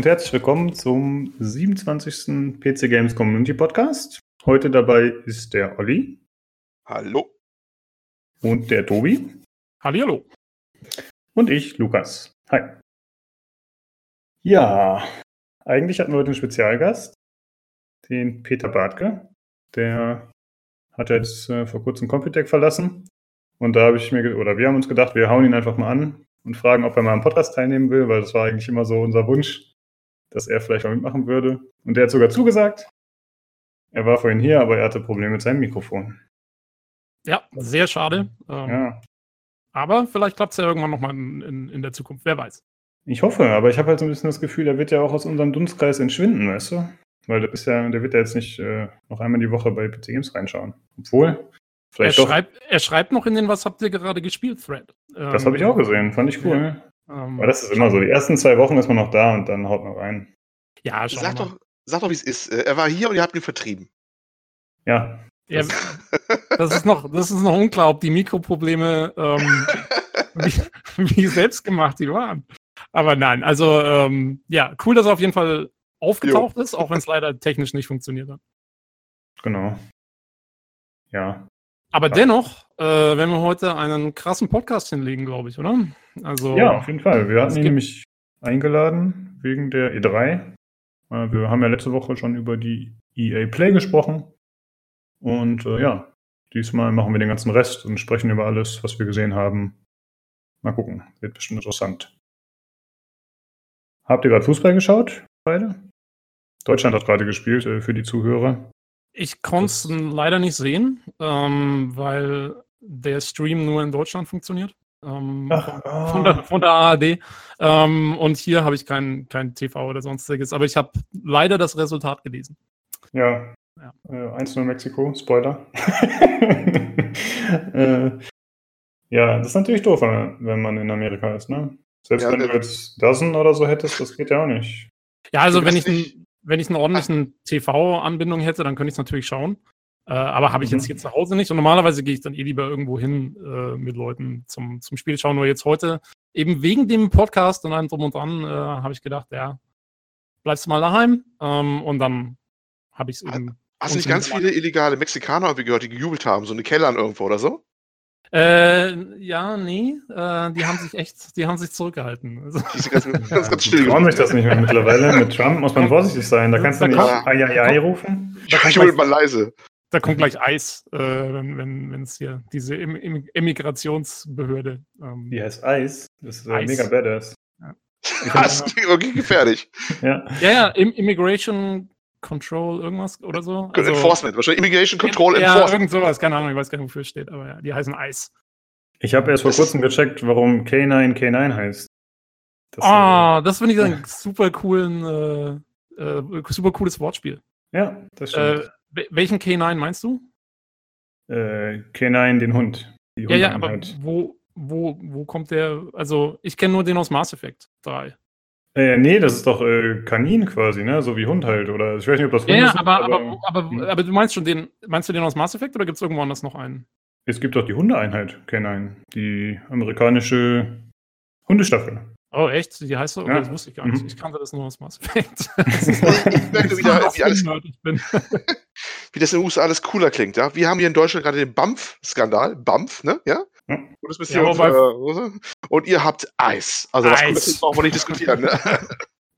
und herzlich willkommen zum 27. PC Games Community Podcast. Heute dabei ist der Olli. Hallo. Und der Tobi. Hallihallo. Und ich, Lukas. Hi. Ja, eigentlich hatten wir heute einen Spezialgast, den Peter Bartke. Der hat jetzt äh, vor kurzem Computec verlassen. Und da habe ich mir, oder wir haben uns gedacht, wir hauen ihn einfach mal an und fragen, ob er mal am Podcast teilnehmen will, weil das war eigentlich immer so unser Wunsch, dass er vielleicht mal mitmachen würde. Und der hat sogar zugesagt. Er war vorhin hier, aber er hatte Probleme mit seinem Mikrofon. Ja, sehr schade. Ähm, ja. Aber vielleicht klappt es ja irgendwann nochmal in, in, in der Zukunft, wer weiß. Ich hoffe, aber ich habe halt so ein bisschen das Gefühl, er wird ja auch aus unserem Dunstkreis entschwinden, weißt du? Weil das ist ja, der wird ja jetzt nicht äh, noch einmal die Woche bei PC Games reinschauen. Obwohl, vielleicht er, doch. Schreibt, er schreibt noch in den Was habt ihr gerade gespielt, Thread. Ähm, das habe ich auch gesehen, fand ich cool. Ja, ähm, aber das ist immer so. Die ersten zwei Wochen ist man noch da und dann haut man rein. Ja, sag doch, sag doch, wie es ist. Äh, er war hier und ihr habt ihn vertrieben. Ja. ja das, ist noch, das ist noch unklar, ob die Mikroprobleme ähm, wie, wie selbstgemacht die waren. Aber nein, also ähm, ja, cool, dass er auf jeden Fall aufgetaucht jo. ist, auch wenn es leider technisch nicht funktioniert hat. Genau. Ja. Aber ja. dennoch, äh, werden wir heute einen krassen Podcast hinlegen, glaube ich, oder? Also, ja, auf jeden Fall. Wir hatten ihn nämlich eingeladen wegen der E3. Äh, wir haben ja letzte Woche schon über die EA Play gesprochen. Und äh, ja, diesmal machen wir den ganzen Rest und sprechen über alles, was wir gesehen haben. Mal gucken, wird bestimmt interessant. Habt ihr gerade Fußball geschaut, beide? Deutschland hat gerade gespielt, äh, für die Zuhörer. Ich konnte es leider nicht sehen, ähm, weil der Stream nur in Deutschland funktioniert. Ähm, Ach, oh. von, der, von, der, ARD. Ähm, und hier habe ich kein, kein TV oder sonstiges. Aber ich habe leider das Resultat gelesen. Ja. ja. Äh, 1-0 Mexiko, Spoiler. äh, ja, das ist natürlich doof, wenn man in Amerika ist, ne? Selbst ja, wenn du jetzt Dozen oder so hättest, das geht ja auch nicht. Ja, also wenn ich, ein, wenn ich eine ordentliche TV-Anbindung hätte, dann könnte ich es natürlich schauen. Äh, aber habe ich mhm. jetzt hier zu Hause nicht. Und normalerweise gehe ich dann eh lieber irgendwo hin äh, mit Leuten zum, zum Spiel schauen. Nur jetzt heute, eben wegen dem Podcast und allem drum und dran, äh, habe ich gedacht, ja, bleibst du mal daheim. Ähm, und dann habe ich es eben. Hast du nicht ganz viele illegale Mexikaner gehört, die gejubelt haben, so eine Kellern irgendwo oder so? Äh, ja, nee, äh, die haben sich echt, die haben sich zurückgehalten. Also, ganz, ganz, ganz still. Ich sich das nicht mehr mittlerweile. Mit Trump muss man vorsichtig sein. Da kannst du nicht Ai rufen. Da ich hole mal leise. Da kommt gleich Eis, äh, wenn es wenn, hier diese Im Im Immigrationsbehörde. Ähm, die heißt Eis. Das ist äh, mega badass. Ja. Das ist wirklich gefährlich. ja, ja, ja Immigration Control irgendwas oder so. Also, Enforcement, wahrscheinlich Immigration Control ja, Enforcement. Ja, irgend sowas, keine Ahnung, ich weiß gar nicht, wofür es steht, aber ja, die heißen Eis. Ich habe erst vor kurzem gecheckt, warum K9 K9 heißt. Das, oh, äh, das finde ich ein super coolen, äh, äh, super cooles Wortspiel. Ja, das stimmt. Äh, welchen K9 meinst du? Äh, K9, den Hund. ja, ja, aber wo, wo, wo kommt der? Also, ich kenne nur den aus Mass Effect 3. Äh, nee, das ist doch äh, Kanin quasi, ne? So wie Hund halt. Oder ich weiß nicht, ob das Hund ja, ist. Ja, aber, aber, aber, hm. aber, du meinst schon den, meinst du den aus Mass Effect oder gibt es irgendwo anders noch einen? Es gibt doch die Hundeeinheit, Canine. Die amerikanische Hundestaffel. Oh, echt? Die heißt so? Okay, ja. das wusste ich gar nicht. Mhm. Ich kannte das nur aus Mass Effect. ich merke wieder, wie, alles, wie das in den USA alles cooler klingt, ja? Wir haben hier in Deutschland gerade den BAMF-Skandal. BAMF, ne? Ja? Bisschen. Ja, äh, und ihr habt Eis. Also Eis. das brauchen wir nicht diskutieren. Ne?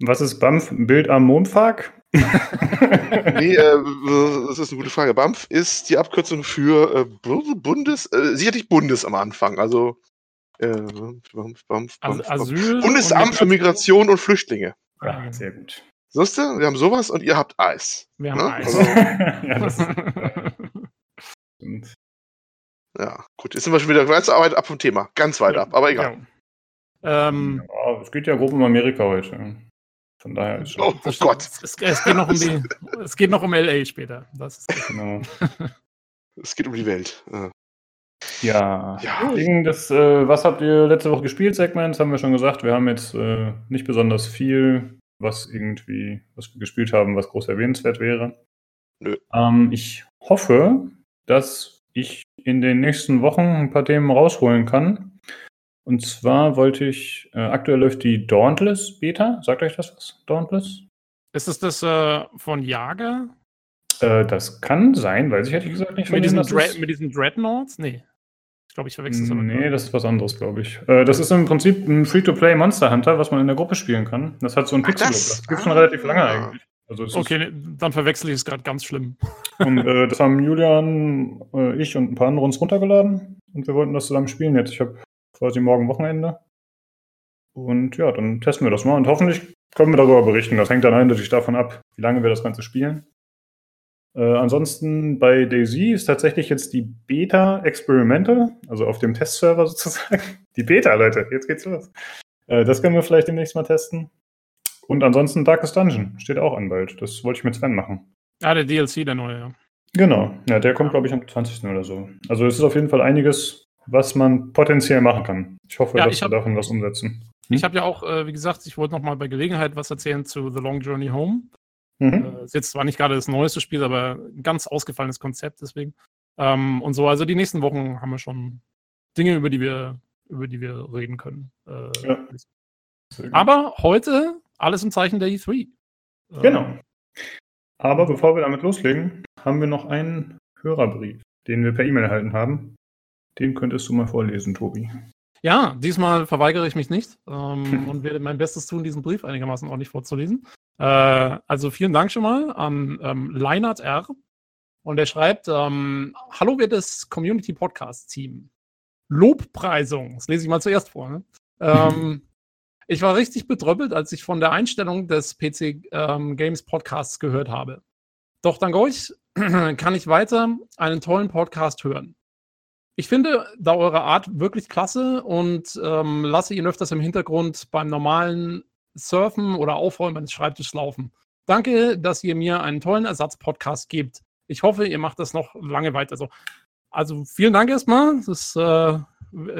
Was ist BAMF? Bild am Mondpark? nee, äh, das ist eine gute Frage. BAMF ist die Abkürzung für äh, Bundes, äh, sicherlich Bundes am Anfang. Also, äh, Asyl Bundesamt für Migration und Flüchtlinge. Ja, sehr gut. Siehst du, wir haben sowas und ihr habt Eis. Wir haben ne? Eis. Also, ja, das, Ja, gut, jetzt sind wir schon wieder ganz weit ab vom Thema. Ganz weit ja, ab, aber egal. Ja. Ähm, ja, es geht ja grob um Amerika heute. Von daher ist Oh, oh Gott. Es, es, geht noch um die, es geht noch um LA später. Das ist genau. es geht um die Welt. Ja, ja. Wegen des, äh, was habt ihr letzte Woche gespielt, Segments, haben wir schon gesagt. Wir haben jetzt äh, nicht besonders viel, was irgendwie, was wir gespielt haben, was groß erwähnenswert wäre. Nö. Ähm, ich hoffe, dass ich in den nächsten Wochen ein paar Themen rausholen kann. Und zwar wollte ich, äh, aktuell läuft die Dauntless Beta. Sagt euch das was? Dauntless? Ist es das äh, von Jager? Äh, das kann sein, weiß ich ehrlich gesagt nicht. Mit diesen, mit diesen Dreadnoughts? Nee. Ich glaube, ich verwechsel es aber. Nee, das ist was anderes, glaube ich. Äh, das ist im Prinzip ein Free-to-Play Monster Hunter, was man in der Gruppe spielen kann. Das hat so ein Pixel-Look. Das, das gibt es schon relativ lange ah. eigentlich. Also okay, dann verwechsel ich es gerade ganz schlimm. Und äh, das haben Julian, äh, ich und ein paar andere uns runtergeladen und wir wollten das zusammen spielen jetzt. Ich habe quasi morgen Wochenende. Und ja, dann testen wir das mal und hoffentlich können wir darüber berichten. Das hängt dann eindeutig davon ab, wie lange wir das Ganze spielen. Äh, ansonsten bei Daisy ist tatsächlich jetzt die Beta Experimental, also auf dem Testserver sozusagen. Die Beta, Leute, jetzt geht's los. Äh, das können wir vielleicht demnächst mal testen. Und ansonsten Darkest Dungeon steht auch an bald. Das wollte ich mit Sven machen. Ah, der DLC, der neue, ja. Genau, ja, der kommt, glaube ich, am 20. oder so. Also es ist auf jeden Fall einiges, was man potenziell machen kann. Ich hoffe, ja, dass ich wir davon was umsetzen. Hm? Ich habe ja auch, äh, wie gesagt, ich wollte noch mal bei Gelegenheit was erzählen zu The Long Journey Home. Mhm. Äh, ist jetzt zwar nicht gerade das neueste Spiel, aber ein ganz ausgefallenes Konzept deswegen. Ähm, und so, also die nächsten Wochen haben wir schon Dinge, über die wir, über die wir reden können. Äh, ja. Aber heute alles im Zeichen der E3. Genau. Ähm, aber bevor wir damit loslegen, haben wir noch einen Hörerbrief, den wir per E-Mail erhalten haben. Den könntest du mal vorlesen, Tobi. Ja, diesmal verweigere ich mich nicht ähm, und werde mein Bestes tun, diesen Brief einigermaßen ordentlich vorzulesen. Äh, also vielen Dank schon mal an ähm, Leinert R. Und er schreibt: ähm, Hallo, wir das Community Podcast Team. Lobpreisung, das lese ich mal zuerst vor. Ne? Ähm, ich war richtig bedröppelt, als ich von der Einstellung des PC ähm, Games Podcasts gehört habe. Doch dank euch kann ich weiter einen tollen Podcast hören. Ich finde da eure Art wirklich klasse und ähm, lasse ihn öfters im Hintergrund beim normalen Surfen oder Aufräumen meines Schreibtisches laufen. Danke, dass ihr mir einen tollen Ersatz-Podcast gebt. Ich hoffe, ihr macht das noch lange weiter so. Also vielen Dank erstmal. Das äh,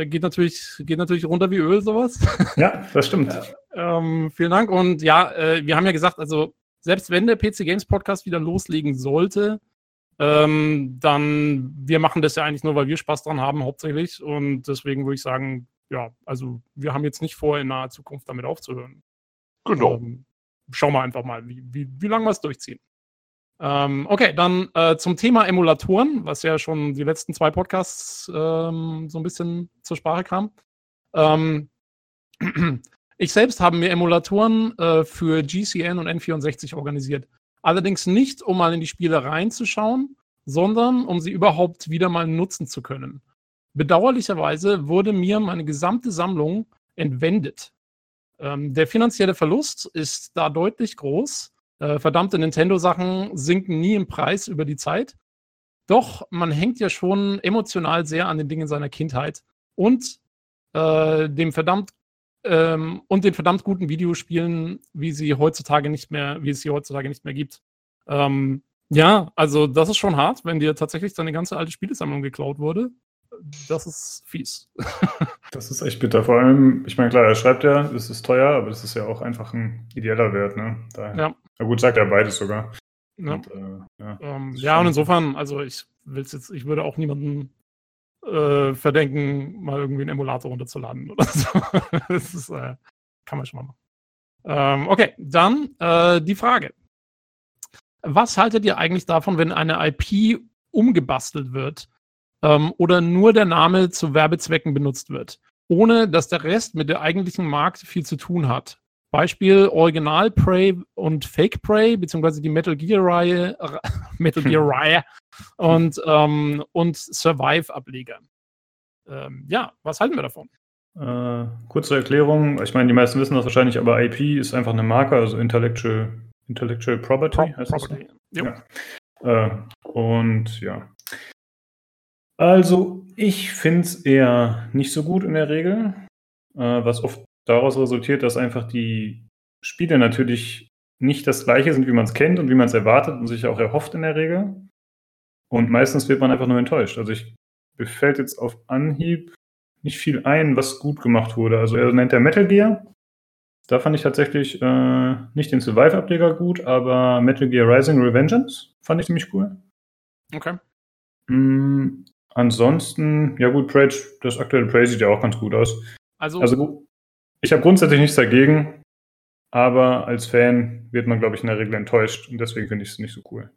geht, natürlich, geht natürlich runter wie Öl, sowas. Ja, das stimmt. ähm, vielen Dank. Und ja, äh, wir haben ja gesagt, also selbst wenn der PC Games Podcast wieder loslegen sollte, ähm, dann wir machen das ja eigentlich nur, weil wir Spaß dran haben, hauptsächlich. Und deswegen würde ich sagen, ja, also wir haben jetzt nicht vor, in naher Zukunft damit aufzuhören. Genau. Ähm, schauen wir einfach mal, wie, wie, wie lange wir es durchziehen. Ähm, okay, dann äh, zum Thema Emulatoren, was ja schon die letzten zwei Podcasts ähm, so ein bisschen zur Sprache kam. Ähm, ich selbst habe mir Emulatoren äh, für GCN und N64 organisiert. Allerdings nicht, um mal in die Spiele reinzuschauen, sondern um sie überhaupt wieder mal nutzen zu können. Bedauerlicherweise wurde mir meine gesamte Sammlung entwendet. Ähm, der finanzielle Verlust ist da deutlich groß. Äh, verdammte Nintendo-Sachen sinken nie im Preis über die Zeit. Doch man hängt ja schon emotional sehr an den Dingen seiner Kindheit und äh, dem verdammt ähm, und den verdammt guten Videospielen, wie sie heutzutage nicht mehr, wie es sie heutzutage nicht mehr gibt. Ähm, ja, also das ist schon hart, wenn dir tatsächlich deine ganze alte Spielesammlung geklaut wurde das ist fies. das ist echt bitter. Vor allem, ich meine, klar, er schreibt ja, es ist teuer, aber das ist ja auch einfach ein ideeller Wert, ne? Daher. Ja. Na gut, sagt er beides sogar. Ja. Und, äh, ja, ähm, ja, und insofern, also ich will jetzt, ich würde auch niemanden äh, verdenken, mal irgendwie einen Emulator runterzuladen oder so. das ist, äh, kann man schon mal machen. Ähm, okay, dann äh, die Frage. Was haltet ihr eigentlich davon, wenn eine IP umgebastelt wird ähm, oder nur der Name zu Werbezwecken benutzt wird, ohne dass der Rest mit der eigentlichen Markt viel zu tun hat. Beispiel Original Prey und Fake Prey, beziehungsweise die Metal Gear Reihe, Metal Gear Reihe und, ähm, und Survive-Ableger. Ähm, ja, was halten wir davon? Äh, kurze Erklärung. Ich meine, die meisten wissen das wahrscheinlich, aber IP ist einfach eine Marke, also Intellectual, Intellectual Property. Pro heißt Property. Das? Ja. Äh, und ja, also, ich finde es eher nicht so gut in der Regel, äh, was oft daraus resultiert, dass einfach die Spiele natürlich nicht das gleiche sind, wie man es kennt und wie man es erwartet und sich auch erhofft in der Regel. Und meistens wird man einfach nur enttäuscht. Also ich mir fällt jetzt auf Anhieb nicht viel ein, was gut gemacht wurde. Also er nennt der Metal Gear. Da fand ich tatsächlich äh, nicht den Survive-Ableger gut, aber Metal Gear Rising Revengeance fand ich ziemlich cool. Okay. Mm, Ansonsten, ja gut, Prey, das aktuelle Prey sieht ja auch ganz gut aus. Also, also ich habe grundsätzlich nichts dagegen, aber als Fan wird man, glaube ich, in der Regel enttäuscht und deswegen finde ich es nicht so cool.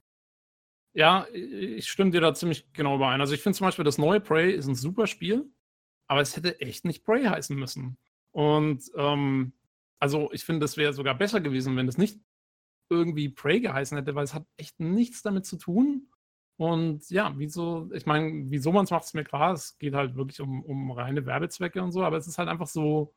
Ja, ich stimme dir da ziemlich genau überein. Also ich finde zum Beispiel, das neue Prey ist ein super Spiel, aber es hätte echt nicht Prey heißen müssen. Und ähm, also ich finde, es wäre sogar besser gewesen, wenn es nicht irgendwie Prey geheißen hätte, weil es hat echt nichts damit zu tun. Und ja, wieso, ich meine, wieso man es macht, ist mir klar. Es geht halt wirklich um, um reine Werbezwecke und so, aber es ist halt einfach so,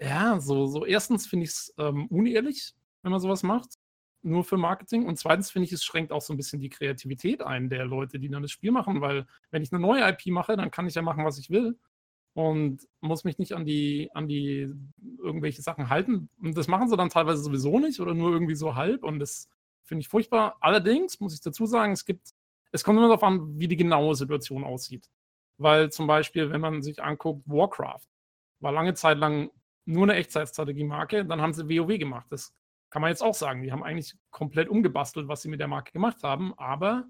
ja, so, so erstens finde ich es ähm, unehrlich, wenn man sowas macht, nur für Marketing. Und zweitens finde ich, es schränkt auch so ein bisschen die Kreativität ein der Leute, die dann das Spiel machen, weil wenn ich eine neue IP mache, dann kann ich ja machen, was ich will und muss mich nicht an die, an die irgendwelche Sachen halten. Und das machen sie dann teilweise sowieso nicht oder nur irgendwie so halb. Und das finde ich furchtbar. Allerdings muss ich dazu sagen, es gibt, es kommt immer darauf an, wie die genaue Situation aussieht. Weil zum Beispiel, wenn man sich anguckt, Warcraft war lange Zeit lang nur eine Echtzeitstrategie-Marke, dann haben sie WoW gemacht. Das kann man jetzt auch sagen. Die haben eigentlich komplett umgebastelt, was sie mit der Marke gemacht haben, aber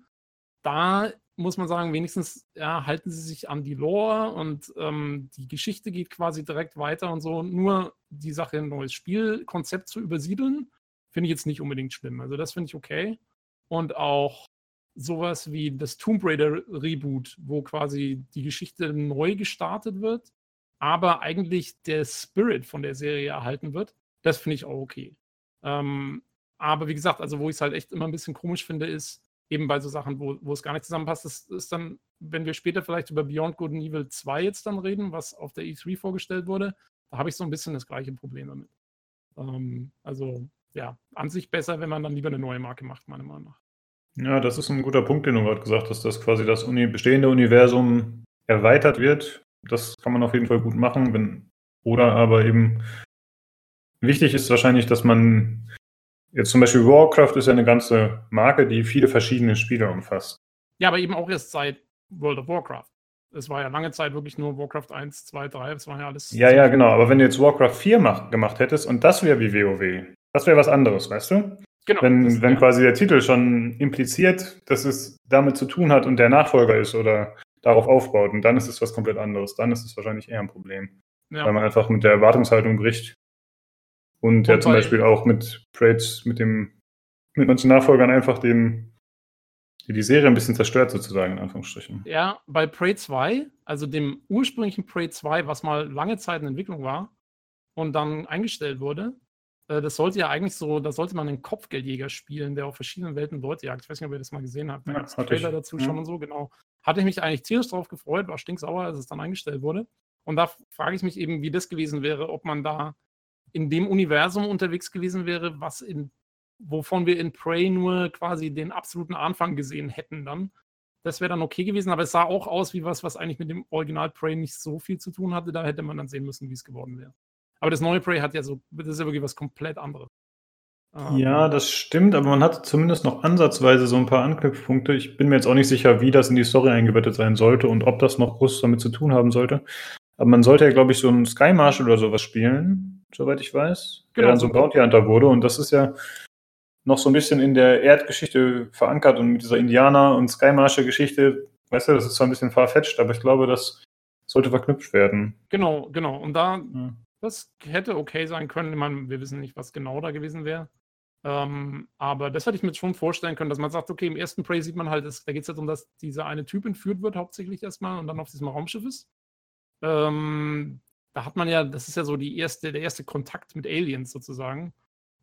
da muss man sagen, wenigstens ja, halten sie sich an die Lore und ähm, die Geschichte geht quasi direkt weiter und so. Nur die Sache, ein neues Spielkonzept zu übersiedeln, finde ich jetzt nicht unbedingt schlimm. Also das finde ich okay. Und auch sowas wie das Tomb Raider Reboot, wo quasi die Geschichte neu gestartet wird, aber eigentlich der Spirit von der Serie erhalten wird, das finde ich auch okay. Ähm, aber wie gesagt, also wo ich es halt echt immer ein bisschen komisch finde, ist, eben bei so Sachen, wo, wo es gar nicht zusammenpasst, das ist dann, wenn wir später vielleicht über Beyond Good and Evil 2 jetzt dann reden, was auf der E3 vorgestellt wurde, da habe ich so ein bisschen das gleiche Problem damit. Ähm, also ja, an sich besser, wenn man dann lieber eine neue Marke macht, meiner Meinung nach. Ja, das ist ein guter Punkt, den du gerade gesagt hast, dass quasi das Uni bestehende Universum erweitert wird. Das kann man auf jeden Fall gut machen, wenn, oder aber eben wichtig ist wahrscheinlich, dass man Jetzt zum Beispiel Warcraft ist ja eine ganze Marke, die viele verschiedene Spiele umfasst. Ja, aber eben auch erst seit World of Warcraft. Es war ja lange Zeit wirklich nur Warcraft 1, 2, 3, das war ja alles. Ja, ja, genau. Aber wenn du jetzt Warcraft 4 mach, gemacht hättest und das wäre wie WoW, das wäre was anderes, weißt du? Genau. Wenn, das, wenn ja. quasi der Titel schon impliziert, dass es damit zu tun hat und der Nachfolger ist oder darauf aufbaut, und dann ist es was komplett anderes. Dann ist es wahrscheinlich eher ein Problem. Ja. Weil man einfach mit der Erwartungshaltung bricht. Und ja zum Beispiel auch mit Prates, mit dem, mit manchen Nachfolgern einfach den, die, die Serie ein bisschen zerstört, sozusagen, in Anführungsstrichen. Ja, bei Prey 2, also dem ursprünglichen Prey 2, was mal lange Zeit in Entwicklung war und dann eingestellt wurde, äh, das sollte ja eigentlich so, da sollte man einen Kopfgeldjäger spielen, der auf verschiedenen Welten Leute jagt. Ich weiß nicht, ob ihr das mal gesehen habt. Da ja, gibt Trailer ich. dazu schon ja. und so, genau. Hatte ich mich eigentlich tierisch drauf gefreut, war stinksauer, als es dann eingestellt wurde. Und da frage ich mich eben, wie das gewesen wäre, ob man da in dem Universum unterwegs gewesen wäre, was in, wovon wir in Prey nur quasi den absoluten Anfang gesehen hätten dann. Das wäre dann okay gewesen, aber es sah auch aus wie was, was eigentlich mit dem Original Prey nicht so viel zu tun hatte. Da hätte man dann sehen müssen, wie es geworden wäre. Aber das neue Prey hat ja so, das ist ja wirklich was komplett anderes. Ähm, ja, das stimmt, aber man hat zumindest noch ansatzweise so ein paar Anknüpfpunkte. Ich bin mir jetzt auch nicht sicher, wie das in die Story eingebettet sein sollte und ob das noch groß damit zu tun haben sollte. Aber man sollte ja, glaube ich, so einen Sky Marshal oder sowas spielen soweit ich weiß, genau, der dann so ein Bounty Hunter wurde. Und das ist ja noch so ein bisschen in der Erdgeschichte verankert und mit dieser Indianer- und Skymarsher-Geschichte, weißt du, das ist zwar ein bisschen farfetched, aber ich glaube, das sollte verknüpft werden. Genau, genau. Und da, ja. Das hätte okay sein können. Meine, wir wissen nicht, was genau da gewesen wäre. Ähm, aber das hätte ich mir schon vorstellen können, dass man sagt, okay, im ersten Prey sieht man halt, da geht es halt darum, dass dieser eine Typ entführt wird, hauptsächlich erstmal, und dann auf diesem Raumschiff ist. Ähm, da hat man ja, das ist ja so die erste, der erste Kontakt mit Aliens sozusagen.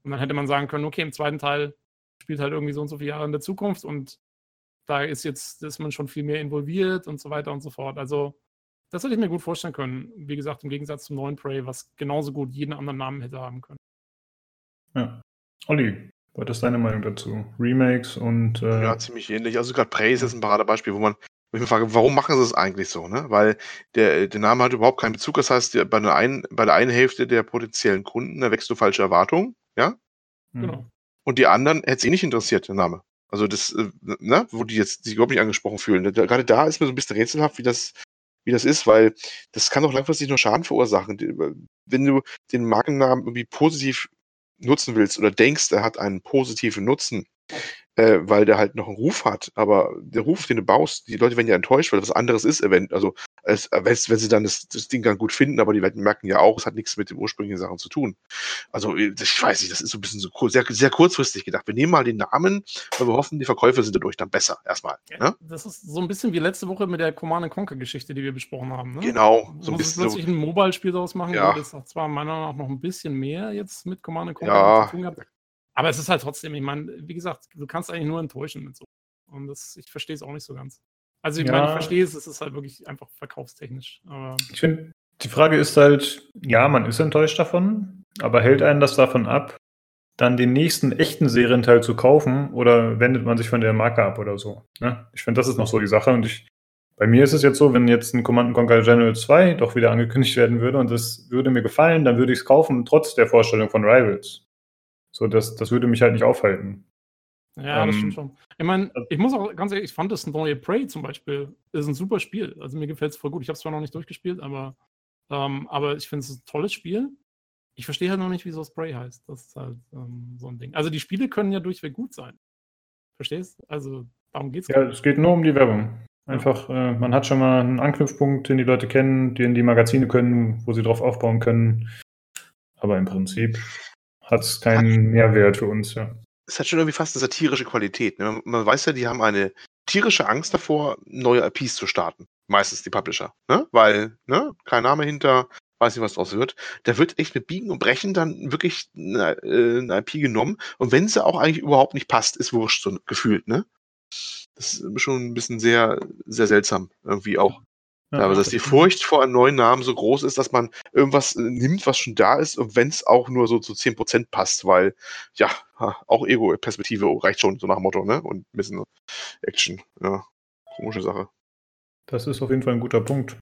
Und dann hätte man sagen können, okay, im zweiten Teil spielt halt irgendwie so und so viele Jahre in der Zukunft und da ist jetzt, ist man schon viel mehr involviert und so weiter und so fort. Also, das hätte ich mir gut vorstellen können. Wie gesagt, im Gegensatz zum neuen Prey, was genauso gut jeden anderen Namen hätte haben können. Ja. Olli, was ist deine Meinung dazu? Remakes und. Äh ja, ziemlich ähnlich. Also, gerade Prey ist jetzt ein Paradebeispiel, wo man ich mich frage, warum machen sie es eigentlich so, ne? Weil der, der Name hat überhaupt keinen Bezug. Das heißt, bei, der einen, bei der einen Hälfte der potenziellen Kunden, da wächst du falsche Erwartungen, ja? Genau. Und die anderen hätte es eh nicht interessiert, der Name. Also das, äh, ne, wo die jetzt sich überhaupt nicht angesprochen fühlen. Gerade da ist mir so ein bisschen rätselhaft, wie das, wie das ist, weil das kann doch langfristig nur Schaden verursachen. Wenn du den Markennamen irgendwie positiv nutzen willst oder denkst, er hat einen positiven Nutzen, äh, weil der halt noch einen Ruf hat. Aber der Ruf, den du baust, die Leute werden ja enttäuscht, weil das was anderes ist. Also es, wenn sie dann das, das, Ding dann gut finden, aber die Leute merken ja auch, es hat nichts mit den ursprünglichen Sachen zu tun. Also ich weiß nicht, das ist so ein bisschen so sehr, sehr kurzfristig gedacht. Wir nehmen mal den Namen, weil wir hoffen, die Verkäufe sind dadurch dann besser erstmal. Ne? Das ist so ein bisschen wie letzte Woche mit der Command Conquer Geschichte, die wir besprochen haben. Ne? Genau, so ein bisschen. plötzlich so, ein Mobile-Spiel daraus machen, ja. das zwar meiner Meinung nach noch ein bisschen mehr jetzt mit Command Conquer ja. zu tun gehabt. Aber es ist halt trotzdem, ich meine, wie gesagt, du kannst eigentlich nur enttäuschen mit so. Und das, ich verstehe es auch nicht so ganz. Also ich ja. meine, ich verstehe es, es ist halt wirklich einfach verkaufstechnisch. Aber ich finde, die Frage ist halt, ja, man ist enttäuscht davon, aber hält einen das davon ab, dann den nächsten echten Serienteil zu kaufen oder wendet man sich von der Marke ab oder so? Ne? Ich finde, das ist noch so die Sache und ich, bei mir ist es jetzt so, wenn jetzt ein Command Conquer General 2 doch wieder angekündigt werden würde und das würde mir gefallen, dann würde ich es kaufen, trotz der Vorstellung von Rivals. So, das, das würde mich halt nicht aufhalten. Ja, ähm, das stimmt schon. Ich meine, also ich muss auch ganz ehrlich, ich fand das neue Prey zum Beispiel, ist ein super Spiel. Also mir gefällt es voll gut. Ich habe es zwar noch nicht durchgespielt, aber, ähm, aber ich finde es ein tolles Spiel. Ich verstehe halt noch nicht, wieso Spray heißt. Das ist halt ähm, so ein Ding. Also die Spiele können ja durchweg gut sein. Verstehst? Also darum geht es. Ja, es geht nur um die Werbung. Einfach, ja. äh, man hat schon mal einen Anknüpfpunkt, den die Leute kennen, den die Magazine können, wo sie drauf aufbauen können. Aber im Prinzip hat es keinen Mehrwert für uns, ja. Es hat schon irgendwie fast eine satirische Qualität. Ne? Man weiß ja, die haben eine tierische Angst davor, neue IPs zu starten. Meistens die Publisher. Ne? Weil, ne, kein Name hinter, weiß nicht, was draus wird. Da wird echt mit Biegen und Brechen dann wirklich eine, äh, eine IP genommen. Und wenn sie auch eigentlich überhaupt nicht passt, ist wurscht, so gefühlt, ne? Das ist schon ein bisschen sehr, sehr seltsam, irgendwie auch. Ja, aber dass die Furcht vor einem neuen Namen so groß ist, dass man irgendwas äh, nimmt, was schon da ist, und wenn es auch nur so zu 10% passt, weil, ja, auch Ego-Perspektive reicht schon, so nach dem Motto, ne? Und ein bisschen Action. Ja, komische Sache. Das ist auf jeden Fall ein guter Punkt.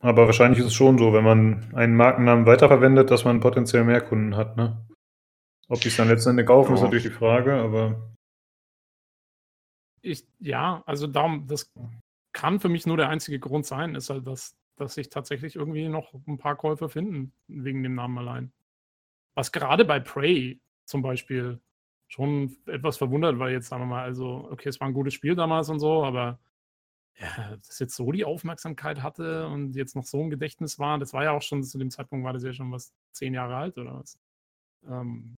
Aber wahrscheinlich ist es schon so, wenn man einen Markennamen weiterverwendet, dass man potenziell mehr Kunden hat, ne? Ob die es dann letztendlich kaufen, ja. ist natürlich die Frage, aber. Ich, ja, also darum, das kann für mich nur der einzige Grund sein, ist halt, dass, dass sich tatsächlich irgendwie noch ein paar Käufer finden, wegen dem Namen allein. Was gerade bei Prey zum Beispiel schon etwas verwundert, weil jetzt sagen wir mal, also, okay, es war ein gutes Spiel damals und so, aber ja, das jetzt so die Aufmerksamkeit hatte und jetzt noch so ein Gedächtnis war, das war ja auch schon zu dem Zeitpunkt, war das ja schon was zehn Jahre alt oder was. Ähm,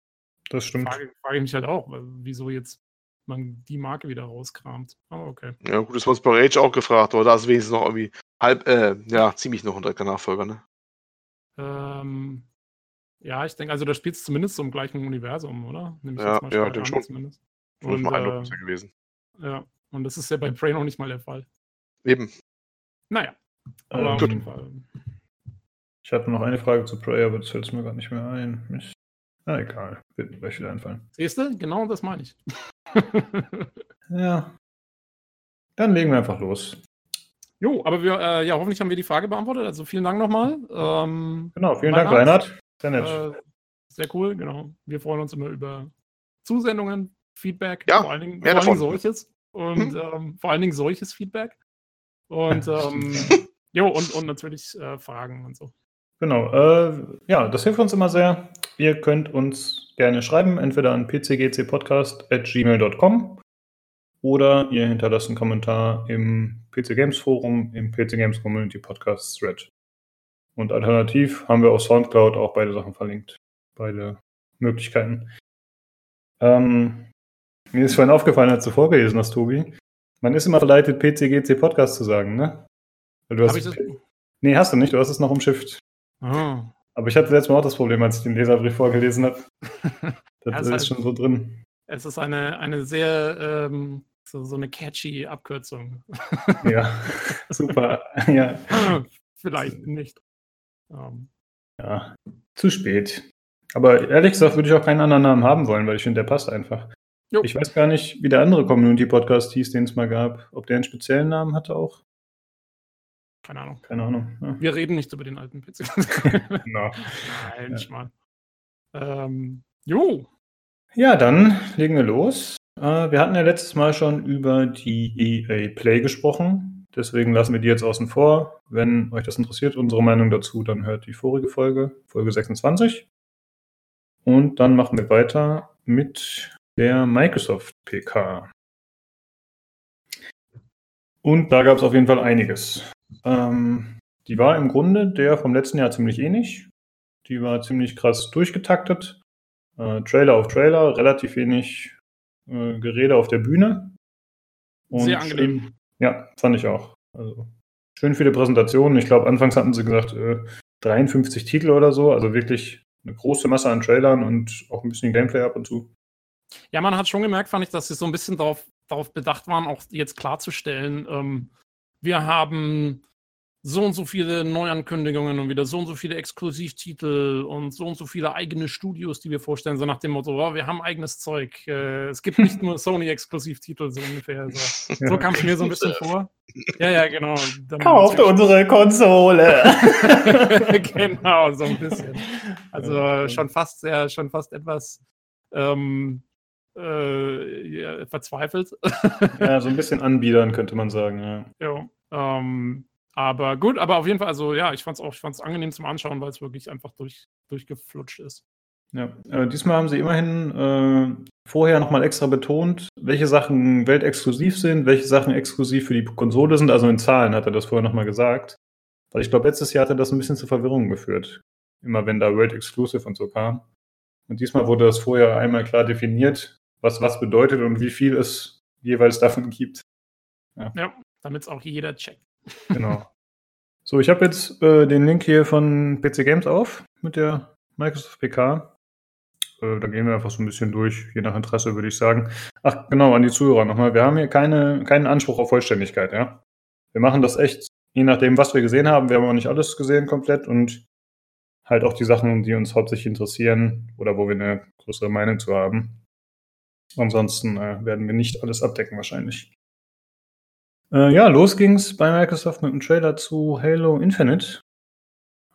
das stimmt. Frage, frage ich mich halt auch, wieso jetzt man die Marke wieder rauskramt. Aber okay. Ja, gut, das war uns bei Rage auch gefragt, oder? Da ist wenigstens noch irgendwie halb, äh, ja, ziemlich noch ein direkter Nachfolger, ne? Ähm, ja, ich denke, also da spielt es zumindest so im gleichen Universum, oder? Nimm ja, ja, den schon. Zumindest. Und, mal äh, gewesen. Ja, und das ist ja bei Prey noch nicht mal der Fall. Eben. Naja. Aber ähm, Fall. Ich hatte noch eine Frage zu Prey, aber das fällt mir gar nicht mehr ein. Ich, na egal, wird mir gleich wieder einfallen. Siehst du? Genau das meine ich. ja. Dann legen wir einfach los. Jo, aber wir, äh, ja, hoffentlich haben wir die Frage beantwortet. Also vielen Dank nochmal. Ähm, genau, vielen Dank, Reinhard. Sehr nett. Äh, sehr cool, genau. Wir freuen uns immer über Zusendungen, Feedback, ja, vor allen Dingen, vor allen Dingen solches. Und hm. ähm, vor allen Dingen solches Feedback. Und ähm, jo, und, und natürlich äh, Fragen und so. Genau, äh, ja, das hilft uns immer sehr. Ihr könnt uns gerne schreiben, entweder an pcgcpodcast.gmail.com oder ihr hinterlasst einen Kommentar im PC Games Forum, im PC Games Community Podcast Thread. Und alternativ haben wir auf Soundcloud auch beide Sachen verlinkt. Beide Möglichkeiten. Ähm, mir ist vorhin aufgefallen, als du vorgelesen hast, Tobi. Man ist immer verleitet, PCGC Podcast zu sagen, ne? Weil du hast, ich das? Nee, hast du nicht, du hast es noch umschifft. Oh. Aber ich hatte letztes Mal auch das Problem, als ich den Leserbrief vorgelesen habe. das ja, ist, ist schon so drin. Es ist eine, eine sehr, ähm, so, so eine catchy Abkürzung. ja, super. ja. Vielleicht nicht. Um. Ähm. Ja, zu spät. Aber ehrlich gesagt würde ich auch keinen anderen Namen haben wollen, weil ich finde, der passt einfach. Jo. Ich weiß gar nicht, wie der andere Community-Podcast hieß, den es mal gab. Ob der einen speziellen Namen hatte auch? Keine Ahnung. Keine Ahnung. Ja. Wir reden nicht über den alten PC. no. Nein, ja. Ähm, jo. Ja, dann legen wir los. Äh, wir hatten ja letztes Mal schon über die EA Play gesprochen. Deswegen lassen wir die jetzt außen vor. Wenn euch das interessiert, unsere Meinung dazu, dann hört die vorige Folge, Folge 26. Und dann machen wir weiter mit der Microsoft PK. Und da gab es auf jeden Fall einiges. Ähm, die war im Grunde der vom letzten Jahr ziemlich ähnlich. Die war ziemlich krass durchgetaktet. Äh, Trailer auf Trailer, relativ wenig äh, Gerede auf der Bühne. Und Sehr angenehm. Ja, fand ich auch. Also schön viele Präsentationen. Ich glaube, anfangs hatten sie gesagt, äh, 53 Titel oder so. Also wirklich eine große Masse an Trailern und auch ein bisschen Gameplay ab und zu. Ja, man hat schon gemerkt, fand ich, dass sie so ein bisschen darauf, darauf bedacht waren, auch jetzt klarzustellen, ähm, wir haben so und so viele Neuankündigungen und wieder so und so viele Exklusivtitel und so und so viele eigene Studios, die wir vorstellen, so nach dem Motto, oh, wir haben eigenes Zeug. Äh, es gibt nicht nur Sony-Exklusivtitel, so ungefähr. So, so kam es mir so ein bisschen vor. Ja, ja, genau. Dann Kauft unsere Konsole! genau, so ein bisschen. Also schon fast sehr, schon fast etwas ähm, äh, verzweifelt. ja, so ein bisschen anbiedern, könnte man sagen, ja. Ja. Ähm, aber gut, aber auf jeden Fall, also ja, ich fand es auch, ich fand es angenehm zum Anschauen, weil es wirklich einfach durch, durchgeflutscht ist. Ja, äh, diesmal haben sie immerhin äh, vorher nochmal extra betont, welche Sachen weltexklusiv sind, welche Sachen exklusiv für die Konsole sind. Also in Zahlen hat er das vorher nochmal gesagt. Weil ich glaube, letztes Jahr hat er das ein bisschen zu Verwirrung geführt. Immer wenn da World Exclusive und so kam. Und diesmal wurde das vorher einmal klar definiert, was was bedeutet und wie viel es jeweils davon gibt. Ja, ja damit es auch jeder checkt. Genau. So, ich habe jetzt äh, den Link hier von PC Games auf mit der Microsoft PK. Äh, da gehen wir einfach so ein bisschen durch, je nach Interesse würde ich sagen. Ach, genau, an die Zuhörer nochmal. Wir haben hier keine, keinen Anspruch auf Vollständigkeit, ja. Wir machen das echt, je nachdem, was wir gesehen haben. Wir haben auch nicht alles gesehen komplett und halt auch die Sachen, die uns hauptsächlich interessieren oder wo wir eine größere Meinung zu haben. Ansonsten äh, werden wir nicht alles abdecken wahrscheinlich. Äh, ja, los ging's bei Microsoft mit dem Trailer zu Halo Infinite.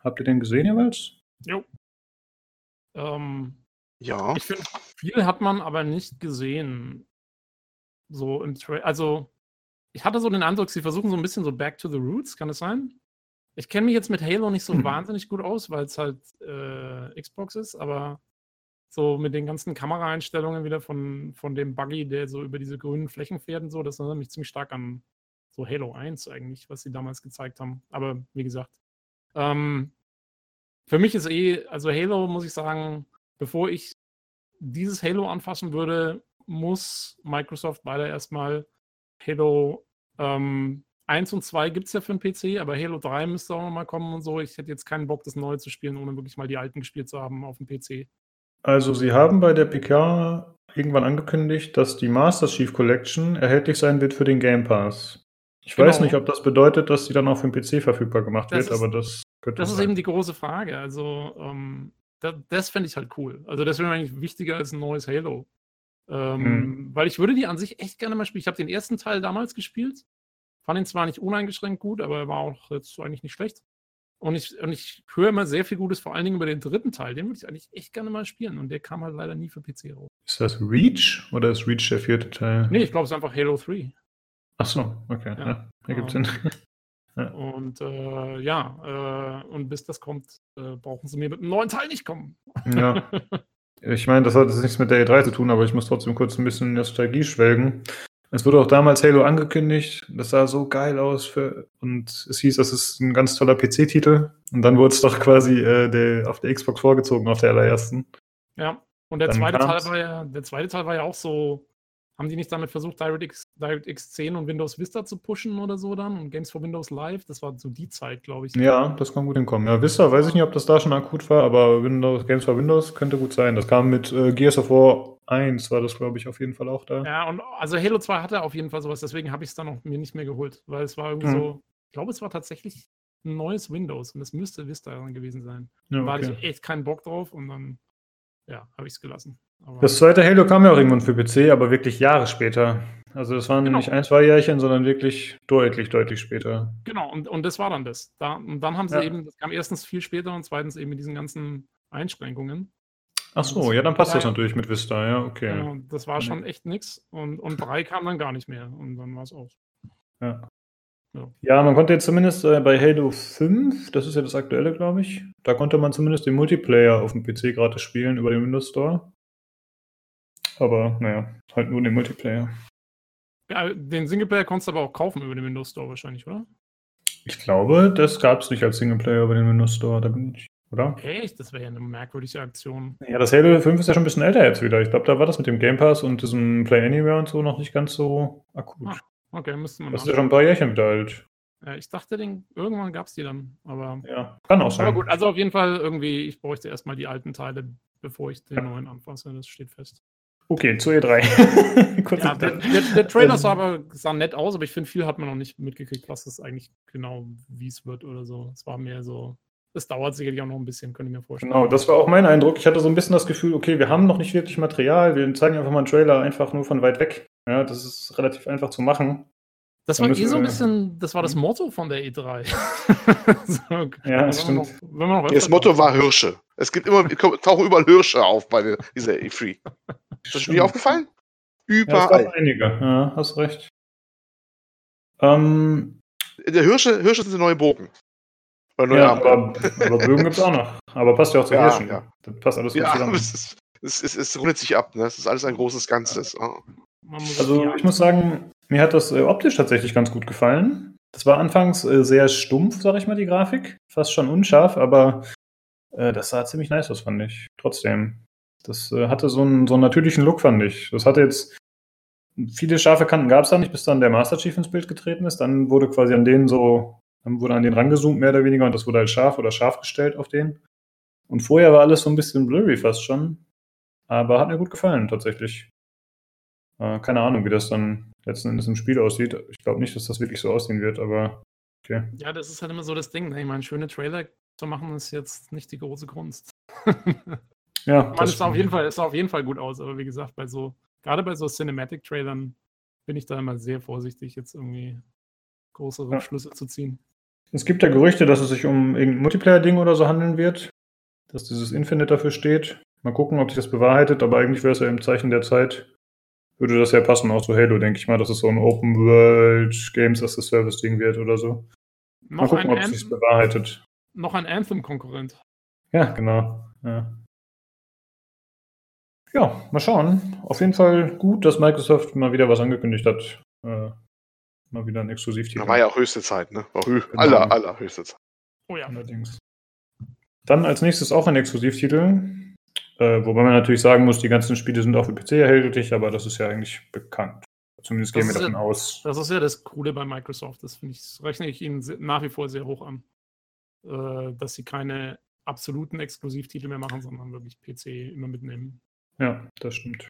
Habt ihr den gesehen jeweils? Jo. Ähm, ja. Ich finde, viel hat man aber nicht gesehen. So im Trailer. Also, ich hatte so den Eindruck, sie versuchen so ein bisschen so Back to the Roots, kann es sein? Ich kenne mich jetzt mit Halo nicht so hm. wahnsinnig gut aus, weil es halt äh, Xbox ist, aber so mit den ganzen Kameraeinstellungen wieder von, von dem Buggy, der so über diese grünen Flächen fährt und so, das erinnert mich ziemlich stark an so Halo 1 eigentlich, was sie damals gezeigt haben. Aber wie gesagt, ähm, für mich ist eh, also Halo muss ich sagen, bevor ich dieses Halo anfassen würde, muss Microsoft leider erstmal Halo ähm, 1 und 2 gibt es ja für den PC, aber Halo 3 müsste auch nochmal kommen und so. Ich hätte jetzt keinen Bock, das neue zu spielen, ohne wirklich mal die alten gespielt zu haben auf dem PC. Also, sie haben bei der PK irgendwann angekündigt, dass die Master Chief Collection erhältlich sein wird für den Game Pass. Ich genau. weiß nicht, ob das bedeutet, dass sie dann auch für den PC verfügbar gemacht das wird, ist, aber das könnte Das sein. ist eben die große Frage. Also, ähm, das, das fände ich halt cool. Also, das wäre eigentlich wichtiger als ein neues Halo. Ähm, hm. Weil ich würde die an sich echt gerne mal spielen. Ich habe den ersten Teil damals gespielt. Fand ihn zwar nicht uneingeschränkt gut, aber er war auch jetzt eigentlich nicht schlecht. Und ich, und ich höre immer sehr viel Gutes, vor allen Dingen über den dritten Teil. Den würde ich eigentlich echt gerne mal spielen. Und der kam halt leider nie für PC raus. Ist das Reach oder ist Reach der vierte Teil? Nee, ich glaube, es ist einfach Halo 3. Ach so, okay. Ja, ja ergibt Sinn. ja. Und äh, ja, äh, und bis das kommt, äh, brauchen sie mir mit einem neuen Teil nicht kommen. ja. Ich meine, das hat jetzt nichts mit der E3 zu tun, aber ich muss trotzdem kurz ein bisschen Nostalgie schwelgen. Es wurde auch damals Halo angekündigt. Das sah so geil aus. Für, und es hieß, das ist ein ganz toller PC-Titel. Und dann wurde es doch quasi äh, der, auf der Xbox vorgezogen, auf der allerersten. Ja, und der zweite, Teil war ja, der zweite Teil war ja auch so. Haben die nicht damit versucht, DirectX, DirectX 10 und Windows Vista zu pushen oder so dann? Und Games for Windows Live? Das war so die Zeit, glaube ich. Ja, das kann gut hinkommen. Ja, Vista weiß ich nicht, ob das da schon akut war, aber Windows, Games for Windows könnte gut sein. Das kam mit äh, Gears of War 1 war das, glaube ich, auf jeden Fall auch da. Ja, und also Halo 2 hatte auf jeden Fall sowas, deswegen habe ich es dann auch mir nicht mehr geholt, weil es war irgendwie mhm. so, ich glaube, es war tatsächlich ein neues Windows und es müsste Vista gewesen sein. Ja, okay. Da hatte ich echt keinen Bock drauf und dann, ja, habe ich es gelassen. Aber das zweite Halo kam ja auch irgendwann für PC, aber wirklich Jahre später. Also das waren genau. nicht ein, zwei Jährchen, sondern wirklich deutlich, deutlich später. Genau, und, und das war dann das. Da, und dann haben sie ja. eben, das kam erstens viel später und zweitens eben mit diesen ganzen Einschränkungen. Ach so, ja, dann passt das natürlich mit Vista, ja, okay. Genau, das war schon echt nix. Und, und drei kam dann gar nicht mehr. Und dann war es aus. Ja. Ja. Man konnte jetzt zumindest äh, bei Halo 5, das ist ja das aktuelle, glaube ich, da konnte man zumindest den Multiplayer auf dem PC gratis spielen über den Windows Store. Aber naja, halt nur den Multiplayer. Ja, den Singleplayer konntest du aber auch kaufen über den Windows Store wahrscheinlich, oder? Ich glaube, das gab es nicht als Singleplayer über den Windows Store, da bin ich, oder? Echt? Das wäre ja eine merkwürdige Aktion. Ja, das Halo 5 ist ja schon ein bisschen älter jetzt wieder. Ich glaube, da war das mit dem Game Pass und diesem Play Anywhere und so noch nicht ganz so akut. Ah, okay, müsste man. Das ist ja schon ein paar Jährchen wieder alt. Ja, ich dachte, den, irgendwann gab es die dann, aber. Ja, kann auch sein. Aber gut, also auf jeden Fall irgendwie, ich bräuchte erstmal die alten Teile, bevor ich den ja. neuen anfasse. Das steht fest. Okay, zu E3. ja, der, der, der, Trailer sah aber sah nett aus, aber ich finde, viel hat man noch nicht mitgekriegt, was das eigentlich genau, wie es wird oder so. Es war mehr so, es dauert sicherlich auch noch ein bisschen, könnte ich mir vorstellen. Genau, das war auch mein Eindruck. Ich hatte so ein bisschen das Gefühl, okay, wir haben noch nicht wirklich Material, wir zeigen einfach mal einen Trailer einfach nur von weit weg. Ja, das ist relativ einfach zu machen. Das war eh so ein bisschen, das war das hm? Motto von der E3. so, okay. Ja, das stimmt. Noch, das Motto war Hirsche. Es gibt immer, tauchen überall Hirsche auf bei dieser E3. Ist das schon dir aufgefallen? Überall. Ja, einige, ja, hast recht. Ähm, der Hirsche, Hirsche sind neue Bogen. ja, aber, aber, Bögen gibt es auch noch. Aber passt ja auch zu ja, Hirschen. Ja. Das passt alles ja, zusammen. Es, es, es, es rundet sich ab. Ne? Es ist alles ein großes Ganzes. Oh. Also ich muss sagen, mir hat das äh, optisch tatsächlich ganz gut gefallen. Das war anfangs äh, sehr stumpf, sag ich mal, die Grafik. Fast schon unscharf, aber äh, das sah ziemlich nice aus, fand ich. Trotzdem. Das hatte so einen, so einen natürlichen Look, fand ich. Das hatte jetzt viele scharfe Kanten gab es da nicht, bis dann der Master Chief ins Bild getreten ist. Dann wurde quasi an denen so, dann wurde an den rangezoomt, mehr oder weniger, und das wurde halt scharf oder scharf gestellt auf den. Und vorher war alles so ein bisschen blurry fast schon. Aber hat mir gut gefallen, tatsächlich. Äh, keine Ahnung, wie das dann letzten Endes im Spiel aussieht. Ich glaube nicht, dass das wirklich so aussehen wird, aber okay. Ja, das ist halt immer so das Ding. Ne? Ich meine, schöne Trailer zu machen ist jetzt nicht die große Kunst. ja. Man ist auf jeden Fall, ist auf jeden Fall gut aus, aber wie gesagt, bei so, gerade bei so Cinematic-Trailern bin ich da immer sehr vorsichtig, jetzt irgendwie große Rückschlüsse ja. zu ziehen. Es gibt ja Gerüchte, dass es sich um irgendein Multiplayer-Ding oder so handeln wird, dass dieses Infinite dafür steht. Mal gucken, ob sich das bewahrheitet, aber eigentlich wäre es ja im Zeichen der Zeit würde das ja passen, auch zu Halo, denke ich mal, dass es so ein Open World Games as a Service Ding wird oder so. Noch mal gucken, ob es sich bewahrheitet. Noch ein Anthem-Konkurrent. Ja, genau. Ja. ja. mal schauen. Auf jeden Fall gut, dass Microsoft mal wieder was angekündigt hat. Äh, mal wieder ein Exklusivtitel. War ja auch höchste Zeit, ne? War hö genau. aller, aller höchste Zeit. Oh ja. Allerdings. Dann als nächstes auch ein Exklusivtitel. Äh, wobei man natürlich sagen muss, die ganzen Spiele sind auch für PC erhältlich, aber das ist ja eigentlich bekannt. Zumindest gehen wir davon ja, aus. Das ist ja das Coole bei Microsoft. Das ich, rechne ich ihnen nach wie vor sehr hoch an. Äh, dass sie keine absoluten Exklusivtitel mehr machen, sondern wirklich PC immer mitnehmen. Ja, das stimmt.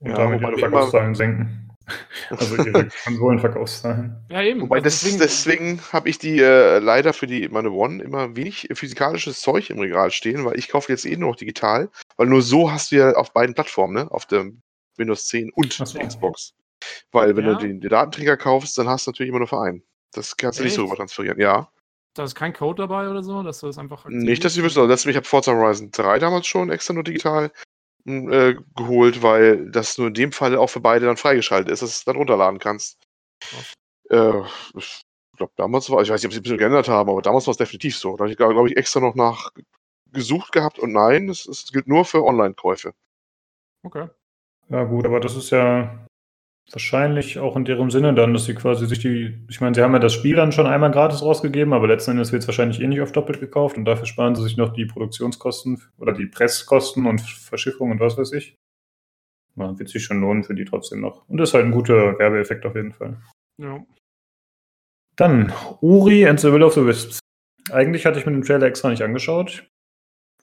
Und ja, damit ihre Verkaufszahlen senken. Also ihre Konsolenverkaufszahlen. Ja, eben. Wobei also deswegen, deswegen habe ich die äh, leider für die meine One immer wenig physikalisches Zeug im Regal stehen, weil ich kaufe jetzt eh nur noch digital, weil nur so hast du ja auf beiden Plattformen, ne? Auf dem Windows 10 und so. der Xbox. Weil wenn ja. du den, den, Datenträger kaufst, dann hast du natürlich immer nur für einen. Das kannst du Echt? nicht so rüber transferieren, ja. Da ist kein Code dabei oder so, dass du das einfach. Nicht, dass ich wüsste. Also ich habe Forza Horizon 3 damals schon extra nur digital äh, geholt, weil das nur in dem Fall auch für beide dann freigeschaltet ist, dass du es dann runterladen kannst. Äh, ich glaube, damals war, ich weiß nicht, ob sie ein bisschen geändert haben, aber damals war es definitiv so. Da habe ich, glaube ich, extra noch nach gesucht gehabt und nein, es, es gilt nur für Online-Käufe. Okay. Ja, gut, aber das ist ja Wahrscheinlich auch in deren Sinne dann, dass sie quasi sich die, ich meine, sie haben ja das Spiel dann schon einmal gratis rausgegeben, aber letzten Endes wird es wahrscheinlich eh nicht auf doppelt gekauft und dafür sparen sie sich noch die Produktionskosten oder die Presskosten und Verschiffung und was weiß ich. Man wird sich schon lohnen für die trotzdem noch. Und das ist halt ein guter Werbeeffekt auf jeden Fall. Ja. Dann Uri and the Will of the Wisps. Eigentlich hatte ich mir den Trailer extra nicht angeschaut,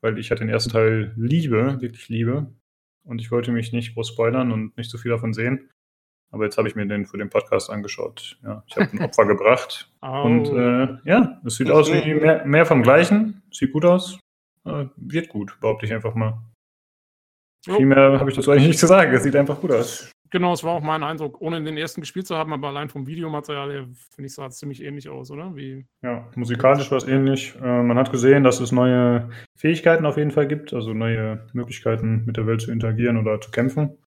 weil ich halt den ersten Teil liebe, wirklich liebe. Und ich wollte mich nicht groß spoilern und nicht so viel davon sehen. Aber jetzt habe ich mir den für den Podcast angeschaut. Ja, ich habe ein Opfer gebracht. Oh. Und äh, ja, es sieht aus wie mehr, mehr, vom Gleichen. Sieht gut aus. Äh, wird gut, behaupte ich einfach mal. Oh. Viel mehr habe ich dazu eigentlich nicht zu sagen. Es sieht einfach gut aus. Genau, es war auch mein Eindruck, ohne den ersten gespielt zu haben, aber allein vom Videomaterial her finde ich, sah es ziemlich ähnlich aus, oder? Wie ja, musikalisch war es ähnlich. Äh, man hat gesehen, dass es neue Fähigkeiten auf jeden Fall gibt, also neue Möglichkeiten mit der Welt zu interagieren oder zu kämpfen.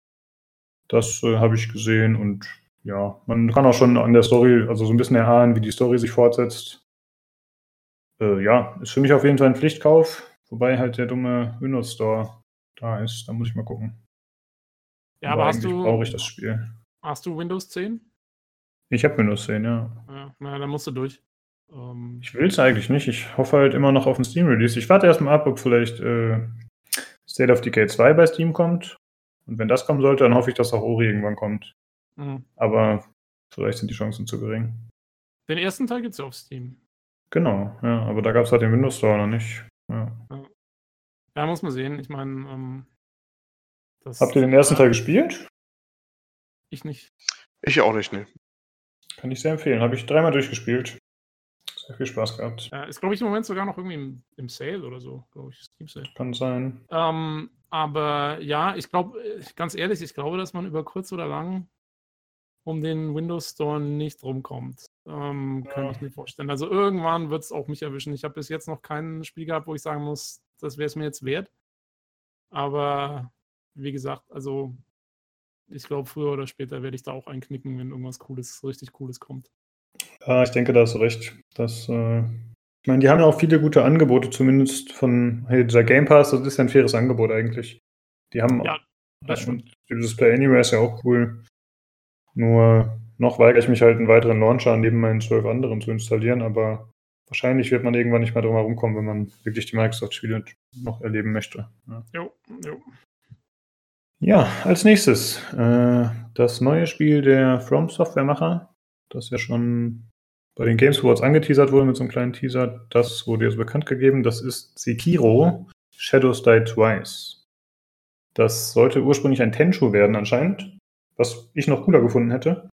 Das äh, habe ich gesehen und ja, man kann auch schon an der Story, also so ein bisschen erahnen, wie die Story sich fortsetzt. Äh, ja, ist für mich auf jeden Fall ein Pflichtkauf, wobei halt der dumme Windows Store da ist. Da muss ich mal gucken. Ja, aber, aber hast du. brauche ich das Spiel. Hast du Windows 10? Ich habe Windows 10, ja. Ja, na, dann musst du durch. Ähm, ich will es eigentlich nicht. Ich hoffe halt immer noch auf ein Steam-Release. Ich warte erstmal ab, ob vielleicht äh, State of Decay 2 bei Steam kommt. Und wenn das kommen sollte, dann hoffe ich, dass auch Ori irgendwann kommt. Mhm. Aber vielleicht sind die Chancen zu gering. Den ersten Teil gibt es ja auf Steam. Genau, ja, aber da gab es halt den Windows Store noch nicht. Ja, ja. ja muss man sehen. Ich meine, ähm, Habt ihr den ersten Teil gespielt? Ich nicht. Ich auch nicht, ne. Kann ich sehr empfehlen. Habe ich dreimal durchgespielt. Sehr viel Spaß gehabt. Ja, ist, glaube ich, im Moment sogar noch irgendwie im, im Sale oder so, glaube ich. Steam Sale. Kann sein. Ähm, aber ja, ich glaube, äh, ganz ehrlich, ich glaube, dass man über kurz oder lang um den Windows Store nicht rumkommt. Ähm, ja. Könnte ich mir vorstellen. Also irgendwann wird es auch mich erwischen. Ich habe bis jetzt noch kein Spiel gehabt, wo ich sagen muss, das wäre es mir jetzt wert. Aber wie gesagt, also ich glaube, früher oder später werde ich da auch einknicken, wenn irgendwas Cooles, richtig Cooles kommt. Ja, ich denke, da hast du recht. Das, äh, ich meine, die haben ja auch viele gute Angebote, zumindest von hey, dieser Game Pass, das ist ja ein faires Angebot eigentlich. Die haben ja, das ja, dieses Play Anywhere ist ja auch cool. Nur noch weigere ich mich halt, einen weiteren Launcher neben meinen zwölf anderen zu installieren, aber wahrscheinlich wird man irgendwann nicht mehr drum herum kommen, wenn man wirklich die Microsoft-Spiele noch erleben möchte. Ja. Jo, jo. Ja, als nächstes äh, das neue Spiel der From Software-Macher, das ja schon bei den Games Awards angeteasert wurde mit so einem kleinen Teaser. Das wurde jetzt bekannt gegeben. Das ist Sekiro Shadows Die Twice. Das sollte ursprünglich ein Tenchu werden anscheinend, was ich noch cooler gefunden hätte.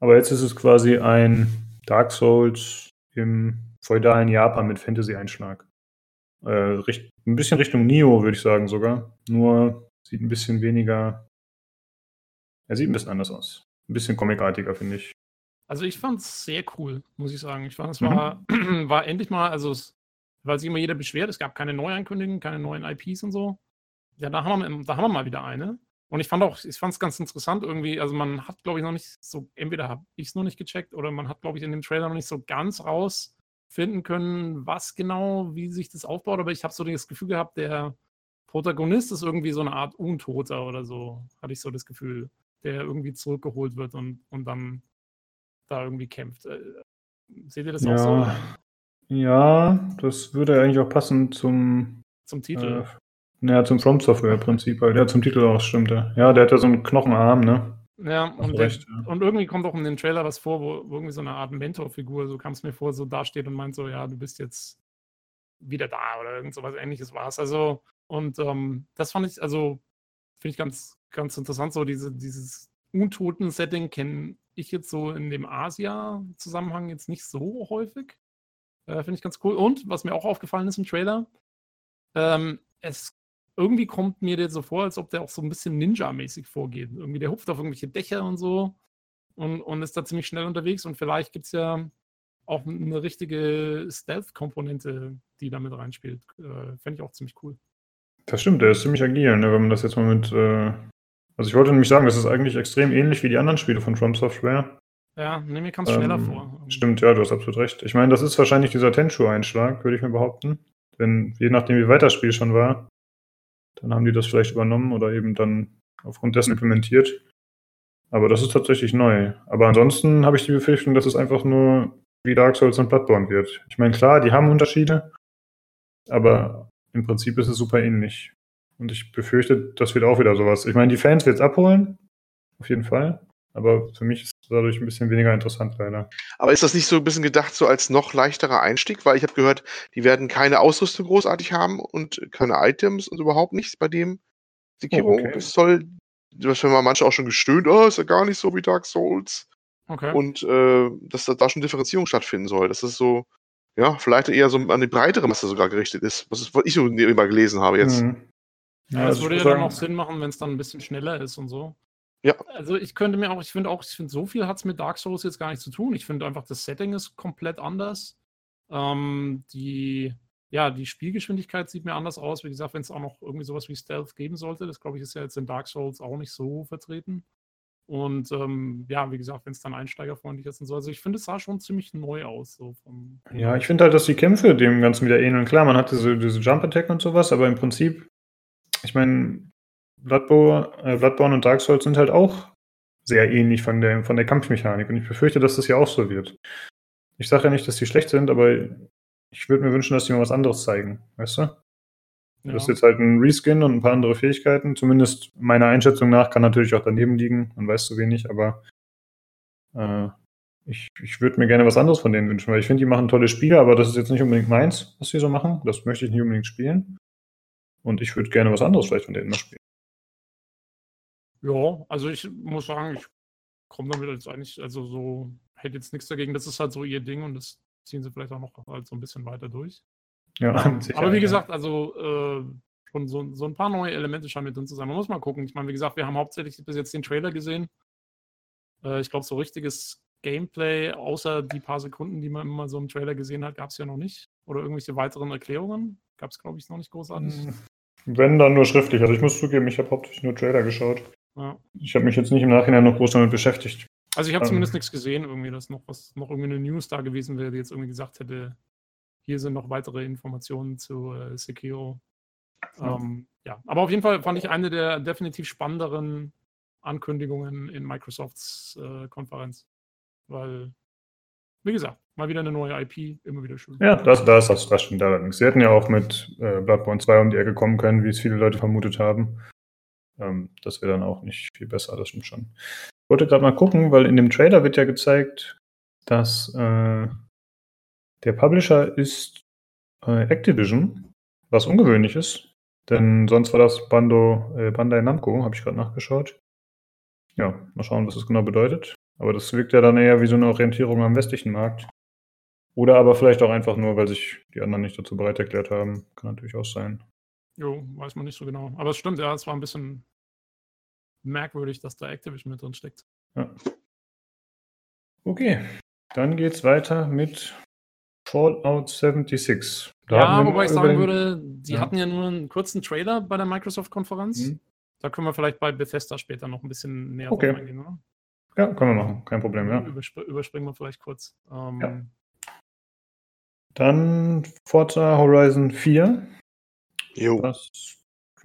Aber jetzt ist es quasi ein Dark Souls im feudalen Japan mit Fantasy-Einschlag. Äh, ein bisschen Richtung Nio, würde ich sagen sogar. Nur Sieht ein bisschen weniger. Er sieht ein bisschen anders aus. Ein bisschen comicartiger, finde ich. Also ich fand es sehr cool, muss ich sagen. Ich fand, es war, mhm. war endlich mal, also es, weil sich immer jeder beschwert, es gab keine Neuankündigungen, keine neuen IPs und so. Ja, da haben wir, da haben wir mal wieder eine. Und ich fand auch, ich fand es ganz interessant irgendwie, also man hat, glaube ich, noch nicht so, entweder habe ich es noch nicht gecheckt oder man hat, glaube ich, in dem Trailer noch nicht so ganz rausfinden können, was genau, wie sich das aufbaut. Aber ich habe so das Gefühl gehabt, der, Protagonist ist irgendwie so eine Art Untoter oder so, hatte ich so das Gefühl, der irgendwie zurückgeholt wird und, und dann da irgendwie kämpft. Äh, seht ihr das ja. auch so? Ja, das würde eigentlich auch passen zum zum Titel. Äh, naja, zum From Software Prinzip, weil der zum Titel auch stimmt. Ja, der hat ja so einen Knochenarm, ne? Ja, und, recht, ja. und irgendwie kommt auch in den Trailer was vor, wo, irgendwie so eine Art Mentorfigur, so kam es mir vor, so dasteht und meint so, ja, du bist jetzt wieder da oder irgend sowas ähnliches war es. Also und ähm, das fand ich, also, finde ich ganz, ganz interessant. So diese, dieses Untoten-Setting kenne ich jetzt so in dem Asia-Zusammenhang jetzt nicht so häufig. Äh, finde ich ganz cool. Und was mir auch aufgefallen ist im Trailer, ähm, es irgendwie kommt mir der so vor, als ob der auch so ein bisschen Ninja-mäßig vorgeht. Irgendwie der hupft auf irgendwelche Dächer und so und, und ist da ziemlich schnell unterwegs. Und vielleicht gibt es ja auch eine richtige Stealth-Komponente, die da mit reinspielt. Äh, Fände ich auch ziemlich cool. Das stimmt, der ist ziemlich agil, ne, wenn man das jetzt mal mit. Äh also, ich wollte nämlich sagen, das ist eigentlich extrem ähnlich wie die anderen Spiele von From Software. Ja, ne, mir kam es ähm, schneller vor. Stimmt, ja, du hast absolut recht. Ich meine, das ist wahrscheinlich dieser Tenshu-Einschlag, würde ich mir behaupten. Denn je nachdem, wie weit das Spiel schon war, dann haben die das vielleicht übernommen oder eben dann aufgrund dessen implementiert. Aber das ist tatsächlich neu. Aber ansonsten habe ich die Befürchtung, dass es einfach nur wie Dark Souls und Bloodborne wird. Ich meine, klar, die haben Unterschiede, aber im Prinzip ist es super ähnlich. Und ich befürchte, das wird auch wieder sowas. Ich meine, die Fans wird es abholen, auf jeden Fall. Aber für mich ist es dadurch ein bisschen weniger interessant, leider. Aber ist das nicht so ein bisschen gedacht, so als noch leichterer Einstieg? Weil ich habe gehört, die werden keine Ausrüstung großartig haben und keine Items und überhaupt nichts bei dem Sekiro. Oh, okay. Das soll, das haben manche auch schon gestöhnt, oh, ist ja gar nicht so wie Dark Souls. Okay. Und äh, dass da schon Differenzierung stattfinden soll. Das ist so, ja, vielleicht eher so an die breitere Masse sogar gerichtet ist, was, ist, was ich so immer gelesen habe jetzt. Mhm. Ja, das also würde ja dann auch Sinn machen, wenn es dann ein bisschen schneller ist und so. Ja. Also ich könnte mir auch, ich finde auch, ich finde, so viel hat es mit Dark Souls jetzt gar nicht zu tun. Ich finde einfach, das Setting ist komplett anders. Ähm, die, ja, die Spielgeschwindigkeit sieht mir anders aus. Wie gesagt, wenn es auch noch irgendwie sowas wie Stealth geben sollte, das glaube ich ist ja jetzt in Dark Souls auch nicht so vertreten. Und ähm, ja, wie gesagt, wenn es dann einsteigerfreundlich ist und so. Also ich finde, es sah schon ziemlich neu aus. So vom, ja, ich finde halt, dass die Kämpfe dem Ganzen wieder ähneln. Klar, man hat diese, diese Jump Attack und sowas, aber im Prinzip, ich meine, Bloodborne, äh, Bloodborne und Dark Souls sind halt auch sehr ähnlich von der, von der Kampfmechanik. Und ich befürchte, dass das ja auch so wird. Ich sage ja nicht, dass die schlecht sind, aber ich würde mir wünschen, dass die mal was anderes zeigen, weißt du? Ja. Das ist jetzt halt ein Reskin und ein paar andere Fähigkeiten. Zumindest meiner Einschätzung nach kann natürlich auch daneben liegen. Man weiß zu wenig, aber äh, ich, ich würde mir gerne was anderes von denen wünschen, weil ich finde, die machen tolle Spiele, aber das ist jetzt nicht unbedingt meins, was sie so machen. Das möchte ich nicht unbedingt spielen. Und ich würde gerne was anderes vielleicht von denen mal spielen. Ja, also ich muss sagen, ich komme damit jetzt eigentlich, also so, hätte jetzt nichts dagegen. Das ist halt so ihr Ding und das ziehen sie vielleicht auch noch halt so ein bisschen weiter durch. Ja, ähm, sicher, aber wie gesagt, also äh, schon so, so, ein paar neue Elemente scheinen mit drin zu sein. Man muss mal gucken. Ich meine, wie gesagt, wir haben hauptsächlich bis jetzt den Trailer gesehen. Äh, ich glaube, so richtiges Gameplay, außer die paar Sekunden, die man immer so im Trailer gesehen hat, gab es ja noch nicht. Oder irgendwelche weiteren Erklärungen. Gab es, glaube ich, noch nicht großartig. Hm. Wenn, dann nur schriftlich. Also ich muss zugeben, ich habe hauptsächlich nur Trailer geschaut. Ja. Ich habe mich jetzt nicht im Nachhinein noch groß damit beschäftigt. Also ich habe ähm, zumindest nichts gesehen, irgendwie, dass noch was, noch irgendwie eine News da gewesen wäre, die jetzt irgendwie gesagt hätte, hier sind noch weitere Informationen zu äh, Sekiro. Ja. Ähm, ja, aber auf jeden Fall fand ich eine der definitiv spannenderen Ankündigungen in Microsofts äh, Konferenz. Weil, wie gesagt, mal wieder eine neue IP, immer wieder schön. Ja, das, das, das, das stimmt allerdings. Sie hätten ja auch mit äh, Bloodborne 2 um die Ecke kommen können, wie es viele Leute vermutet haben. Ähm, das wäre dann auch nicht viel besser, das stimmt schon. Ich wollte gerade mal gucken, weil in dem Trailer wird ja gezeigt, dass äh, der Publisher ist äh, Activision, was ungewöhnlich ist. Denn sonst war das Bando, äh, Bandai Namco, habe ich gerade nachgeschaut. Ja, mal schauen, was das genau bedeutet. Aber das wirkt ja dann eher wie so eine Orientierung am westlichen Markt. Oder aber vielleicht auch einfach nur, weil sich die anderen nicht dazu bereit erklärt haben. Kann natürlich auch sein. Jo, weiß man nicht so genau. Aber es stimmt, ja, es war ein bisschen merkwürdig, dass da Activision mit drin steckt. Ja. Okay, dann geht's weiter mit Fallout 76. Da ja, wobei ich sagen würde, die ja. hatten ja nur einen kurzen Trailer bei der Microsoft-Konferenz. Mhm. Da können wir vielleicht bei Bethesda später noch ein bisschen näher okay. drauf eingehen, oder? Ja, können wir machen. Kein Problem, ja. Überspr überspringen wir vielleicht kurz. Ähm, ja. Dann Forza Horizon 4. Jo. Das,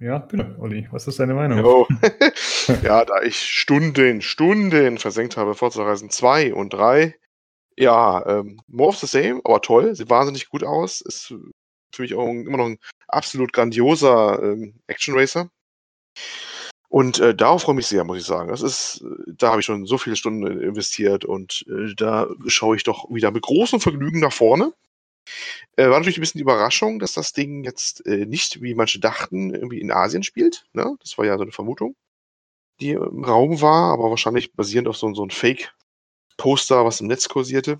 ja, bitte, Olli. Was ist deine Meinung? Jo. ja, da ich Stunden, Stunden versenkt habe, Forza Horizon 2 und 3. Ja, ähm, more of the same, aber toll. Sieht wahnsinnig gut aus. Ist für mich auch immer noch ein absolut grandioser ähm, Action Racer. Und äh, darauf freue ich mich sehr, muss ich sagen. Das ist, da habe ich schon so viele Stunden investiert und äh, da schaue ich doch wieder mit großem Vergnügen nach vorne. Äh, war natürlich ein bisschen die Überraschung, dass das Ding jetzt äh, nicht, wie manche dachten, irgendwie in Asien spielt. Ne? Das war ja so eine Vermutung, die im Raum war, aber wahrscheinlich basierend auf so, so ein Fake-Poster, was im Netz kursierte.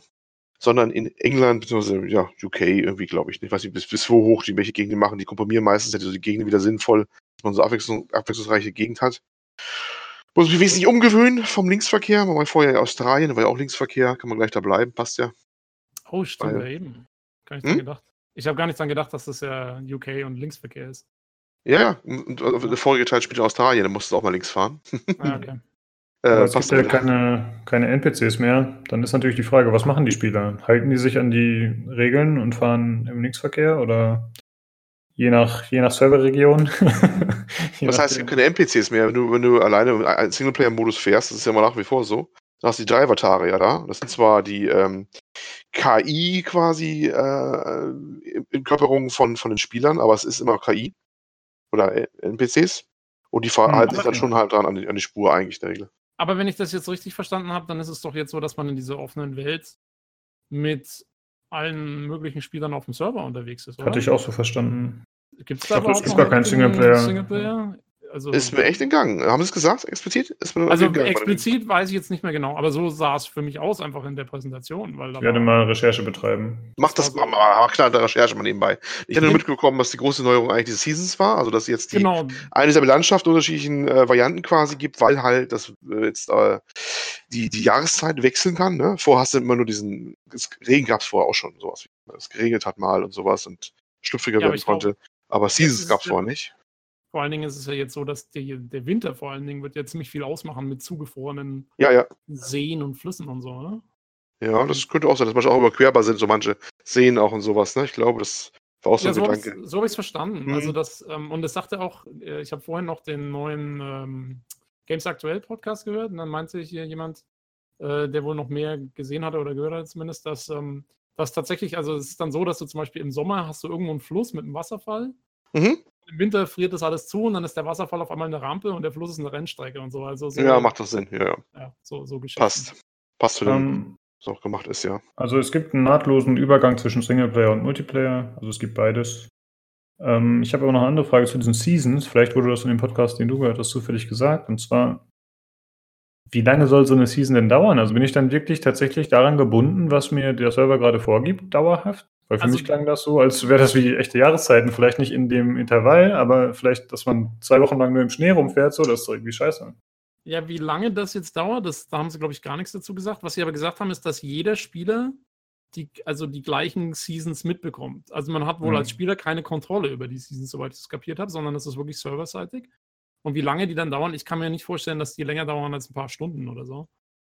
Sondern in England, bzw. ja, UK irgendwie, glaube ich. Ich weiß nicht, bis, bis wo hoch die welche Gegenden machen. Die komprimieren meistens ja so die Gegenden wieder sinnvoll, dass man so abwechslung, abwechslungsreiche Gegend hat. Muss mich wesentlich umgewöhnen vom Linksverkehr. Man war vorher in Australien, war ja auch Linksverkehr, kann man gleich da bleiben, passt ja. Oh, stimmt, ja eben. Gar nicht hm? dran gedacht. Ich habe gar nicht dran gedacht, dass das ja UK und Linksverkehr ist. Ja, ja. Und der vorige Teil spielt in Australien, da musst du auch mal links fahren. Ah, okay. äh, es gibt ja keine, keine NPCs mehr. Dann ist natürlich die Frage, was machen die Spieler? Halten die sich an die Regeln und fahren im Linksverkehr oder Je nach, je nach Serverregion. Was heißt, es gibt keine NPCs mehr, wenn du, wenn du alleine im Singleplayer-Modus fährst, das ist ja immer nach wie vor so. Da hast du die drei Avatare ja da. Das sind zwar die ähm, KI quasi äh, Inkörperung von, von den Spielern, aber es ist immer KI oder NPCs. Und die verhalten hm, sich dann schon halt dran an die, an die Spur eigentlich in der Regel. Aber wenn ich das jetzt richtig verstanden habe, dann ist es doch jetzt so, dass man in dieser offenen Welt mit allen möglichen Spielern auf dem Server unterwegs ist, oder? Hatte ich auch so verstanden. Gibt es da aber auch es gar keinen Singleplayer. Singleplayer? Also, ist mir echt entgangen. Haben Sie es gesagt, explizit? also entgangen, explizit weiß ich jetzt nicht mehr genau, aber so sah es für mich aus, einfach in der Präsentation. Weil ich werde mal Recherche betreiben. Macht das, mal, mal klar, der Recherche mal nebenbei. Ich habe nur mitbekommen, was die große Neuerung eigentlich diese Seasons war, also dass es jetzt die, genau. eine dieser Landschaft unterschiedlichen äh, Varianten quasi gibt, weil halt das äh, jetzt äh, die, die Jahreszeit wechseln kann. Ne? Vorher hast du immer nur diesen, Regen gab es vorher auch schon, sowas wie es geregnet hat mal und sowas und schlüpfriger ja, werden konnte. Glaub, aber Seasons gab es vorher nicht. Vor allen Dingen ist es ja jetzt so, dass die, der Winter vor allen Dingen wird ja ziemlich viel ausmachen mit zugefrorenen ja, ja. Seen und Flüssen und so, oder? Ja, das könnte auch sein, dass manche auch überquerbar sind, so manche Seen auch und sowas. Ne? Ich glaube, das War auch so ja, so habe ich es verstanden. Mhm. Also das, ähm, und es sagte auch, äh, ich habe vorhin noch den neuen ähm, Games Aktuell Podcast gehört und dann meinte hier jemand, äh, der wohl noch mehr gesehen hatte oder gehört hat zumindest, dass ähm, das tatsächlich, also es ist dann so, dass du zum Beispiel im Sommer hast du irgendwo einen Fluss mit einem Wasserfall. Mhm. Im Winter friert das alles zu und dann ist der Wasserfall auf einmal eine Rampe und der Fluss ist eine Rennstrecke und so. Also so ja, macht das Sinn, ja, ja. ja so, so Passt. Passt zu dem, um, ähm, was auch gemacht ist, ja. Also es gibt einen nahtlosen Übergang zwischen Singleplayer und Multiplayer. Also es gibt beides. Ähm, ich habe aber noch eine andere Frage zu diesen Seasons. Vielleicht wurde das in dem Podcast, den du gehört hast, zufällig gesagt. Und zwar, wie lange soll so eine Season denn dauern? Also bin ich dann wirklich tatsächlich daran gebunden, was mir der Server gerade vorgibt, dauerhaft? Weil für also, mich klang das so, als wäre das wie echte Jahreszeiten. Vielleicht nicht in dem Intervall, aber vielleicht, dass man zwei Wochen lang nur im Schnee rumfährt, so, das ist doch irgendwie scheiße. Ja, wie lange das jetzt dauert, das, da haben sie, glaube ich, gar nichts dazu gesagt. Was sie aber gesagt haben, ist, dass jeder Spieler die, also die gleichen Seasons mitbekommt. Also man hat wohl mhm. als Spieler keine Kontrolle über die Seasons, soweit ich es kapiert habe, sondern es ist wirklich serverseitig. Und wie lange die dann dauern, ich kann mir nicht vorstellen, dass die länger dauern als ein paar Stunden oder so.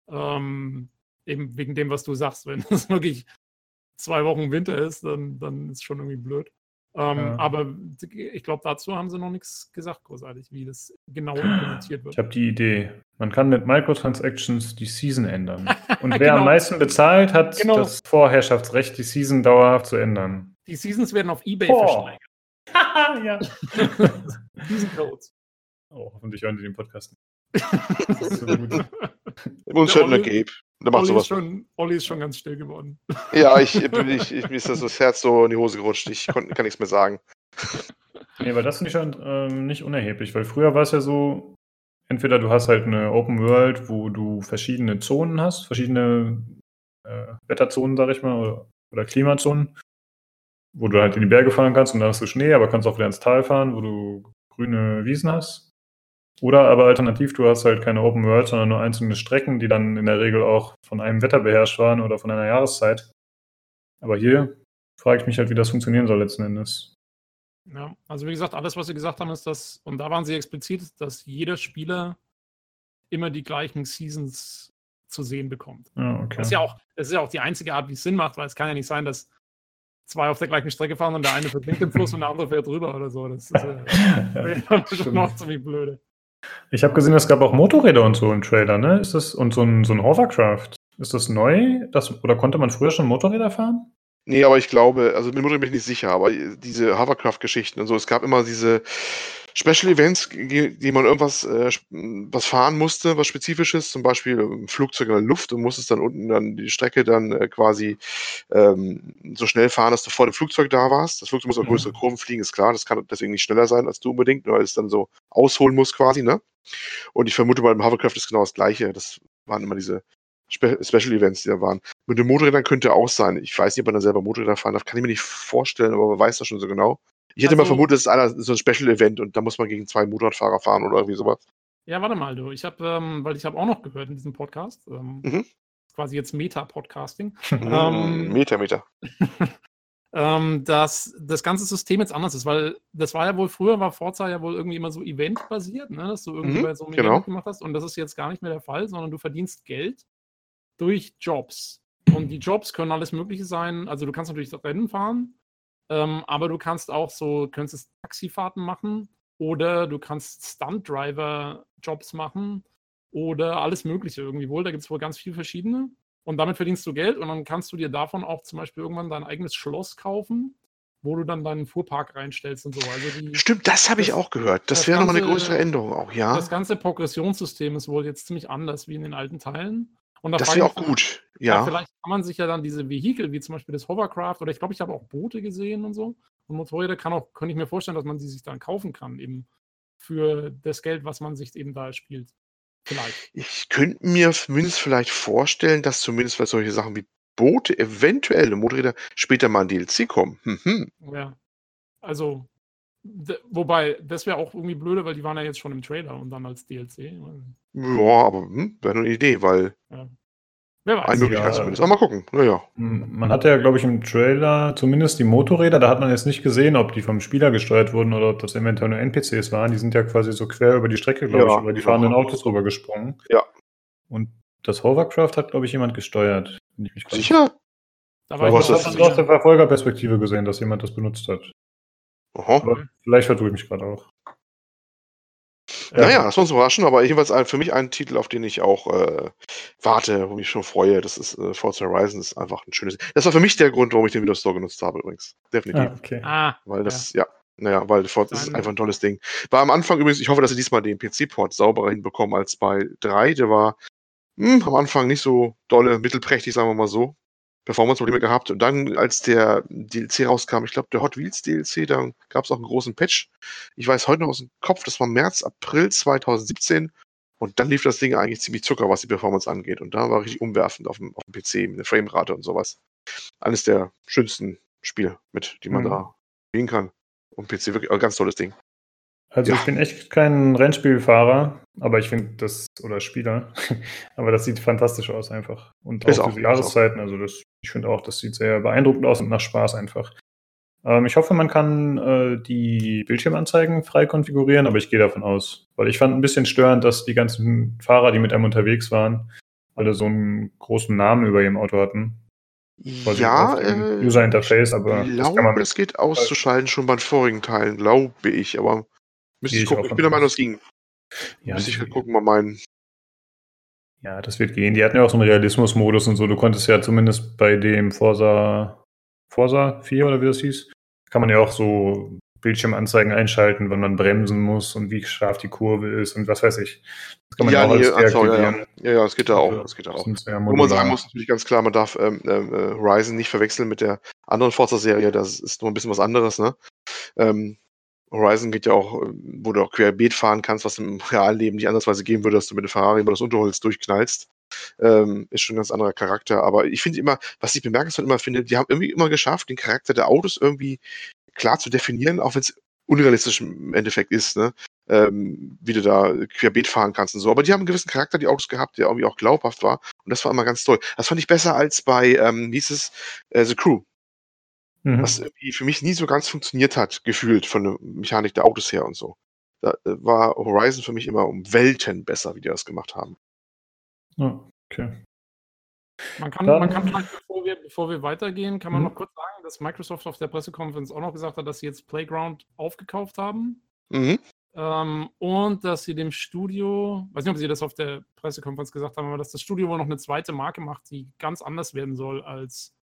Ähm, eben wegen dem, was du sagst. Wenn es wirklich zwei Wochen Winter ist, dann, dann ist es schon irgendwie blöd. Ähm, ja. Aber ich glaube, dazu haben sie noch nichts gesagt, großartig, wie das genau implementiert wird. Ich habe die Idee. Man kann mit Microtransactions die Season ändern. Und wer genau. am meisten bezahlt, hat genau. das Vorherrschaftsrecht, die Season dauerhaft zu ändern. Die Seasons werden auf Ebay oh. versteigert. ja. Season Codes. Oh, hoffentlich hören die den Podcast nicht. so Uns hört nur Gabe. Der macht Olli, sowas. Ist schon, Olli ist schon ganz still geworden. Ja, ich, ich, ich, mir ist das, das Herz so in die Hose gerutscht. Ich kon, kann nichts mehr sagen. Nee, weil das finde ich schon ähm, nicht unerheblich, weil früher war es ja so, entweder du hast halt eine Open World, wo du verschiedene Zonen hast, verschiedene äh, Wetterzonen, sag ich mal, oder, oder, Klimazonen, wo du halt in die Berge fahren kannst und dann hast du Schnee, aber kannst auch wieder ins Tal fahren, wo du grüne Wiesen hast. Oder aber alternativ, du hast halt keine Open World, sondern nur einzelne Strecken, die dann in der Regel auch von einem Wetter beherrscht waren oder von einer Jahreszeit. Aber hier frage ich mich halt, wie das funktionieren soll letzten Endes. Ja, also wie gesagt, alles, was Sie gesagt haben, ist das, und da waren Sie explizit, dass jeder Spieler immer die gleichen Seasons zu sehen bekommt. Ja, okay. Das ist ja auch, das ist ja auch die einzige Art, wie es Sinn macht, weil es kann ja nicht sein, dass zwei auf der gleichen Strecke fahren und der eine verbringt den Fluss und der andere fährt drüber oder so. Das ist äh, ja, schon noch ziemlich blöde. Ich habe gesehen, es gab auch Motorräder und so im Trailer, ne? Ist das, und so ein, so ein Hovercraft. Ist das neu? Das, oder konnte man früher schon Motorräder fahren? Nee, aber ich glaube, also mit Motorrädern bin ich nicht sicher, aber diese Hovercraft-Geschichten und so, es gab immer diese Special Events, die man irgendwas äh, was fahren musste, was Spezifisches, zum Beispiel ein Flugzeug in der Luft und musstest dann unten dann die Strecke dann äh, quasi ähm, so schnell fahren, dass du vor dem Flugzeug da warst. Das Flugzeug muss auch mhm. größere Kurven fliegen, ist klar, das kann deswegen nicht schneller sein als du unbedingt, weil es dann so ausholen muss quasi, ne? Und ich vermute mal, im Hovercraft ist genau das gleiche. Das waren immer diese Spe Special Events, die da waren. Mit den Motorrädern könnte auch sein. Ich weiß nicht, ob man dann selber Motorräder fahren darf, kann ich mir nicht vorstellen, aber man weiß das schon so genau. Ich hätte also, mal vermutet, es ist einer, so ein Special-Event und da muss man gegen zwei Motorradfahrer fahren oder irgendwie sowas. Ja, warte mal, du. Ich habe, ähm, weil ich habe auch noch gehört in diesem Podcast, ähm, mhm. quasi jetzt Meta-Podcasting. ähm, Meta, Meta. ähm, dass das ganze System jetzt anders ist, weil das war ja wohl, früher war Forza ja wohl irgendwie immer so eventbasiert, ne? dass du irgendwie mhm, bei so einem genau. Event gemacht hast und das ist jetzt gar nicht mehr der Fall, sondern du verdienst Geld durch Jobs. Und die Jobs können alles Mögliche sein. Also du kannst natürlich Rennen fahren, ähm, aber du kannst auch so, könntest Taxifahrten machen oder du kannst Stunt-Driver-Jobs machen oder alles Mögliche irgendwie wohl. Da gibt es wohl ganz viele verschiedene. Und damit verdienst du Geld und dann kannst du dir davon auch zum Beispiel irgendwann dein eigenes Schloss kaufen, wo du dann deinen Fuhrpark reinstellst und so. Also die, Stimmt, das habe ich auch gehört. Das, das wäre nochmal eine größere Änderung auch, ja. Das ganze Progressionssystem ist wohl jetzt ziemlich anders wie in den alten Teilen. Und da das wäre auch gut, ja. ja. Vielleicht kann man sich ja dann diese Vehikel, wie zum Beispiel das Hovercraft, oder ich glaube, ich habe auch Boote gesehen und so. Und Motorräder kann auch, könnte ich mir vorstellen, dass man sie sich dann kaufen kann, eben für das Geld, was man sich eben da spielt. Vielleicht. Ich könnte mir zumindest vielleicht vorstellen, dass zumindest bei solche Sachen wie Boote, eventuell Motorräder, später mal ein DLC kommen. Mhm. Ja. Also, wobei, das wäre auch irgendwie blöde, weil die waren ja jetzt schon im Trailer und dann als DLC. Ja, aber hm, wäre eine Idee, weil. Ja. Wer weiß. Eine Möglichkeit ja, zumindest. Aber mal gucken. Naja. Man hatte ja, glaube ich, im Trailer zumindest die Motorräder. Da hat man jetzt nicht gesehen, ob die vom Spieler gesteuert wurden oder ob das eventuell nur NPCs waren. Die sind ja quasi so quer über die Strecke, glaube ja, ich, über die fahrenden Autos rüber gesprungen. Ja. Und das Hovercraft hat, glaube ich, jemand gesteuert. Sicher? Da war ich hast du aus der Verfolgerperspektive gesehen, dass jemand das benutzt hat. Aha. Aber vielleicht vertue ich mich gerade auch. Naja, das war uns überraschen, aber jedenfalls ein, für mich ein Titel, auf den ich auch äh, warte, wo mich schon freue. Das ist äh, Forza Horizon, das ist einfach ein schönes. Das war für mich der Grund, warum ich den Windows Store genutzt habe, übrigens. Definitiv. Ah, okay. Ah, weil das, ja. ja. Naja, weil Forza ist einfach ein tolles Ding. War am Anfang übrigens, ich hoffe, dass sie diesmal den PC-Port sauberer hinbekommen als bei 3. Der war mh, hm, am Anfang nicht so dolle, mittelprächtig, sagen wir mal so. Performance-Probleme gehabt. Und dann, als der DLC rauskam, ich glaube, der Hot Wheels DLC, da gab es auch einen großen Patch. Ich weiß heute noch aus dem Kopf, das war März, April 2017. Und dann lief das Ding eigentlich ziemlich Zucker, was die Performance angeht. Und da war richtig umwerfend auf dem, auf dem PC, mit der Framerate und sowas. Eines der schönsten Spiele, mit die man mhm. da spielen kann. Und PC wirklich ein ganz tolles Ding. Also ja. ich bin echt kein Rennspielfahrer, aber ich finde das, oder Spieler, aber das sieht fantastisch aus einfach. Und auch, auch diese Jahreszeiten, also das, ich finde auch, das sieht sehr beeindruckend aus und nach Spaß einfach. Ähm, ich hoffe, man kann äh, die Bildschirmanzeigen frei konfigurieren, aber ich gehe davon aus. Weil ich fand ein bisschen störend, dass die ganzen Fahrer, die mit einem unterwegs waren, alle so einen großen Namen über ihrem Auto hatten. Ja, äh, User Interface, aber ich glaube, es geht auszuschalten schon bei den vorigen Teilen, glaube ich, aber Müsste ich, ich gucken. Ich bin der Meinung, es ging. Ja, Müsste ich gucken, mal meinen. Ja, das wird gehen. Die hatten ja auch so einen Realismus-Modus und so. Du konntest ja zumindest bei dem Forsa, Forsa 4 oder wie das hieß, kann man ja auch so Bildschirmanzeigen einschalten, wenn man bremsen muss und wie scharf die Kurve ist und was weiß ich. Das kann man ja, auch nee, alles also, ja, ja. ja, es geht da auch. Das geht da auch. Wo man sagen muss, natürlich ganz klar, man darf ähm, ähm, äh, Horizon nicht verwechseln mit der anderen Forza-Serie. Das ist nur ein bisschen was anderes, ne? Ähm, Horizon geht ja auch, äh, wo du auch querbeet fahren kannst, was im Realleben nicht andersweise geben würde, dass du mit dem Ferrari über das Unterholz durchknallst. Ähm, ist schon ein ganz anderer Charakter. Aber ich finde immer, was ich bemerkenswert immer finde, die haben irgendwie immer geschafft, den Charakter der Autos irgendwie klar zu definieren, auch wenn es unrealistisch im Endeffekt ist, ne? Ähm, wie du da querbeet fahren kannst und so. Aber die haben einen gewissen Charakter, die Autos gehabt, der irgendwie auch glaubhaft war. Und das war immer ganz toll. Das fand ich besser als bei, ähm, wie hieß es, äh, The Crew. Mhm. Was irgendwie für mich nie so ganz funktioniert hat, gefühlt von der Mechanik der Autos her und so. Da äh, war Horizon für mich immer um Welten besser, wie die das gemacht haben. Oh, okay. Man kann, man kann vielleicht, bevor wir, bevor wir weitergehen, kann man mhm. noch kurz sagen, dass Microsoft auf der Pressekonferenz auch noch gesagt hat, dass sie jetzt Playground aufgekauft haben. Mhm. Ähm, und dass sie dem Studio, weiß nicht, ob sie das auf der Pressekonferenz gesagt haben, aber dass das Studio wohl noch eine zweite Marke macht, die ganz anders werden soll als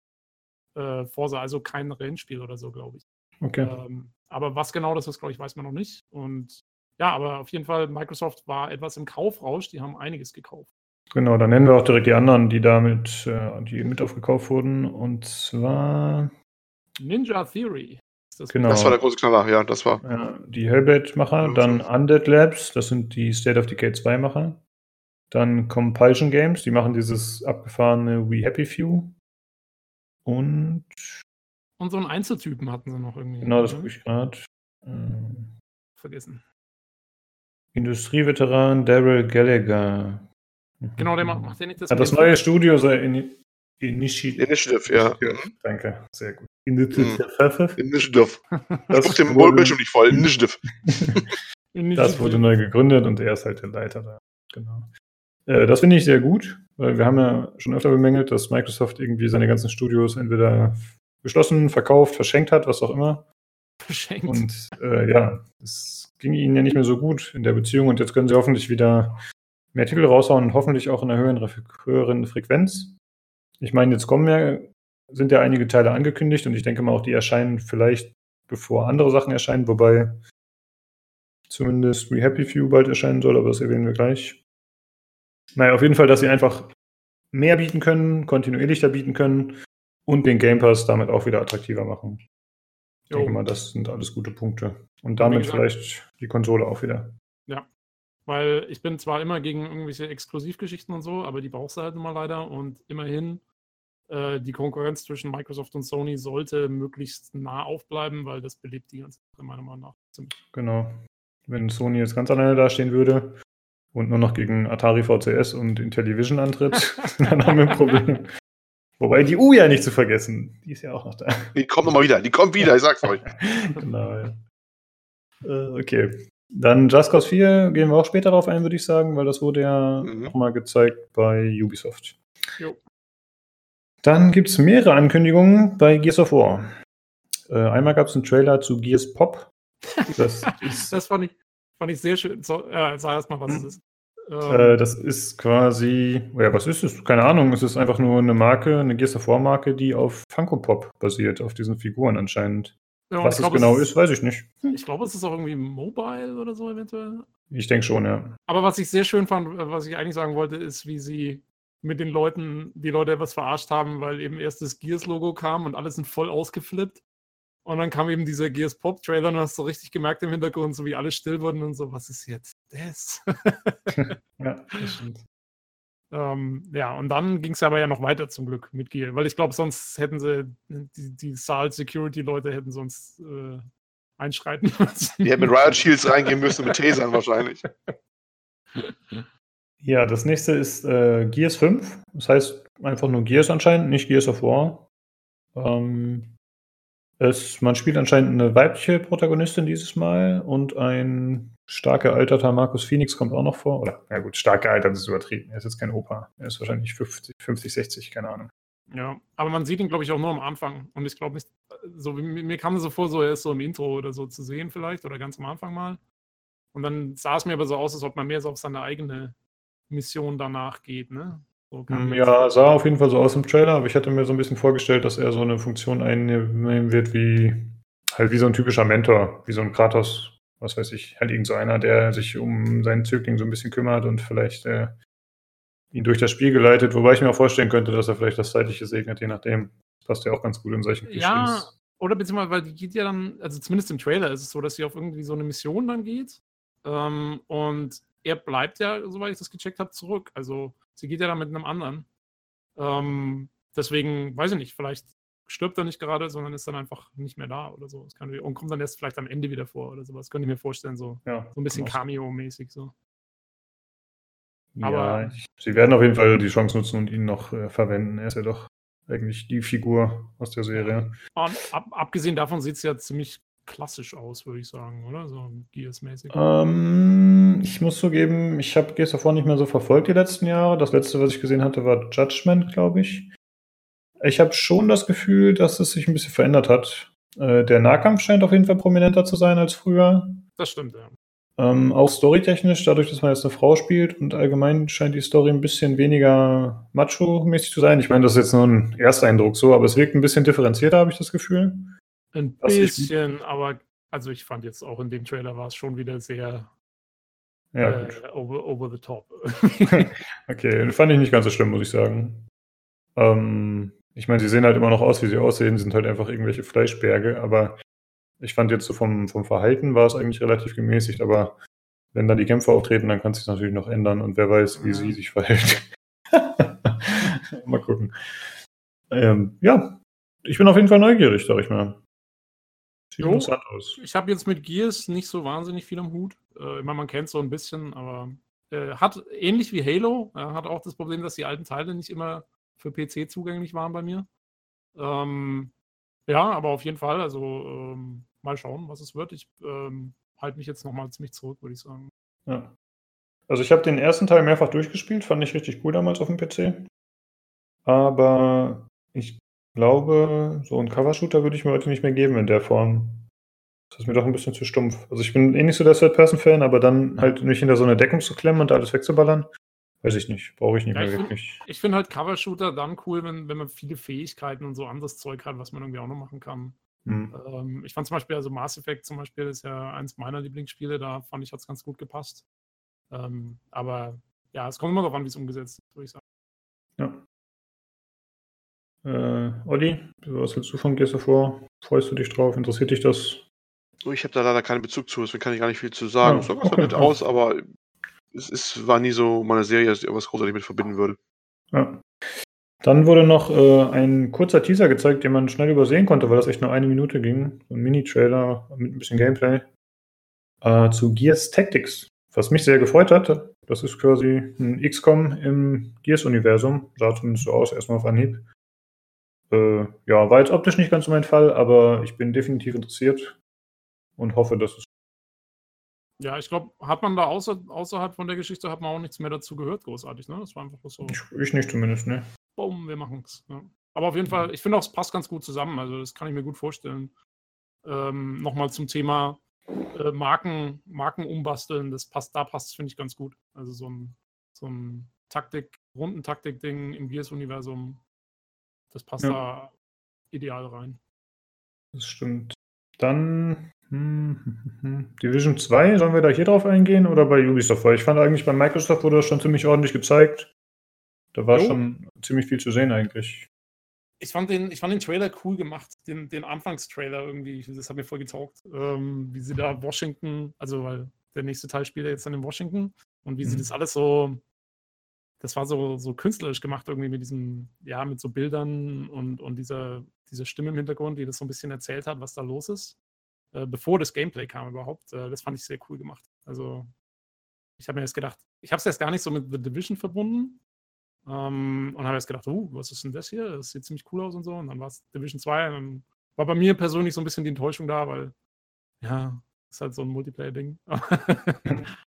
äh, Forza, also kein Rennspiel oder so, glaube ich. Okay. Ähm, aber was genau das ist, glaube ich, weiß man noch nicht. Und ja, aber auf jeden Fall, Microsoft war etwas im Kaufrausch, die haben einiges gekauft. Genau, dann nennen wir auch direkt die anderen, die damit, äh, die mit aufgekauft wurden. Und zwar Ninja Theory. Das, genau. das war der große Knaller, ja, das war. Ja, die Hellblade-Macher, dann Undead Labs, das sind die State of Decay 2-Macher. Dann Compulsion Games, die machen dieses abgefahrene We Happy Few. Und. Und so einen Einzeltypen hatten sie noch irgendwie. Genau, das ne? gucke ich gerade. Ähm, Vergessen. Industrieveteran Daryl Gallagher. Genau, der macht, macht der nicht das. Hat das neue Studio sei in, Initiative. Initiative, ja. Danke, sehr gut. Initiative. Initiative. Das guckt den Bildschirm nicht voll. Initiative. das wurde neu gegründet und er ist halt der Leiter da. Genau. Äh, das finde ich sehr gut, weil wir haben ja schon öfter bemängelt, dass Microsoft irgendwie seine ganzen Studios entweder geschlossen, verkauft, verschenkt hat, was auch immer. Verschenkt. Und äh, ja, es ging ihnen ja nicht mehr so gut in der Beziehung und jetzt können sie hoffentlich wieder mehr Titel raushauen und hoffentlich auch in einer höheren, höheren Frequenz. Ich meine, jetzt kommen ja, sind ja einige Teile angekündigt und ich denke mal auch, die erscheinen vielleicht bevor andere Sachen erscheinen, wobei zumindest We Happy Few bald erscheinen soll, aber das erwähnen wir gleich. Naja, auf jeden Fall, dass sie einfach mehr bieten können, kontinuierlicher bieten können und den Game Pass damit auch wieder attraktiver machen. Ich denke mal, das sind alles gute Punkte. Und damit gesagt, vielleicht die Konsole auch wieder. Ja, weil ich bin zwar immer gegen irgendwelche Exklusivgeschichten und so, aber die brauchst du halt immer leider und immerhin äh, die Konkurrenz zwischen Microsoft und Sony sollte möglichst nah aufbleiben, weil das belebt die ganze Sache meiner Meinung nach. Genau. Wenn Sony jetzt ganz alleine dastehen würde, und nur noch gegen Atari VCS und Intellivision antritt, dann haben wir ein Problem. Wobei die U ja nicht zu vergessen, die ist ja auch noch da. Die kommt nochmal wieder, die kommt wieder, ich sag's euch. genau, ja. Äh, okay. Dann Just Cause 4 gehen wir auch später darauf ein, würde ich sagen, weil das wurde ja mhm. nochmal gezeigt bei Ubisoft. Jo. Dann gibt es mehrere Ankündigungen bei Gears of War. Äh, einmal gab es einen Trailer zu Gears Pop. Das, das fand, ich, fand ich sehr schön. So, ja, sag erst mal, was es ist. Äh, das ist quasi, ja, was ist es? Keine Ahnung. Es ist einfach nur eine Marke, eine Gears of War Marke, die auf Funko Pop basiert, auf diesen Figuren anscheinend. Ja, was es glaub, genau es ist, ist, weiß ich nicht. Ich glaube, es ist auch irgendwie mobile oder so eventuell. Ich denke schon, ja. Aber was ich sehr schön fand, was ich eigentlich sagen wollte, ist, wie sie mit den Leuten, die Leute etwas verarscht haben, weil eben erst das Gears-Logo kam und alle sind voll ausgeflippt. Und dann kam eben dieser Gears Pop Trailer und hast so richtig gemerkt im Hintergrund, so wie alle still wurden und so, was ist jetzt das? ja, das stimmt. Ähm, ja, und dann ging es aber ja noch weiter zum Glück mit Gear, weil ich glaube, sonst hätten sie, die, die Saal Security Leute hätten sonst äh, einschreiten müssen. Die hätten mit Riot Shields reingehen müssen, mit Tasern wahrscheinlich. Ja, das nächste ist äh, Gears 5. Das heißt einfach nur Gears anscheinend, nicht Gears of War. Ähm, es, man spielt anscheinend eine weibliche Protagonistin dieses Mal und ein stark gealterter Markus Phoenix kommt auch noch vor. Oder, ja gut, stark gealtert ist übertrieben. Er ist jetzt kein Opa. Er ist wahrscheinlich 50, 50 60, keine Ahnung. Ja, aber man sieht ihn, glaube ich, auch nur am Anfang. Und ich glaube nicht, so mir kam es so vor, so er ist so im Intro oder so zu sehen vielleicht oder ganz am Anfang mal. Und dann sah es mir aber so aus, als ob man mehr so auf seine eigene Mission danach geht, ne? Hm, ja, sah auf jeden Fall so aus im Trailer, aber ich hatte mir so ein bisschen vorgestellt, dass er so eine Funktion einnehmen wird wie halt wie so ein typischer Mentor, wie so ein Kratos, was weiß ich, halt irgend so einer, der sich um seinen Zögling so ein bisschen kümmert und vielleicht äh, ihn durch das Spiel geleitet, wobei ich mir auch vorstellen könnte, dass er vielleicht das Zeitliche segnet, je nachdem. Das passt ja auch ganz gut in solchen Klischees. Ja, oder beziehungsweise, weil die geht ja dann, also zumindest im Trailer ist es so, dass sie auf irgendwie so eine Mission dann geht. Ähm, und er bleibt ja, soweit ich das gecheckt habe, zurück. Also Sie geht ja dann mit einem anderen. Ähm, deswegen, weiß ich nicht, vielleicht stirbt er nicht gerade, sondern ist dann einfach nicht mehr da oder so. Kann, und kommt dann erst vielleicht am Ende wieder vor oder sowas. Könnte ich mir vorstellen, so, ja, so ein bisschen genau. Cameo-mäßig so. Aber ja, sie werden auf jeden Fall die Chance nutzen und ihn noch äh, verwenden. Er ist ja doch eigentlich die Figur aus der Serie. Und ab, abgesehen davon sieht es ja ziemlich klassisch aus, würde ich sagen, oder? So Gears-mäßig. Ähm, ich muss zugeben, ich habe Gears War nicht mehr so verfolgt die letzten Jahre. Das letzte, was ich gesehen hatte, war Judgment, glaube ich. Ich habe schon das Gefühl, dass es sich ein bisschen verändert hat. Äh, der Nahkampf scheint auf jeden Fall prominenter zu sein als früher. Das stimmt, ja. Ähm, auch storytechnisch, dadurch, dass man jetzt eine Frau spielt und allgemein scheint die Story ein bisschen weniger macho-mäßig zu sein. Ich meine, das ist jetzt nur ein Ersteindruck so, aber es wirkt ein bisschen differenzierter, habe ich das Gefühl. Ein bisschen, aber also ich fand jetzt auch in dem Trailer war es schon wieder sehr ja, äh, over, over the top. okay, fand ich nicht ganz so schlimm, muss ich sagen. Ähm, ich meine, sie sehen halt immer noch aus, wie sie aussehen, sind halt einfach irgendwelche Fleischberge, aber ich fand jetzt so vom, vom Verhalten war es eigentlich relativ gemäßigt, aber wenn da die Kämpfe auftreten, dann kann es sich natürlich noch ändern und wer weiß, wie ja. sie sich verhält. mal gucken. Ähm, ja, ich bin auf jeden Fall neugierig, sag ich mal. Sieht jo, interessant aus. Ich habe jetzt mit Gears nicht so wahnsinnig viel am Hut. Äh, meine, man kennt so ein bisschen, aber äh, hat ähnlich wie Halo, äh, hat auch das Problem, dass die alten Teile nicht immer für PC zugänglich waren bei mir. Ähm, ja, aber auf jeden Fall, also ähm, mal schauen, was es wird. Ich ähm, halte mich jetzt nochmal ziemlich zurück, würde ich sagen. Ja. Also ich habe den ersten Teil mehrfach durchgespielt, fand ich richtig cool damals auf dem PC. Aber ich glaube, so einen Covershooter würde ich mir heute nicht mehr geben in der Form. Das ist mir doch ein bisschen zu stumpf. Also ich bin eh nicht so der Third-Person-Fan, aber dann halt nicht hinter so eine Deckung zu klemmen und alles wegzuballern, weiß ich nicht. Brauche ich nicht ja, mehr ich wirklich. Find, ich finde halt Covershooter dann cool, wenn, wenn man viele Fähigkeiten und so anderes Zeug hat, was man irgendwie auch noch machen kann. Hm. Ähm, ich fand zum Beispiel, also Mass Effect zum Beispiel ist ja eins meiner Lieblingsspiele, da fand ich, hat es ganz gut gepasst. Ähm, aber ja, es kommt immer darauf an, wie es umgesetzt ist, würde ich sagen. Ja. Äh, Olli, was hältst du von Gears War? Freust du dich drauf? Interessiert dich das? Ich habe da leider keinen Bezug zu, deswegen kann ich gar nicht viel zu sagen. Es ja, sah okay, nett aus, aber es ist, war nie so meine Serie, dass ich irgendwas großartig mit verbinden würde. Ja. Dann wurde noch äh, ein kurzer Teaser gezeigt, den man schnell übersehen konnte, weil das echt nur eine Minute ging. ein Mini-Trailer mit ein bisschen Gameplay. Äh, zu Gears Tactics. Was mich sehr gefreut hat. Das ist quasi ein XCOM im Gears-Universum. Sah zumindest so aus, erstmal auf Anhieb. Äh, ja, war jetzt optisch nicht ganz so mein Fall, aber ich bin definitiv interessiert und hoffe, dass es. Ja, ich glaube, hat man da außer, außerhalb von der Geschichte hat man auch nichts mehr dazu gehört, großartig, ne? Das war einfach so. Ich, ich nicht zumindest, ne? Boom, wir machen's. Ja. Aber auf jeden Fall, ich finde auch, es passt ganz gut zusammen. Also, das kann ich mir gut vorstellen. Ähm, Nochmal zum Thema äh, Marken, Marken umbasteln. Das passt, da passt es, finde ich, ganz gut. Also so ein, so ein Taktik, Rundentaktik-Ding im Gears-Universum, das passt ja. da ideal rein. Das stimmt. Dann hm, hm, hm, Division 2, sollen wir da hier drauf eingehen oder bei Ubisoft? Weil ich fand eigentlich bei Microsoft wurde das schon ziemlich ordentlich gezeigt. Da war jo. schon ziemlich viel zu sehen eigentlich. Ich fand den, ich fand den Trailer cool gemacht, den, den Anfangstrailer irgendwie. Das hat mir voll getaugt. Ähm, wie sie da Washington, also weil der nächste Teil spielt ja jetzt dann in Washington und wie mhm. sie das alles so, das war so, so künstlerisch gemacht irgendwie mit diesem, ja, mit so Bildern und, und dieser, dieser Stimme im Hintergrund, die das so ein bisschen erzählt hat, was da los ist, äh, bevor das Gameplay kam überhaupt. Äh, das fand ich sehr cool gemacht. Also ich habe mir jetzt gedacht, ich habe es jetzt gar nicht so mit The Division verbunden, ähm, und habe jetzt gedacht, oh, was ist denn das hier? Das sieht ziemlich cool aus und so. Und dann war es Division 2. Und dann war bei mir persönlich so ein bisschen die Enttäuschung da, weil, ja, ist halt so ein Multiplayer-Ding.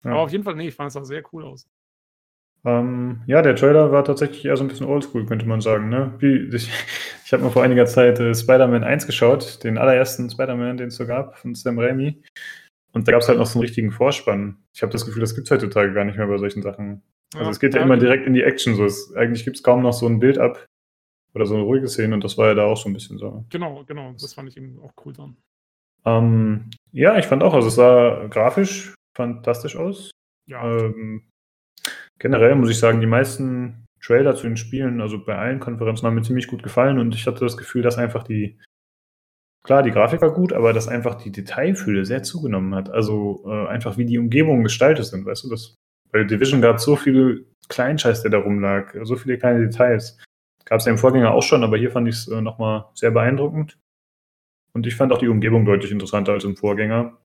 Aber auf jeden Fall, nee, ich fand es auch sehr cool aus. Ähm, ja, der Trailer war tatsächlich eher so ein bisschen oldschool, könnte man sagen. Ne? Wie, ich ich habe mal vor einiger Zeit äh, Spider-Man 1 geschaut, den allerersten Spider-Man, den es so gab, von Sam Raimi. Und da gab es halt noch so einen richtigen Vorspann. Ich habe das Gefühl, das gibt es heutzutage gar nicht mehr bei solchen Sachen. Also ja, es geht ja, immer direkt in die Action. So. Es, eigentlich gibt es kaum noch so ein Bild ab oder so eine ruhige Szene und das war ja da auch so ein bisschen so. Genau, genau. Das fand ich eben auch cool dann. Ähm, ja, ich fand auch, also es sah grafisch fantastisch aus. Ja. Ähm, generell muss ich sagen, die meisten Trailer zu den Spielen, also bei allen Konferenzen, haben mir ziemlich gut gefallen und ich hatte das Gefühl, dass einfach die, klar, die Grafik war gut, aber dass einfach die Detailfülle sehr zugenommen hat. Also äh, einfach wie die Umgebungen gestaltet sind, weißt du, das bei Division gab so viel Kleinscheiß, der da rumlag, so viele kleine Details. Gab es ja im Vorgänger auch schon, aber hier fand ich es äh, nochmal sehr beeindruckend. Und ich fand auch die Umgebung deutlich interessanter als im Vorgänger.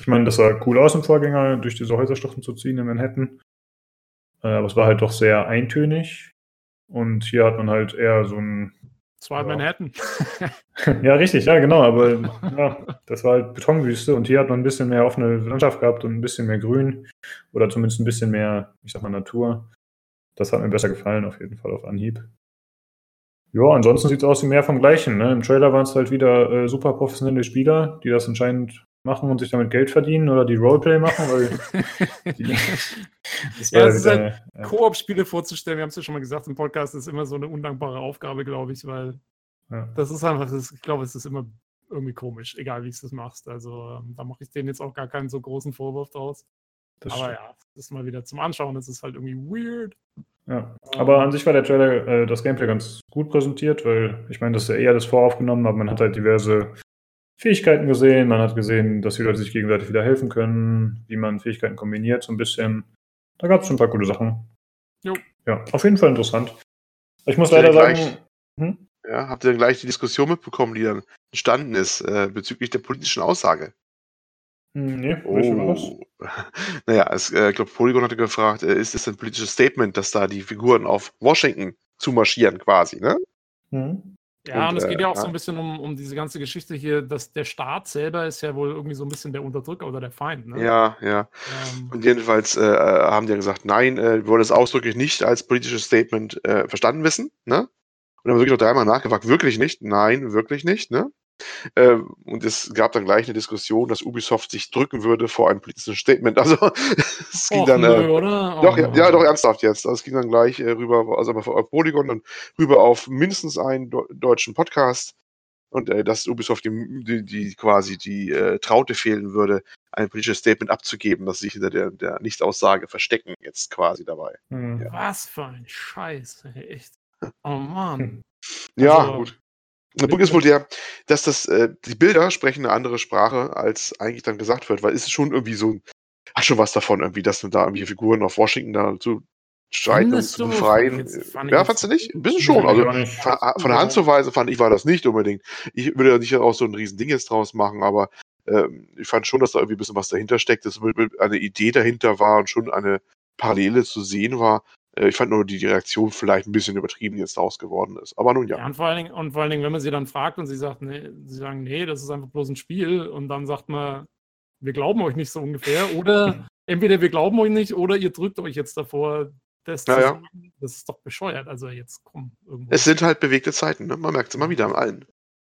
Ich meine, das sah cool aus im Vorgänger, durch diese Häuserschluchten zu ziehen in Manhattan. Äh, aber es war halt doch sehr eintönig. Und hier hat man halt eher so ein das war ja. Manhattan. ja, richtig, ja, genau. Aber ja, das war halt Betonwüste und hier hat man ein bisschen mehr offene Landschaft gehabt und ein bisschen mehr Grün oder zumindest ein bisschen mehr, ich sag mal, Natur. Das hat mir besser gefallen, auf jeden Fall auf Anhieb. Ja, ansonsten sieht es aus wie mehr vom Gleichen. Ne? Im Trailer waren es halt wieder äh, super professionelle Spieler, die das anscheinend machen und sich damit Geld verdienen oder die Roleplay machen, weil die, das ja, es ist halt, ja. Koop-Spiele vorzustellen, wir haben es ja schon mal gesagt, im Podcast ist immer so eine undankbare Aufgabe, glaube ich, weil ja. das ist einfach, das, ich glaube, es ist immer irgendwie komisch, egal wie du es machst. Also ähm, da mache ich denen jetzt auch gar keinen so großen Vorwurf draus. Das aber stimmt. ja, das ist mal wieder zum Anschauen, das ist halt irgendwie weird. Ja, aber an sich war der Trailer, äh, das Gameplay ganz gut präsentiert, weil ich meine, das ist ja eher das voraufgenommen, aber man hat halt diverse Fähigkeiten gesehen. Man hat gesehen, dass die Leute sich gegenseitig wieder helfen können, wie man Fähigkeiten kombiniert, so ein bisschen. Da gab es schon ein paar gute Sachen. Jo. Ja, auf jeden Fall interessant. Ich muss leider sagen. Hm? Ja, habt ihr dann gleich die Diskussion mitbekommen, die dann entstanden ist äh, bezüglich der politischen Aussage? Hm, nee, oh. Naja, es, äh, ich glaube, Polygon hatte gefragt, äh, ist es ein politisches Statement, dass da die Figuren auf Washington zumarschieren quasi, ne? Hm. Ja, und, und es geht äh, ja auch ja. so ein bisschen um, um diese ganze Geschichte hier, dass der Staat selber ist ja wohl irgendwie so ein bisschen der Unterdrücker oder der Feind. Ne? Ja, ja. Ähm, und jedenfalls äh, haben die ja gesagt, nein, äh, wollen es ausdrücklich nicht als politisches Statement äh, verstanden wissen. Ne? Und dann haben wir wirklich noch dreimal nachgefragt, wirklich nicht? Nein, wirklich nicht. Ne? Äh, und es gab dann gleich eine Diskussion, dass Ubisoft sich drücken würde vor einem politischen Statement. Also es ging Och, dann. Nö, äh, oder? Oh, doch, ja, ja, doch, ernsthaft jetzt. Also, es ging dann gleich äh, rüber, also auf Polygon, dann rüber auf mindestens einen deutschen Podcast. Und äh, dass Ubisoft die, die, die quasi die äh, Traute fehlen würde, ein politisches Statement abzugeben, dass sie sich hinter der, der Nichtaussage verstecken, jetzt quasi dabei. Hm. Ja. Was für ein Scheiß, echt. Oh Mann. Ja, also, gut. Der Punkt ist wohl der, dass das, äh, die Bilder sprechen eine andere Sprache, als eigentlich dann gesagt wird, weil es ist schon irgendwie so, hat schon was davon irgendwie, dass du da irgendwelche Figuren auf Washington da zu streiten und zu befreien. Fand ja, fandst du nicht? Ein bisschen schon. Also von, von der Hand zu weisen fand ich war das nicht unbedingt. Ich würde ja nicht auch so ein riesen Ding jetzt draus machen, aber ähm, ich fand schon, dass da irgendwie ein bisschen was dahinter steckt, dass eine Idee dahinter war und schon eine Parallele zu sehen war. Äh, ich fand nur die Reaktion vielleicht ein bisschen übertrieben jetzt daraus geworden ist. Aber nun ja. ja und, vor allen Dingen, und vor allen Dingen, wenn man sie dann fragt und sie sagt, nee, sie sagen, nee, das ist einfach bloß ein Spiel und dann sagt man, wir glauben euch nicht so ungefähr. Oder entweder wir glauben euch nicht oder ihr drückt euch jetzt davor, das, ja, ja. das ist doch bescheuert. Also jetzt komm. Irgendwo. Es sind halt bewegte Zeiten, ne? Man merkt es immer wieder an allen.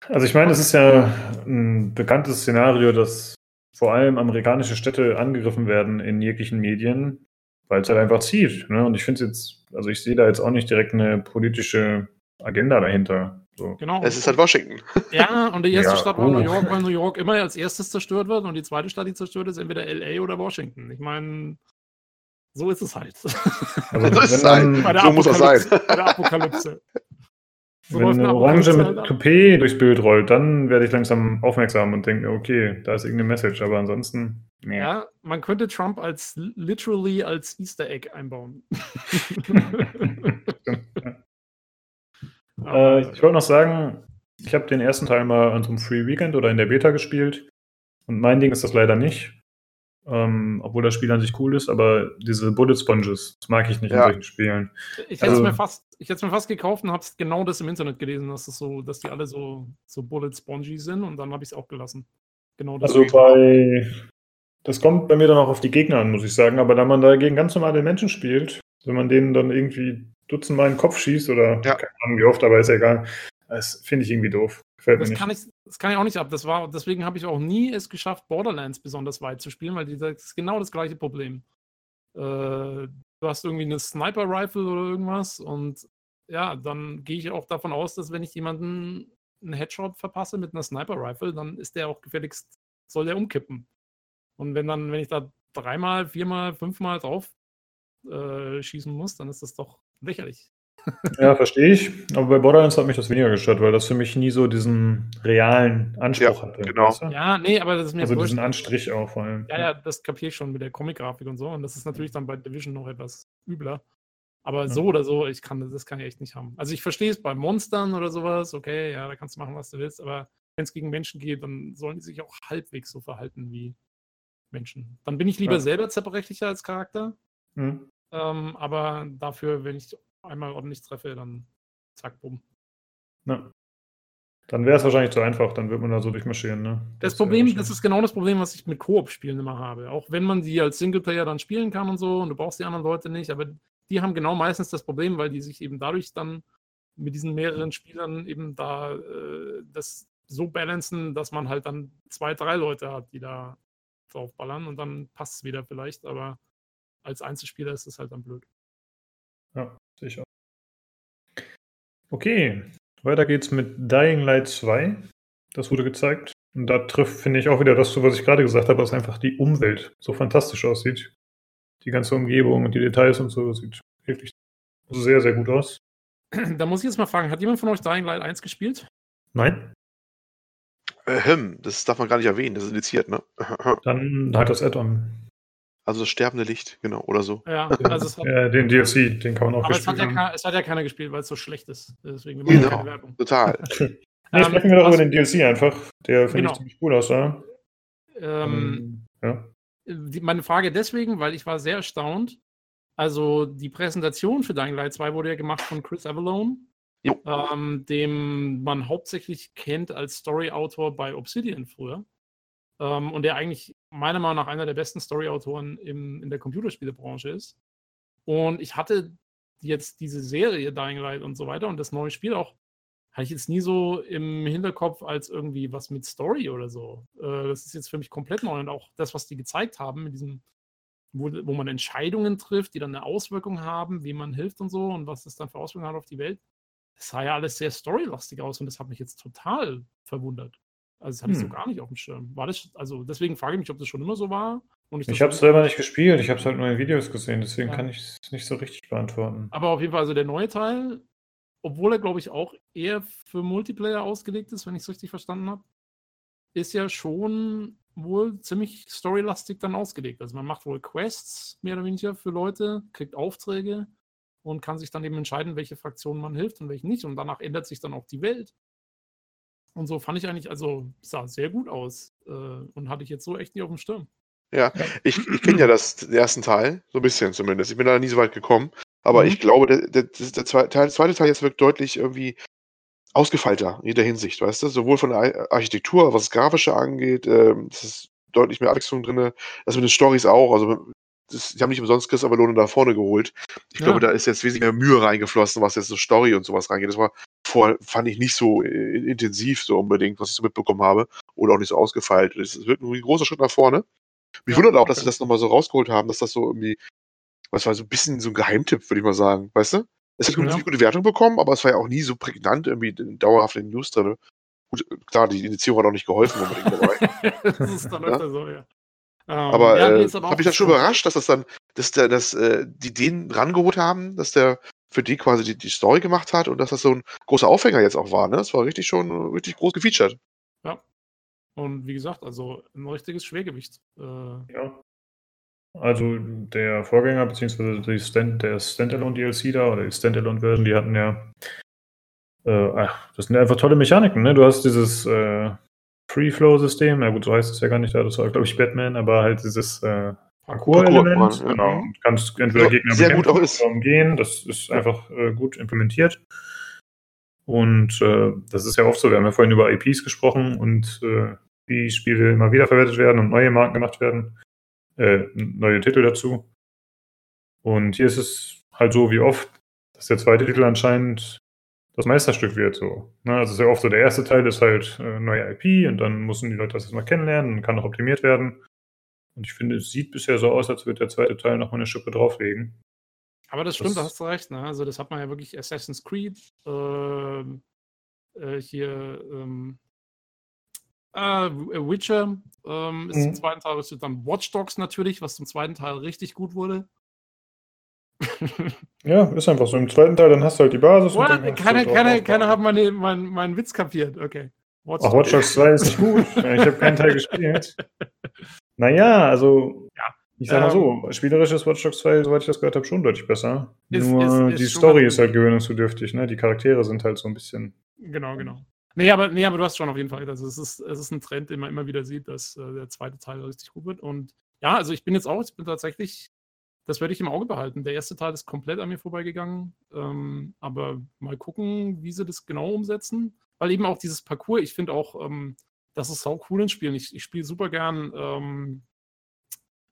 Also ich meine, es ist ja ein bekanntes Szenario, dass vor allem amerikanische Städte angegriffen werden in jeglichen Medien, weil es halt einfach zieht. Ne? Und ich finde es jetzt, also ich sehe da jetzt auch nicht direkt eine politische Agenda dahinter. So. Genau. Es ist halt Washington. Ja, und die erste ja, Stadt war oh. New York, weil New York immer als erstes zerstört wird und die zweite Stadt, die zerstört ist, entweder LA oder Washington. Ich meine, so ist es halt. Also, so ist es halt. So muss es sein. Bei der Apokalypse. So Wenn eine Orange mit Coupé durchs Bild rollt, dann werde ich langsam aufmerksam und denke, okay, da ist irgendeine Message, aber ansonsten. Nee. Ja, man könnte Trump als literally als Easter Egg einbauen. äh, ich wollte noch sagen, ich habe den ersten Teil mal an so einem Free Weekend oder in der Beta gespielt. Und mein Ding ist das leider nicht. Ähm, obwohl das Spiel an sich cool ist, aber diese Bullet Sponges, das mag ich nicht ja. in solchen Spielen. Ich hätte es also, mir, fast, mir fast gekauft und habe genau das im Internet gelesen, dass, das so, dass die alle so, so Bullet Spongy sind und dann habe ich es auch gelassen. Genau das also bei. Das kommt bei mir dann auch auf die Gegner an, muss ich sagen, aber da man da gegen ganz normale Menschen spielt, wenn man denen dann irgendwie dutzendmal in den Kopf schießt oder ja. keine Ahnung wie oft, aber ist ja egal, das finde ich irgendwie doof. Gefällt das, kann ich, das kann ich auch nicht ab. Das war, deswegen habe ich auch nie es geschafft, Borderlands besonders weit zu spielen, weil das ist genau das gleiche Problem. Äh, du hast irgendwie eine Sniper-Rifle oder irgendwas und ja, dann gehe ich auch davon aus, dass wenn ich jemanden einen Headshot verpasse mit einer Sniper-Rifle, dann ist der auch gefälligst, soll der umkippen. Und wenn dann, wenn ich da dreimal, viermal, fünfmal drauf äh, schießen muss, dann ist das doch lächerlich. Ja, verstehe ich. Aber bei Borderlands hat mich das weniger gestört, weil das für mich nie so diesen realen Anspruch ja, hatte. Genau. Weißt du? Ja, nee, aber das ist mir Also diesen Anstrich auch vor allem. Ja, ja, das kapiere ich schon mit der Comic-Grafik und so. Und das ist natürlich dann bei Division noch etwas übler. Aber ja. so oder so, ich kann das kann ich echt nicht haben. Also ich verstehe es bei Monstern oder sowas, okay, ja, da kannst du machen, was du willst, aber wenn es gegen Menschen geht, dann sollen die sich auch halbwegs so verhalten wie Menschen. Dann bin ich lieber ja. selber zerbrechlicher als Charakter. Mhm. Ähm, aber dafür, wenn ich einmal ordentlich treffe, dann zack, bumm. Ja. Dann wäre es wahrscheinlich zu einfach, dann wird man da so durchmarschieren. Ne? Das, das Problem, das ist genau das Problem, was ich mit Koop-Spielen immer habe. Auch wenn man die als Singleplayer dann spielen kann und so und du brauchst die anderen Leute nicht, aber die haben genau meistens das Problem, weil die sich eben dadurch dann mit diesen mehreren Spielern eben da äh, das so balancen, dass man halt dann zwei, drei Leute hat, die da draufballern und dann passt es wieder vielleicht, aber als Einzelspieler ist es halt dann blöd. Ja. Sicher. Okay, weiter geht's mit Dying Light 2. Das wurde gezeigt. Und da trifft, finde ich, auch wieder das zu, was ich gerade gesagt habe, dass einfach die Umwelt so fantastisch aussieht. Die ganze Umgebung und die Details und so sieht wirklich sehr, sehr gut aus. Da muss ich jetzt mal fragen, hat jemand von euch Dying Light 1 gespielt? Nein. Ähm, das darf man gar nicht erwähnen, das ist indiziert, ne? Dann hat das Add-on. Also das sterbende Licht, genau, oder so. Ja, also es hat, ja, den DLC, den kann man auch aber gespielt es hat, ja, es hat ja keiner gespielt, weil es so schlecht ist. Deswegen wir genau, keine Werbung. Total. nee, ähm, sprechen wir doch über den DLC einfach. Der finde genau. ich ziemlich cool aussah. Ähm, ja. Die, meine Frage deswegen, weil ich war sehr erstaunt. Also die Präsentation für Dying Light 2 wurde ja gemacht von Chris Avalone, ähm, dem man hauptsächlich kennt als Story-Autor bei Obsidian früher. Ähm, und der eigentlich meiner Meinung nach einer der besten Story-Autoren in der Computerspielebranche ist. Und ich hatte jetzt diese Serie Dying Light und so weiter und das neue Spiel auch, hatte ich jetzt nie so im Hinterkopf als irgendwie was mit Story oder so. Äh, das ist jetzt für mich komplett neu und auch das, was die gezeigt haben, mit diesem, wo, wo man Entscheidungen trifft, die dann eine Auswirkung haben, wie man hilft und so und was das dann für Auswirkungen hat auf die Welt. Das sah ja alles sehr storylastig aus und das hat mich jetzt total verwundert. Also das hatte hm. ich so hm. gar nicht auf dem Schirm. War das, also deswegen frage ich mich, ob das schon immer so war. ich ich habe es selber nicht gespielt, ich habe es halt nur in Videos gesehen, deswegen ja. kann ich es nicht so richtig beantworten. Aber auf jeden Fall, also der neue Teil, obwohl er, glaube ich, auch eher für Multiplayer ausgelegt ist, wenn ich es richtig verstanden habe, ist ja schon wohl ziemlich storylastig dann ausgelegt. Also man macht wohl Quests, mehr oder weniger, für Leute, kriegt Aufträge und kann sich dann eben entscheiden, welche Fraktionen man hilft und welche nicht. Und danach ändert sich dann auch die Welt. Und so fand ich eigentlich, also sah sehr gut aus äh, und hatte ich jetzt so echt nicht auf dem Stirn. Ja, ich, ich kenne ja das, den ersten Teil, so ein bisschen zumindest. Ich bin da nie so weit gekommen. Aber mhm. ich glaube, der, der, der, zweite Teil, zweite Teil jetzt wirkt deutlich irgendwie ausgefeilter in jeder Hinsicht, weißt du? Sowohl von der Architektur, was das Grafische angeht, äh, das ist deutlich mehr Abwechslung drin. Das mit den Stories auch. Also das, die haben nicht umsonst Chris Avalone da vorne geholt. Ich ja. glaube, da ist jetzt wesentlich mehr Mühe reingeflossen, was jetzt so Story und sowas reingeht. Das war vor, fand ich nicht so äh, intensiv so unbedingt, was ich so mitbekommen habe. Oder auch nicht so ausgefeilt. Das wird ein großer Schritt nach vorne. Mich ja, wundert auch, dass sie das nochmal so rausgeholt haben, dass das so irgendwie, was war so ein bisschen so ein Geheimtipp, würde ich mal sagen, weißt du? Es hat ja. gute Wertung bekommen, aber es war ja auch nie so prägnant irgendwie dauerhaft in den News drin. Gut, klar, die Indizierung hat auch nicht geholfen unbedingt dabei. das ist dann öfter so, ja. Um, aber ja, äh, habe ich dann schon überrascht, dass das dann, dass der, dass äh, die den rangeholt haben, dass der für die quasi die, die Story gemacht hat und dass das so ein großer Aufhänger jetzt auch war. Ne? Das war richtig schon richtig groß gefeatured. Ja. Und wie gesagt, also ein richtiges Schwergewicht. Äh, ja. Also der Vorgänger, beziehungsweise Stand, der Standalone DLC da oder die Standalone-Version, die hatten ja. Äh, ach, das sind einfach tolle Mechaniken, ne? Du hast dieses äh, Free-Flow-System, na gut, so heißt es ja gar nicht da, das war, glaube ich, Batman, aber halt dieses äh, Parkour-Element, Parkour, genau. Und kannst entweder Gegner sehr gut auch ist. umgehen, das ist einfach äh, gut implementiert. Und äh, das ist ja oft so, wir haben ja vorhin über IPs gesprochen und äh, wie Spiele immer wieder verwertet werden und neue Marken gemacht werden äh, neue Titel dazu. Und hier ist es halt so wie oft, dass der zweite Titel anscheinend das Meisterstück wird. So. Ne? Also ja oft so, der erste Teil ist halt äh, neue IP und dann müssen die Leute das erstmal kennenlernen und kann noch optimiert werden. Und ich finde, es sieht bisher so aus, als würde der zweite Teil nochmal eine Schippe drauflegen. Aber das stimmt, das, da hast du recht. Ne? Also das hat man ja wirklich Assassin's Creed, äh, äh, hier ähm, äh, Witcher ähm, ist mhm. im zweiten Teil, ist dann Watch Dogs natürlich, was zum zweiten Teil richtig gut wurde. Ja, ist einfach so. Im zweiten Teil, dann hast du halt die Basis. What? Keiner, keiner, keiner hat meinen, meinen, meinen Witz kapiert. Okay. Watch Ach, Watch Dogs 2 ist nicht gut. ich habe keinen Teil gespielt. Naja, also. Ja. Ich sag mal so, ähm, spielerisch ist Watch Dogs 2, soweit ich das gehört habe, schon deutlich besser. Ist, Nur ist, ist die Story ist halt gewöhnungsbedürftig, ne? Die Charaktere sind halt so ein bisschen. Genau, genau. Nee aber, nee, aber du hast schon auf jeden Fall. Also es ist, es ist ein Trend, den man immer wieder sieht, dass äh, der zweite Teil richtig gut wird. Und ja, also ich bin jetzt auch, ich bin tatsächlich, das werde ich im Auge behalten. Der erste Teil ist komplett an mir vorbeigegangen. Ähm, aber mal gucken, wie sie das genau umsetzen. Weil eben auch dieses Parcours, ich finde auch, ähm, das ist auch cool in Spielen. Ich, ich spiele super gern ähm,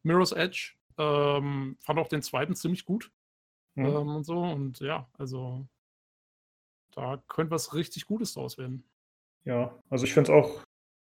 Mirror's Edge. Ähm, fand auch den zweiten ziemlich gut. Mhm. und so. Und ja, also da könnte was richtig Gutes draus werden. Ja, also ich finde es auch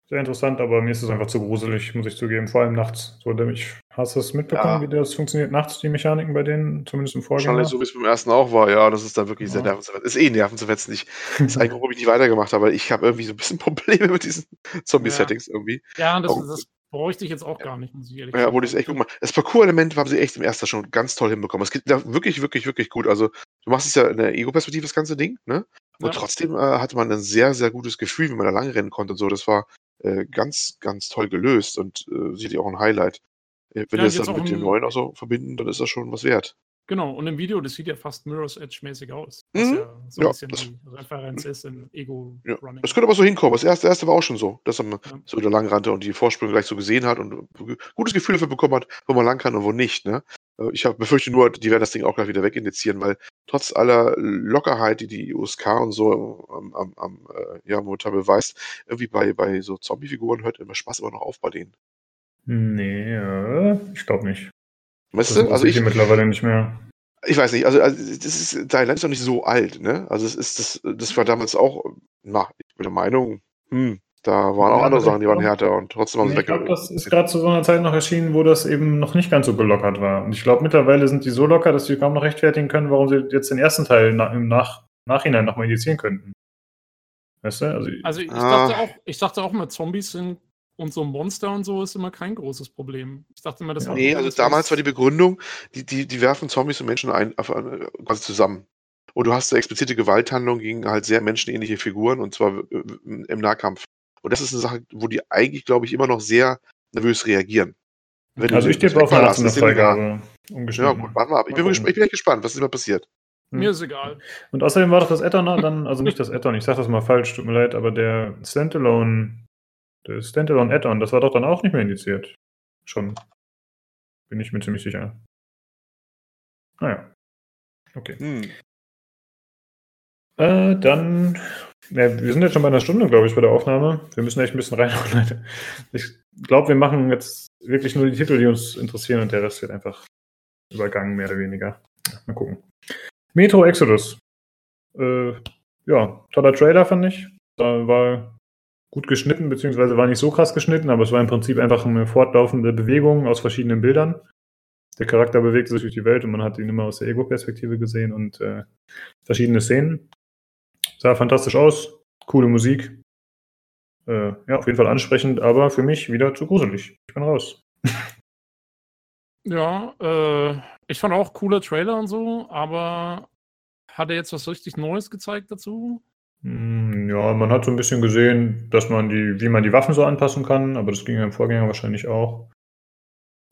sehr interessant, aber mir ist es einfach zu gruselig, muss ich zugeben. Vor allem nachts. So, ich, hast du es mitbekommen, ja. wie das funktioniert nachts, die Mechaniken bei denen, zumindest im Vorgänger? Wahrscheinlich so, wie es beim ersten auch war, ja. Das ist dann wirklich ja. sehr nervenzerfetzend. Ist eh nervenzerfetzend. Das ist eigentlich, warum ich nicht weitergemacht habe, weil ich habe irgendwie so ein bisschen Probleme mit diesen Zombie-Settings ja. irgendwie. Ja, das, das bräuchte ich jetzt auch gar nicht, muss ich ehrlich sagen. Ja, wo ich echt, guck mal, das Parcours-Element haben sie echt im ersten schon ganz toll hinbekommen. Es geht da wirklich, wirklich, wirklich gut. Also, du machst es ja in der Ego-Perspektive, das ganze Ding, ne? Und ja. trotzdem äh, hatte man ein sehr, sehr gutes Gefühl, wie man da lang rennen konnte und so. Das war äh, ganz, ganz toll gelöst und äh, sicherlich auch ein Highlight. Wenn ja, wir das dann mit dem neuen auch so verbinden, dann ist das schon was wert. Genau, und im Video, das sieht ja fast Mirror's Edge-mäßig aus. Mhm. ja so ein ja, bisschen das, die Referenz ist in Ego-Running. Das könnte aber so hinkommen. Das erste, erste war auch schon so, dass man ja. so wieder lang rannte und die Vorsprünge gleich so gesehen hat und gutes Gefühl dafür bekommen hat, wo man lang kann und wo nicht. Ne? Äh, ich befürchte nur, die werden das Ding auch gleich wieder wegindizieren, weil trotz aller Lockerheit, die die USK und so am, am, am äh, ja, momentan beweist, irgendwie bei, bei so Zombie-Figuren hört immer Spaß immer noch auf bei denen. Nee, äh, ich glaube nicht. Weißt du, also ich. mittlerweile nicht mehr. Ich weiß nicht, also, also das ist, Thailand ist doch nicht so alt, ne? Also es ist das, das war damals auch, na, ich bin der Meinung, hm, da waren auch ja, andere Sachen, die waren härter und trotzdem haben sie Ich glaube, das ist gerade zu so einer Zeit noch erschienen, wo das eben noch nicht ganz so gelockert war. Und ich glaube, mittlerweile sind die so locker, dass sie kaum noch rechtfertigen können, warum sie jetzt den ersten Teil na im Nach Nachhinein nochmal indizieren könnten. Weißt du? Also, also ich, ah. dachte auch, ich dachte auch mal, Zombies sind und so Monster und so ist immer kein großes Problem. Ich dachte immer, das war. Nee, also damals war die Begründung, die, die, die werfen Zombies und Menschen ein, quasi zusammen. Und du hast eine explizite Gewalthandlung gegen halt sehr menschenähnliche Figuren und zwar äh, im Nahkampf. Und das ist eine Sache, wo die eigentlich, glaube ich, immer noch sehr nervös reagieren. Wenn also ich tippe auf eine Freigabe. Ja, gut, warten wir ab. Ich bin, ich bin echt gespannt, was ist immer passiert. Hm. Mir ist egal. Und außerdem war doch das Addon dann, also nicht das Addon, ich sag das mal falsch, tut mir leid, aber der Standalone, der Standalone Addon, das war doch dann auch nicht mehr indiziert. Schon. Bin ich mir ziemlich sicher. Naja. Okay. Hm. Äh, dann ja, wir sind jetzt schon bei einer Stunde, glaube ich, bei der Aufnahme. Wir müssen echt ein bisschen reinhauen, Leute. Ich glaube, wir machen jetzt wirklich nur die Titel, die uns interessieren und der Rest wird einfach übergangen, mehr oder weniger. Mal gucken. Metro Exodus. Äh, ja, toller Trailer, fand ich. Da war gut geschnitten, beziehungsweise war nicht so krass geschnitten, aber es war im Prinzip einfach eine fortlaufende Bewegung aus verschiedenen Bildern. Der Charakter bewegte sich durch die Welt und man hat ihn immer aus der Ego-Perspektive gesehen und äh, verschiedene Szenen. Sah fantastisch aus, coole Musik. Äh, ja, auf jeden Fall ansprechend, aber für mich wieder zu gruselig. Ich bin raus. ja, äh, ich fand auch coole Trailer und so, aber hat er jetzt was richtig Neues gezeigt dazu? Hm, ja, man hat so ein bisschen gesehen, dass man die, wie man die Waffen so anpassen kann, aber das ging ja im Vorgänger wahrscheinlich auch.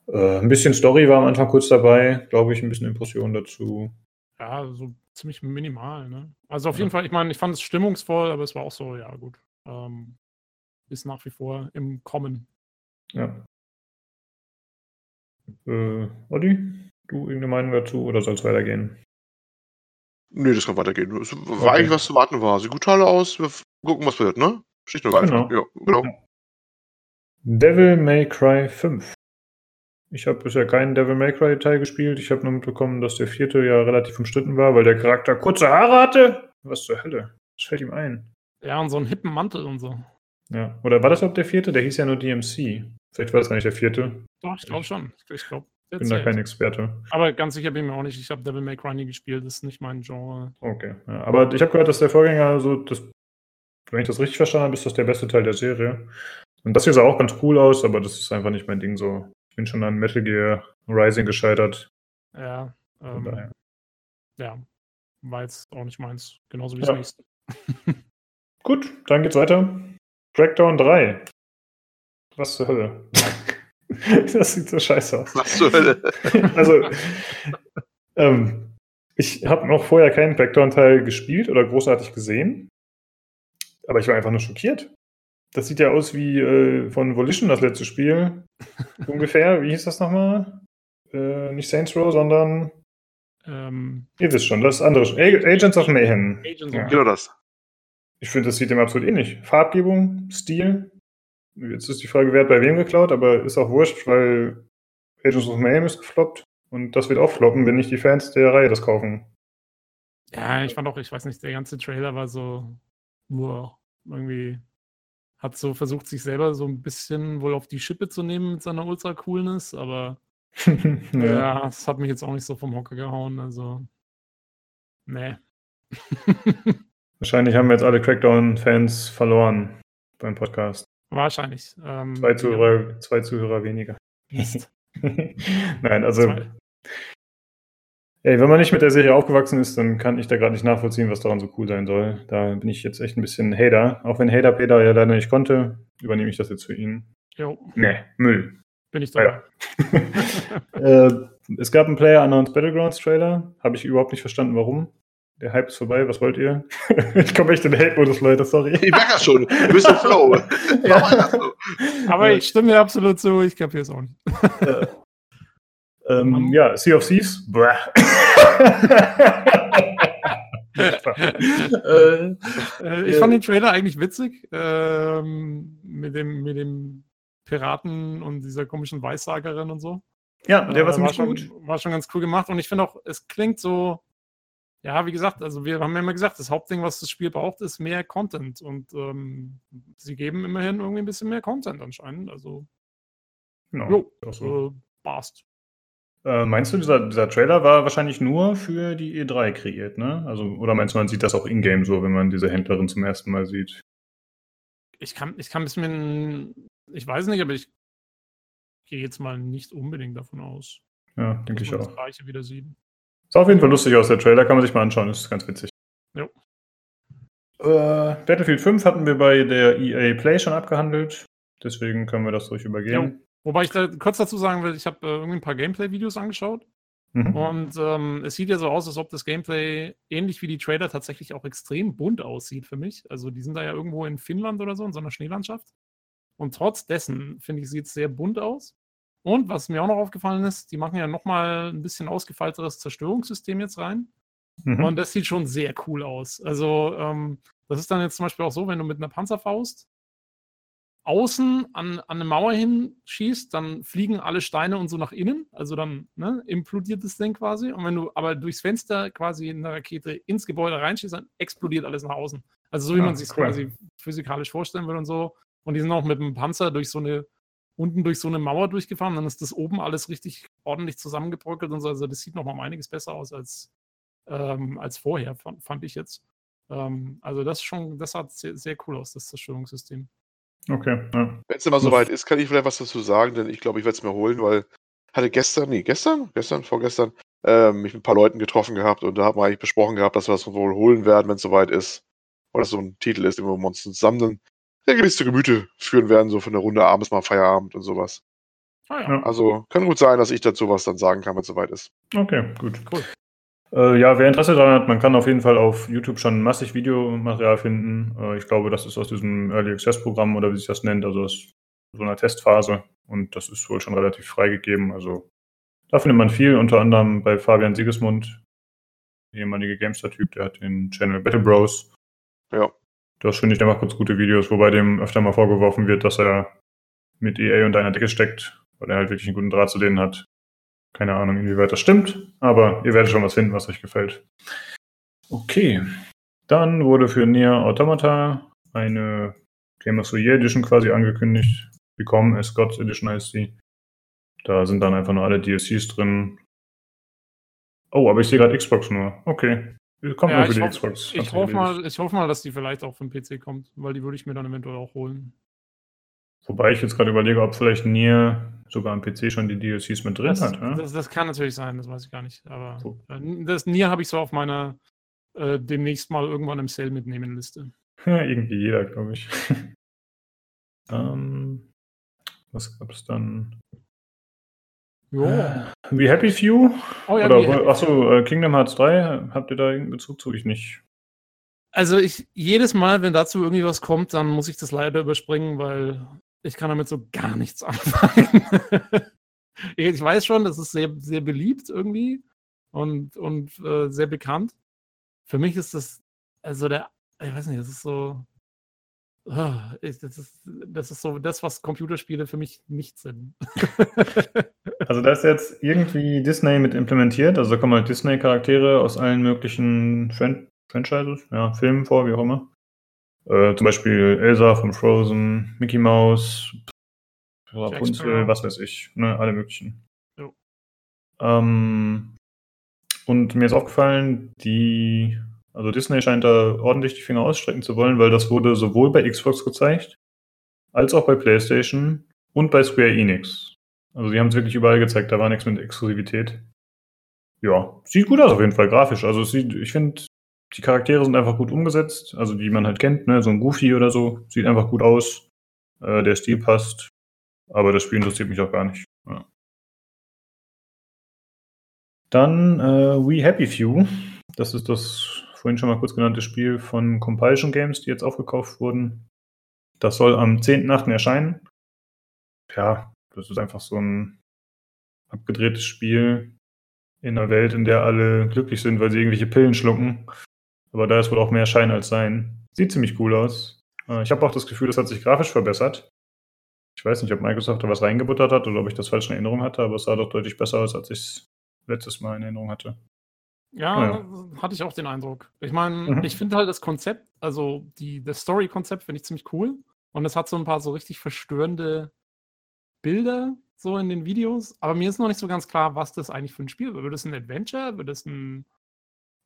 Äh, ein bisschen Story war am Anfang kurz dabei, glaube ich, ein bisschen Impression dazu. Ja, so ziemlich minimal, ne? Also auf ja. jeden Fall, ich meine, ich fand es stimmungsvoll, aber es war auch so, ja gut. Ähm, ist nach wie vor im Kommen. Ja. Äh, Olli, du irgendeine Meinung dazu oder soll es weitergehen? Nee, das kann weitergehen. Es war okay. eigentlich was zu warten war. Sieht gut toll aus. Wir gucken, was wird, ne? Schlicht und einfach. Genau. Ja, genau. Devil May Cry 5. Ich habe bisher keinen Devil May Cry Teil gespielt. Ich habe nur mitbekommen, dass der vierte ja relativ umstritten war, weil der Charakter kurze Haare hatte. Was zur Hölle? Was fällt ihm ein? Ja, und so einen hippen Mantel und so. Ja. Oder war das überhaupt der vierte? Der hieß ja nur DMC. Vielleicht war das gar nicht der vierte. Doch, ich glaube schon. Ich glaube. Ich bin da kein Experte. Aber ganz sicher bin ich mir auch nicht. Ich habe Devil May Cry nie gespielt. Das ist nicht mein Genre. Okay. Ja, aber ich habe gehört, dass der Vorgänger so, das, wenn ich das richtig verstanden habe, ist das der beste Teil der Serie. Und das hier sah auch ganz cool aus, aber das ist einfach nicht mein Ding so. Ich bin schon an Metal Gear Rising gescheitert. Ja. Ähm, ja. War jetzt auch nicht meins. Genauso wie das nächste. Gut, dann geht's weiter. Crackdown 3. Was zur Hölle? das sieht so scheiße aus. Was zur Hölle? also, ähm, ich habe noch vorher keinen Crackdown-Teil gespielt oder großartig gesehen. Aber ich war einfach nur schockiert. Das sieht ja aus wie äh, von Volition, das letzte Spiel. Ungefähr. Wie hieß das nochmal? Äh, nicht Saints Row, sondern. Ähm, Ihr wisst schon, das andere. Agents of Mayhem. Agents ja. Genau das. Ich finde, das sieht dem absolut ähnlich. Farbgebung, Stil. Jetzt ist die Frage, wer hat bei wem geklaut, aber ist auch wurscht, weil Agents of Mayhem ist gefloppt und das wird auch floppen, wenn nicht die Fans der Reihe das kaufen. Ja, ich fand auch, ich weiß nicht, der ganze Trailer war so nur irgendwie hat so versucht, sich selber so ein bisschen wohl auf die Schippe zu nehmen mit seiner Ultra-Coolness, aber ja. ja, das hat mich jetzt auch nicht so vom Hocker gehauen, also nee. Wahrscheinlich haben wir jetzt alle Crackdown-Fans verloren beim Podcast. Wahrscheinlich. Ähm, zwei, Zuhörer, ja. zwei Zuhörer weniger. Nein, also. Ey, wenn man nicht mit der Serie aufgewachsen ist, dann kann ich da gerade nicht nachvollziehen, was daran so cool sein soll. Da bin ich jetzt echt ein bisschen Hater. Auch wenn Hater Peter ja leider nicht konnte, übernehme ich das jetzt für ihn. Jo. Nee, Müll. Bin ich dabei. Ja. äh, es gab einen Player Unknowns Battlegrounds Trailer. Habe ich überhaupt nicht verstanden, warum. Der Hype ist vorbei, was wollt ihr? ich komme echt in den Hate-Modus, Leute, sorry. Ich merke das schon, du bist im Flow. ja. Aber ich stimme dir absolut zu, ich kapiere es auch nicht. ja. Ähm, ja, Sea of Thieves. äh, ich fand den Trailer eigentlich witzig. Ähm, mit, dem, mit dem Piraten und dieser komischen Weissagerin und so. Ja, der war, äh, war schon, gut. War schon ganz cool gemacht und ich finde auch, es klingt so ja, wie gesagt, also wir haben ja immer gesagt, das Hauptding, was das Spiel braucht, ist mehr Content. Und ähm, sie geben immerhin irgendwie ein bisschen mehr Content anscheinend. Also, genau, jo, so. äh, passt. Äh, meinst du, dieser, dieser Trailer war wahrscheinlich nur für die E3 kreiert, ne? Also, oder meinst du, man sieht das auch in-game so, wenn man diese Händlerin zum ersten Mal sieht? Ich kann, ich kann ein bisschen, ich weiß nicht, aber ich gehe jetzt mal nicht unbedingt davon aus. Ja, denke ich auch. Das Gleiche wieder sieht. Sah auf jeden Fall lustig aus, der Trailer, kann man sich mal anschauen, ist ganz witzig. Jo. Äh, Battlefield 5 hatten wir bei der EA Play schon abgehandelt, deswegen können wir das durch übergehen. Jo. Wobei ich da kurz dazu sagen will, ich habe äh, irgendwie ein paar Gameplay-Videos angeschaut. Mhm. Und ähm, es sieht ja so aus, als ob das Gameplay ähnlich wie die Trailer tatsächlich auch extrem bunt aussieht für mich. Also die sind da ja irgendwo in Finnland oder so, in so einer Schneelandschaft. Und trotz dessen, finde ich, sieht es sehr bunt aus. Und was mir auch noch aufgefallen ist, die machen ja nochmal ein bisschen ausgefeilteres Zerstörungssystem jetzt rein. Mhm. Und das sieht schon sehr cool aus. Also, ähm, das ist dann jetzt zum Beispiel auch so, wenn du mit einer Panzerfaust außen an, an eine Mauer hinschießt, dann fliegen alle Steine und so nach innen. Also dann ne, implodiert das Ding quasi. Und wenn du aber durchs Fenster quasi in der Rakete ins Gebäude reinschießt, dann explodiert alles nach außen. Also so wie ja, man sich cool. quasi physikalisch vorstellen will und so. Und die sind auch mit dem Panzer durch so eine, unten durch so eine Mauer durchgefahren. Dann ist das oben alles richtig ordentlich zusammengebröckelt und so. Also das sieht nochmal einiges besser aus als, ähm, als vorher, fand, fand ich jetzt. Ähm, also das schon, das sah sehr, sehr cool aus, das Zerstörungssystem. Okay. Ja. Wenn es immer soweit ist, kann ich vielleicht was dazu sagen, denn ich glaube, ich werde es mir holen, weil hatte gestern, nee, gestern, gestern, vorgestern, ähm, mich mit ein paar Leuten getroffen gehabt und da haben wir eigentlich besprochen gehabt, dass wir das wohl holen werden, wenn es soweit ist. Oder so ein Titel ist, den wir uns zusammen regelmäßig zu Gemüte führen werden, so von der Runde abends mal Feierabend und sowas. Ah, ja. Also kann gut sein, dass ich dazu was dann sagen kann, wenn es soweit ist. Okay, gut. Cool. Äh, ja, wer Interesse daran hat, man kann auf jeden Fall auf YouTube schon massig Videomaterial finden. Äh, ich glaube, das ist aus diesem Early Access Programm oder wie sich das nennt, also aus so einer Testphase. Und das ist wohl schon relativ freigegeben. Also da findet man viel, unter anderem bei Fabian Sigismund, ehemalige Gamester-Typ, der hat den Channel Battle Bros. Ja. Das finde ich, der macht ganz gute Videos, wobei dem öfter mal vorgeworfen wird, dass er mit EA unter einer Decke steckt, weil er halt wirklich einen guten Draht zu denen hat. Keine Ahnung, inwieweit das stimmt, aber ihr werdet schon was finden, was euch gefällt. Okay. Dann wurde für Nier Automata eine Game of the Year Edition quasi angekündigt. Become as Gods Edition heißt sie. Da sind dann einfach nur alle DLCs drin. Oh, aber ich sehe gerade Xbox nur. Okay. Kommt ja, nur für die hoff, Xbox. Ich hoffe, mal, ich hoffe mal, dass die vielleicht auch den PC kommt, weil die würde ich mir dann eventuell auch holen. Wobei ich jetzt gerade überlege, ob vielleicht Nier sogar am PC schon die DLCs mit drin das, hat. Ja? Das, das, kann natürlich sein, das weiß ich gar nicht. Aber so. Äh, das Nier habe ich so auf meiner äh, demnächst mal irgendwann im Sale mitnehmen Liste. Ja, irgendwie jeder, glaube ich. ähm, was gab es dann? Jo. Be Happy Few? Oh, ja, Oder, achso, äh, Kingdom Hearts 3, habt ihr da irgendeinen Bezug zu? Ich nicht. Also ich, jedes Mal, wenn dazu irgendwie was kommt, dann muss ich das leider überspringen, weil ich kann damit so gar nichts anfangen. ich weiß schon, das ist sehr, sehr beliebt irgendwie und, und äh, sehr bekannt. Für mich ist das, also der, ich weiß nicht, das ist so, ich, das, ist, das ist so das, was Computerspiele für mich nicht sind. also da ist jetzt irgendwie Disney mit implementiert, also da kommen halt Disney-Charaktere aus allen möglichen Fran Franchises, ja, Filmen vor, wie auch immer. Äh, zum Beispiel Elsa von Frozen, Mickey Mouse, Rapunzel, was weiß ich, ne, alle möglichen. Ähm, und mir ist aufgefallen, die, also Disney scheint da ordentlich die Finger ausstrecken zu wollen, weil das wurde sowohl bei Xbox gezeigt, als auch bei PlayStation und bei Square Enix. Also die haben es wirklich überall gezeigt, da war nichts mit Exklusivität. Ja, sieht gut aus auf jeden Fall grafisch. Also sieht, ich finde, die Charaktere sind einfach gut umgesetzt, also die man halt kennt, ne? so ein Goofy oder so, sieht einfach gut aus. Äh, der Stil passt, aber das Spiel interessiert mich auch gar nicht. Ja. Dann äh, We Happy Few, das ist das vorhin schon mal kurz genannte Spiel von Compulsion Games, die jetzt aufgekauft wurden. Das soll am 10.8. erscheinen. Ja, das ist einfach so ein abgedrehtes Spiel in einer Welt, in der alle glücklich sind, weil sie irgendwelche Pillen schlucken. Aber da ist wohl auch mehr Schein als Sein. Sieht ziemlich cool aus. Äh, ich habe auch das Gefühl, das hat sich grafisch verbessert. Ich weiß nicht, ob Microsoft da was reingebuttert hat oder ob ich das falsch in Erinnerung hatte, aber es sah doch deutlich besser aus, als ich es letztes Mal in Erinnerung hatte. Ja, ja. hatte ich auch den Eindruck. Ich meine, mhm. ich finde halt das Konzept, also die, das Story-Konzept finde ich ziemlich cool. Und es hat so ein paar so richtig verstörende Bilder so in den Videos. Aber mir ist noch nicht so ganz klar, was das eigentlich für ein Spiel wird. Wird es ein Adventure? Wird es ein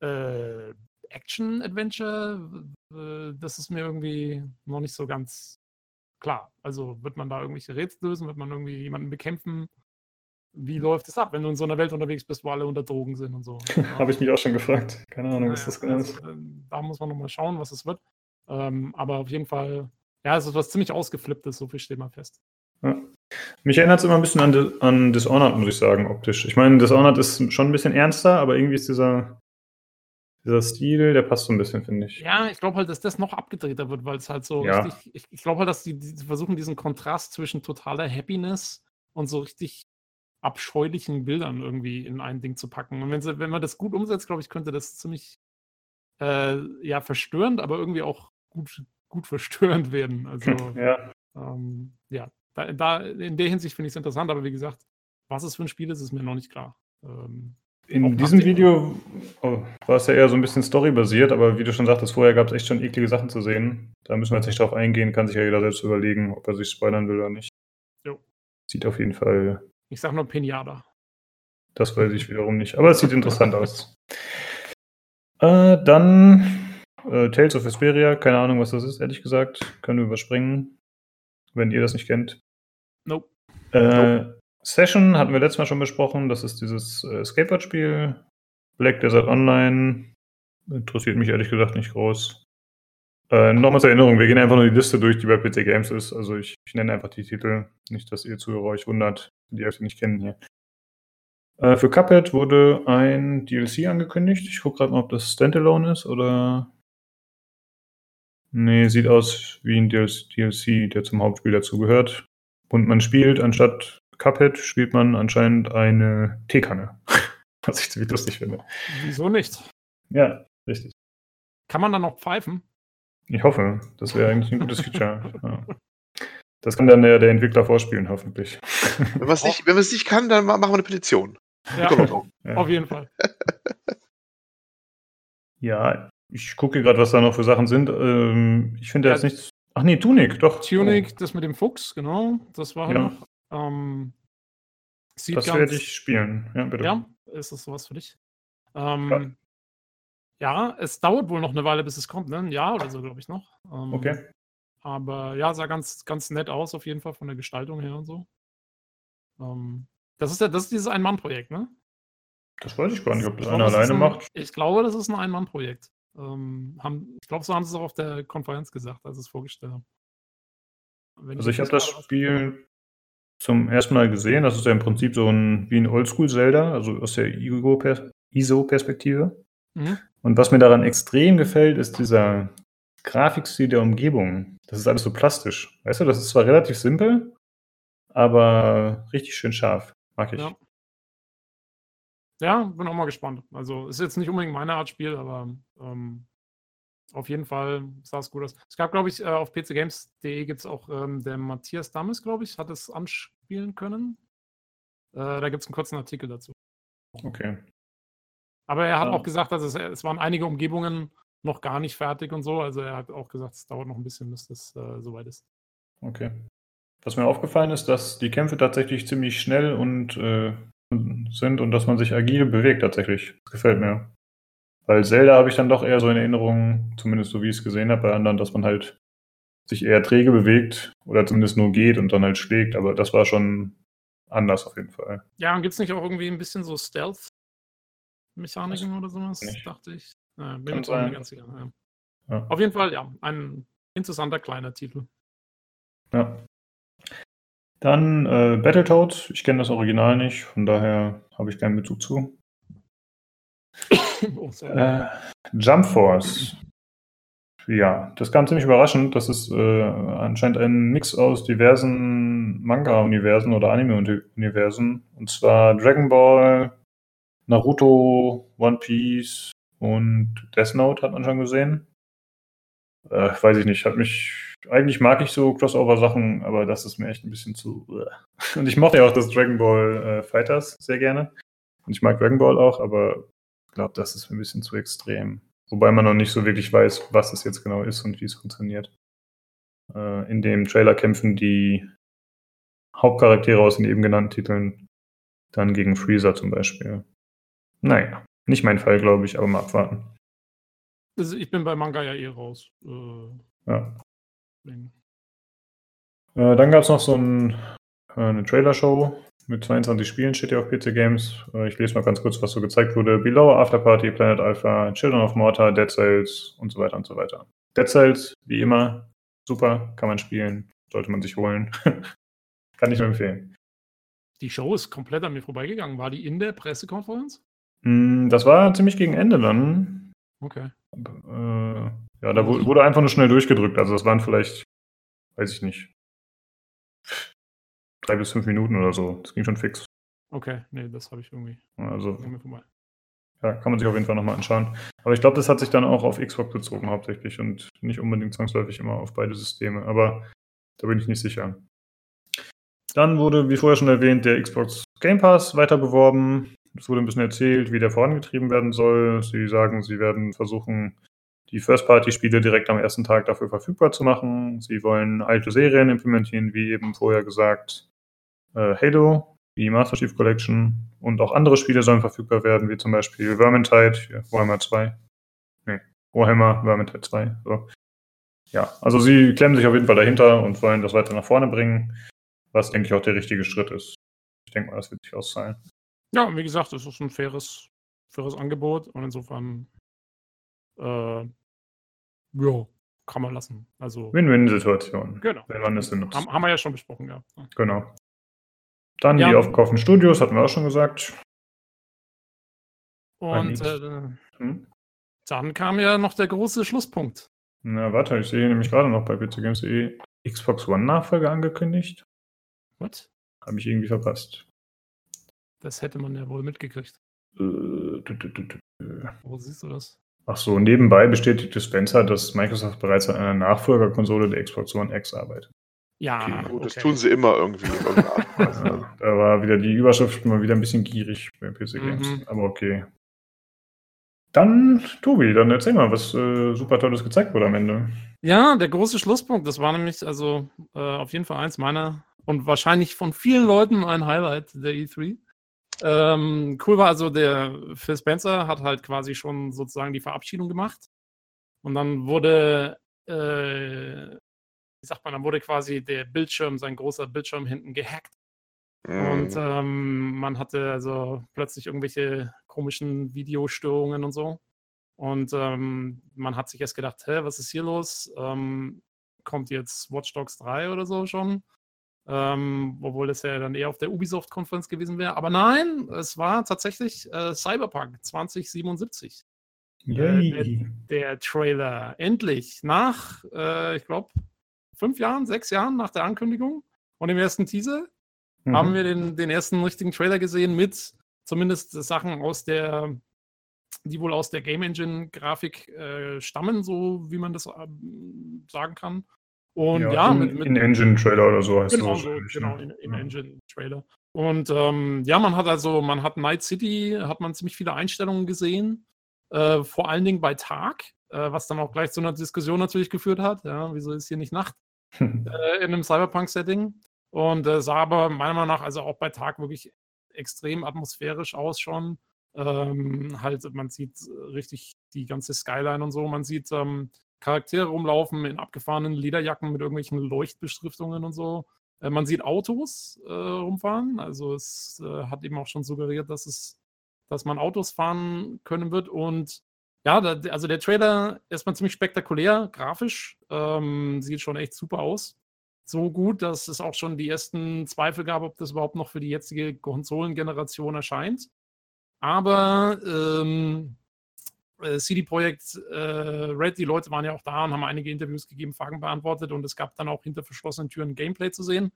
äh, Action-Adventure, das ist mir irgendwie noch nicht so ganz klar. Also wird man da irgendwelche Rätsel lösen, wird man irgendwie jemanden bekämpfen? Wie läuft es ab, wenn du in so einer Welt unterwegs bist, wo alle unter Drogen sind und so? Habe ich mich auch schon gefragt. Keine Ahnung, was das genau ist. Also, da muss man nochmal schauen, was es wird. Ähm, aber auf jeden Fall, ja, es ist was ziemlich ausgeflipptes, so viel steht mal fest. Ja. Mich erinnert es immer ein bisschen an, an Dishonored, muss ich sagen, optisch. Ich meine, Dishonored ist schon ein bisschen ernster, aber irgendwie ist dieser dieser Stil, der passt so ein bisschen, finde ich. Ja, ich glaube halt, dass das noch abgedrehter wird, weil es halt so ja. richtig. Ich, ich glaube halt, dass die, die, versuchen, diesen Kontrast zwischen totaler Happiness und so richtig abscheulichen Bildern irgendwie in ein Ding zu packen. Und wenn, man das gut umsetzt, glaube ich, könnte das ziemlich äh, ja, verstörend, aber irgendwie auch gut, gut verstörend werden. Also, ja. Ähm, ja, da, da, in der Hinsicht finde ich es interessant, aber wie gesagt, was es für ein Spiel ist, ist mir noch nicht klar. Ähm, in diesem Video oh, war es ja eher so ein bisschen storybasiert, aber wie du schon sagtest, vorher gab es echt schon eklige Sachen zu sehen. Da müssen wir jetzt nicht drauf eingehen, kann sich ja jeder selbst überlegen, ob er sich spoilern will oder nicht. Jo. Sieht auf jeden Fall. Ich sag nur Pinata. Das weiß ich wiederum nicht, aber es sieht interessant aus. Äh, dann äh, Tales of Vesperia, keine Ahnung, was das ist, ehrlich gesagt. Können wir überspringen, wenn ihr das nicht kennt. Nope. Äh, nope. Session hatten wir letztes Mal schon besprochen. Das ist dieses äh, Skateboard-Spiel. Black Desert Online. Interessiert mich ehrlich gesagt nicht groß. Äh, Nochmal zur Erinnerung, wir gehen einfach nur die Liste durch, die bei PC Games ist. Also ich, ich nenne einfach die Titel. Nicht, dass ihr Zuhörer euch wundert, die euch nicht kennen hier. Äh, für Cuphead wurde ein DLC angekündigt. Ich gucke gerade mal, ob das Standalone ist oder. Nee, sieht aus wie ein DLC, der zum Hauptspiel dazugehört. Und man spielt anstatt Cuphead spielt man anscheinend eine Teekanne. Was ich ziemlich lustig finde. Wieso nicht? Ja, richtig. Kann man dann noch pfeifen? Ich hoffe. Das wäre eigentlich ein gutes Feature. ja. Das kann dann der, der Entwickler vorspielen, hoffentlich. Wenn man es nicht, nicht kann, dann machen wir eine Petition. Ja, ja. auf jeden Fall. ja, ich gucke gerade, was da noch für Sachen sind. Ähm, ich finde ja, jetzt nichts. Ach nee, Tunic, doch. Tunic, oh. das mit dem Fuchs, genau. Das war ja. noch. Ähm, sieht das ganz, werde ich spielen. Ja, bitte. Ja, ist das sowas für dich? Ähm, ja. ja. es dauert wohl noch eine Weile, bis es kommt, ne? Ein Jahr oder so, glaube ich, noch. Ähm, okay. Aber ja, sah ganz, ganz nett aus, auf jeden Fall von der Gestaltung her und so. Ähm, das ist ja, das ist dieses Ein-Mann-Projekt, ne? Das weiß ich gar nicht, ob das einer alleine ein, macht. Ich glaube, das ist ein Ein-Mann-Projekt. Ähm, ich glaube, so haben sie es auch auf der Konferenz gesagt, als sie es vorgestellt haben. Wenn also ich, ich habe das Spiel zum ersten Mal gesehen. Das ist ja im Prinzip so ein wie ein Oldschool-Zelda, also aus der ISO-Perspektive. Mhm. Und was mir daran extrem gefällt, ist dieser Grafikstil der Umgebung. Das ist alles so plastisch. Weißt du, das ist zwar relativ simpel, aber richtig schön scharf. Mag ich. Ja. ja bin auch mal gespannt. Also ist jetzt nicht unbedingt meine Art Spiel, aber ähm, auf jeden Fall sah es gut aus. Es gab, glaube ich, äh, auf pcgames.de gibt es auch ähm, der Matthias Dammes, glaube ich, hat es anspielen können. Äh, da gibt es einen kurzen Artikel dazu. Okay. Aber er hat ja. auch gesagt, dass es, es waren einige Umgebungen noch gar nicht fertig und so. Also er hat auch gesagt, es dauert noch ein bisschen, bis das äh, soweit ist. Okay. Was mir aufgefallen ist, dass die Kämpfe tatsächlich ziemlich schnell und äh, sind und dass man sich agil bewegt tatsächlich. Das gefällt mir. Weil Zelda habe ich dann doch eher so in Erinnerung, zumindest so wie ich es gesehen habe bei anderen, dass man halt sich eher träge bewegt oder zumindest nur geht und dann halt schlägt. Aber das war schon anders auf jeden Fall. Ja, und gibt es nicht auch irgendwie ein bisschen so Stealth-Mechaniken oder sowas? Nicht. Dachte ich. Ja, bin mir nicht ganz sicher. Ja. Ja. Auf jeden Fall, ja, ein interessanter kleiner Titel. Ja. Dann äh, Battletoads. Ich kenne das Original nicht, von daher habe ich keinen Bezug zu. oh, äh, Jump Force. Ja, das kam ziemlich überraschend. Das ist äh, anscheinend ein Mix aus diversen Manga-Universen oder Anime-Universen. Und zwar Dragon Ball, Naruto, One Piece und Death Note hat man schon gesehen. Äh, weiß ich nicht, hat mich. Eigentlich mag ich so Crossover-Sachen, aber das ist mir echt ein bisschen zu. Und ich mochte ja auch das Dragon Ball äh, Fighters sehr gerne. Und ich mag Dragon Ball auch, aber glaube, das ist ein bisschen zu extrem. Wobei man noch nicht so wirklich weiß, was es jetzt genau ist und wie es funktioniert. Äh, in dem Trailer kämpfen die Hauptcharaktere aus den eben genannten Titeln dann gegen Freezer zum Beispiel. Naja, nicht mein Fall, glaube ich, aber mal abwarten. Also ich bin bei Manga ja eh raus. Äh, ja. Äh, dann gab es noch so ein, äh, eine Trailer-Show mit 22 Spielen steht ja auf PC Games. Äh, ich lese mal ganz kurz, was so gezeigt wurde. Below, Afterparty, Planet Alpha, Children of Mortar, Dead Cells und so weiter und so weiter. Dead Cells, wie immer, super, kann man spielen, sollte man sich holen. kann ich nur empfehlen. Die Show ist komplett an mir vorbeigegangen. War die in der Pressekonferenz? Mm, das war ziemlich gegen Ende dann. Okay. Äh, ja, da wurde einfach nur schnell durchgedrückt. Also das waren vielleicht, weiß ich nicht, drei bis fünf Minuten oder so. Das ging schon fix. Okay, nee, das habe ich irgendwie. Also, ja, kann man sich auf jeden Fall nochmal anschauen. Aber ich glaube, das hat sich dann auch auf Xbox bezogen hauptsächlich und nicht unbedingt zwangsläufig immer auf beide Systeme. Aber Da bin ich nicht sicher. Dann wurde, wie vorher schon erwähnt, der Xbox Game Pass weiter beworben. Es wurde ein bisschen erzählt, wie der vorangetrieben werden soll. Sie sagen, sie werden versuchen, die First-Party-Spiele direkt am ersten Tag dafür verfügbar zu machen. Sie wollen alte Serien implementieren, wie eben vorher gesagt. Äh, Halo, die Master Chief Collection und auch andere Spiele sollen verfügbar werden, wie zum Beispiel Vermintide, Warhammer 2. Nee, Warhammer, Vermintide 2. So. Ja, also sie klemmen sich auf jeden Fall dahinter und wollen das weiter nach vorne bringen, was, denke ich, auch der richtige Schritt ist. Ich denke mal, das wird sich auszahlen. Ja, wie gesagt, es ist ein faires, faires Angebot und insofern äh, ja, kann man lassen. Also Win-Win-Situation. Genau. Wenn man es benutzt. Haben, haben wir ja schon besprochen, ja. Genau. Dann ja. die aufgekauften Studios, hatten wir auch schon gesagt. Und äh, hm? dann kam ja noch der große Schlusspunkt. Na, warte, ich sehe nämlich gerade noch bei pcgames.de Xbox One Nachfolger angekündigt. Was? Habe ich irgendwie verpasst. Das hätte man ja wohl mitgekriegt. Äh, Wo siehst du das? Ach so, nebenbei bestätigte Spencer, dass Microsoft bereits an einer Nachfolgerkonsole der Xbox One X arbeitet. Ja, okay, gut, das tun sie immer irgendwie. ja, da war wieder die Überschrift mal wieder ein bisschen gierig bei PC Games. Mhm. Aber okay. Dann, Tobi, dann erzähl mal, was äh, super Tolles gezeigt wurde am Ende. Ja, der große Schlusspunkt, das war nämlich also äh, auf jeden Fall eins meiner und wahrscheinlich von vielen Leuten ein Highlight der E3. Ähm, cool war also, der Phil Spencer hat halt quasi schon sozusagen die Verabschiedung gemacht. Und dann wurde äh, wie sagt man, dann wurde quasi der Bildschirm, sein großer Bildschirm hinten gehackt. Mm. Und mhm. ähm, man hatte also plötzlich irgendwelche komischen Videostörungen und so. Und ähm, man hat sich erst gedacht, hä, was ist hier los? Ähm, kommt jetzt Watch Dogs 3 oder so schon? Ähm, obwohl das ja dann eher auf der Ubisoft-Konferenz gewesen wäre. Aber nein, es war tatsächlich äh, Cyberpunk 2077. Äh, der, der, Trailer. Endlich. Nach, äh, ich glaube, fünf Jahren, sechs Jahren nach der Ankündigung und dem ersten Teaser mhm. haben wir den, den ersten richtigen Trailer gesehen mit zumindest Sachen aus der, die wohl aus der Game Engine Grafik äh, stammen, so wie man das äh, sagen kann. Und ja, ja in, mit, mit in Engine Trailer oder so heißt genau, das. So, genau, in, in ja. Engine Trailer. Und ähm, ja, man hat also, man hat Night City, hat man ziemlich viele Einstellungen gesehen, äh, vor allen Dingen bei Tag, äh, was dann auch gleich zu einer Diskussion natürlich geführt hat. Ja, wieso ist hier nicht Nacht? äh, in einem Cyberpunk-Setting. Und äh, sah aber meiner Meinung nach also auch bei Tag wirklich extrem atmosphärisch aus schon. Ähm, halt, man sieht richtig die ganze Skyline und so. Man sieht ähm, Charaktere rumlaufen in abgefahrenen Lederjacken mit irgendwelchen Leuchtbeschriftungen und so. Äh, man sieht Autos äh, rumfahren. Also es äh, hat eben auch schon suggeriert, dass es, dass man Autos fahren können wird. Und ja, da, also der Trailer erstmal ziemlich spektakulär, grafisch. Ähm, sieht schon echt super aus. So gut, dass es auch schon die ersten Zweifel gab, ob das überhaupt noch für die jetzige Konsolengeneration erscheint. Aber ähm, äh, CD Projekt äh, Red, die Leute waren ja auch da und haben einige Interviews gegeben, Fragen beantwortet und es gab dann auch hinter verschlossenen Türen Gameplay zu sehen.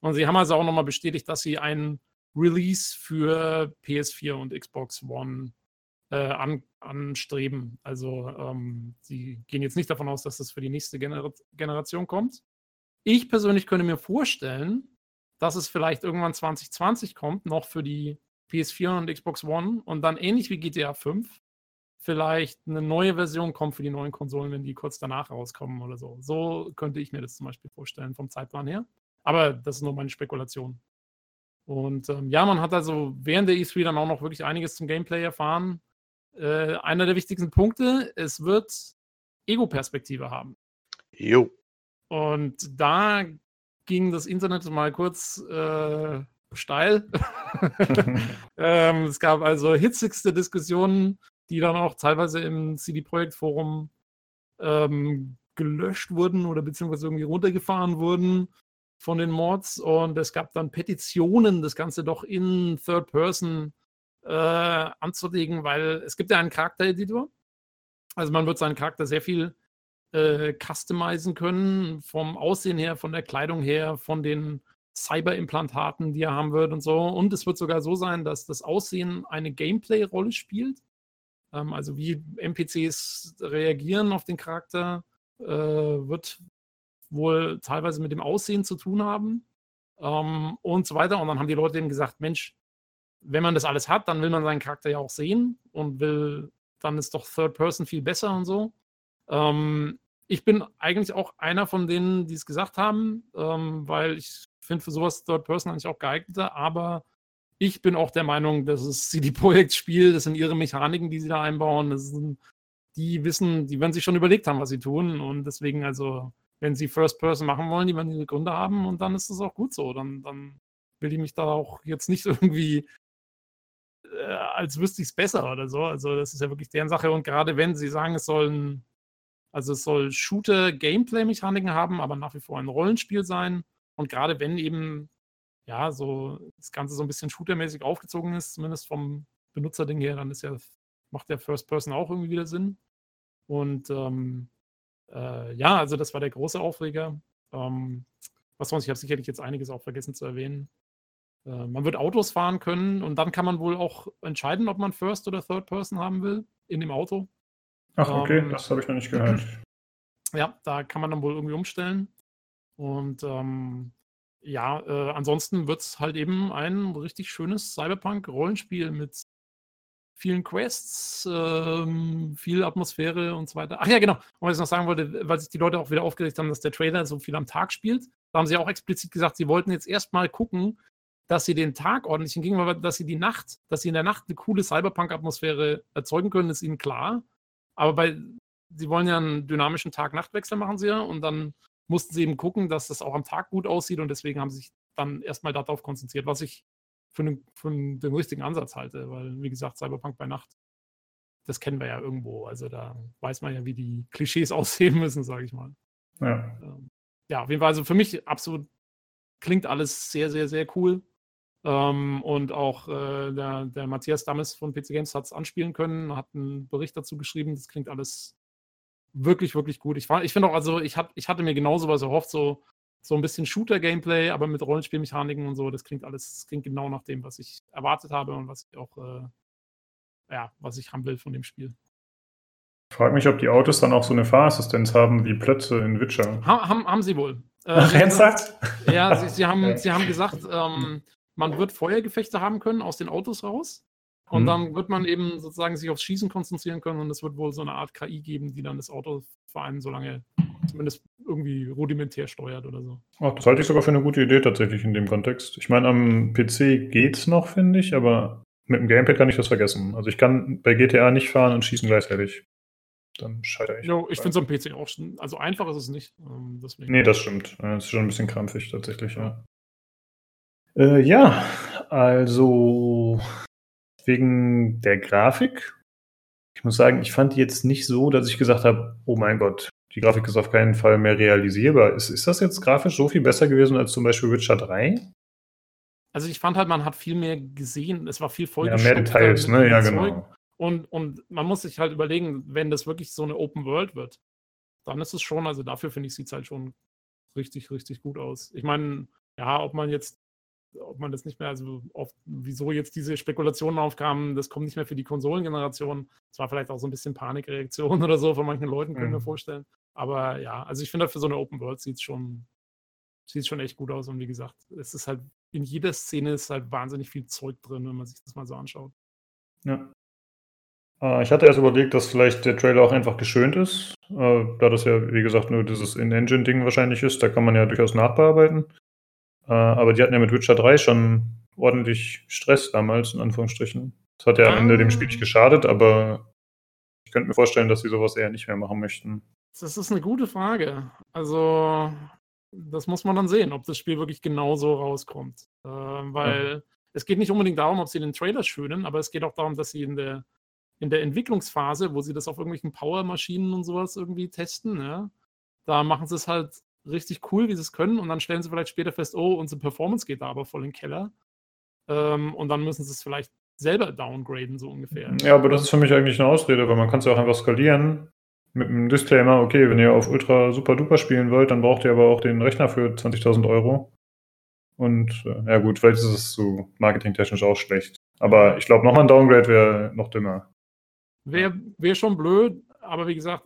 Und sie haben also auch nochmal bestätigt, dass sie einen Release für PS4 und Xbox One äh, an, anstreben. Also ähm, sie gehen jetzt nicht davon aus, dass das für die nächste Gener Generation kommt. Ich persönlich könnte mir vorstellen, dass es vielleicht irgendwann 2020 kommt, noch für die PS4 und Xbox One und dann ähnlich wie GTA 5 vielleicht eine neue Version kommt für die neuen Konsolen, wenn die kurz danach rauskommen oder so. So könnte ich mir das zum Beispiel vorstellen vom Zeitplan her. Aber das ist nur meine Spekulation. Und ähm, ja, man hat also während der E3 dann auch noch wirklich einiges zum Gameplay erfahren äh, einer der wichtigsten Punkte, es wird Ego-Perspektive haben. Jo. Und da ging das Internet mal kurz äh, steil. ähm, es gab also hitzigste Diskussionen, die dann auch teilweise im CD-Projekt-Forum ähm, gelöscht wurden oder beziehungsweise irgendwie runtergefahren wurden von den Mods. Und es gab dann Petitionen, das Ganze doch in Third Person äh, anzulegen, weil es gibt ja einen Charaktereditor. Also man wird seinen Charakter sehr viel äh, customizen können, vom Aussehen her, von der Kleidung her, von den Cyberimplantaten, die er haben wird und so. Und es wird sogar so sein, dass das Aussehen eine Gameplay-Rolle spielt. Ähm, also wie NPCs reagieren auf den Charakter, äh, wird wohl teilweise mit dem Aussehen zu tun haben ähm, und so weiter. Und dann haben die Leute eben gesagt, Mensch, wenn man das alles hat, dann will man seinen Charakter ja auch sehen und will, dann ist doch Third Person viel besser und so. Ähm, ich bin eigentlich auch einer von denen, die es gesagt haben, ähm, weil ich finde für sowas Third Person eigentlich auch geeigneter, aber ich bin auch der Meinung, dass es CD Projekt Spiel, das sind ihre Mechaniken, die sie da einbauen, das sind, die wissen, die werden sich schon überlegt haben, was sie tun und deswegen also, wenn sie First Person machen wollen, die werden ihre Gründe haben und dann ist das auch gut so, dann, dann will ich mich da auch jetzt nicht irgendwie äh, als wüsste ich es besser oder so. Also das ist ja wirklich deren Sache. Und gerade wenn sie sagen, es sollen, also es soll Shooter-Gameplay-Mechaniken haben, aber nach wie vor ein Rollenspiel sein. Und gerade wenn eben, ja, so das Ganze so ein bisschen shootermäßig aufgezogen ist, zumindest vom Benutzerding her, dann ist ja, macht der First Person auch irgendwie wieder Sinn. Und ähm, äh, ja, also das war der große Aufreger. Ähm, was sonst, ich habe sicherlich jetzt einiges auch vergessen zu erwähnen. Äh, man wird Autos fahren können und dann kann man wohl auch entscheiden, ob man First oder Third Person haben will in dem Auto. Ach, okay, ähm, das habe ich noch nicht gehört. Ja, da kann man dann wohl irgendwie umstellen. Und ähm, ja, äh, ansonsten wird es halt eben ein richtig schönes Cyberpunk-Rollenspiel mit vielen Quests, ähm, viel Atmosphäre und so weiter. Ach ja, genau. Und was ich noch sagen wollte, weil sich die Leute auch wieder aufgeregt haben, dass der Trailer so viel am Tag spielt, da haben sie auch explizit gesagt, sie wollten jetzt erstmal gucken, dass sie den Tag ordentlich hingingen, aber dass sie die Nacht, dass sie in der Nacht eine coole Cyberpunk-Atmosphäre erzeugen können, ist ihnen klar. Aber bei, sie wollen ja einen dynamischen Tag-Nacht-Wechsel machen sie ja und dann mussten sie eben gucken, dass das auch am Tag gut aussieht und deswegen haben sie sich dann erstmal darauf konzentriert, was ich für, den, für den richtigen Ansatz halte, weil, wie gesagt, Cyberpunk bei Nacht, das kennen wir ja irgendwo. Also da weiß man ja, wie die Klischees aussehen müssen, sage ich mal. Ja. Ähm, ja, auf jeden Fall, also für mich absolut klingt alles sehr, sehr, sehr cool. Ähm, und auch äh, der, der, Matthias Dammes von PC Games hat es anspielen können, hat einen Bericht dazu geschrieben. Das klingt alles wirklich, wirklich gut. Ich, ich finde auch, also ich, hab, ich hatte mir genauso was erhofft, so, so ein bisschen Shooter-Gameplay, aber mit Rollenspielmechaniken und so. Das klingt alles, das klingt genau nach dem, was ich erwartet habe und was ich auch, äh, ja, was ich haben will von dem Spiel. Ich frage mich, ob die Autos dann auch so eine Fahrassistenz haben wie Plötze in Witcher. Ha, haben, haben sie wohl. Äh, Ernsthaft? Ja, sie, sie, haben, sie haben gesagt, ähm, man wird Feuergefechte haben können aus den Autos raus. Und mhm. dann wird man eben sozusagen sich aufs Schießen konzentrieren können und es wird wohl so eine Art KI geben, die dann das Auto vor allem so lange zumindest irgendwie rudimentär steuert oder so. Ach, das halte ich sogar für eine gute Idee tatsächlich in dem Kontext. Ich meine, am PC geht's noch, finde ich, aber mit dem Gamepad kann ich das vergessen. Also ich kann bei GTA nicht fahren und schießen gleichzeitig. Dann scheitere ich. Jo, ich finde es am PC auch schon. Also einfach ist es nicht. Ähm, deswegen. Nee, das stimmt. Das ist schon ein bisschen krampfig tatsächlich, ja. Äh, ja, also wegen der Grafik. Ich muss sagen, ich fand die jetzt nicht so, dass ich gesagt habe, oh mein Gott, die Grafik ist auf keinen Fall mehr realisierbar. Ist, ist das jetzt grafisch so viel besser gewesen als zum Beispiel Witcher 3? Also ich fand halt, man hat viel mehr gesehen, es war viel voll. Ja, mehr Details, ne? Ja, genau. Und, und man muss sich halt überlegen, wenn das wirklich so eine Open World wird, dann ist es schon, also dafür finde ich, sieht es halt schon richtig, richtig gut aus. Ich meine, ja, ob man jetzt ob man das nicht mehr, also oft, wieso jetzt diese Spekulationen aufkamen, das kommt nicht mehr für die Konsolengeneration. Das war vielleicht auch so ein bisschen Panikreaktion oder so von manchen Leuten, können mhm. wir vorstellen. Aber ja, also ich finde, für so eine Open World sieht es schon, sieht schon echt gut aus. Und wie gesagt, es ist halt, in jeder Szene ist halt wahnsinnig viel Zeug drin, wenn man sich das mal so anschaut. Ja. Äh, ich hatte erst überlegt, dass vielleicht der Trailer auch einfach geschönt ist, äh, da das ja, wie gesagt, nur dieses In-Engine-Ding wahrscheinlich ist. Da kann man ja durchaus nachbearbeiten. Äh, aber die hatten ja mit Witcher 3 schon ordentlich Stress damals, in Anführungsstrichen. Das hat ja am Ende dem Spiel nicht ah. geschadet, aber ich könnte mir vorstellen, dass sie sowas eher nicht mehr machen möchten. Das ist eine gute Frage. Also, das muss man dann sehen, ob das Spiel wirklich genauso rauskommt. Äh, weil ja. es geht nicht unbedingt darum, ob sie den Trailer schönen, aber es geht auch darum, dass sie in der, in der Entwicklungsphase, wo sie das auf irgendwelchen Power-Maschinen und sowas irgendwie testen, ja, da machen sie es halt richtig cool, wie sie es können, und dann stellen sie vielleicht später fest, oh, unsere Performance geht da aber voll in den Keller. Ähm, und dann müssen sie es vielleicht selber downgraden, so ungefähr. Ja, aber das ist für mich eigentlich eine Ausrede, weil man kann es ja auch einfach skalieren mit einem Disclaimer, okay, wenn ihr auf Ultra Super Duper spielen wollt, dann braucht ihr aber auch den Rechner für 20.000 Euro. Und äh, ja gut, vielleicht ist es so marketingtechnisch auch schlecht. Aber ich glaube, nochmal ein Downgrade wäre noch dümmer. Wäre wär schon blöd, aber wie gesagt,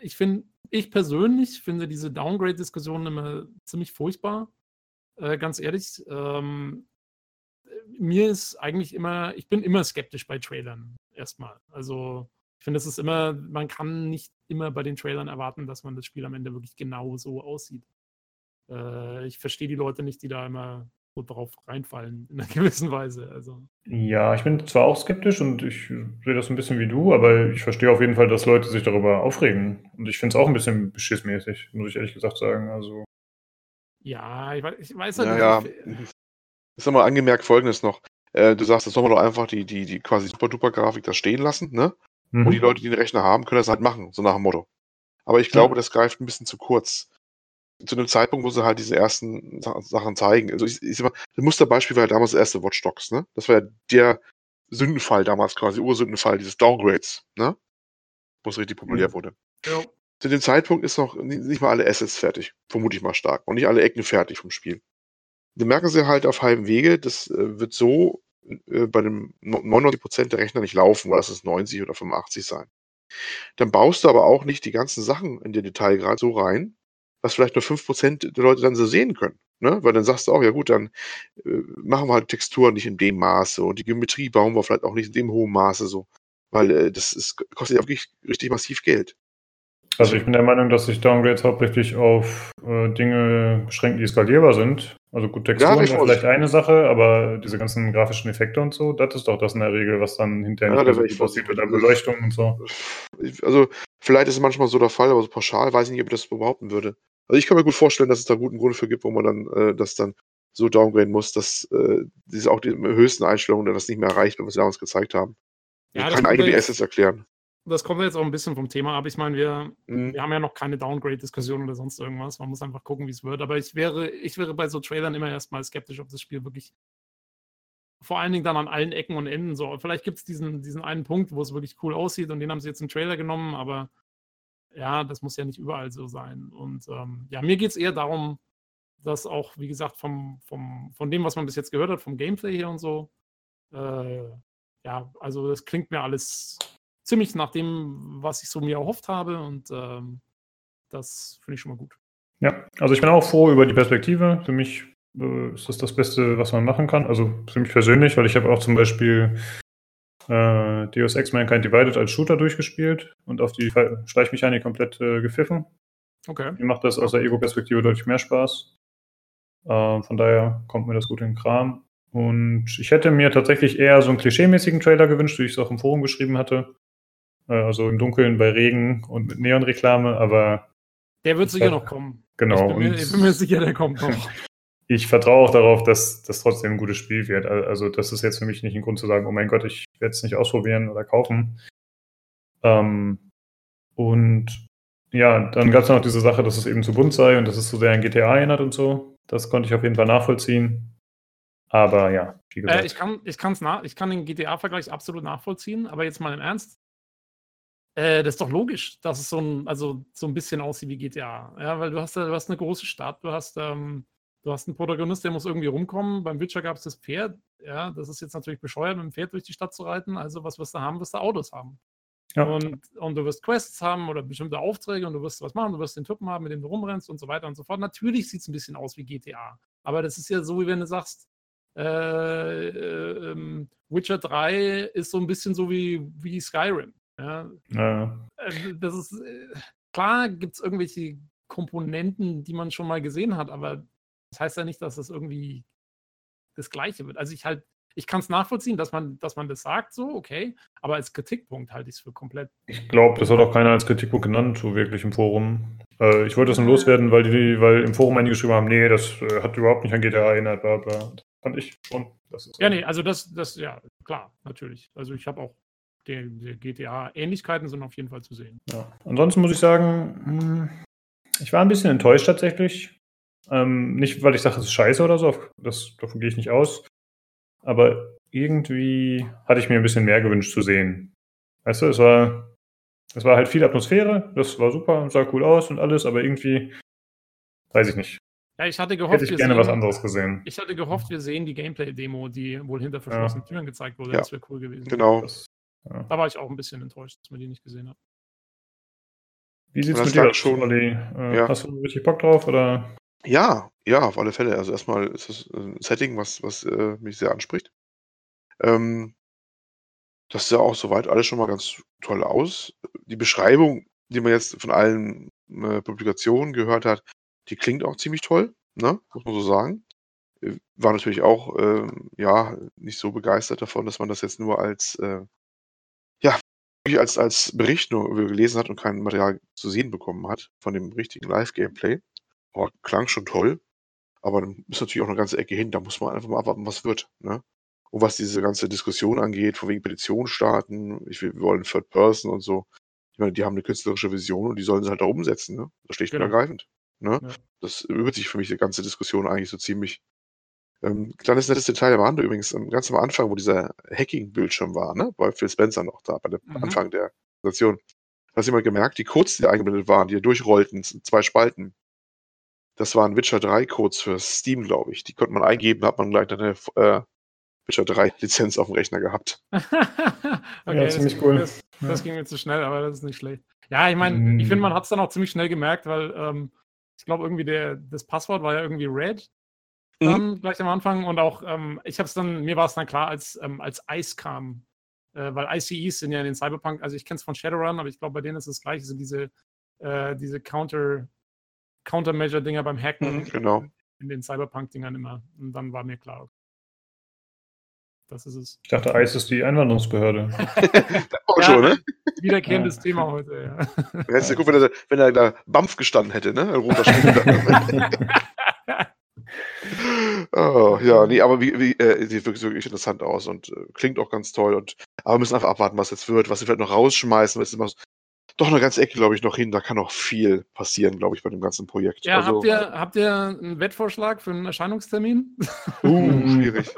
ich finde, ich persönlich finde diese Downgrade-Diskussion immer ziemlich furchtbar. Äh, ganz ehrlich. Ähm, mir ist eigentlich immer, ich bin immer skeptisch bei Trailern erstmal. Also ich finde, es ist immer, man kann nicht immer bei den Trailern erwarten, dass man das Spiel am Ende wirklich genau so aussieht. Äh, ich verstehe die Leute nicht, die da immer so drauf reinfallen, in einer gewissen Weise. Also. Ja, ich bin zwar auch skeptisch und ich sehe das ein bisschen wie du, aber ich verstehe auf jeden Fall, dass Leute sich darüber aufregen. Und ich finde es auch ein bisschen beschissmäßig, muss ich ehrlich gesagt sagen. Also. Ja, ich weiß, ich weiß halt ja, nicht. Ja. Ist nochmal angemerkt folgendes noch. Äh, du sagst, das soll man doch einfach die, die, die quasi super-duper-Grafik da stehen lassen, ne? Mhm. Und die Leute, die den Rechner haben, können das halt machen, so nach dem Motto. Aber ich glaube, ja. das greift ein bisschen zu kurz. Zu einem Zeitpunkt, wo sie halt diese ersten Sachen zeigen. Also ich, ich sag mal, das Musterbeispiel war ja damals das erste Watch Dogs, ne? Das war ja der Sündenfall damals quasi, Ursündenfall dieses Downgrades, ne? Wo es richtig populär mhm. wurde. Ja. Zu dem Zeitpunkt ist noch nicht mal alle Assets fertig, vermute ich mal stark. Und nicht alle Ecken fertig vom Spiel. Die merken sie halt auf halbem Wege, das äh, wird so äh, bei dem 99% der Rechner nicht laufen, weil es 90 oder 85 sein. Dann baust du aber auch nicht die ganzen Sachen in den Detailgrad so rein, was vielleicht nur 5% der Leute dann so sehen können. Ne? Weil dann sagst du auch, ja gut, dann äh, machen wir halt Texturen nicht in dem Maße und die Geometrie bauen wir vielleicht auch nicht in dem hohen Maße so. Weil äh, das ist, kostet ja wirklich richtig massiv Geld. Also ich bin der Meinung, dass sich Downgrades hauptsächlich auf äh, Dinge beschränken, die skalierbar sind. Also gut, Texturen ja, vielleicht eine Sache, aber diese ganzen grafischen Effekte und so, das ist doch das in der Regel, was dann hinterher ja, nicht so aussieht mit der Beleuchtung und so. Also vielleicht ist es manchmal so der Fall, aber so pauschal weiß ich nicht, ob ich das behaupten würde. Also ich kann mir gut vorstellen, dass es da guten Grund für gibt, wo man dann äh, das dann so downgraden muss, dass äh, diese auch die höchsten Einstellungen das nicht mehr erreicht was sie damals gezeigt haben. Ja, ich kann eigene Assets erklären das kommt jetzt auch ein bisschen vom Thema ab. Ich meine, wir, mhm. wir haben ja noch keine Downgrade-Diskussion oder sonst irgendwas. Man muss einfach gucken, wie es wird. Aber ich wäre, ich wäre bei so Trailern immer erstmal skeptisch, ob das Spiel wirklich vor allen Dingen dann an allen Ecken und Enden so. Vielleicht gibt es diesen, diesen einen Punkt, wo es wirklich cool aussieht und den haben sie jetzt im Trailer genommen, aber ja, das muss ja nicht überall so sein. Und ähm, ja, mir geht es eher darum, dass auch, wie gesagt, vom, vom, von dem, was man bis jetzt gehört hat, vom Gameplay hier und so, äh, ja, also das klingt mir alles ziemlich nach dem, was ich so mir erhofft habe und ähm, das finde ich schon mal gut. Ja, also ich bin auch froh über die Perspektive. Für mich äh, ist das das Beste, was man machen kann. Also für mich persönlich, weil ich habe auch zum Beispiel äh, Deus Ex Mankind Divided als Shooter durchgespielt und auf die Schleichmechanik komplett äh, gepfiffen. Okay. Mir macht das aus der Ego-Perspektive deutlich mehr Spaß. Äh, von daher kommt mir das gut in den Kram. Und ich hätte mir tatsächlich eher so einen klischeemäßigen Trailer gewünscht, wie ich es auch im Forum geschrieben hatte. Äh, also im Dunkeln bei Regen und mit Neonreklame, aber. Der wird sicher noch kommen. Genau. Ich bin, mir, ich bin mir sicher, der kommt noch. ich vertraue auch darauf, dass das trotzdem ein gutes Spiel wird. Also, das ist jetzt für mich nicht ein Grund zu sagen, oh mein Gott, ich werde es nicht ausprobieren oder kaufen. Ähm, und ja, dann gab es noch diese Sache, dass es eben zu bunt sei und dass es zu sehr an GTA erinnert und so. Das konnte ich auf jeden Fall nachvollziehen. Aber ja, wie gesagt. Äh, ich, kann, ich, nach, ich kann den GTA-Vergleich absolut nachvollziehen, aber jetzt mal im Ernst. Äh, das ist doch logisch, dass es so ein, also so ein bisschen aussieht wie GTA. Ja, weil du hast, du hast eine große Stadt, du hast, ähm, du hast einen Protagonist, der muss irgendwie rumkommen. Beim Witcher gab es das Pferd. Ja, das ist jetzt natürlich bescheuert, mit dem Pferd durch die Stadt zu reiten. Also, was wirst du haben? Wirst du Autos haben. Ja. Und, und du wirst Quests haben oder bestimmte Aufträge und du wirst was machen, du wirst den Typen haben, mit dem du rumrennst und so weiter und so fort. Natürlich sieht es ein bisschen aus wie GTA. Aber das ist ja so, wie wenn du sagst, äh, äh, ähm, Witcher 3 ist so ein bisschen so wie, wie Skyrim. Ja. ja. Äh, das ist äh, klar, gibt es irgendwelche Komponenten, die man schon mal gesehen hat, aber das heißt ja nicht, dass das irgendwie das Gleiche wird. Also ich halt, ich kann es nachvollziehen, dass man, dass man das sagt, so, okay, aber als Kritikpunkt halte ich es für komplett. Ich glaube, das hat auch keiner als Kritikpunkt genannt, so wirklich im Forum. Äh, ich wollte das nur loswerden, weil die, weil im Forum einige geschrieben haben, nee, das äh, hat überhaupt nicht an GTA erinnert, bla bla. Fand ich schon. Das ist ja, nee, also das, das, ja, klar, natürlich. Also ich habe auch der, der GTA-Ähnlichkeiten sind auf jeden Fall zu sehen. Ja. Ansonsten muss ich sagen, hm, ich war ein bisschen enttäuscht tatsächlich. Ähm, nicht, weil ich sage, es ist scheiße oder so, das, davon gehe ich nicht aus. Aber irgendwie hatte ich mir ein bisschen mehr gewünscht zu sehen. Weißt du, es war, es war halt viel Atmosphäre, das war super, sah cool aus und alles, aber irgendwie, weiß ich nicht. Ja, ich hatte gehofft, Hätte ich gerne sehen, was anderes gesehen. Ich hatte gehofft, wir sehen die Gameplay-Demo, die wohl hinter verschlossenen ja. Türen gezeigt wurde. Ja. Das wäre cool gewesen. Genau. Das, ja. Da war ich auch ein bisschen enttäuscht, dass man die nicht gesehen hat. Wie sieht es mit dir aus, schon, Olli? Äh, ja. Hast du richtig Bock drauf? Oder? Ja, ja, auf alle Fälle. Also erstmal ist es ein Setting, was, was äh, mich sehr anspricht. Ähm, das sah auch soweit alles schon mal ganz toll aus. Die Beschreibung, die man jetzt von allen äh, Publikationen gehört hat, die klingt auch ziemlich toll, ne? muss man so sagen. Äh, war natürlich auch äh, ja nicht so begeistert davon, dass man das jetzt nur als äh, als als Bericht nur gelesen hat und kein Material zu sehen bekommen hat von dem richtigen Live-Gameplay. Aber klang schon toll. Aber dann ist natürlich auch eine ganze Ecke hin. Da muss man einfach mal abwarten, was wird. Ne? Und was diese ganze Diskussion angeht, von wegen Petition starten, ich will, wir wollen Third Person und so. Ich meine, die haben eine künstlerische Vision und die sollen sie halt auch umsetzen, ne? Das schlicht genau. und ergreifend. Ne? Ja. Das übt sich für mich die ganze Diskussion eigentlich so ziemlich. Ähm, kleines nettes Detail am Rande übrigens, ganz am Anfang, wo dieser Hacking-Bildschirm war, ne? Bei Phil Spencer noch da, bei dem mhm. Anfang der Präsentation. Hast du jemand gemerkt, die Codes, die eingeblendet waren, die durchrollten, zwei Spalten. Das waren Witcher 3 Codes für Steam, glaube ich. Die konnte man eingeben, hat man gleich eine äh, Witcher 3 Lizenz auf dem Rechner gehabt. okay, ja, ziemlich das, cool. Das, das ja. ging mir zu schnell, aber das ist nicht schlecht. Ja, ich meine, mm. ich finde, man hat es dann auch ziemlich schnell gemerkt, weil ähm, ich glaube, irgendwie der, das Passwort war ja irgendwie Red. Dann mhm. gleich am Anfang und auch, ähm, ich habe es dann, mir war es dann klar, als, ähm, als Ice kam, äh, weil ICEs sind ja in den Cyberpunk, also ich kenne es von Shadowrun, aber ich glaube, bei denen ist es gleich, sind diese, äh, diese Counter, Countermeasure-Dinger beim Hacken mhm, genau. in den Cyberpunk-Dingern immer. Und dann war mir klar, das ist es. Ich dachte, ICE ist die Einwanderungsbehörde. auch ja, schon, ne? Wiederkehrendes ja. Thema heute, ja. Hättest du gut, wenn er, wenn er da BAMF gestanden hätte, ne? Roter oh, ja, nee, aber wie, wie, äh, sieht wirklich, wirklich interessant aus und äh, klingt auch ganz toll. Und, aber wir müssen einfach abwarten, was jetzt wird, was sie vielleicht noch rausschmeißen. Das ist immer doch eine ganze Ecke, glaube ich, noch hin. Da kann noch viel passieren, glaube ich, bei dem ganzen Projekt. Ja, also, habt, ihr, habt ihr einen Wettvorschlag für einen Erscheinungstermin? Uh, schwierig.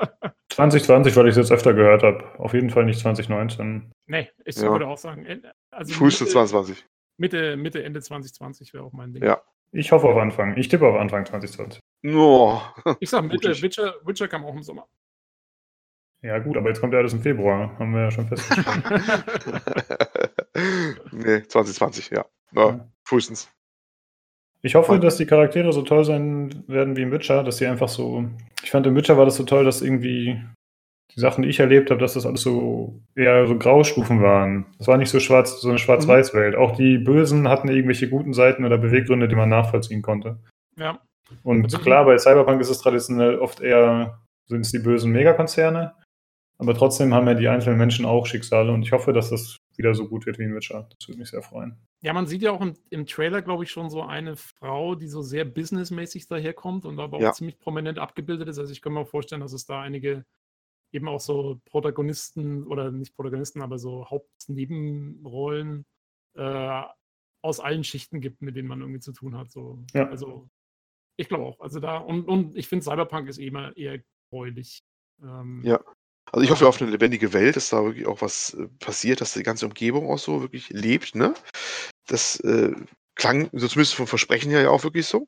2020, weil ich es jetzt öfter gehört habe. Auf jeden Fall nicht 2019. Nee, ich ja. würde auch sagen. Also Früheste 2020. Mitte, Mitte, Ende 2020 wäre auch mein Ding. Ja. Ich hoffe auf Anfang. Ich tippe auf Anfang 2020. Oh. Ich sag Mitte. Witcher, Witcher kam auch im Sommer. Ja, gut, aber jetzt kommt ja alles im Februar. Haben wir ja schon festgestellt. nee, 2020, ja. ja. Frühestens. Ich hoffe, dass die Charaktere so toll sein werden wie im Witcher, dass sie einfach so. Ich fand im Witcher war das so toll, dass irgendwie die Sachen, die ich erlebt habe, dass das alles so eher so Graustufen waren. Das war nicht so schwarz, so eine Schwarz-Weiß-Welt. Auch die Bösen hatten irgendwelche guten Seiten oder Beweggründe, die man nachvollziehen konnte. Ja. Und klar, bei Cyberpunk ist es traditionell oft eher, sind es die bösen Megakonzerne. Aber trotzdem haben ja die einzelnen Menschen auch Schicksale und ich hoffe, dass das wieder so gut wird wie in Witcher. Das würde mich sehr freuen. Ja, man sieht ja auch im, im Trailer, glaube ich, schon so eine Frau, die so sehr businessmäßig daherkommt und aber auch ja. ziemlich prominent abgebildet ist. Also ich kann mir auch vorstellen, dass es da einige eben auch so Protagonisten oder nicht Protagonisten, aber so Hauptnebenrollen äh, aus allen Schichten gibt, mit denen man irgendwie zu tun hat. So. Ja. Also ich glaube auch. Also da, und, und ich finde Cyberpunk ist eh immer eher gräulich. Ähm, ja. Also ich hoffe auf eine lebendige Welt, dass da wirklich auch was äh, passiert, dass die ganze Umgebung auch so wirklich lebt, ne? Das äh, klang, so zumindest vom Versprechen her ja auch wirklich so.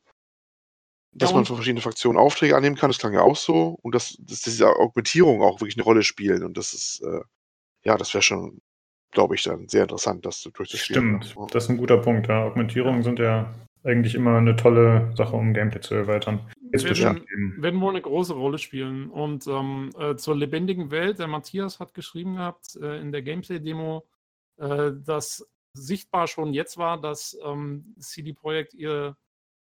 Dass ja, man von verschiedenen Fraktionen Aufträge annehmen kann, das klang ja auch so. Und dass, dass diese Augmentierung auch wirklich eine Rolle spielen. Und das ist, äh, ja, das wäre schon, glaube ich, dann sehr interessant, das durchzuspielen. Stimmt, das ist ein guter Punkt. Ja. Augmentierungen ja. sind ja eigentlich immer eine tolle Sache, um Gameplay zu erweitern. Werden, werden wohl eine große Rolle spielen. Und ähm, äh, zur lebendigen Welt, der Matthias hat geschrieben gehabt äh, in der Gameplay-Demo, äh, dass sichtbar schon jetzt war, dass ähm, CD Projekt ihr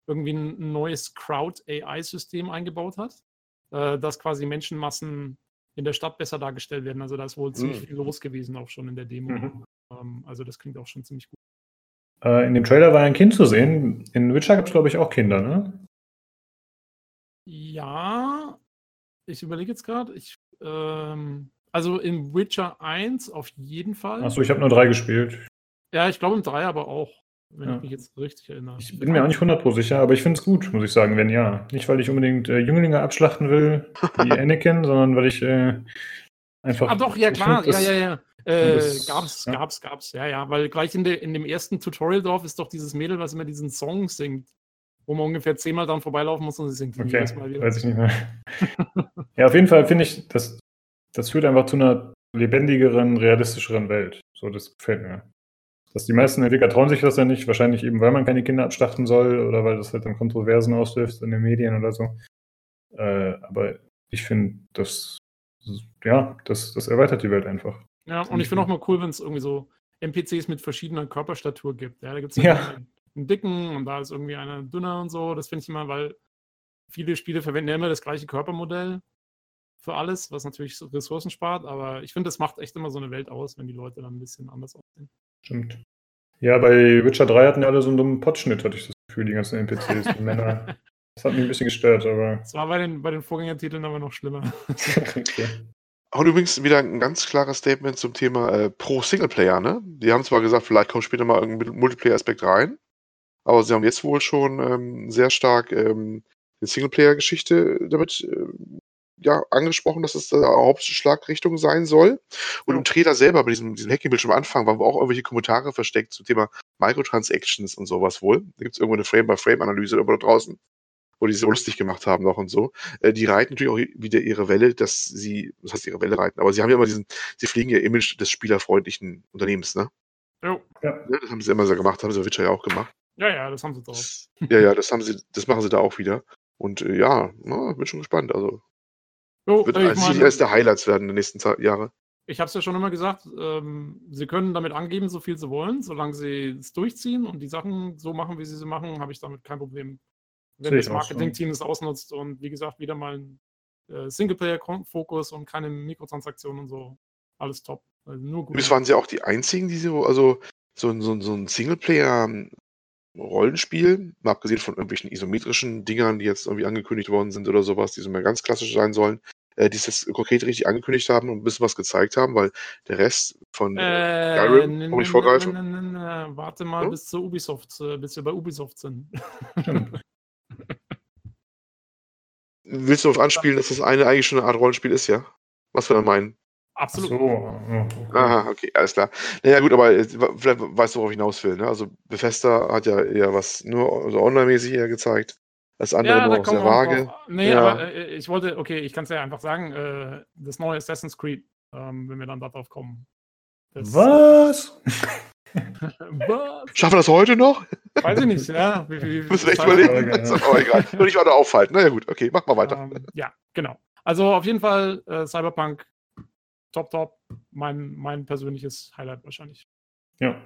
irgendwie ein neues Crowd-AI-System eingebaut hat, äh, dass quasi Menschenmassen in der Stadt besser dargestellt werden. Also da ist wohl ziemlich mhm. viel los gewesen auch schon in der Demo. Mhm. Ähm, also das klingt auch schon ziemlich gut. Äh, in dem Trailer war ein Kind zu sehen. In Witcher gibt es, glaube ich, auch Kinder, ne? Ja, ich überlege jetzt gerade. Ähm, also in Witcher 1 auf jeden Fall. Achso, ich habe nur drei gespielt. Ja, ich glaube im 3 aber auch, wenn ja. ich mich jetzt richtig erinnere. Ich bin mir auch nicht 100% sicher, aber ich finde es gut, muss ich sagen, wenn ja. Nicht, weil ich unbedingt äh, Jünglinge abschlachten will, wie Anakin, sondern weil ich äh, einfach. Ah, doch, ja, klar, find, ja, ja, ja. Äh, das, gab's, ja. gab's, gab's, ja, ja, weil gleich in, de, in dem ersten Tutorial-Dorf ist doch dieses Mädel, was immer diesen Song singt, wo man ungefähr zehnmal dann vorbeilaufen muss und sie singt okay, Mal wieder. Weiß ich nicht mehr. ja, auf jeden Fall finde ich, das, das führt einfach zu einer lebendigeren, realistischeren Welt. So, das gefällt mir. Dass die meisten Entwickler trauen sich das ja nicht, wahrscheinlich eben, weil man keine Kinder abschlachten soll oder weil das halt dann Kontroversen auslöst in den Medien oder so. Äh, aber ich finde, das, ja, das, das erweitert die Welt einfach. Ja, und ich finde auch mal cool, wenn es irgendwie so NPCs mit verschiedener Körperstatur gibt. Ja, da gibt es ja. einen, einen, dicken und da ist irgendwie einer dünner und so. Das finde ich immer, weil viele Spiele verwenden ja immer das gleiche Körpermodell für alles, was natürlich Ressourcen spart, aber ich finde, das macht echt immer so eine Welt aus, wenn die Leute dann ein bisschen anders aussehen. Stimmt. Ja, bei Witcher 3 hatten ja alle so einen dummen Potschnitt, hatte ich das Gefühl, die ganzen NPCs, die Männer. Das hat mich ein bisschen gestört, aber. Das war bei den, bei den Vorgängertiteln aber noch schlimmer. okay. Und übrigens wieder ein ganz klares Statement zum Thema äh, pro Singleplayer, ne? Die haben zwar gesagt, vielleicht kommt später mal irgendein Multiplayer-Aspekt rein, aber sie haben jetzt wohl schon ähm, sehr stark ähm, die Singleplayer-Geschichte damit äh, ja, angesprochen, dass es äh, Hauptschlagrichtung sein soll. Und ja. im Trailer selber, bei diesem, diesem Hacking-Bildschirm am Anfang, waren auch irgendwelche Kommentare versteckt zum Thema Microtransactions und sowas wohl. Da gibt es irgendwo eine Frame-by-Frame-Analyse irgendwo da draußen, wo die so lustig gemacht haben noch und so. Äh, die reiten natürlich auch wieder ihre Welle, dass sie, das heißt ihre Welle reiten, aber sie haben ja immer diesen, sie fliegen ihr Image des spielerfreundlichen Unternehmens, ne? Jo. Ja. ja. Das haben sie immer so gemacht, haben sie bei Witcher ja auch gemacht. Ja, ja, das haben sie drauf. Ja, ja, das haben sie, das machen sie da auch wieder. Und äh, ja, na, bin schon gespannt. Also Jo, Wird ich meine, eines der Highlights werden in den nächsten Jahre. Ich habe es ja schon immer gesagt, ähm, sie können damit angeben, so viel sie wollen, solange sie es durchziehen und die Sachen so machen, wie sie sie machen, habe ich damit kein Problem. Wenn das Marketing-Team es ausnutzt und wie gesagt, wieder mal ein äh, Singleplayer-Fokus und keine Mikrotransaktionen und so, alles top. Also nur gut. Das waren sie auch die einzigen, die so, also so, so, so ein Singleplayer Rollenspiel, mal abgesehen von irgendwelchen isometrischen Dingern, die jetzt irgendwie angekündigt worden sind oder sowas, die so mehr ganz klassisch sein sollen, äh, die es jetzt konkret richtig angekündigt haben und ein bisschen was gezeigt haben, weil der Rest von äh, Skyrim, äh, ich vorgreifen? Warte mal hm? bis zu Ubisoft, äh, bis wir bei Ubisoft sind. Willst du darauf anspielen, dass das eine eigentlich schon eine Art Rollenspiel ist, ja? Was wir da meinen? Absolut. So. Okay. Aha, okay, alles klar. Naja, gut, aber vielleicht weißt du, worauf ich hinaus will. Ne? Also, Bethesda hat ja eher was nur also online-mäßig eher gezeigt. Das andere ja, nur da sehr vage. Nee, ja. aber äh, ich wollte, okay, ich kann es ja einfach sagen, äh, das neue Assassin's Creed, ähm, wenn wir dann darauf kommen. Das, Was? Was? Schaffen wir das heute noch? Weiß ich nicht, ja. Wie, wie, Müssen wir echt überlegen. Ja. Aber egal. Nur nicht weiter aufhalten. Na ja, gut, okay, mach mal weiter. Ähm, ja, genau. Also auf jeden Fall äh, Cyberpunk top, top. Mein, mein persönliches Highlight wahrscheinlich. Ja,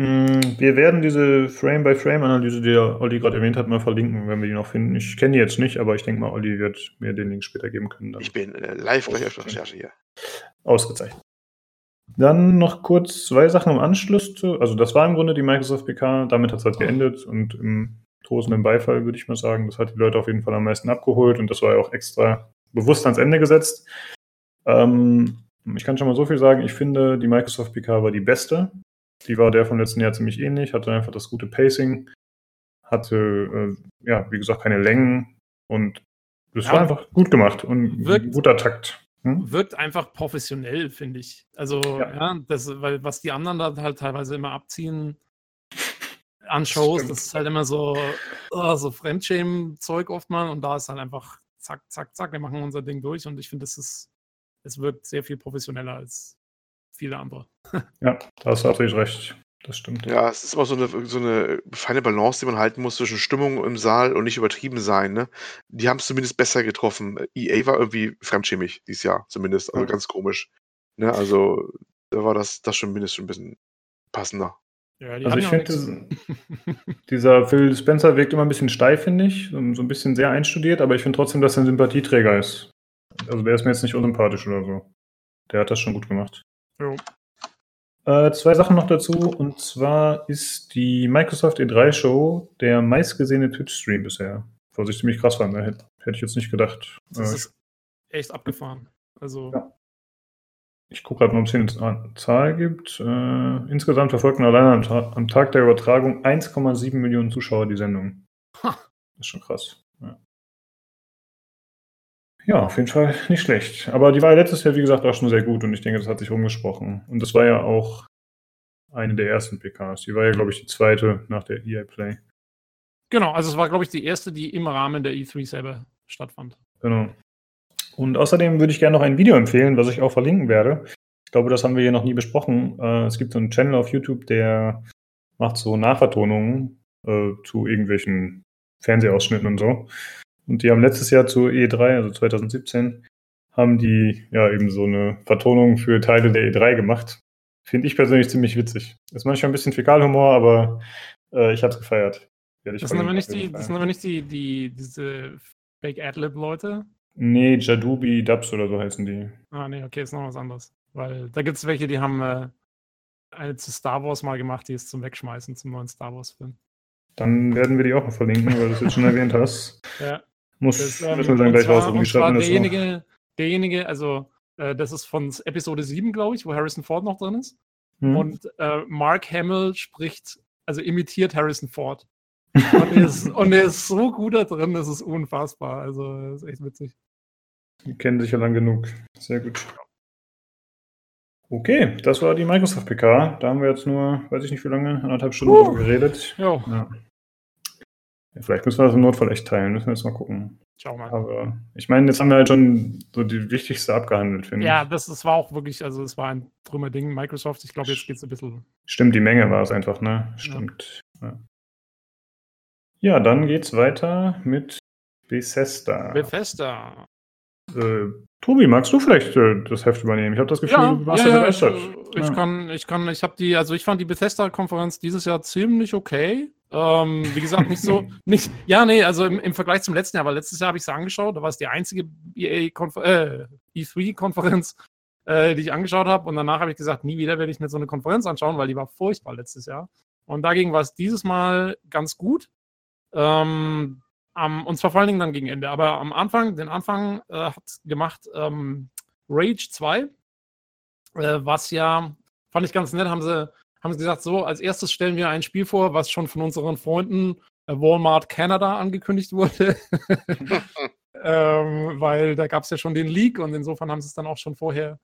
wir werden diese Frame-by-Frame-Analyse, die Olli gerade erwähnt hat, mal verlinken, wenn wir die noch finden. Ich kenne die jetzt nicht, aber ich denke mal, Olli wird mir den Link später geben können. Ich bin äh, live gleich auf der Recherche hier. Ausgezeichnet. Dann noch kurz zwei Sachen im Anschluss zu. Also, das war im Grunde die Microsoft PK. Damit hat es halt geendet und im tosenden Beifall würde ich mal sagen. Das hat die Leute auf jeden Fall am meisten abgeholt und das war ja auch extra bewusst ans Ende gesetzt. Ähm, ich kann schon mal so viel sagen. Ich finde, die Microsoft PK war die beste. Die war der vom letzten Jahr ziemlich ähnlich, hatte einfach das gute Pacing, hatte, äh, ja, wie gesagt, keine Längen und das ja, war einfach gut gemacht und wirkt, guter Takt. Hm? Wirkt einfach professionell, finde ich. Also, ja. ja, das, weil was die anderen da halt teilweise immer abziehen an Shows, das, das ist halt immer so, oh, so Fremdschämen-Zeug oft mal und da ist halt einfach zack, zack, zack, wir machen unser Ding durch und ich finde, es ist, es wirkt sehr viel professioneller als viele andere. ja, da hast du natürlich recht. Das stimmt. Ja, es ist immer so eine, so eine feine Balance, die man halten muss zwischen Stimmung im Saal und nicht übertrieben sein. Ne? Die haben es zumindest besser getroffen. EA war irgendwie fremdschämig dieses Jahr, zumindest. Also ja. ganz komisch. Ne? Also da war das, das schon mindestens ein bisschen passender. Ja, also ich finde, dieser Phil Spencer wirkt immer ein bisschen steif, finde ich. So, ein bisschen sehr einstudiert, aber ich finde trotzdem, dass er ein Sympathieträger ist. Also der ist mir jetzt nicht unsympathisch oder so. Der hat das schon gut gemacht. Jo. Äh, zwei Sachen noch dazu. Und zwar ist die Microsoft E3-Show der meistgesehene Twitch-Stream bisher. Was ich ziemlich krass fand. Hätte, hätte ich jetzt nicht gedacht. Das äh, ist echt abgefahren. Also. Ja. Ich gucke gerade mal, ob es hier eine Zahl gibt. Äh, insgesamt verfolgten alleine am, Ta am, Tag der Übertragung 1,7 Millionen Zuschauer die Sendung. Ha. Das ist schon krass. Ja. Ja, auf jeden Fall nicht schlecht. Aber die war letztes Jahr, wie gesagt, auch schon sehr gut und ich denke, das hat sich rumgesprochen. Und das war ja auch eine der ersten PKs. Die war ja, glaube ich, die zweite nach der EA Play. Genau, also es war, glaube ich, die erste, die im Rahmen der E3 selber stattfand. Genau. Und außerdem würde ich gerne noch ein Video empfehlen, was ich auch verlinken werde. Ich glaube, das haben wir hier noch nie besprochen. Äh, es gibt so einen Channel auf YouTube, der macht so Nachvertonungen äh, zu irgendwelchen Fernsehausschnitten und so. Und die haben letztes Jahr zu E3, also 2017, haben die ja eben so eine Vertonung für Teile der E3 gemacht. Finde ich persönlich ziemlich witzig. Ist manchmal ein bisschen Fäkalhumor, aber äh, ich habe es gefeiert. Das sind, aber nicht die, das sind aber nicht die, die diese Fake Adlib-Leute? Nee, Jadubi Dubs oder so heißen die. Ah, nee, okay, ist noch was anderes. Weil da gibt es welche, die haben äh, eine zu Star Wars mal gemacht, die ist zum Wegschmeißen zum neuen Star Wars-Film. Dann werden wir die auch mal verlinken, weil du es jetzt schon erwähnt hast. Ja. Muss das, ähm, müssen wir dann gleich zwar, raussuchen. Und zwar derjenige, derjenige, also äh, das ist von Episode 7, glaube ich, wo Harrison Ford noch drin ist. Mhm. Und äh, Mark Hamill spricht, also imitiert Harrison Ford. und, er ist, und er ist so gut da drin, das ist unfassbar. Also, das ist echt witzig. Die kennen sich ja lang genug. Sehr gut. Okay, das war die Microsoft PK. Da haben wir jetzt nur, weiß ich nicht wie lange, anderthalb Stunden uh, geredet. Ja. Ja. Vielleicht müssen wir das im Notfall echt teilen, müssen wir jetzt mal gucken. Schau mal. Aber ich meine, jetzt haben wir halt schon so die wichtigste abgehandelt, finde ja, ich. Ja, das, das war auch wirklich, also es war ein drümmer Ding. Microsoft, ich glaube, jetzt geht es ein bisschen. Stimmt, die Menge war es einfach, ne? Stimmt. Ja, ja. ja dann geht's weiter mit Bethesda. Bethesda. Äh, Tobi, magst du vielleicht äh, das Heft übernehmen? Ich habe das Gefühl, ja, du warst ja, ja begeistert. Ich, ich kann, ich kann, ich habe die, also ich fand die Bethesda-Konferenz dieses Jahr ziemlich okay. Ähm, wie gesagt, nicht so, nicht, ja, nee, also im, im, Vergleich zum letzten Jahr, weil letztes Jahr habe ich es angeschaut, da war es die einzige EA äh, E3-Konferenz, äh, die ich angeschaut habe und danach habe ich gesagt, nie wieder werde ich mir so eine Konferenz anschauen, weil die war furchtbar letztes Jahr. Und dagegen war es dieses Mal ganz gut. Ähm, um, und zwar vor allen Dingen dann gegen Ende. Aber am Anfang, den Anfang äh, hat gemacht ähm, Rage 2, äh, was ja, fand ich ganz nett, haben sie, haben sie gesagt, so, als erstes stellen wir ein Spiel vor, was schon von unseren Freunden äh, Walmart Canada angekündigt wurde. ähm, weil da gab es ja schon den Leak und insofern haben sie es dann auch schon vorher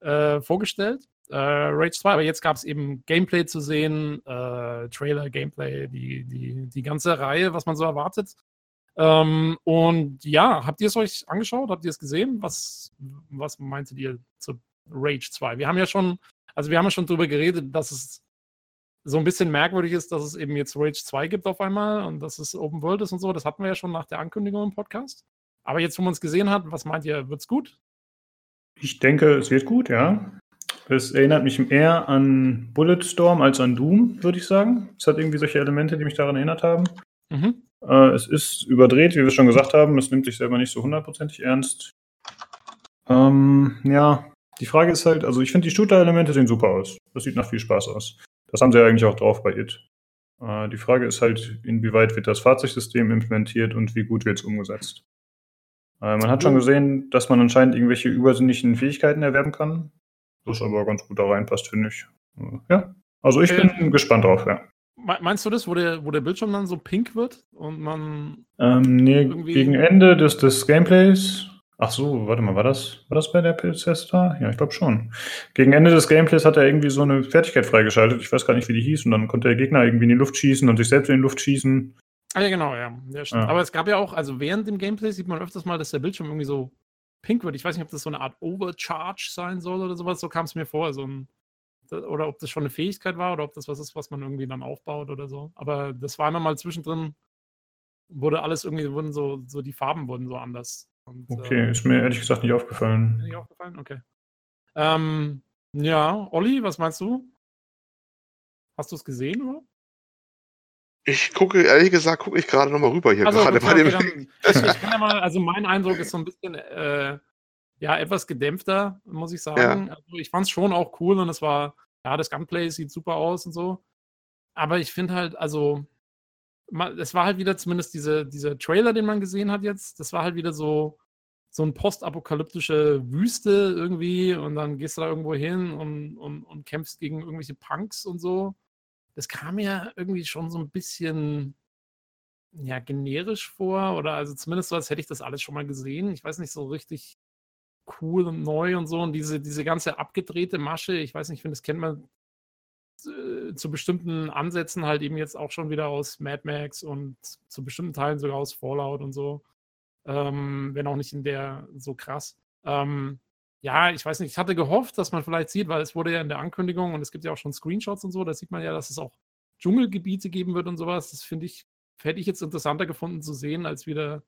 äh, vorgestellt. Äh, Rage 2, aber jetzt gab es eben Gameplay zu sehen, äh, Trailer, Gameplay, die, die, die ganze Reihe, was man so erwartet. Ähm, und ja, habt ihr es euch angeschaut? Habt ihr es gesehen? Was, was meintet ihr zu Rage 2? Wir haben ja schon, also wir haben ja schon darüber geredet, dass es so ein bisschen merkwürdig ist, dass es eben jetzt Rage 2 gibt auf einmal und dass es Open World ist und so. Das hatten wir ja schon nach der Ankündigung im Podcast. Aber jetzt, wo man es gesehen hat, was meint ihr, wird es gut? Ich denke, es wird gut, ja. Es erinnert mich eher an Bulletstorm als an Doom, würde ich sagen. Es hat irgendwie solche Elemente, die mich daran erinnert haben. Mhm. Äh, es ist überdreht, wie wir schon gesagt haben. Es nimmt sich selber nicht so hundertprozentig ernst. Ähm, ja, die Frage ist halt, also ich finde die Shooter-Elemente sehen super aus. Das sieht nach viel Spaß aus. Das haben sie ja eigentlich auch drauf bei It. Äh, die Frage ist halt, inwieweit wird das Fahrzeugsystem implementiert und wie gut wird es umgesetzt. Äh, man hat schon gesehen, dass man anscheinend irgendwelche übersinnlichen Fähigkeiten erwerben kann. Das aber ganz gut da reinpasst, finde ich. Äh, ja, also ich bin äh, gespannt drauf, ja. Meinst du das, wo der, wo der Bildschirm dann so pink wird und man. Ähm, nee, gegen Ende des, des Gameplays. Ach so, warte mal, war das, war das bei der Bethesda? Ja, ich glaube schon. Gegen Ende des Gameplays hat er irgendwie so eine Fertigkeit freigeschaltet. Ich weiß gar nicht, wie die hieß. Und dann konnte der Gegner irgendwie in die Luft schießen und sich selbst in die Luft schießen. Ah ja, genau, ja. ja, ja. Aber es gab ja auch, also während dem Gameplay sieht man öfters mal, dass der Bildschirm irgendwie so pink wird. Ich weiß nicht, ob das so eine Art Overcharge sein soll oder sowas. So kam es mir vor. So ein oder ob das schon eine Fähigkeit war oder ob das was ist, was man irgendwie dann aufbaut oder so. Aber das war immer mal zwischendrin, wurde alles irgendwie, wurden so, so die Farben wurden so anders. Und, okay, äh, ist mir ehrlich gesagt nicht aufgefallen. Nicht aufgefallen? Okay. Ähm, ja, Olli, was meinst du? Hast du es gesehen oder? Ich gucke, ehrlich gesagt, gucke ich gerade nochmal rüber hier also, gerade bei dem. Dann, ich, ich kann ja mal, also mein Eindruck ist so ein bisschen, äh, ja, etwas gedämpfter, muss ich sagen. Ja. Also ich fand es schon auch cool und es war, ja, das Gunplay sieht super aus und so. Aber ich finde halt, also, es war halt wieder zumindest diese, dieser Trailer, den man gesehen hat jetzt, das war halt wieder so, so ein postapokalyptische Wüste irgendwie und dann gehst du da irgendwo hin und, und, und kämpfst gegen irgendwelche Punks und so. Das kam mir irgendwie schon so ein bisschen ja, generisch vor oder also zumindest so, als hätte ich das alles schon mal gesehen. Ich weiß nicht so richtig, cool und neu und so. Und diese, diese ganze abgedrehte Masche, ich weiß nicht, ich finde, das kennt man äh, zu bestimmten Ansätzen halt eben jetzt auch schon wieder aus Mad Max und zu bestimmten Teilen sogar aus Fallout und so. Ähm, wenn auch nicht in der so krass. Ähm, ja, ich weiß nicht, ich hatte gehofft, dass man vielleicht sieht, weil es wurde ja in der Ankündigung und es gibt ja auch schon Screenshots und so, da sieht man ja, dass es auch Dschungelgebiete geben wird und sowas. Das finde ich, hätte ich jetzt interessanter gefunden zu sehen, als wieder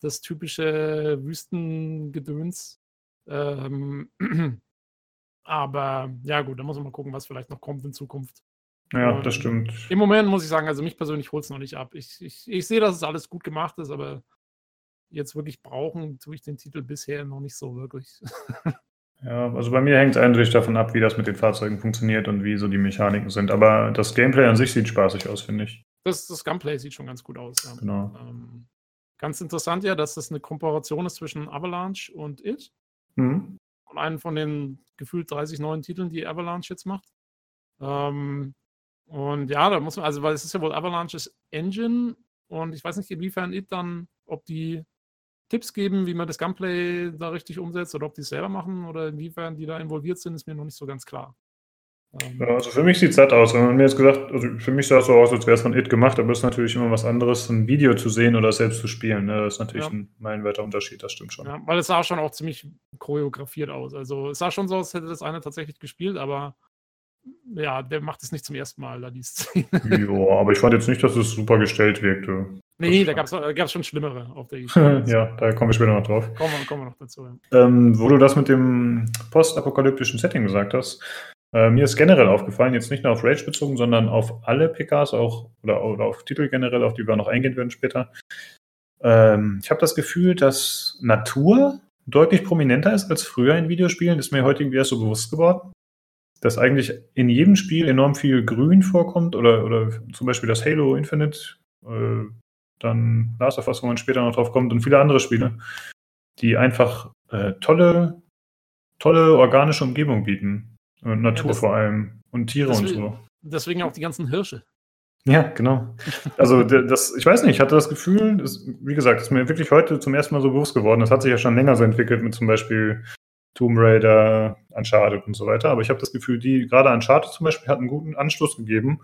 das typische Wüstengedöns. Ähm, aber ja, gut, da muss man mal gucken, was vielleicht noch kommt in Zukunft. Ja, das stimmt. Im Moment muss ich sagen, also mich persönlich holt es noch nicht ab. Ich, ich, ich sehe, dass es alles gut gemacht ist, aber jetzt wirklich brauchen, tue ich den Titel bisher noch nicht so wirklich. Ja, also bei mir hängt es eindeutig davon ab, wie das mit den Fahrzeugen funktioniert und wie so die Mechaniken sind. Aber das Gameplay an sich sieht spaßig aus, finde ich. Das, das Gameplay sieht schon ganz gut aus. Ja. Genau. Ähm, ganz interessant ja, dass das eine Kooperation ist zwischen Avalanche und It. Mhm. Einen von den gefühlt 30 neuen Titeln, die Avalanche jetzt macht. Ähm, und ja, da muss man, also, weil es ist ja wohl Avalanches Engine und ich weiß nicht, inwiefern It dann, ob die Tipps geben, wie man das Gunplay da richtig umsetzt oder ob die es selber machen oder inwiefern die da involviert sind, ist mir noch nicht so ganz klar. Ähm, also für mich sieht es satt aus. Wenn man mir jetzt gesagt, also für mich sah es so aus, als wäre es von It gemacht, aber es ist natürlich immer was anderes, ein Video zu sehen oder selbst zu spielen. Ne? Das ist natürlich ja. ein meilenweiter Unterschied, das stimmt schon. Ja, weil es sah schon auch ziemlich choreografiert aus. Also es sah schon so aus, als hätte das eine tatsächlich gespielt, aber ja, der macht es nicht zum ersten Mal, da die Szene. Ja, aber ich fand jetzt nicht, dass es super gestellt wirkte. Nee, da gab es schon schlimmere auf der E3. ja, da kommen wir später noch drauf. Kommen wir, kommen wir noch dazu. Ja. Ähm, wo du das mit dem postapokalyptischen Setting gesagt hast, äh, mir ist generell aufgefallen, jetzt nicht nur auf Rage bezogen, sondern auf alle PKs auch oder, oder auf Titel generell, auf die wir noch eingehen werden später. Ähm, ich habe das Gefühl, dass Natur deutlich prominenter ist als früher in Videospielen. Das ist mir heute irgendwie erst so bewusst geworden dass eigentlich in jedem Spiel enorm viel Grün vorkommt oder, oder zum Beispiel das Halo Infinite, äh, dann Last of Us, wo man später noch drauf kommt und viele andere Spiele, die einfach äh, tolle, tolle organische Umgebung bieten. Und Natur ja, das, vor allem und Tiere und so. Deswegen auch die ganzen Hirsche. Ja, genau. Also das, ich weiß nicht, ich hatte das Gefühl, das, wie gesagt, das ist mir wirklich heute zum ersten Mal so bewusst geworden. Das hat sich ja schon länger so entwickelt mit zum Beispiel Tomb Raider, Uncharted und so weiter. Aber ich habe das Gefühl, die, gerade Uncharted zum Beispiel, hat einen guten Anstoß gegeben,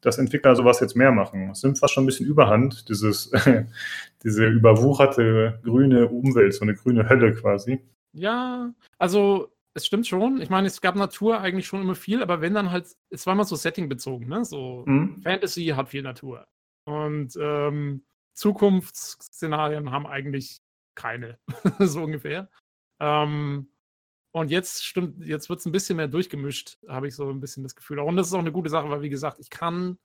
dass Entwickler sowas jetzt mehr machen. Es nimmt fast schon ein bisschen überhand, dieses, diese überwucherte grüne Umwelt, so eine grüne Hölle quasi. Ja, also es stimmt schon. Ich meine, es gab Natur eigentlich schon immer viel, aber wenn dann halt, es war immer so Setting-bezogen, ne? So mhm. Fantasy hat viel Natur. Und ähm, Zukunftsszenarien haben eigentlich keine, so ungefähr. Ähm, und jetzt stimmt, jetzt wird es ein bisschen mehr durchgemischt, habe ich so ein bisschen das Gefühl. Und das ist auch eine gute Sache, weil wie gesagt, ich kann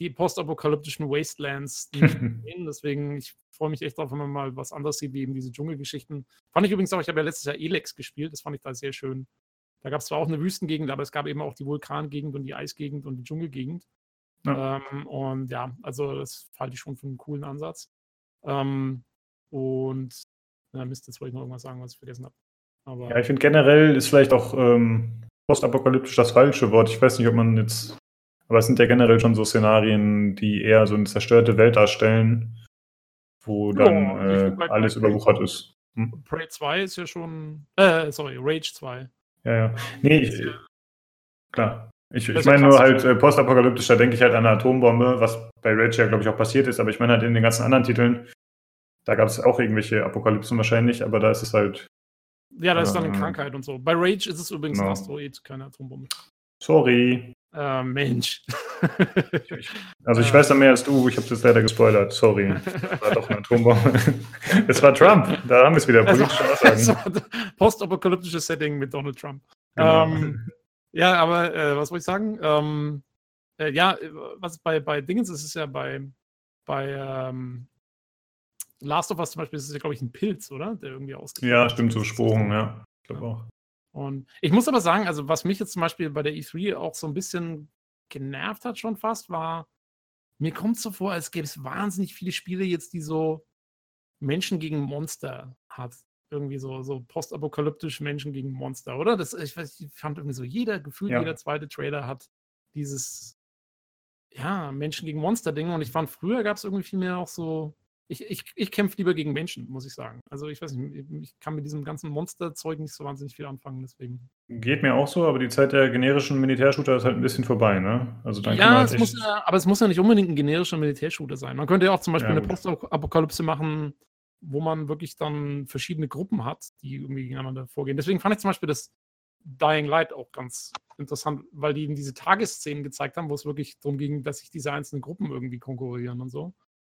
die postapokalyptischen Wastelands nicht sehen. Deswegen, ich freue mich echt darauf, wenn man mal was anderes sieht, wie eben diese Dschungelgeschichten. Fand ich übrigens auch, ich habe ja letztes Jahr Elex gespielt, das fand ich da sehr schön. Da gab es zwar auch eine Wüstengegend, aber es gab eben auch die Vulkangegend und die Eisgegend und die Dschungelgegend. Ja. Ähm, und ja, also das halte ich schon für einen coolen Ansatz. Ähm, und na, Mist, jetzt wollte ich noch irgendwas sagen, was ich vergessen habe. Aber ja, ich finde generell ist vielleicht auch ähm, postapokalyptisch das falsche Wort. Ich weiß nicht, ob man jetzt. Aber es sind ja generell schon so Szenarien, die eher so eine zerstörte Welt darstellen, wo dann oh, äh, alles überwuchert ist. Hm? Prey 2 ist ja schon. Äh, sorry, Rage 2. Ja, ja. Nee, ich, klar. Ich, ich meine nur halt äh, postapokalyptisch, da denke ich halt an eine Atombombe, was bei Rage ja, glaube ich, auch passiert ist, aber ich meine halt in den ganzen anderen Titeln, da gab es auch irgendwelche Apokalypsen wahrscheinlich, aber da ist es halt. Ja, da ist dann eine äh, Krankheit und so. Bei Rage ist es übrigens genau. ein Asteroid, keine Atombombe. Sorry. Äh, Mensch. also ich weiß da mehr als du, ich habe das leider gespoilert, sorry. Das war doch eine Atombombe. Es war Trump, da haben wir es wieder, politische Aussagen. Postapokalyptisches Setting mit Donald Trump. Genau. Ähm, ja, aber äh, was wollte ich sagen? Ähm, äh, ja, was bei, bei Dingens ist es ja bei, bei ähm, Last of Us zum Beispiel ist ja, glaube ich, ein Pilz, oder? Der irgendwie ausgeht. Ja, stimmt, so Sporen, ja. Ich glaube auch. Und ich muss aber sagen, also was mich jetzt zum Beispiel bei der E3 auch so ein bisschen genervt hat schon fast, war, mir kommt es so vor, als gäbe es wahnsinnig viele Spiele jetzt, die so Menschen gegen Monster hat. Irgendwie so, so postapokalyptisch Menschen gegen Monster, oder? Das, ich, weiß, ich fand irgendwie so, jeder, gefühlt ja. jeder zweite Trailer hat dieses, ja, Menschen gegen Monster-Ding. Und ich fand, früher gab es irgendwie viel mehr auch so ich, ich, ich kämpfe lieber gegen Menschen, muss ich sagen. Also ich weiß nicht, ich kann mit diesem ganzen Monsterzeug nicht so wahnsinnig viel anfangen, deswegen. Geht mir auch so, aber die Zeit der generischen Militärshooter ist halt ein bisschen vorbei, ne? Also dann ja, halt es muss ja, aber es muss ja nicht unbedingt ein generischer Militärshooter sein. Man könnte ja auch zum Beispiel ja, eine Postapokalypse machen, wo man wirklich dann verschiedene Gruppen hat, die irgendwie gegeneinander vorgehen. Deswegen fand ich zum Beispiel das Dying Light auch ganz interessant, weil die in diese Tagesszenen gezeigt haben, wo es wirklich darum ging, dass sich diese einzelnen Gruppen irgendwie konkurrieren und so.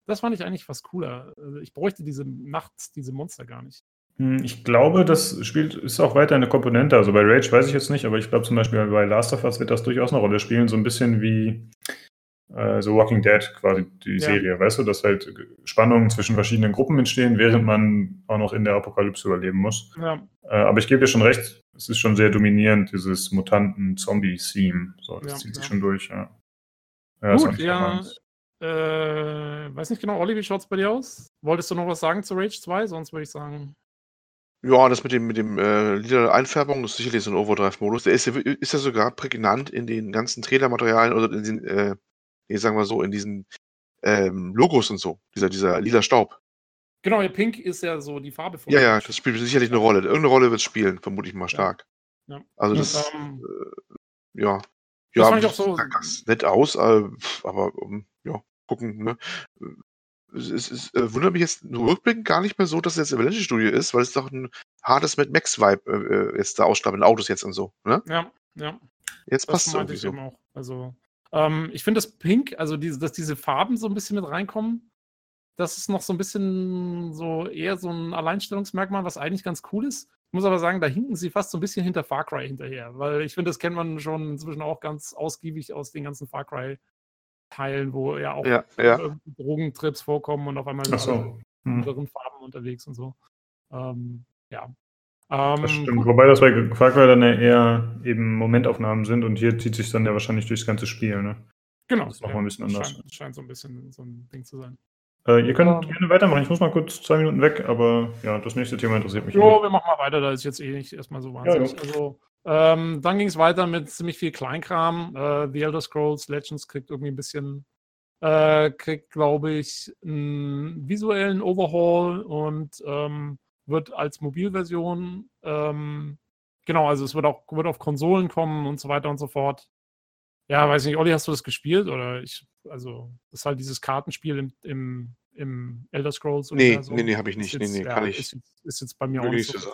Das fand ich eigentlich was cooler. Also ich bräuchte diese nachts, diese Monster gar nicht. Hm, ich glaube, das spielt, ist auch weiter eine Komponente. Also bei Rage weiß ich jetzt nicht, aber ich glaube zum Beispiel bei Last of Us wird das durchaus eine Rolle spielen. So ein bisschen wie äh, so Walking Dead quasi die ja. Serie, weißt du, dass halt Spannungen zwischen verschiedenen Gruppen entstehen, während man auch noch in der Apokalypse überleben muss. Ja. Äh, aber ich gebe dir schon recht, es ist schon sehr dominierend, dieses Mutanten-Zombie-Theme. So, das ja, zieht sich schon durch, ja. ja Gut, ja. Äh, weiß nicht genau, Olli, wie schaut es bei dir aus? Wolltest du noch was sagen zu Rage 2? Sonst würde ich sagen. Ja, das mit dem, mit dem äh, Lieder-Einfärbung ist sicherlich so ein Overdrive-Modus. Der ist ja, ist ja sogar prägnant in den ganzen Trailermaterialien oder in den, äh, nee, sagen wir so, in diesen ähm, Logos und so. Dieser, dieser lila Staub. Genau, Pink ist ja so die Farbe von. Ja, ja, das spielt sicherlich eine Rolle. Irgendeine Rolle wird es spielen, vermute ich mal stark. Ja. ja. Also das, ähm, äh, ja. Das ja, fand ich auch so. Das nett aus, äh, aber um, ja, gucken, ne? es, es äh, wundert mich jetzt rückblickend gar nicht mehr so, dass es jetzt Avalanche Studio ist, weil es doch ein hartes Mad Max Vibe äh, äh jetzt da ausstrahlt in Autos jetzt und so, ne? Ja, ja. Jetzt das passt es irgendwie so. Auch. Also, ähm, ich finde das Pink, also diese, dass diese Farben so ein bisschen mit reinkommen, das ist noch so ein bisschen so eher so ein Alleinstellungsmerkmal, was eigentlich ganz cool ist. Ich muss aber sagen, da hinken sie fast so ein bisschen hinter Far Cry hinterher, weil ich finde, das kennt man schon inzwischen auch ganz ausgiebig aus den ganzen Far Cry Teilen, wo ja auch ja, ja. Drogentrips vorkommen und auf einmal sind so. in anderen Farben unterwegs und so. Ähm, ja. Ähm, das stimmt, wobei das bei Cry dann ja eher eben Momentaufnahmen sind und hier zieht sich dann ja wahrscheinlich durchs ganze Spiel, ne? Genau. Das ist nochmal ja, ein bisschen anders. Scheint, scheint, so ein bisschen so ein Ding zu sein. Äh, ihr könnt um, gerne weitermachen. Ich muss mal kurz zwei Minuten weg, aber ja, das nächste Thema interessiert mich. Jo, wir machen mal weiter. Da ist jetzt eh nicht erstmal so wahnsinnig. Ja, also, ähm, dann ging es weiter mit ziemlich viel Kleinkram. Äh, The Elder Scrolls Legends kriegt irgendwie ein bisschen, äh, kriegt, glaube ich, einen visuellen Overhaul und ähm, wird als Mobilversion, ähm, genau, also es wird auch wird auf Konsolen kommen und so weiter und so fort. Ja, weiß nicht, Olli, hast du das gespielt? Oder ich, also, das ist halt dieses Kartenspiel im, im, im Elder Scrolls. Nee, nee, nee, habe ich nicht. Jetzt, nee, nee, kann ja, ich. Ist, ist, jetzt bei mir auch nicht so.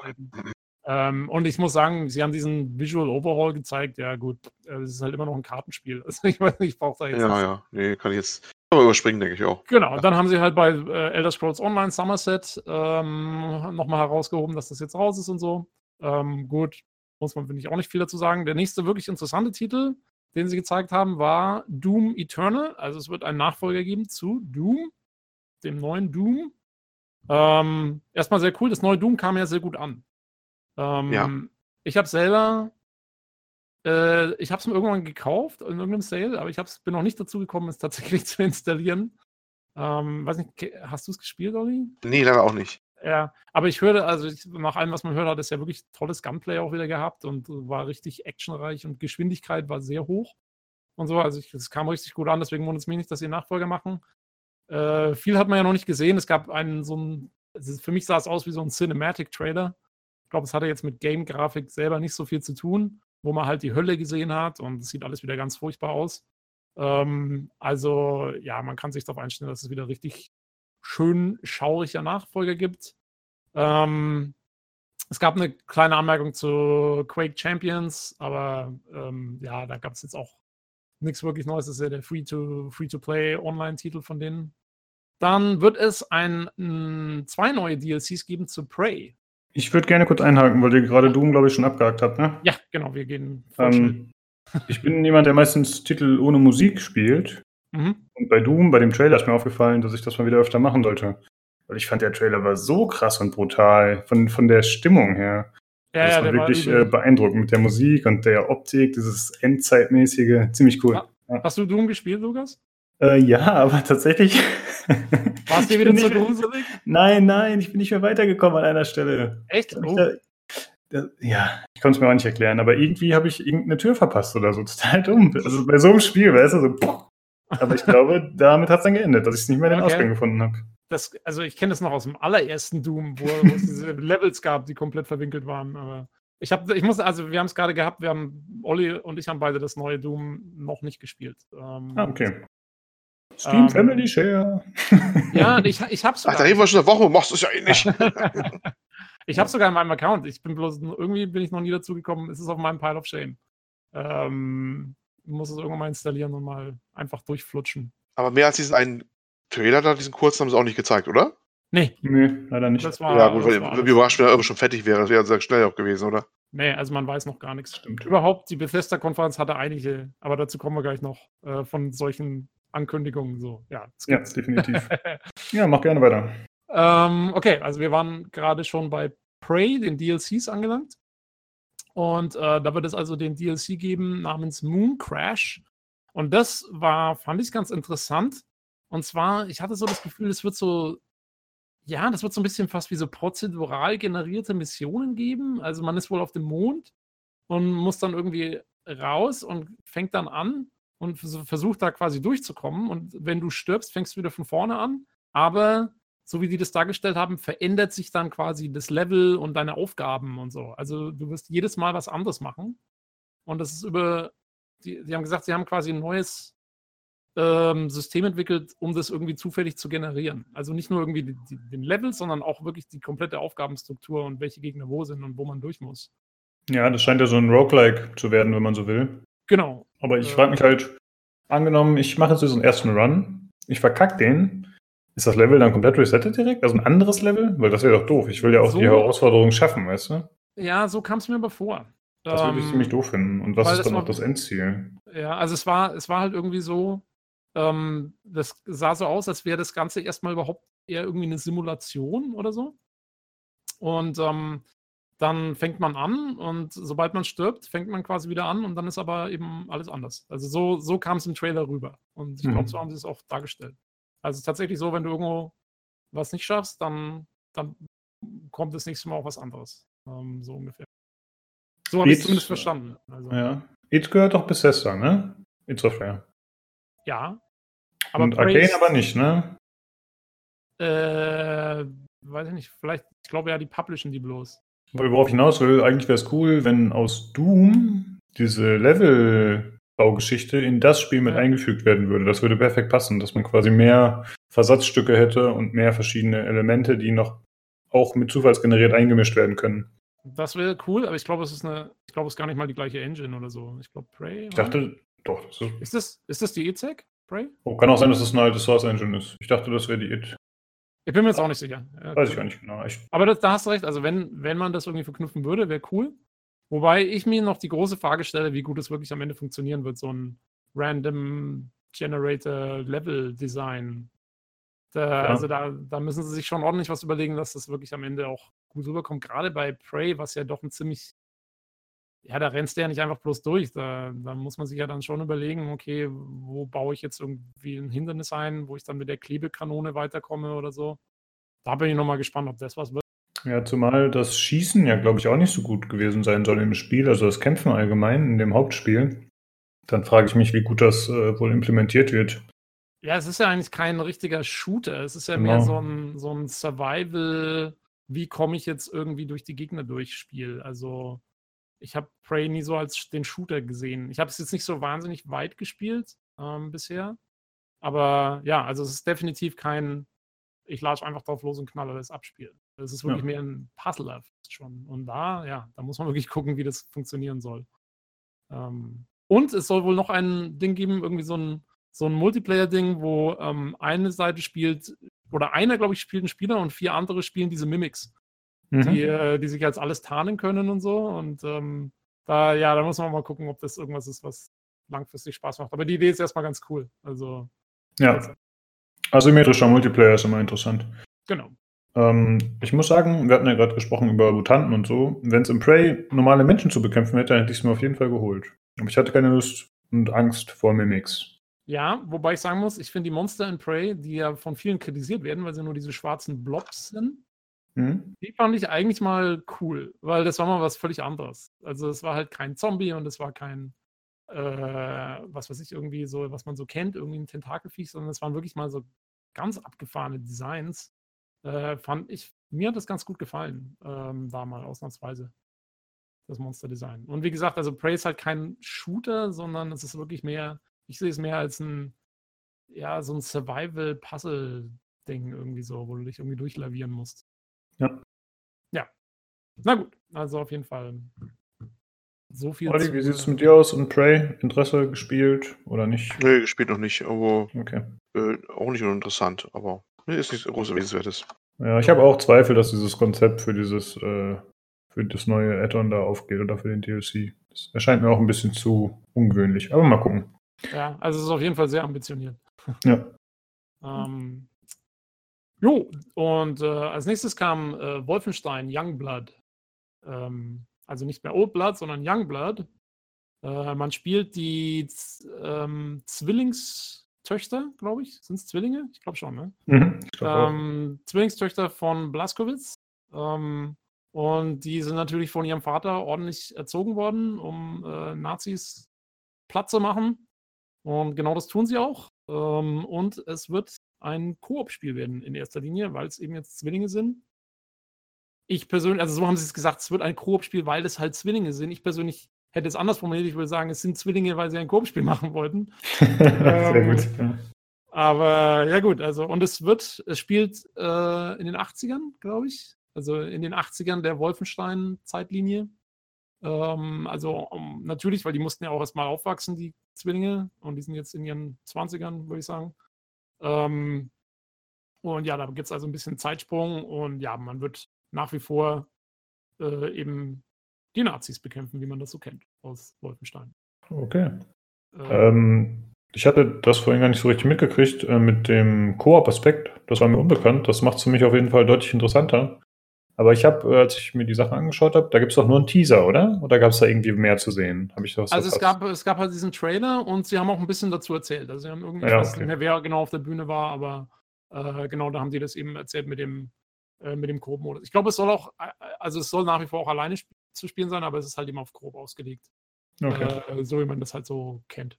Ähm, und ich muss sagen, sie haben diesen Visual Overhaul gezeigt. Ja, gut, äh, es ist halt immer noch ein Kartenspiel. Also ich weiß nicht, ich brauche da jetzt. Ja, nicht. ja, nee, kann ich jetzt aber überspringen, denke ich auch. Genau, ja. dann haben sie halt bei äh, Elder Scrolls Online Somerset ähm, nochmal herausgehoben, dass das jetzt raus ist und so. Ähm, gut, muss man, finde ich, auch nicht viel dazu sagen. Der nächste wirklich interessante Titel, den sie gezeigt haben, war Doom Eternal. Also es wird einen Nachfolger geben zu Doom, dem neuen Doom. Ähm, erstmal sehr cool, das neue Doom kam ja sehr gut an. Ähm, ja. Ich habe selber, äh, ich habe es mir irgendwann gekauft in irgendeinem Sale, aber ich bin noch nicht dazu gekommen, es tatsächlich zu installieren. Ähm, weiß nicht, hast du es gespielt, Olli? Nee, leider auch nicht. Ja, aber ich höre, also ich, nach allem, was man hört, hat es ja wirklich tolles Gunplay auch wieder gehabt und war richtig actionreich und Geschwindigkeit war sehr hoch und so. Also es kam richtig gut an, deswegen wundert es mich nicht, dass sie Nachfolger machen. Äh, viel hat man ja noch nicht gesehen. Es gab einen so ein, für mich sah es aus wie so ein Cinematic-Trailer. Ich glaube, es hatte jetzt mit Game-Grafik selber nicht so viel zu tun, wo man halt die Hölle gesehen hat und es sieht alles wieder ganz furchtbar aus. Ähm, also, ja, man kann sich darauf einstellen, dass es wieder richtig schön schauriger Nachfolger gibt. Ähm, es gab eine kleine Anmerkung zu Quake Champions, aber ähm, ja, da gab es jetzt auch nichts wirklich Neues. Das ist ja der Free-to-Play Online-Titel von denen. Dann wird es ein, zwei neue DLCs geben zu Prey. Ich würde gerne kurz einhaken, weil ihr gerade Doom, glaube ich, schon abgehakt habt, ne? Ja, genau, wir gehen. Ähm, ich bin jemand, der meistens Titel ohne Musik spielt. Mhm. Und bei Doom, bei dem Trailer ist mir aufgefallen, dass ich das mal wieder öfter machen sollte. Weil ich fand, der Trailer war so krass und brutal, von, von der Stimmung her. Ja, das ja, war wirklich war äh, beeindruckend mit der Musik und der Optik, dieses Endzeitmäßige. Ziemlich cool. Ja. Hast du Doom gespielt, Lukas? Äh, ja, aber tatsächlich. Warst du wieder zu gruselig? Nein, nein, ich bin nicht mehr weitergekommen an einer Stelle. Echt? Oh. Ja, ich konnte es mir auch nicht erklären, aber irgendwie habe ich irgendeine Tür verpasst oder so. Total dumm. Also bei so einem Spiel, weißt du, so. Aber ich glaube, damit hat es dann geendet, dass ich es nicht mehr den okay. Ausgang gefunden habe. also ich kenne das noch aus dem allerersten Doom, wo, wo es diese Levels gab, die komplett verwinkelt waren. Aber ich habe, ich muss, also wir haben es gerade gehabt, wir haben, Olli und ich haben beide das neue Doom noch nicht gespielt. Ähm, ah, okay. Steam ähm, Family Share. Ja, ich, ich hab's sogar. Ach, da reden wir schon eine Woche, machst du es ja eh nicht. ich hab's sogar in meinem Account. Ich bin bloß, irgendwie bin ich noch nie dazu gekommen. Es ist auf meinem Pile of Shame. Ähm, muss es irgendwann mal installieren und mal einfach durchflutschen. Aber mehr als diesen einen Trailer da, diesen kurzen, haben sie auch nicht gezeigt, oder? Nee. Nee, leider nicht. War, ja, gut, weil wir überrascht, wenn er schon fertig wäre. Das wäre sehr schnell auch gewesen, oder? Nee, also man weiß noch gar nichts. Stimmt. Überhaupt, die Bethesda-Konferenz hatte einige, aber dazu kommen wir gleich noch, äh, von solchen Ankündigungen so. Ja, ja definitiv. ja, mach gerne weiter. Ähm, okay, also wir waren gerade schon bei Prey, den DLCs angelangt. Und äh, da wird es also den DLC geben namens Moon Crash. Und das war, fand ich ganz interessant. Und zwar, ich hatte so das Gefühl, es wird so ja, das wird so ein bisschen fast wie so prozedural generierte Missionen geben. Also man ist wohl auf dem Mond und muss dann irgendwie raus und fängt dann an und versucht da quasi durchzukommen. Und wenn du stirbst, fängst du wieder von vorne an. Aber so wie die das dargestellt haben, verändert sich dann quasi das Level und deine Aufgaben und so. Also du wirst jedes Mal was anderes machen. Und das ist über, die, die haben gesagt, sie haben quasi ein neues ähm, System entwickelt, um das irgendwie zufällig zu generieren. Also nicht nur irgendwie die, die, den Level, sondern auch wirklich die komplette Aufgabenstruktur und welche Gegner wo sind und wo man durch muss. Ja, das scheint ja so ein Roguelike zu werden, wenn man so will. Genau. Aber ich äh, frage mich halt, angenommen, ich mache jetzt so einen ersten Run, ich verkacke den, ist das Level dann komplett resettet direkt? Also ein anderes Level? Weil das wäre doch doof. Ich will ja auch so, die Herausforderung schaffen, weißt du? Ja, so kam es mir aber vor. Das würde ich ähm, ziemlich doof finden. Und was ist dann auch das Endziel? Ja, also es war, es war halt irgendwie so, ähm, das sah so aus, als wäre das Ganze erstmal überhaupt eher irgendwie eine Simulation oder so. Und ähm, dann fängt man an und sobald man stirbt, fängt man quasi wieder an und dann ist aber eben alles anders. Also so, so kam es im Trailer rüber. Und ich glaube, mhm. so haben sie es auch dargestellt. Also tatsächlich so, wenn du irgendwo was nicht schaffst, dann, dann kommt das nächste Mal auch was anderes. Ähm, so ungefähr. So habe ich es zumindest verstanden. Also. Ja. It gehört doch Bethesda, ne? It's Software. Ja. Aber Und Arcane aber nicht, ne? Äh, weiß ich nicht. Vielleicht, ich glaube ja, die publishen die bloß. Weil worauf ich hinaus will, eigentlich wäre es cool, wenn aus Doom diese Level-Baugeschichte in das Spiel mit eingefügt werden würde. Das würde perfekt passen, dass man quasi mehr Versatzstücke hätte und mehr verschiedene Elemente, die noch auch mit zufallsgeneriert eingemischt werden können. Das wäre cool, aber ich glaube, es ist eine, ich glaube, es ist gar nicht mal die gleiche Engine oder so. Ich glaube, Prey. Ich dachte, doch. Das ist, ist, das, ist das die EZEC, Prey? Oh, kann auch sein, dass das eine alte Source Engine ist. Ich dachte, das wäre die IT. Ich bin mir jetzt auch nicht sicher. Ja, Weiß ich gar nicht genau. Ich Aber das, da hast du recht. Also, wenn, wenn man das irgendwie verknüpfen würde, wäre cool. Wobei ich mir noch die große Frage stelle, wie gut es wirklich am Ende funktionieren wird, so ein Random Generator Level Design. Da, ja. Also da, da müssen sie sich schon ordentlich was überlegen, dass das wirklich am Ende auch gut rüberkommt. Gerade bei Prey, was ja doch ein ziemlich ja, da rennst du ja nicht einfach bloß durch. Da, da, muss man sich ja dann schon überlegen, okay, wo baue ich jetzt irgendwie ein Hindernis ein, wo ich dann mit der Klebekanone weiterkomme oder so. Da bin ich nochmal gespannt, ob das was wird. Ja, zumal das Schießen ja, glaube ich, auch nicht so gut gewesen sein soll im Spiel, also das Kämpfen allgemein in dem Hauptspiel. Dann frage ich mich, wie gut das äh, wohl implementiert wird. Ja, es ist ja eigentlich kein richtiger Shooter. Es ist ja genau. mehr so ein, so ein Survival, wie komme ich jetzt irgendwie durch die Gegner durchspiel. Also ich habe Prey nie so als den Shooter gesehen. Ich habe es jetzt nicht so wahnsinnig weit gespielt ähm, bisher. Aber ja, also es ist definitiv kein, ich latsche einfach drauf los und knalle das Abspiel. Es ist wirklich ja. mehr ein Puzzler schon. Und da, ja, da muss man wirklich gucken, wie das funktionieren soll. Ähm, und es soll wohl noch ein Ding geben, irgendwie so ein, so ein Multiplayer-Ding, wo ähm, eine Seite spielt, oder einer, glaube ich, spielt einen Spieler und vier andere spielen diese Mimics mhm. die, äh, die sich als alles tarnen können und so. Und ähm, da, ja, da muss man mal gucken, ob das irgendwas ist, was langfristig Spaß macht. Aber die Idee ist erstmal ganz cool. Also. Ja. Asymmetrischer Multiplayer ist immer interessant. Genau. Ähm, ich muss sagen, wir hatten ja gerade gesprochen über Mutanten und so. Wenn es im Prey normale Menschen zu bekämpfen hätte, hätte ich es mir auf jeden Fall geholt. Aber ich hatte keine Lust und Angst vor Mimics. Ja, wobei ich sagen muss, ich finde die Monster in Prey, die ja von vielen kritisiert werden, weil sie nur diese schwarzen Blobs sind, Mhm. Die fand ich eigentlich mal cool, weil das war mal was völlig anderes. Also es war halt kein Zombie und es war kein, äh, was weiß ich, irgendwie so, was man so kennt, irgendwie ein Tentakelfiech, sondern es waren wirklich mal so ganz abgefahrene Designs. Äh, fand ich, mir hat das ganz gut gefallen, ähm, da mal ausnahmsweise. Das Monster-Design. Und wie gesagt, also Prey ist halt kein Shooter, sondern es ist wirklich mehr, ich sehe es mehr als ein ja, so ein Survival-Puzzle-Ding irgendwie so, wo du dich irgendwie durchlavieren musst. Ja. Ja. Na gut, also auf jeden Fall so viel. Olli, wie sieht es mit dir aus und Prey? Interesse gespielt oder nicht? Nee, gespielt noch nicht, aber okay. äh, auch nicht uninteressant, aber ist nichts groß Erwähnenswertes. Ja, ich habe auch Zweifel, dass dieses Konzept für dieses äh, für das neue Add-on da aufgeht oder für den DLC. Das erscheint mir auch ein bisschen zu ungewöhnlich, aber mal gucken. Ja, also es ist auf jeden Fall sehr ambitioniert. Ja. ähm, jo, und äh, als nächstes kam äh, Wolfenstein Youngblood. Ähm, also nicht mehr Old Blood, sondern Youngblood. Äh, man spielt die ähm, Zwillingstöchter, glaube ich. Sind es Zwillinge? Ich glaube schon, ne? Mhm, ähm, Zwillingstöchter von Blaskowitz. Ähm, und die sind natürlich von ihrem Vater ordentlich erzogen worden, um äh, Nazis platt zu machen. Und genau das tun sie auch. Ähm, und es wird ein Koop-Spiel werden in erster Linie, weil es eben jetzt Zwillinge sind ich persönlich, also so haben sie es gesagt, es wird ein Koop-Spiel, weil es halt Zwillinge sind. Ich persönlich hätte es anders formuliert. Ich würde sagen, es sind Zwillinge, weil sie ein Koop-Spiel machen wollten. Sehr ähm, gut. Ja. Aber ja gut, also und es wird, es spielt äh, in den 80ern, glaube ich. Also in den 80ern der Wolfenstein-Zeitlinie. Ähm, also um, natürlich, weil die mussten ja auch erstmal aufwachsen, die Zwillinge. Und die sind jetzt in ihren 20ern, würde ich sagen. Ähm, und ja, da gibt es also ein bisschen Zeitsprung und ja, man wird nach wie vor äh, eben die Nazis bekämpfen, wie man das so kennt aus Wolfenstein. Okay. Ähm, ähm, ich hatte das vorhin gar nicht so richtig mitgekriegt äh, mit dem Koop-Aspekt. Das war mir unbekannt. Das macht es für mich auf jeden Fall deutlich interessanter. Aber ich habe, als ich mir die Sachen angeschaut habe, da gibt es doch nur einen Teaser, oder? Oder gab es da irgendwie mehr zu sehen? Habe ich das Also es gab, es gab halt diesen Trailer und sie haben auch ein bisschen dazu erzählt. Also sie haben irgendwie, ja, ich weiß okay. nicht mehr, wer genau auf der Bühne war, aber äh, genau da haben sie das eben erzählt mit dem äh, mit dem Grob-Modus. Ich glaube, es soll auch, äh, also es soll nach wie vor auch alleine sp zu spielen sein, aber es ist halt immer auf Grob ausgelegt. Okay. Äh, so wie man das halt so kennt.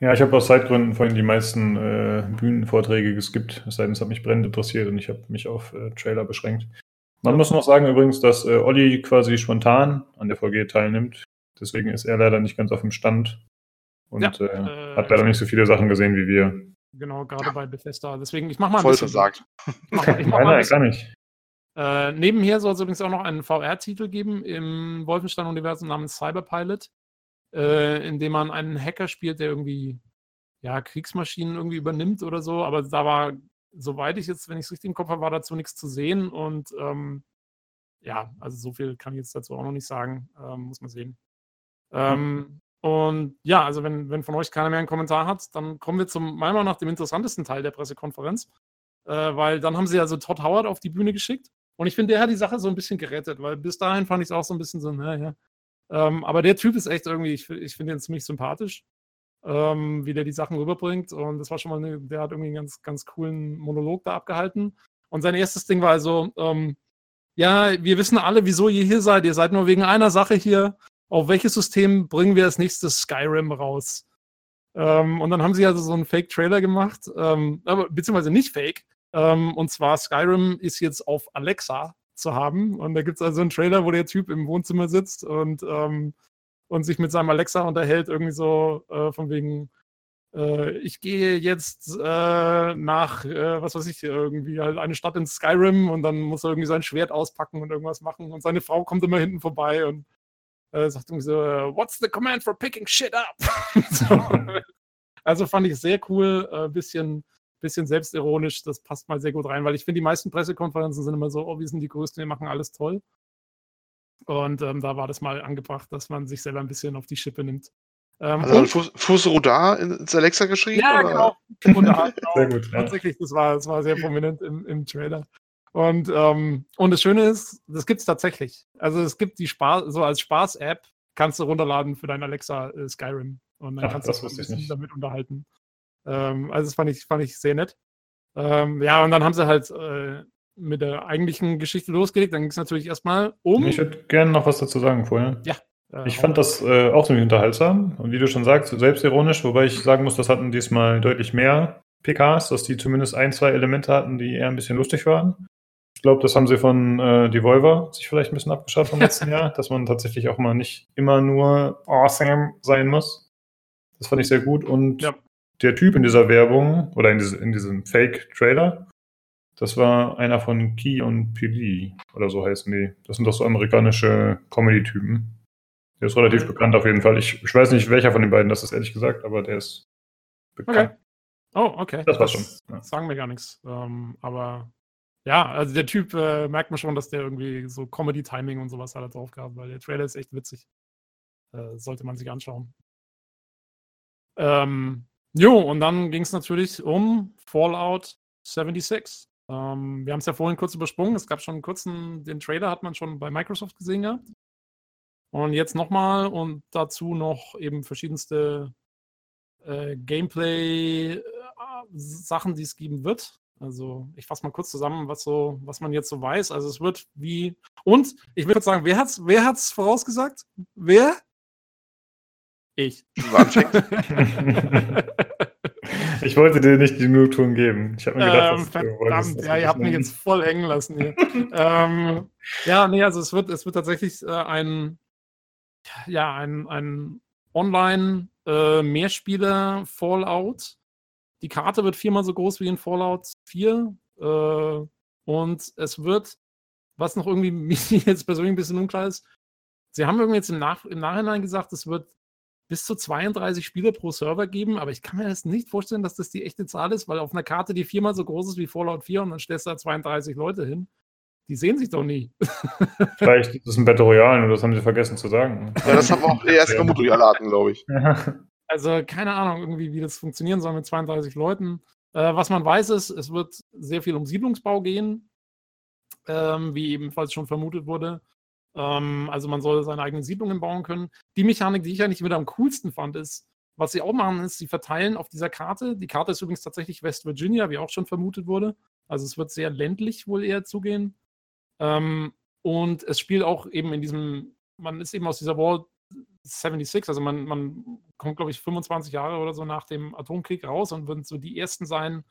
Ja, ich habe aus Zeitgründen vorhin die meisten äh, Bühnenvorträge geskippt, es sei denn, es hat mich brennend interessiert und ich habe mich auf äh, Trailer beschränkt. Man muss noch sagen übrigens, dass äh, Olli quasi spontan an der VG teilnimmt. Deswegen ist er leider nicht ganz auf dem Stand und ja, äh, hat leider nicht so viele Sachen gesehen wie wir. Genau, gerade bei Bethesda. Deswegen, ich mach mal ein Voll bisschen. Versagt. Ich mach, ich mach nein, nein, gar nicht. Äh, nebenher soll es übrigens auch noch einen VR-Titel geben im Wolfenstein-Universum namens Cyberpilot, äh, in dem man einen Hacker spielt, der irgendwie ja, Kriegsmaschinen irgendwie übernimmt oder so. Aber da war, soweit ich jetzt, wenn ich es richtig im Kopf habe, war dazu nichts zu sehen. Und ähm, ja, also so viel kann ich jetzt dazu auch noch nicht sagen. Ähm, muss man sehen. Ähm, und ja, also wenn, wenn von euch keiner mehr einen Kommentar hat, dann kommen wir zum meiner Meinung nach dem interessantesten Teil der Pressekonferenz. Äh, weil dann haben sie also Todd Howard auf die Bühne geschickt. Und ich finde, der hat die Sache so ein bisschen gerettet, weil bis dahin fand ich es auch so ein bisschen so, naja. Ähm, aber der Typ ist echt irgendwie, ich, ich finde ihn ziemlich sympathisch, ähm, wie der die Sachen rüberbringt. Und das war schon mal, eine, der hat irgendwie einen ganz, ganz coolen Monolog da abgehalten. Und sein erstes Ding war also, ähm, ja, wir wissen alle, wieso ihr hier seid. Ihr seid nur wegen einer Sache hier auf welches System bringen wir als nächstes Skyrim raus? Ähm, und dann haben sie also so einen Fake-Trailer gemacht, ähm, aber, beziehungsweise nicht Fake. Ähm, und zwar Skyrim ist jetzt auf Alexa zu haben. Und da gibt es also einen Trailer, wo der Typ im Wohnzimmer sitzt und, ähm, und sich mit seinem Alexa unterhält, irgendwie so äh, von wegen, äh, ich gehe jetzt äh, nach, äh, was weiß ich, irgendwie halt eine Stadt in Skyrim und dann muss er irgendwie sein Schwert auspacken und irgendwas machen. Und seine Frau kommt immer hinten vorbei und äh, sagt irgendwie so, what's the command for picking shit up? so. Also fand ich sehr cool, äh, bisschen, bisschen selbstironisch, das passt mal sehr gut rein, weil ich finde, die meisten Pressekonferenzen sind immer so, oh, wir sind die Größten, wir machen alles toll. Und ähm, da war das mal angebracht, dass man sich selber ein bisschen auf die Schippe nimmt. Ähm, also und, Fuß, ins Alexa geschrieben? Ja, oder? genau. Rodar, genau. Sehr gut. Ja. Tatsächlich, das war, das war sehr prominent im, im Trailer. Und, ähm, und das Schöne ist, das gibt es tatsächlich. Also es gibt die Spaß, so als Spaß-App kannst du runterladen für dein Alexa äh, Skyrim. Und dann Ach, kannst du dich damit unterhalten. Ähm, also das fand ich, fand ich sehr nett. Ähm, ja, und dann haben sie halt äh, mit der eigentlichen Geschichte losgelegt. Dann ging es natürlich erstmal um. Ich würde gerne noch was dazu sagen vorher. Ja. Ich fand das äh, auch ziemlich unterhaltsam und wie du schon sagst, selbstironisch, wobei ich sagen muss, das hatten diesmal deutlich mehr PKs, dass die zumindest ein, zwei Elemente hatten, die eher ein bisschen lustig waren glaube, das haben sie von äh, Devolver sich vielleicht ein bisschen abgeschaut vom letzten Jahr, dass man tatsächlich auch mal nicht immer nur awesome sein muss. Das fand ich sehr gut und ja. der Typ in dieser Werbung oder in, diese, in diesem Fake-Trailer, das war einer von Key und Pili oder so heißen die. Das sind doch so amerikanische Comedy-Typen. Der ist relativ bekannt auf jeden Fall. Ich, ich, weiß nicht, welcher von den beiden das ist, ehrlich gesagt, aber der ist bekannt. Okay. Oh, okay. Das war schon. Ja. Sagen wir gar nichts. Ähm, aber ja, also der Typ äh, merkt man schon, dass der irgendwie so Comedy-Timing und sowas hat drauf gehabt, weil der Trailer ist echt witzig. Äh, sollte man sich anschauen. Ähm, jo, und dann ging es natürlich um Fallout 76. Ähm, wir haben es ja vorhin kurz übersprungen. Es gab schon einen kurzen, den Trailer hat man schon bei Microsoft gesehen gehabt. Und jetzt nochmal und dazu noch eben verschiedenste äh, Gameplay-Sachen, äh, die es geben wird. Also ich fasse mal kurz zusammen, was so, was man jetzt so weiß. Also es wird wie. Und ich würde sagen, wer hat's, wer hat's vorausgesagt? Wer? Ich. ich wollte dir nicht die Genugtuung geben. Ich habe mir gedacht, ähm, verdammt, ja, ihr habt mich jetzt voll hängen lassen hier. ähm, ja, nee, also es wird, es wird tatsächlich äh, ein, ja, ein, ein Online-Mehrspieler äh, Fallout. Die Karte wird viermal so groß wie in Fallout 4. Äh, und es wird, was noch irgendwie mir jetzt persönlich ein bisschen unklar ist, sie haben irgendwie jetzt im, Nach im Nachhinein gesagt, es wird bis zu 32 Spieler pro Server geben, aber ich kann mir das nicht vorstellen, dass das die echte Zahl ist, weil auf einer Karte, die viermal so groß ist wie Fallout 4 und dann stellst du da 32 Leute hin, die sehen sich doch nie. Vielleicht ist es ein Battle Royale, nur das haben sie vergessen zu sagen. Ja, das haben wir auch erst vermutlich Montreal hatten, glaube ich. Also keine Ahnung, irgendwie, wie das funktionieren soll mit 32 Leuten. Äh, was man weiß ist, es wird sehr viel um Siedlungsbau gehen, ähm, wie ebenfalls schon vermutet wurde. Ähm, also man soll seine eigenen Siedlungen bauen können. Die Mechanik, die ich eigentlich wieder am coolsten fand, ist, was sie auch machen, ist, sie verteilen auf dieser Karte. Die Karte ist übrigens tatsächlich West Virginia, wie auch schon vermutet wurde. Also es wird sehr ländlich wohl eher zugehen. Ähm, und es spielt auch eben in diesem, man ist eben aus dieser War 76, also man, man kommt, glaube ich, 25 Jahre oder so nach dem Atomkrieg raus und würden so die ersten sein,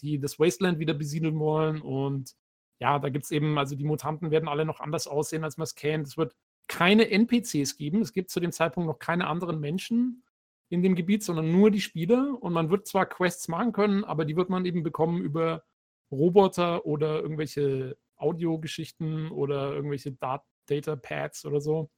die das Wasteland wieder besiedeln wollen. Und ja, da gibt es eben, also die Mutanten werden alle noch anders aussehen, als man es kennt. Es wird keine NPCs geben. Es gibt zu dem Zeitpunkt noch keine anderen Menschen in dem Gebiet, sondern nur die Spieler. Und man wird zwar Quests machen können, aber die wird man eben bekommen über Roboter oder irgendwelche Audiogeschichten oder irgendwelche Dat Data Pads oder so.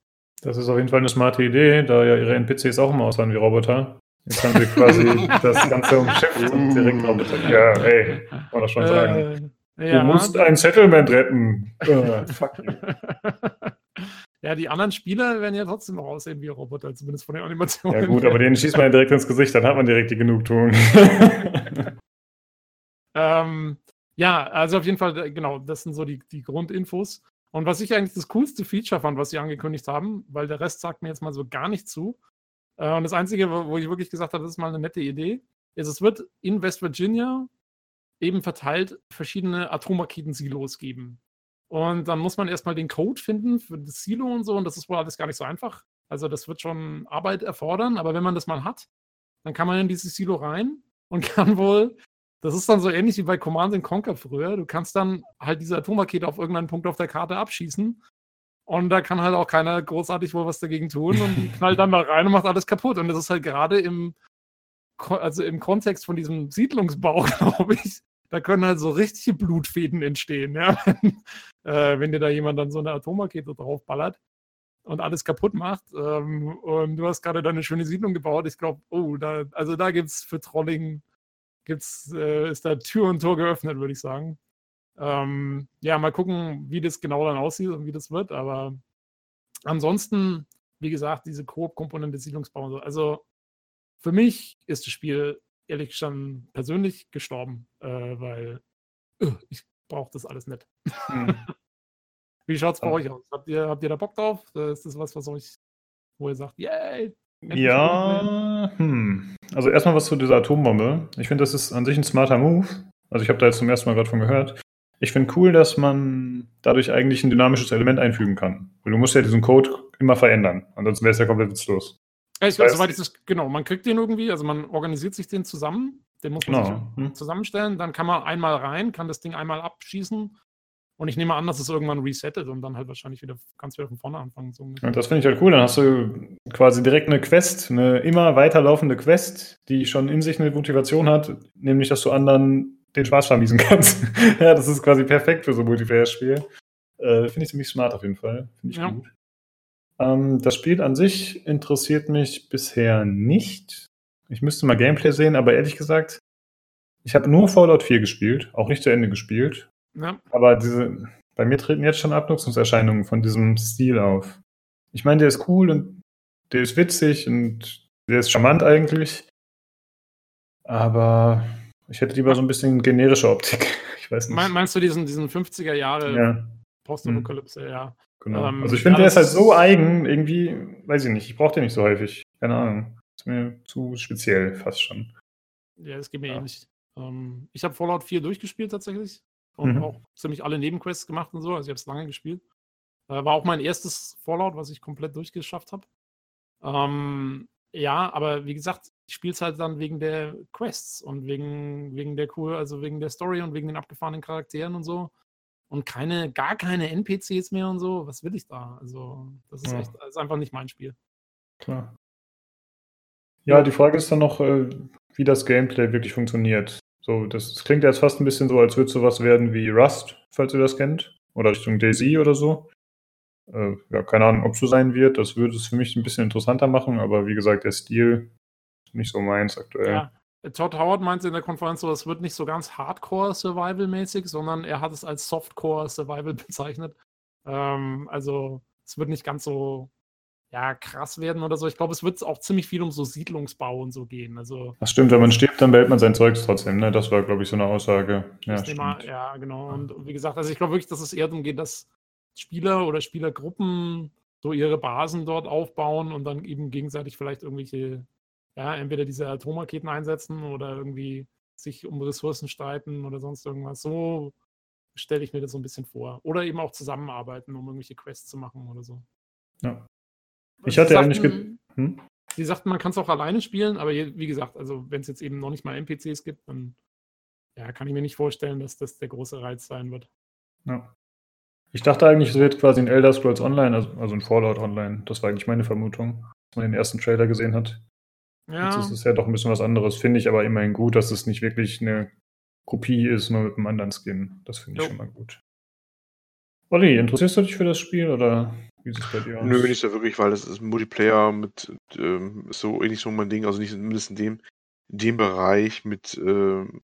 Das ist auf jeden Fall eine smarte Idee, da ja ihre NPCs auch immer aussehen wie Roboter. Jetzt haben sie quasi das Ganze umschifft und direkt Roboter. Ja, ey, kann man das schon sagen. Äh, ja. Du musst ein Settlement retten. Uh, fuck you. Ja, die anderen Spieler werden ja trotzdem noch aussehen wie Roboter, zumindest von den Animationen. Ja, gut, aber denen schießt man ja direkt ins Gesicht, dann hat man direkt die Genugtuung. ähm, ja, also auf jeden Fall, genau, das sind so die, die Grundinfos. Und was ich eigentlich das coolste Feature fand, was sie angekündigt haben, weil der Rest sagt mir jetzt mal so gar nicht zu. Äh, und das Einzige, wo ich wirklich gesagt habe, das ist mal eine nette Idee, ist, es wird in West Virginia eben verteilt verschiedene Atomraketen-Silos geben. Und dann muss man erstmal den Code finden für das Silo und so. Und das ist wohl alles gar nicht so einfach. Also das wird schon Arbeit erfordern. Aber wenn man das mal hat, dann kann man in dieses Silo rein und kann wohl, das ist dann so ähnlich wie bei Command Conquer früher. Du kannst dann halt diese Atomrakete auf irgendeinen Punkt auf der Karte abschießen. Und da kann halt auch keiner großartig wohl was dagegen tun und knallt dann da rein und macht alles kaputt. Und das ist halt gerade im, also im Kontext von diesem Siedlungsbau, glaube ich, da können halt so richtige Blutfäden entstehen, ja. äh, wenn dir da jemand dann so eine Atomrakete draufballert und alles kaputt macht. Ähm, und du hast gerade deine schöne Siedlung gebaut. Ich glaube, oh, da, also da gibt es für Trolling, gibt's, äh, ist da Tür und Tor geöffnet, würde ich sagen. Ähm, ja, mal gucken, wie das genau dann aussieht und wie das wird. Aber ansonsten, wie gesagt, diese Koop-Komponente Siedlungsbau. Also für mich ist das Spiel ehrlich gesagt persönlich gestorben, äh, weil uh, ich brauche das alles nicht. Hm. Wie schaut es bei ja. euch aus? Habt ihr, habt ihr da Bock drauf? Äh, ist das was, was euch, wo ihr sagt, yay? Ja, hm. also erstmal was zu dieser Atombombe. Ich finde, das ist an sich ein smarter Move. Also ich habe da jetzt zum ersten Mal gerade von gehört. Ich finde cool, dass man dadurch eigentlich ein dynamisches Element einfügen kann. Weil du musst ja diesen Code immer verändern. Ansonsten wäre es ja komplett witzlos. Ich, weiß, soweit ich das, genau, man kriegt den irgendwie, also man organisiert sich den zusammen, den muss man genau. sich hm. zusammenstellen, dann kann man einmal rein, kann das Ding einmal abschießen Und ich nehme an, dass es irgendwann resettet und dann halt wahrscheinlich wieder ganz wieder von vorne anfangen. So ja, das finde ich halt cool. Dann hast du quasi direkt eine Quest, eine immer weiterlaufende Quest, die schon in sich eine Motivation hat, nämlich dass du anderen den Spaß vermiesen kannst. ja, das ist quasi perfekt für so ein Multiplayer-Spiel. Äh, finde ich ziemlich smart auf jeden Fall. Finde ich ja. gut. Ähm, das Spiel an sich interessiert mich bisher nicht. Ich müsste mal Gameplay sehen, aber ehrlich gesagt, ich habe nur Fallout 4 gespielt, auch nicht zu Ende gespielt. Ja. Aber diese, bei mir treten jetzt schon Abnutzungserscheinungen von diesem Stil auf. Ich meine, der ist cool und der ist witzig und der ist charmant eigentlich. Aber ich hätte lieber so ein bisschen generische Optik. Ich weiß nicht. Meinst du diesen, diesen 50er Jahre ja. Postapokalypse, hm. ja. Genau. Ähm, also ich finde, ja, der ist halt so eigen, irgendwie, weiß ich nicht, ich brauche den nicht so häufig. Keine Ahnung. Ist mir zu speziell fast schon. Ja, das geht mir ja. ähnlich. Ähm, ich habe Fallout 4 durchgespielt tatsächlich und mhm. auch ziemlich alle Nebenquests gemacht und so. Also ich habe es lange gespielt. Äh, war auch mein erstes Fallout, was ich komplett durchgeschafft habe. Ähm, ja, aber wie gesagt, ich spiele es halt dann wegen der Quests und wegen, wegen der cool, also wegen der Story und wegen den abgefahrenen Charakteren und so. Und keine, gar keine NPCs mehr und so. Was will ich da? Also, das ist ja. echt, das ist einfach nicht mein Spiel. Klar. Ja, die Frage ist dann noch, äh, wie das Gameplay wirklich funktioniert. So, das, das klingt jetzt fast ein bisschen so, als würde sowas werden wie Rust, falls ihr das kennt. Oder Richtung Daisy oder so. Äh, ja, keine Ahnung, ob es so sein wird. Das würde es für mich ein bisschen interessanter machen, aber wie gesagt, der Stil ist nicht so meins aktuell. Ja. Todd Howard meinte in der Konferenz so, es wird nicht so ganz Hardcore-Survival-mäßig, sondern er hat es als Softcore-Survival bezeichnet. Ähm, also es wird nicht ganz so ja, krass werden oder so. Ich glaube, es wird auch ziemlich viel um so Siedlungsbau und so gehen. Also, das stimmt, wenn man stirbt, dann behält man sein Zeugs trotzdem. Ne? Das war, glaube ich, so eine Aussage. Ja, Thema, ja genau. Und, und, wie gesagt, also ich glaube wirklich, dass es eher darum geht, dass Spieler oder Spielergruppen so ihre Basen dort aufbauen und dann eben gegenseitig vielleicht irgendwelche, ja, entweder diese Atomraketen einsetzen oder irgendwie sich um Ressourcen streiten oder sonst irgendwas. So stelle ich mir das so ein bisschen vor. Oder eben auch zusammenarbeiten, um irgendwelche Quests zu machen oder so. Ja. Ich hatte sagten, eigentlich. Hm? Sie sagten, man kann es auch alleine spielen, aber wie gesagt, also wenn es jetzt eben noch nicht mal NPCs gibt, dann ja, kann ich mir nicht vorstellen, dass das der große Reiz sein wird. Ja. Ich dachte eigentlich, es wird quasi ein Elder Scrolls Online, also, also ein Fallout Online. Das war eigentlich meine Vermutung, als man den ersten Trailer gesehen hat. Ja. Jetzt ist es ja doch ein bisschen was anderes. Finde ich aber immerhin gut, dass es nicht wirklich eine Kopie ist, nur mit einem anderen Skin. Das finde ich jo. schon mal gut. Olli, interessierst du dich für das Spiel oder wie sieht es bei dir aus? Nö, nicht so wirklich, weil das ist Multiplayer mit ähm, so ähnlich so mein Ding, also nicht zumindest in dem, in dem Bereich mit, ähm,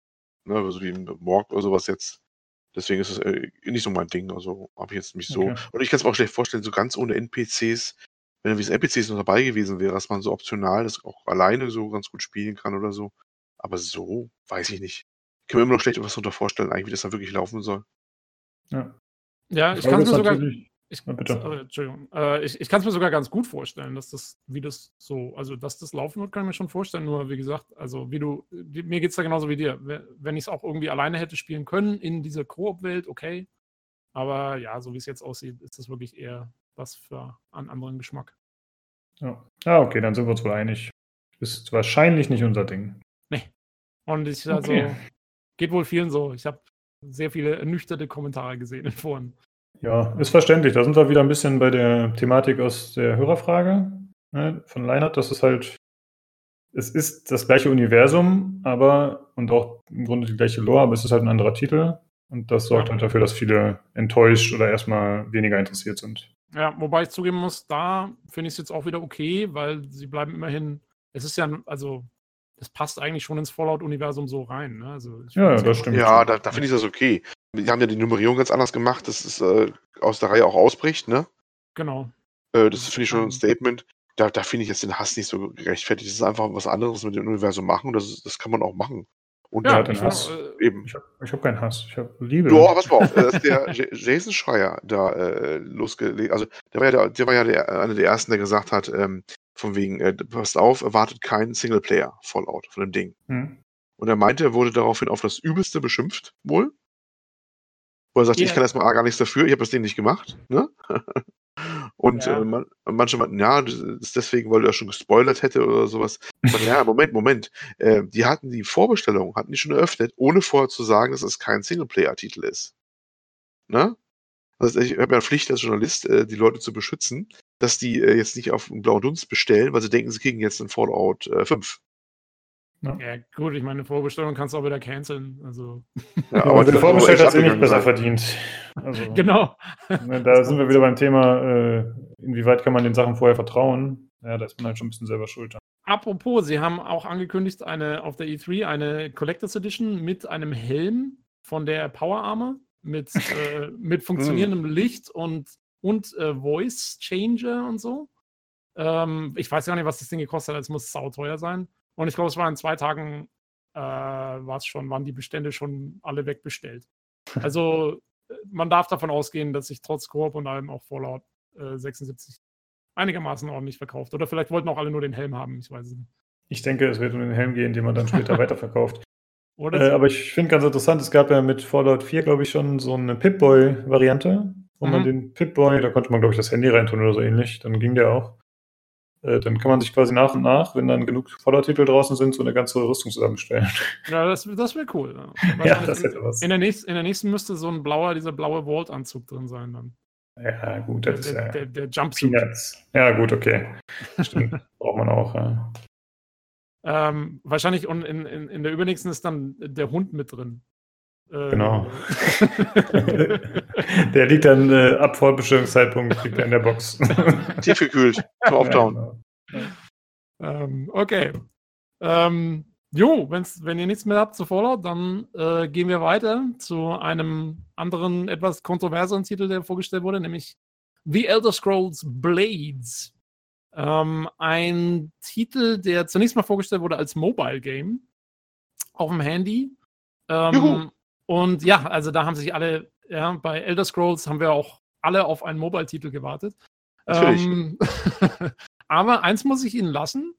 ne, so wie im Morg oder sowas jetzt. Deswegen ist es äh, nicht so mein Ding. Also habe ich jetzt nicht so. Okay. Und ich kann es mir auch schlecht vorstellen, so ganz ohne NPCs, wenn da wie NPCs noch dabei gewesen wäre, dass man so optional das auch alleine so ganz gut spielen kann oder so. Aber so, weiß ich nicht. Ich kann mir immer noch schlecht was darunter vorstellen, eigentlich, wie das dann wirklich laufen soll. Ja. Ja, ich kann es mir sogar. Ich, ja, bitte. Äh, Entschuldigung. Äh, ich ich kann es mir sogar ganz gut vorstellen, dass das, wie das so, also dass das laufen wird, kann ich mir schon vorstellen. Nur wie gesagt, also wie du, mir geht es da genauso wie dir. Wenn ich es auch irgendwie alleine hätte spielen können in dieser Koop-Welt, okay. Aber ja, so wie es jetzt aussieht, ist das wirklich eher was für einen anderen Geschmack. Ja. Ah, okay, dann sind wir uns wohl einig. Ist wahrscheinlich nicht unser Ding. Nee. Und ich, also, okay. geht wohl vielen so. Ich habe sehr viele ernüchterte Kommentare gesehen in Foren. Ja, ist verständlich. Da sind wir wieder ein bisschen bei der Thematik aus der Hörerfrage ne, von Leinert. Das ist halt, es ist das gleiche Universum, aber und auch im Grunde die gleiche Lore, aber es ist halt ein anderer Titel. Und das sorgt ja. halt dafür, dass viele enttäuscht oder erstmal weniger interessiert sind. Ja, wobei ich zugeben muss, da finde ich es jetzt auch wieder okay, weil sie bleiben immerhin, es ist ja, also das passt eigentlich schon ins Fallout-Universum so rein. Ne? Also ja, das stimmt. Ja, da, da finde ich das okay. Die haben ja die Nummerierung ganz anders gemacht, dass es äh, aus der Reihe auch ausbricht, ne? Genau. Äh, das finde ich schon ein Statement. Da, da finde ich jetzt den Hass nicht so gerechtfertigt. Das ist einfach was anderes mit dem Universum machen. Das, das kann man auch machen. Und ja, den Hass. Äh, eben. Ich habe hab keinen Hass. Ich habe Liebe. Ja, pass mal auf. dass der Jason Schreier da äh, losgelegt Also, der war ja, der, der, war ja der, einer der ersten, der gesagt hat, ähm, von wegen, äh, passt auf, erwartet keinen Singleplayer-Fallout von dem Ding. Hm. Und er meinte, er wurde daraufhin auf das Übelste beschimpft, wohl. Wo er sagt, yeah. ich kann erstmal gar nichts dafür, ich habe das Ding nicht gemacht. Ne? Und ja. äh, man, manche meinten, ja, das ist deswegen, weil er schon gespoilert hätte oder sowas. Aber, ja, Moment, Moment. Äh, die hatten die Vorbestellung, hatten die schon eröffnet, ohne vorher zu sagen, dass es kein Singleplayer-Titel ist. ne? Also ich habe ja Pflicht als Journalist, äh, die Leute zu beschützen, dass die äh, jetzt nicht auf einen blauen Dunst bestellen, weil sie denken, sie kriegen jetzt einen Fallout äh, 5. Ja. ja, gut, ich meine, Vorbestellung kannst du auch wieder canceln. Also. Ja, aber der vorbestellt hat es eh nicht besser verdient. Also, genau. Ne, da sind wir wieder beim Thema, äh, inwieweit kann man den Sachen vorher vertrauen? Ja, da ist man halt schon ein bisschen selber schuld. Apropos, sie haben auch angekündigt, eine auf der E3 eine Collectors Edition mit einem Helm von der Power Armor mit, äh, mit funktionierendem mm. Licht und, und äh, Voice Changer und so. Ähm, ich weiß gar nicht, was das Ding gekostet hat. Es muss sauteuer sein. Und ich glaube, es war in zwei Tagen, äh, war es schon, waren die Bestände schon alle wegbestellt. Also man darf davon ausgehen, dass sich trotz Koop und allem auch Fallout 76 einigermaßen ordentlich verkauft. Oder vielleicht wollten auch alle nur den Helm haben, ich weiß es nicht. Ich denke, es wird um den Helm gehen, den man dann später weiterverkauft. Äh, aber ich finde ganz interessant, es gab ja mit Fallout 4, glaube ich, schon so eine Pip-Boy-Variante, wo mhm. man den Pip-Boy, da konnte man, glaube ich, das Handy reintun oder so ähnlich, dann ging der auch. Äh, dann kann man sich quasi nach und nach, wenn dann genug Fallout-Titel draußen sind, so eine ganze Rüstung zusammenstellen. Ja, das, das wäre cool. Ja, ja das hätte was. In der, nächsten, in der nächsten müsste so ein blauer, dieser blaue Vault-Anzug drin sein dann. Ja, gut, das der, ist ja. Der, der Jumpsuit. Peanuts. Ja, gut, okay. Stimmt. Braucht man auch, ja. Ähm, wahrscheinlich und in, in, in der übernächsten ist dann der Hund mit drin. Genau. der liegt dann äh, ab Vollbestellungszeitpunkt liegt in der Box. Tiefgekühlt, Auftauen. Ja, genau. ähm, okay. Ähm, Jo, wenn's, wenn ihr nichts mehr habt zu Fallout, dann äh, gehen wir weiter zu einem anderen, etwas kontroverseren Titel, der vorgestellt wurde, nämlich The Elder Scrolls Blades. Ähm, ein Titel, der zunächst mal vorgestellt wurde als Mobile Game auf dem Handy. Ähm, und ja, also da haben sich alle, ja, bei Elder Scrolls haben wir auch alle auf einen Mobile-Titel gewartet. Ähm, aber eins muss ich Ihnen lassen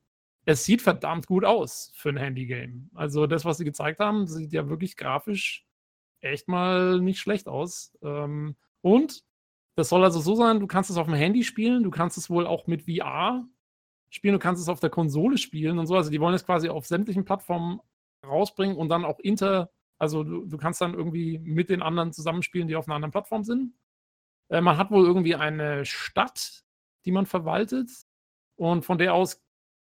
es sieht verdammt gut aus für ein Handy-Game. Also das, was sie gezeigt haben, sieht ja wirklich grafisch echt mal nicht schlecht aus. Ähm, und das soll also so sein, du kannst es auf dem Handy spielen, du kannst es wohl auch mit VR spielen, du kannst es auf der Konsole spielen und so. Also die wollen es quasi auf sämtlichen Plattformen rausbringen und dann auch inter, also du, du kannst dann irgendwie mit den anderen zusammenspielen, die auf einer anderen Plattform sind. Äh, man hat wohl irgendwie eine Stadt, die man verwaltet und von der aus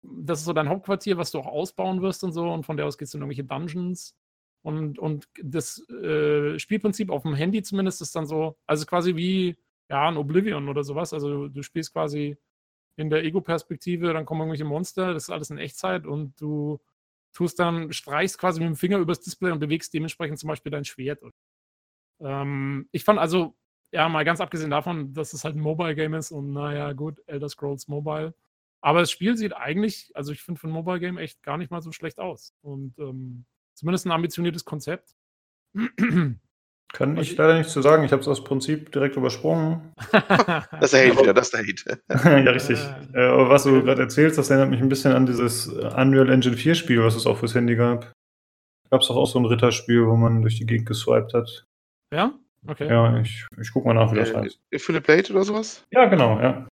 das ist so dein Hauptquartier, was du auch ausbauen wirst und so. Und von der aus gehst du in irgendwelche Dungeons. Und, und das äh, Spielprinzip auf dem Handy zumindest ist dann so, also quasi wie ja, ein Oblivion oder sowas. Also du, du spielst quasi in der Ego-Perspektive, dann kommen irgendwelche Monster, das ist alles in Echtzeit und du tust dann, streichst quasi mit dem Finger übers Display und bewegst dementsprechend zum Beispiel dein Schwert. Ähm, ich fand also, ja, mal ganz abgesehen davon, dass es halt ein Mobile-Game ist und naja, gut, Elder Scrolls Mobile aber das Spiel sieht eigentlich, also ich finde für ein Mobile Game echt gar nicht mal so schlecht aus. Und ähm, zumindest ein ambitioniertes Konzept. Kann ich leider nichts zu sagen. Ich habe es aus Prinzip direkt übersprungen. das ist der Hate wieder, das ist der Hate. ja, richtig. Äh, aber was du gerade erzählst, das erinnert mich ein bisschen an dieses Unreal Engine 4 Spiel, was es auch fürs Handy gab. Gab es doch auch so ein Ritterspiel, wo man durch die Gegend geswiped hat. Ja? Okay. Ja, ich, ich guck mal nach, wie das äh, heißt. Infinite Blade oder sowas? Ja, genau, ja.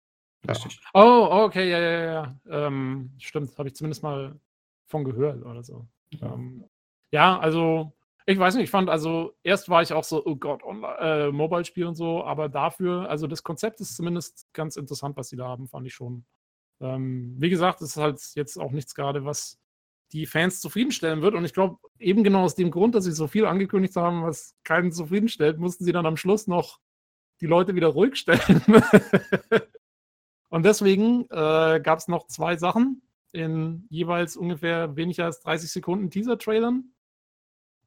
Richtig. Oh, okay, ja, ja, ja. Ähm, stimmt, habe ich zumindest mal von gehört oder so. Ja. Ähm, ja, also ich weiß nicht, ich fand, also erst war ich auch so, oh Gott, äh, Mobile-Spiel und so, aber dafür, also das Konzept ist zumindest ganz interessant, was sie da haben, fand ich schon. Ähm, wie gesagt, es ist halt jetzt auch nichts gerade, was die Fans zufriedenstellen wird. Und ich glaube, eben genau aus dem Grund, dass sie so viel angekündigt haben, was keinen zufriedenstellt, mussten sie dann am Schluss noch die Leute wieder ruhig stellen. Und deswegen äh, gab es noch zwei Sachen in jeweils ungefähr weniger als 30 Sekunden Teaser-Trailern.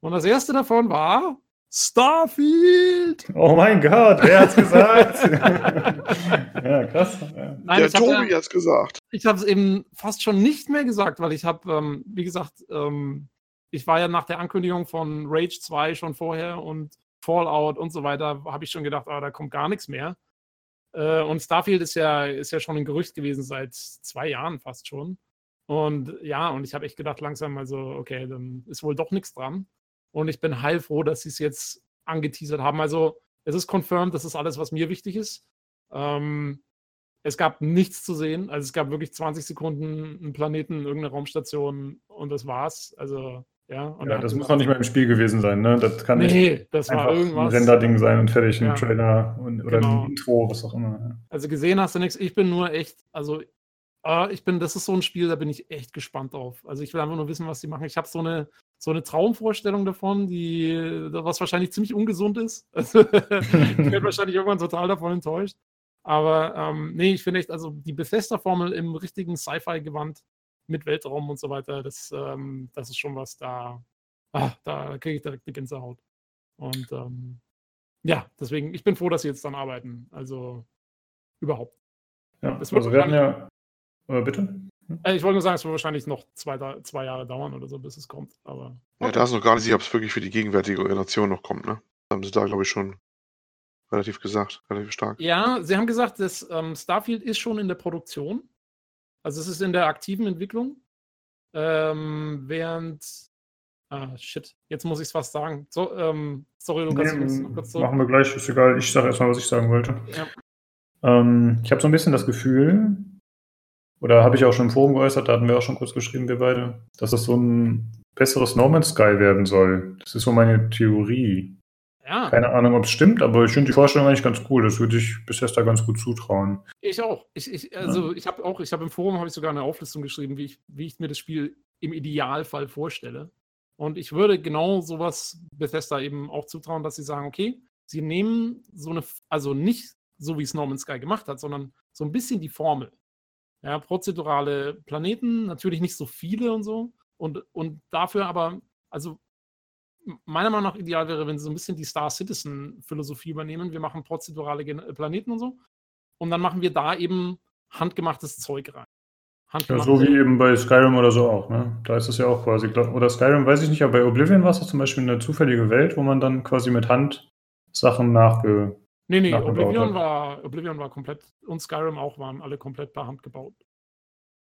Und das erste davon war Starfield! Oh mein Gott, wer hat's gesagt? ja, krass. Ja. Nein, Der Tobi hat's gesagt. Ich habe es eben fast schon nicht mehr gesagt, weil ich habe, ähm, wie gesagt, ähm, ich war ja nach der Ankündigung von Rage 2 schon vorher und Fallout und so weiter, habe ich schon gedacht, ah, da kommt gar nichts mehr. Äh, und Starfield ist ja, ist ja schon ein Gerücht gewesen seit zwei Jahren fast schon. Und ja, und ich habe echt gedacht, langsam, also, okay, dann ist wohl doch nichts dran. Und ich bin heilfroh, dass sie es jetzt angeteasert haben. Also, es ist confirmed, das ist alles, was mir wichtig ist. Ähm, es gab nichts zu sehen. Also, es gab wirklich 20 Sekunden einen Planeten, irgendeine Raumstation und das war's. Also, Ja, ja das muss noch nicht mal im Spiel gewesen sein, ne? Das kann nee, nicht das war irgendwas. ein Render-Ding sein und fertig, ein ja. Trailer und, oder genau. ein Intro, was auch immer. Also gesehen hast du nichts. Ich bin nur echt, also äh, ich bin, das ist so ein Spiel, da bin ich echt gespannt drauf. Also ich will einfach nur wissen, was die machen. Ich habe so eine, so eine Traumvorstellung davon, die, was wahrscheinlich ziemlich ungesund ist. Also, ich werde wahrscheinlich irgendwann total davon enttäuscht. Aber ähm, nee, ich finde echt, also die Bethesda-Formel im richtigen Sci-Fi-Gewand mit Weltraum und so weiter, das, ähm, das ist schon was, da, ah, da kriege ich direkt die Gänsehaut. Und ähm, ja, deswegen, ich bin froh, dass sie jetzt dann arbeiten. Also überhaupt. Ja, also wir hatten ja. Äh, bitte? Hm? Äh, ich wollte nur sagen, es wird wahrscheinlich noch zwei, zwei Jahre dauern oder so, bis es kommt. Aber, Ja, da ist noch gar nicht sicher, ob es wirklich für die gegenwärtige Generation noch kommt, ne? Haben sie da, glaube ich, schon relativ gesagt, relativ stark. Ja, sie haben gesagt, dass ähm, Starfield ist schon in der Produktion. Also es ist in der aktiven Entwicklung. Ähm, während. Ah, shit. Jetzt muss ich es fast sagen. So, ähm, sorry, Lukas. Nee, kurz so. Machen wir gleich, ist egal. Ich sage erstmal, was ich sagen wollte. Ja. Ähm, ich habe so ein bisschen das Gefühl, oder habe ich auch schon im Forum geäußert, da hatten wir auch schon kurz geschrieben, wir beide, dass das so ein besseres No Man's Sky werden soll. Das ist so meine Theorie. Ja. Keine Ahnung, ob es stimmt, aber ich finde die Vorstellung eigentlich ganz cool. Das würde ich bis jetzt da ganz gut zutrauen. Ich auch. Ich, ich, also ja. ich habe auch, ich habe im Forum habe ich sogar eine Auflistung geschrieben, wie ich, wie ich mir das Spiel im Idealfall vorstelle. Und ich würde genau sowas Bethesda eben auch zutrauen, dass sie sagen, okay, sie nehmen so eine, also nicht so wie es Norman Sky gemacht hat, sondern so ein bisschen die Formel. Ja, prozedurale Planeten, natürlich nicht so viele und so. Und, und dafür aber, also meiner Meinung nach ideal wäre, wenn sie so ein bisschen die Star Citizen-Philosophie übernehmen. Wir machen prozedurale Gen äh, Planeten und so. Und dann machen wir da eben handgemachtes Zeug rein. Ja, so wie eben bei Skyrim oder so auch, ne? Da ist es ja auch quasi, oder Skyrim weiß ich nicht, aber bei Oblivion war es zum Beispiel eine zufällige Welt, wo man dann quasi mit Hand Sachen nachge. Nee, nee, Oblivion war, Oblivion war komplett, und Skyrim auch waren alle komplett per Hand gebaut.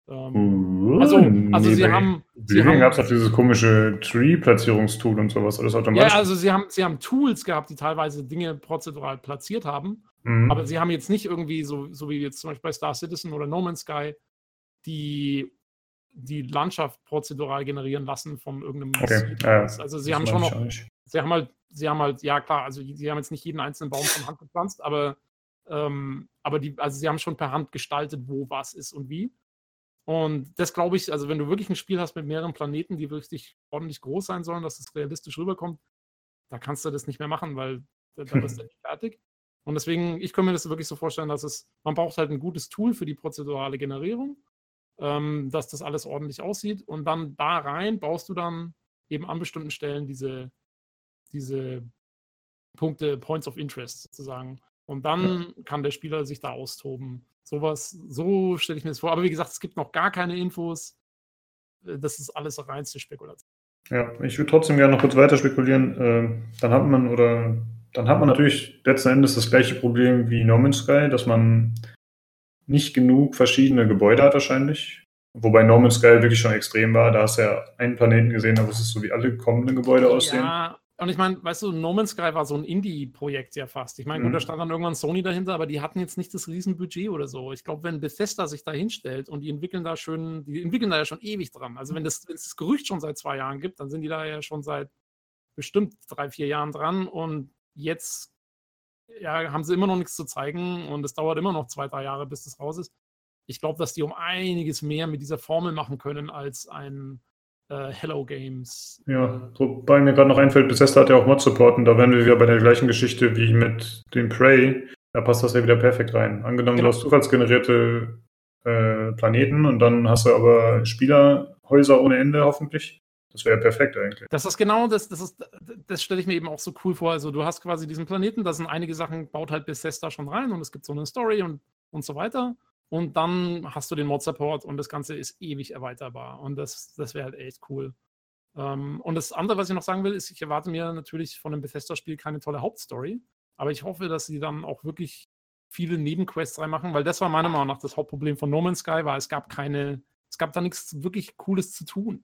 Ähm, also, also nee, sie haben. Deswegen gab es auch dieses komische Tree-Platzierungstool und sowas. Alles automatisch. Ja, also sie haben, sie haben Tools gehabt, die teilweise Dinge prozedural platziert haben. Mhm. Aber sie haben jetzt nicht irgendwie, so, so wie jetzt zum Beispiel bei Star Citizen oder No Man's Sky, die, die Landschaft prozedural generieren lassen von irgendeinem. Okay. Ja, also sie haben schon noch. Sie haben halt, sie haben halt, ja klar, also sie haben jetzt nicht jeden einzelnen Baum von Hand gepflanzt, aber, ähm, aber die, also sie haben schon per Hand gestaltet, wo was ist und wie. Und das glaube ich, also wenn du wirklich ein Spiel hast mit mehreren Planeten, die richtig ordentlich groß sein sollen, dass es realistisch rüberkommt, da kannst du das nicht mehr machen, weil da, da bist du nicht fertig. Und deswegen, ich kann mir das wirklich so vorstellen, dass es, man braucht halt ein gutes Tool für die prozedurale Generierung, ähm, dass das alles ordentlich aussieht. Und dann da rein baust du dann eben an bestimmten Stellen diese, diese Punkte, Points of Interest sozusagen. Und dann ja. kann der Spieler sich da austoben Sowas, so stelle ich mir das vor. Aber wie gesagt, es gibt noch gar keine Infos. Äh, das ist alles reinste Spekulation. Ja, ich würde trotzdem gerne noch kurz weiter spekulieren. Ähm, dann hat man oder dann hat man natürlich letzten Endes das gleiche Problem wie No Man's Sky, dass man nicht genug verschiedene Gebäude hat wahrscheinlich. Wobei No Man's Sky wirklich schon extrem war. Da hast du ja einen Planeten gesehen, es ist so wie alle kommenden Gebäude aussehen. Ja, und ich meine, weißt du, No Man's Sky war so ein Indie-Projekt ja fast. Ich meine, mhm. gut, da stand dann irgendwann Sony dahinter, aber die hatten jetzt nicht das Riesenbudget oder so. Ich glaube, wenn Bethesda sich da hinstellt und die entwickeln da schön, die entwickeln da ja schon ewig dran. Also wenn das, es das Gerücht schon seit zwei Jahren gibt, dann sind die da ja schon seit bestimmt drei, vier Jahren dran und jetzt ja, haben sie immer noch nichts zu zeigen und es dauert immer noch zwei, drei Jahre, bis das raus ist. Ich glaube, dass die um einiges mehr mit dieser Formel machen können als ein äh, Hello Games. Ja, äh, wobei mir gerade noch einfällt, Bethesda hat ja auch Mod-Support und da wären wir wieder bei der gleichen Geschichte wie mit dem Prey. Da passt das ja wieder perfekt rein. Angenommen, genau. du hast zufallsgenerierte äh, Planeten und dann hast du aber Spielerhäuser ohne Ende hoffentlich. Das wäre ja perfekt eigentlich. Das ist genau das, das ist, das stelle ich mir eben auch so cool vor. Also du hast quasi diesen Planeten, da sind einige Sachen, baut halt Bethesda schon rein und es gibt so eine Story und, und so weiter. Und dann hast du den Mod-Support und das Ganze ist ewig erweiterbar. Und das, das wäre halt echt cool. Ähm, und das andere, was ich noch sagen will, ist, ich erwarte mir natürlich von einem Bethesda-Spiel keine tolle Hauptstory. Aber ich hoffe, dass sie dann auch wirklich viele Nebenquests reinmachen, weil das war meiner Meinung nach das Hauptproblem von No Man's Sky, war es gab keine, es gab da nichts wirklich Cooles zu tun.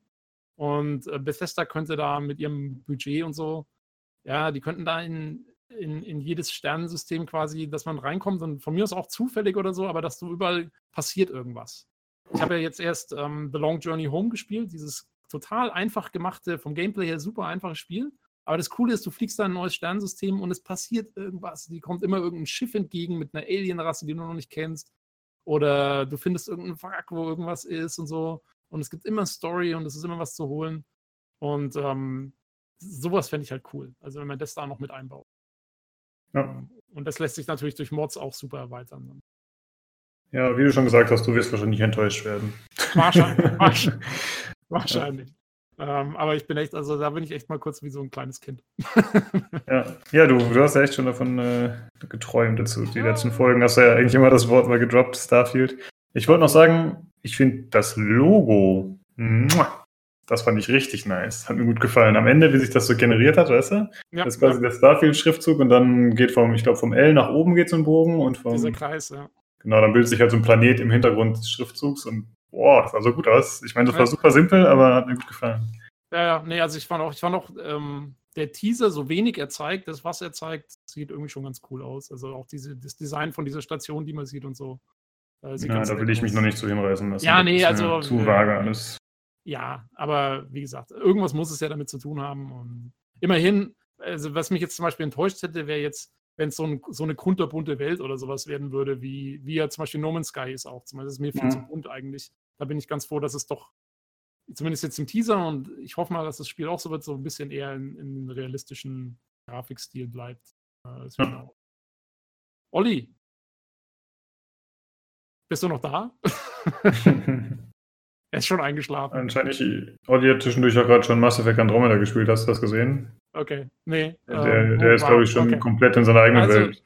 Und äh, Bethesda könnte da mit ihrem Budget und so, ja, die könnten da in, in, in jedes Sternensystem quasi, dass man reinkommt und von mir aus auch zufällig oder so, aber dass du überall passiert irgendwas. Ich habe ja jetzt erst ähm, The Long Journey Home gespielt, dieses total einfach gemachte, vom Gameplay her super einfaches Spiel. Aber das Coole ist, du fliegst da ein neues Sternensystem und es passiert irgendwas. Die kommt immer irgendein Schiff entgegen mit einer Alienrasse, die du noch nicht kennst. Oder du findest irgendeinen Wrack, wo irgendwas ist und so. Und es gibt immer Story und es ist immer was zu holen. Und ähm, sowas fände ich halt cool. Also wenn man das da noch mit einbaut. Ja. Und das lässt sich natürlich durch Mods auch super erweitern. Ja, wie du schon gesagt hast, du wirst wahrscheinlich enttäuscht werden. Wahrscheinlich. wahrscheinlich. wahrscheinlich. Ähm, aber ich bin echt, also da bin ich echt mal kurz wie so ein kleines Kind. ja, ja du, du hast ja echt schon davon äh, geträumt dazu. Die letzten Folgen hast du ja eigentlich immer das Wort mal gedroppt, Starfield. Ich wollte noch sagen, ich finde das Logo, das fand ich richtig nice. Hat mir gut gefallen. Am Ende, wie sich das so generiert hat, weißt du? Ja, das ist quasi ja. der Starfield-Schriftzug und dann geht vom, ich glaube, vom L nach oben geht so ein Bogen und vom. Dieser Kreis, ja. Genau, dann bildet sich halt so ein Planet im Hintergrund des Schriftzugs und boah, das sah so gut aus. Ich meine, das war super simpel, aber hat mir gut gefallen. Ja, ja, nee, also ich fand auch, ich fand auch, ähm, der Teaser, so wenig er zeigt, das, was er zeigt, sieht irgendwie schon ganz cool aus. Also auch diese, das Design von dieser Station, die man sieht und so. Äh, ja, da will ich mich noch nicht so hinreißen lassen. Ja, nee, also. Zu vage alles. Ja, aber wie gesagt, irgendwas muss es ja damit zu tun haben. Und immerhin, also was mich jetzt zum Beispiel enttäuscht hätte, wäre jetzt, wenn es so, ein, so, eine kunterbunte Welt oder sowas werden würde, wie, wie ja zum Beispiel No Man's Sky ist auch. Zum Beispiel, das ist mir viel ja. zu bunt eigentlich. Da bin ich ganz froh, dass es doch, zumindest jetzt im Teaser, und ich hoffe mal, dass das Spiel auch so wird, so ein bisschen eher in, in realistischen Grafikstil bleibt. Äh, ja. Olli, bist du noch da? er ist schon eingeschlafen. Anscheinend, Olli hat zwischendurch auch gerade schon Mass Effect Andromeda gespielt. Hast du das gesehen? Okay, nee. Der, ähm, der ist, glaube ich, schon okay. komplett in seiner eigenen also, Welt.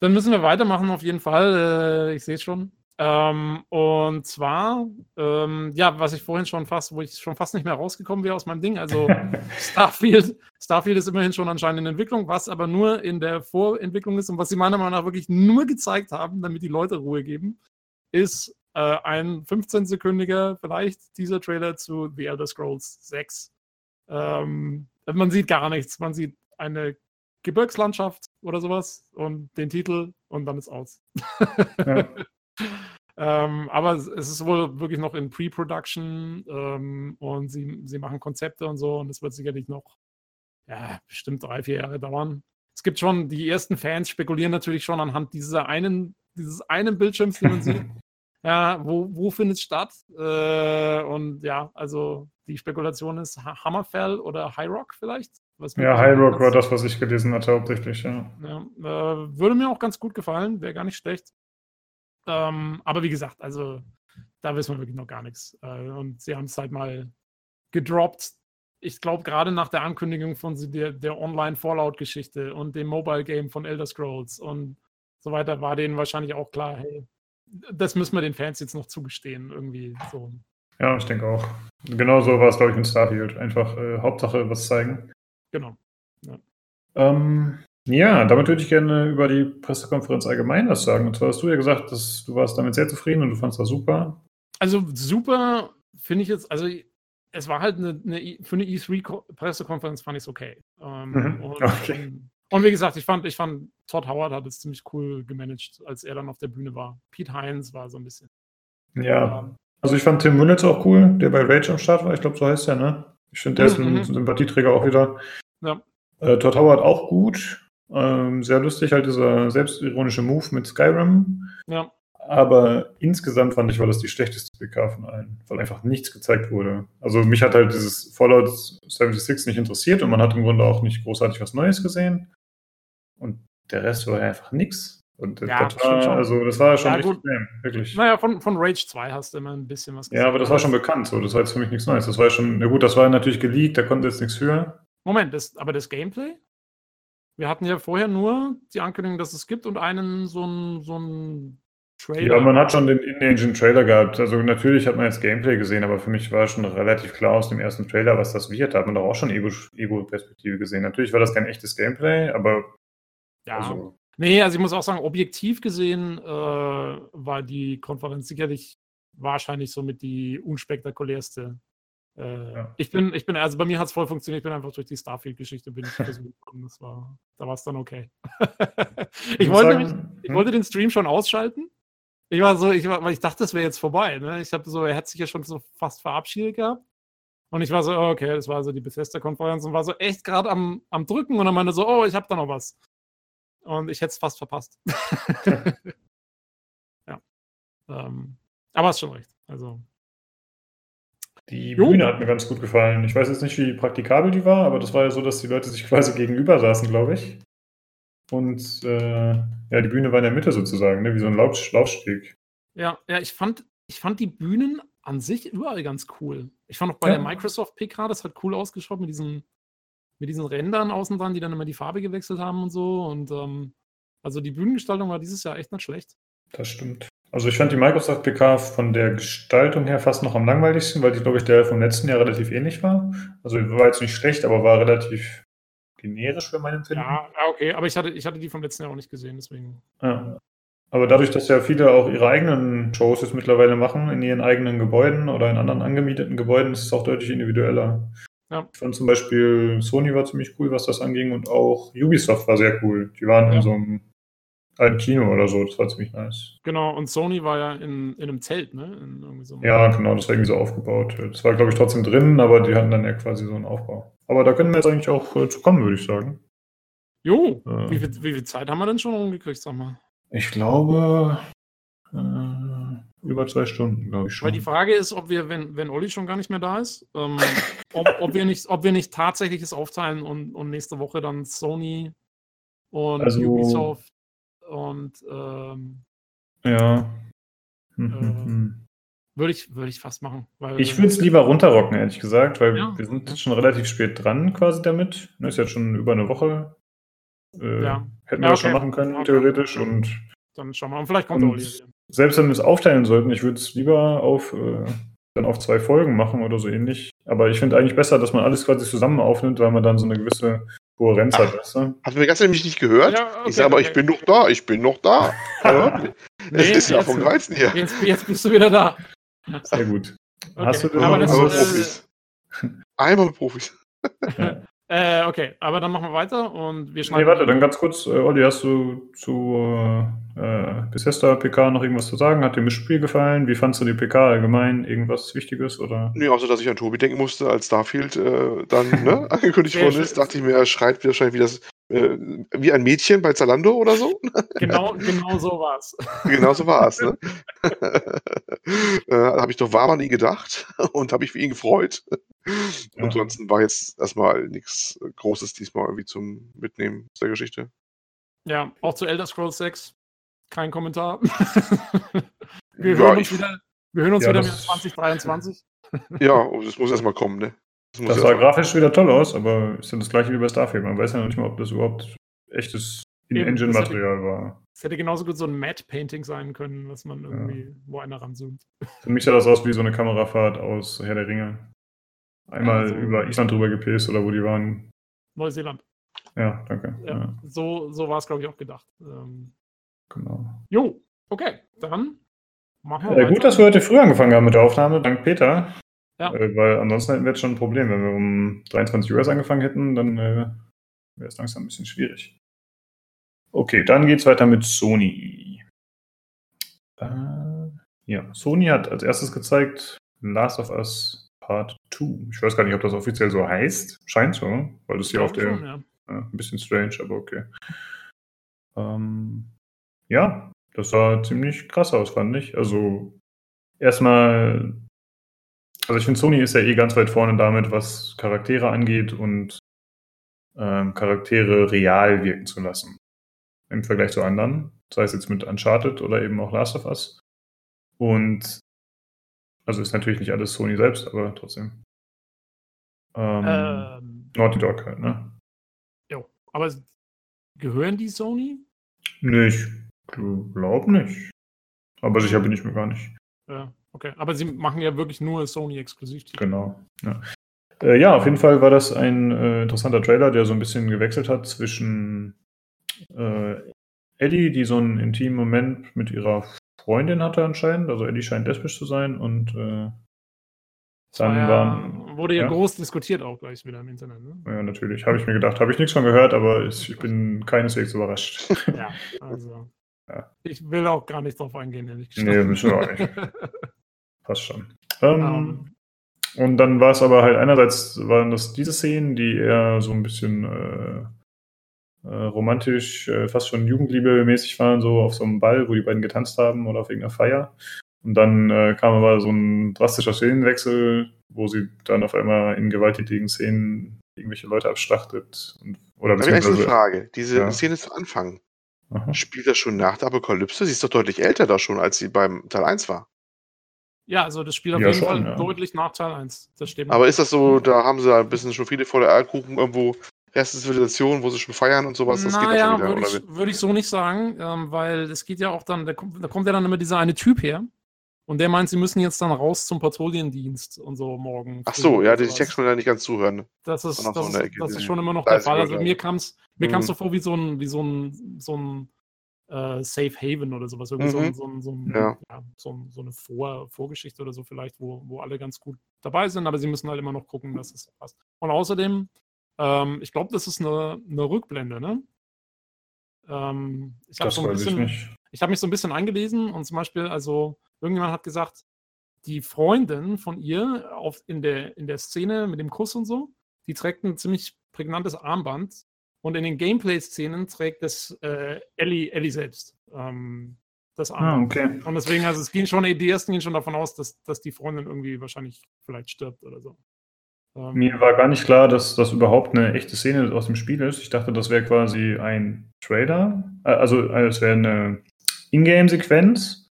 Dann müssen wir weitermachen, auf jeden Fall. Äh, ich sehe es schon. Ähm, und zwar, ähm, ja, was ich vorhin schon fast, wo ich schon fast nicht mehr rausgekommen wäre aus meinem Ding. Also Starfield, Starfield ist immerhin schon anscheinend in Entwicklung, was aber nur in der Vorentwicklung ist und was sie meiner Meinung nach wirklich nur gezeigt haben, damit die Leute Ruhe geben, ist äh, ein 15-sekündiger vielleicht dieser Trailer zu The Elder Scrolls 6. Ähm, man sieht gar nichts. Man sieht eine Gebirgslandschaft oder sowas und den Titel und dann ist aus. Ja. ähm, aber es ist wohl wirklich noch in Pre-Production ähm, und sie, sie machen Konzepte und so und es wird sicherlich noch ja, bestimmt drei, vier Jahre dauern. Es gibt schon, die ersten Fans spekulieren natürlich schon anhand dieser einen, dieses einen Bildschirms, den man sieht. Ja, wo, wo findet es statt? Äh, und ja, also die Spekulation ist Hammerfell oder High Rock vielleicht. ja, High Rock war das, was ich gelesen hatte, hauptsächlich, ja. ja äh, würde mir auch ganz gut gefallen, wäre gar nicht schlecht. Ähm, aber wie gesagt, also da wissen wir wirklich noch gar nichts. Äh, und sie haben es halt mal gedroppt. Ich glaube, gerade nach der Ankündigung von der, der Online-Fallout-Geschichte und dem Mobile-Game von Elder Scrolls und so weiter, war denen wahrscheinlich auch klar, hey, das müssen wir den Fans jetzt noch zugestehen, irgendwie so. Ja, ich denke auch. Genauso war es, glaube ich, mit Starfield. Einfach äh, Hauptsache was zeigen. Genau. Ja. Ähm, ja, damit würde ich gerne über die Pressekonferenz allgemein was sagen. Und zwar hast du ja gesagt, dass du warst damit sehr zufrieden und du fandest das super. Also super finde ich jetzt, also es war halt eine, eine für eine E3-Pressekonferenz fand ich es okay. Ähm, mhm. okay. Und wie gesagt, ich fand, ich fand, Todd Howard hat es ziemlich cool gemanagt, als er dann auf der Bühne war. Pete Hines war so ein bisschen. Ja. Ähm, also ich fand Tim Müllitz auch cool, der bei Rage am Start war. Ich glaube, so heißt er, ne? Ich finde, der ist ein mhm. Sympathieträger auch wieder. Ja. Äh, Todd Howard auch gut. Ähm, sehr lustig, halt dieser selbstironische Move mit Skyrim. Ja. Aber insgesamt fand ich, war das die schlechteste PK von allen, weil einfach nichts gezeigt wurde. Also mich hat halt dieses Fallout 76 nicht interessiert und man hat im Grunde auch nicht großartig was Neues gesehen. Und der Rest war einfach nichts. Und ja, das, war, also, das war schon ja, richtig lame, wirklich. Naja, von, von Rage 2 hast du immer ein bisschen was gesehen. Ja, aber das war schon bekannt, so. Das war jetzt für mich nichts Neues. Das war schon, na gut, das war natürlich geleakt, da konnte jetzt nichts für. Moment, das, aber das Gameplay? Wir hatten ja vorher nur die Ankündigung, dass es gibt und einen so ein, so Trailer. Ja, man hat schon den In-Engine-Trailer gehabt. Also natürlich hat man jetzt Gameplay gesehen, aber für mich war schon relativ klar aus dem ersten Trailer, was das wird. Da hat man doch auch schon Ego-Perspektive gesehen. Natürlich war das kein echtes Gameplay, aber ja. Also. Nee, also ich muss auch sagen, objektiv gesehen äh, war die Konferenz sicherlich wahrscheinlich somit die unspektakulärste. Äh, ja. Ich bin, ich bin, also bei mir hat es voll funktioniert, ich bin einfach durch die Starfield-Geschichte bin ich gekommen. Das war, da war es dann okay. ich, wollte, sagen, mich, ich hm? wollte den Stream schon ausschalten. Ich war so, ich, war, weil ich dachte, das wäre jetzt vorbei. Ne? Ich habe so, er hat sich ja schon so fast verabschiedet gehabt. Und ich war so, okay, das war so die Bethesda-Konferenz und war so echt gerade am, am Drücken und dann meinte so, oh, ich habe da noch was. Und ich hätte es fast verpasst. ja. Ähm, aber hast schon recht. Also. Die jo. Bühne hat mir ganz gut gefallen. Ich weiß jetzt nicht, wie praktikabel die war, aber das war ja so, dass die Leute sich quasi gegenüber saßen, glaube ich. Und äh, ja, die Bühne war in der Mitte sozusagen, ne? wie so ein Lauf Laufsteg. Ja, ja, ich fand, ich fand die Bühnen an sich überall ganz cool. Ich fand auch bei ja. der Microsoft PK, das hat cool ausgeschaut mit diesen, mit diesen Rändern außen dran, die dann immer die Farbe gewechselt haben und so. Und ähm, also die Bühnengestaltung war dieses Jahr echt nicht schlecht. Das stimmt. Also ich fand die Microsoft PK von der Gestaltung her fast noch am langweiligsten, weil die, glaube ich, der vom letzten Jahr relativ ähnlich war. Also war jetzt nicht schlecht, aber war relativ generisch für meinen Empfinden. Ja, okay, aber ich hatte, ich hatte die vom letzten Jahr auch nicht gesehen, deswegen. Ja. Aber dadurch, dass ja viele auch ihre eigenen Shows jetzt mittlerweile machen, in ihren eigenen Gebäuden oder in anderen angemieteten Gebäuden, ist es auch deutlich individueller. Ja. Ich fand zum Beispiel Sony war ziemlich cool, was das anging, und auch Ubisoft war sehr cool. Die waren ja. in so einem alten Kino oder so, das war ziemlich nice. Genau, und Sony war ja in, in einem Zelt, ne? So ja, genau, das war irgendwie so aufgebaut. Das war, glaube ich, trotzdem drin, aber die hatten dann ja quasi so einen Aufbau. Aber da können wir jetzt eigentlich auch äh, zu kommen, würde ich sagen. Jo, äh, wie, viel, wie viel Zeit haben wir denn schon rumgekriegt, sag mal? Ich glaube, äh, über zwei Stunden, glaube ich schon. Weil die Frage ist, ob wir, wenn, wenn Olli schon gar nicht mehr da ist, ähm, ob, ob, wir nicht, ob wir nicht tatsächlich es aufteilen und, und nächste Woche dann Sony und also, Ubisoft und ähm, ja. Hm, hm, äh, hm. Würde ich, würde ich fast machen. ich würde es lieber runterrocken, ehrlich gesagt, weil ja, wir sind jetzt schon relativ spät dran quasi damit. Das ist jetzt schon über eine Woche. Äh, ja. Hätten wir ja, das schon machen können, okay. theoretisch. Und dann schauen wir mal. Vielleicht kommt und Selbst wenn wir es aufteilen sollten, ich würde es lieber auf, äh, dann auf zwei Folgen machen oder so ähnlich. Aber ich finde eigentlich besser, dass man alles quasi zusammen aufnimmt, weil man dann so eine gewisse Kohärenz Ach, hat. Weißt du? Hast du mir gestern nämlich nicht gehört? Ja, okay, ich sage aber, okay. ich bin noch da, ich bin noch da. Es ist ja vom Reizen hier. Jetzt, jetzt, bist du wieder da. Sehr gut. Okay. Hast du denn aber das, einmal Profis. Einmal Profis. Ja. Äh, okay, aber dann machen wir weiter und wir schneiden. Nee, warte, dann ganz kurz, äh, Olli, hast du zu äh, Bethesda PK noch irgendwas zu sagen? Hat dir das Spiel gefallen? Wie fandest du die PK allgemein? Irgendwas Wichtiges? Oder? Nee, außer dass ich an Tobi denken musste, als Starfield äh, dann ne, angekündigt worden ist, dachte ich mir, er schreit wahrscheinlich wie das äh, wie ein Mädchen bei Zalando oder so. Genau, genau so war es. Genau so war es. Ne? äh, habe ich doch war nie gedacht und habe mich für ihn gefreut. Ja. Ansonsten war jetzt erstmal nichts Großes diesmal irgendwie zum Mitnehmen aus der Geschichte. Ja, auch zu Elder Scrolls 6 kein Kommentar. wir, ja, hören uns wieder, wir hören uns ja, wieder mit 2023. ja, das muss erstmal kommen, ne? Das, das sah grafisch wieder toll aus, aber ist ja das gleiche wie bei Starfield. Man weiß ja noch nicht mal, ob das überhaupt echtes In-Engine-Material war. Es hätte genauso gut so ein Matte-Painting sein können, was man irgendwie, ja. wo einer ranzoomt. Für mich sah das aus wie so eine Kamerafahrt aus Herr der Ringe. Einmal also, über Island drüber gepäst oder wo die waren. Neuseeland. Ja, danke. Ja, ja. So, so war es, glaube ich, auch gedacht. Ähm, genau. Jo, okay, dann machen wir. Äh, gut, dass wir heute früh angefangen haben mit der Aufnahme, dank Peter. Ja. Äh, weil ansonsten hätten wir jetzt schon ein Problem. Wenn wir um 23 Uhr angefangen hätten, dann äh, wäre es langsam ein bisschen schwierig. Okay, dann geht es weiter mit Sony. Äh, ja, Sony hat als erstes gezeigt Last of Us Part 2. Ich weiß gar nicht, ob das offiziell so heißt. Scheint so, weil das hier auf der. Schon, ja. ein bisschen strange, aber okay. Ähm, ja, das sah ziemlich krass aus, fand ich. Also, erstmal also ich finde, Sony ist ja eh ganz weit vorne damit, was Charaktere angeht und ähm, Charaktere real wirken zu lassen. Im Vergleich zu anderen. Sei es jetzt mit Uncharted oder eben auch Last of Us. Und also ist natürlich nicht alles Sony selbst, aber trotzdem. Ähm, ähm, Naughty Dog halt, ne? Jo, aber gehören die Sony? Nee, ich glaube nicht. Aber sicher bin ich mir gar nicht. Ja. Okay, aber sie machen ja wirklich nur Sony-exklusiv. Genau. Ja. Äh, ja. auf jeden Fall war das ein äh, interessanter Trailer, der so ein bisschen gewechselt hat zwischen äh, Eddie, die so einen intimen Moment mit ihrer Freundin hatte anscheinend. Also Eddie scheint lesbisch zu sein und äh, dann ja, waren, wurde ja, ja, groß diskutiert auch gleich wieder im Internet. Ne? Ja, natürlich. Habe ich mir gedacht. Habe ich nichts von gehört, aber ich bin keineswegs überrascht. Ja, also. Ja. Ich will auch gar nicht drauf eingehen, ehrlich gesagt. Nee, müssen wir auch nicht. Passt schon. Ähm, um, ähm, und dann war es aber halt einerseits waren das diese Szenen, die eher so ein bisschen äh, äh, romantisch, äh, fast schon Jugendliebe-mäßig waren, so auf so einem Ball, wo die beiden getanzt haben oder auf irgendeiner Feier. Und dann äh, kam aber so ein drastischer Szenenwechsel, wo sie dann auf einmal in gewalttätigen Szenen irgendwelche Leute abschlachtet. Und, oder ich eine Frage. Diese ja. Szene zu Anfang, Aha. spielt das schon nach der Apokalypse? Sie ist doch deutlich älter da schon, als sie beim Teil 1 war. Ja, also das spielt auf ja, jeden schon, Fall ja. deutlich nach Teil 1. Das stimmt. Aber ist das so, da haben sie ein bisschen schon viele vor der Eierkuchen irgendwo erste Zivilisation, wo sie schon feiern und sowas? Das naja, geht würde ich, würd ich, so nicht sagen, ähm, weil es geht ja auch dann, da kommt, da kommt ja dann immer dieser eine Typ her, und der meint, sie müssen jetzt dann raus zum Patrouillendienst und so morgen. Ach so, ja, die Text ja nicht ganz zuhören. Das ist, das, so ist, das ist schon immer noch der Fall. Also mir kam es mir mhm. so vor wie so ein, wie so ein, so ein äh, Safe Haven oder sowas. Irgendwie mhm. so, ein, so, ein, ja. Ja, so, so, eine Vor Vorgeschichte oder so vielleicht, wo, wo alle ganz gut dabei sind, aber sie müssen halt immer noch gucken, dass es passt. Und außerdem, ähm, ich glaube, das ist eine, eine Rückblende, ne? Ähm, ich habe so ein bisschen, ich, ich habe mich so ein bisschen eingelesen und zum Beispiel, also Irgendjemand hat gesagt, die Freundin von ihr auf, in, der, in der Szene mit dem Kuss und so, die trägt ein ziemlich prägnantes Armband. Und in den Gameplay-Szenen trägt das äh, Ellie, Ellie selbst. Ähm, das Armband. Ah, okay. Und deswegen, also es ging schon, die ersten gehen schon davon aus, dass, dass die Freundin irgendwie wahrscheinlich vielleicht stirbt oder so. Ähm, Mir war gar nicht klar, dass das überhaupt eine echte Szene aus dem Spiel ist. Ich dachte, das wäre quasi ein Trailer. Äh, also, es wäre eine Ingame-Sequenz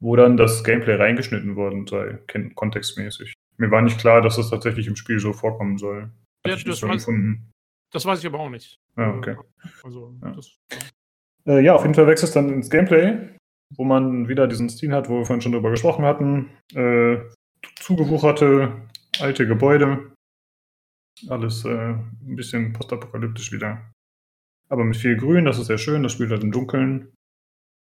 wo dann das Gameplay reingeschnitten worden sei, kontextmäßig. Mir war nicht klar, dass das tatsächlich im Spiel so vorkommen soll. Ja, das, das, weiß, das, weiß, ich aber auch nicht. Ja, okay. Also, ja. Das, ja. Äh, ja, auf jeden Fall wechselt es dann ins Gameplay, wo man wieder diesen Stil hat, wo wir vorhin schon drüber gesprochen hatten. Äh, zugewucherte alte Gebäude. Alles äh, ein bisschen postapokalyptisch wieder. Aber mit viel Grün, das ist sehr schön, das spielt halt im Dunkeln.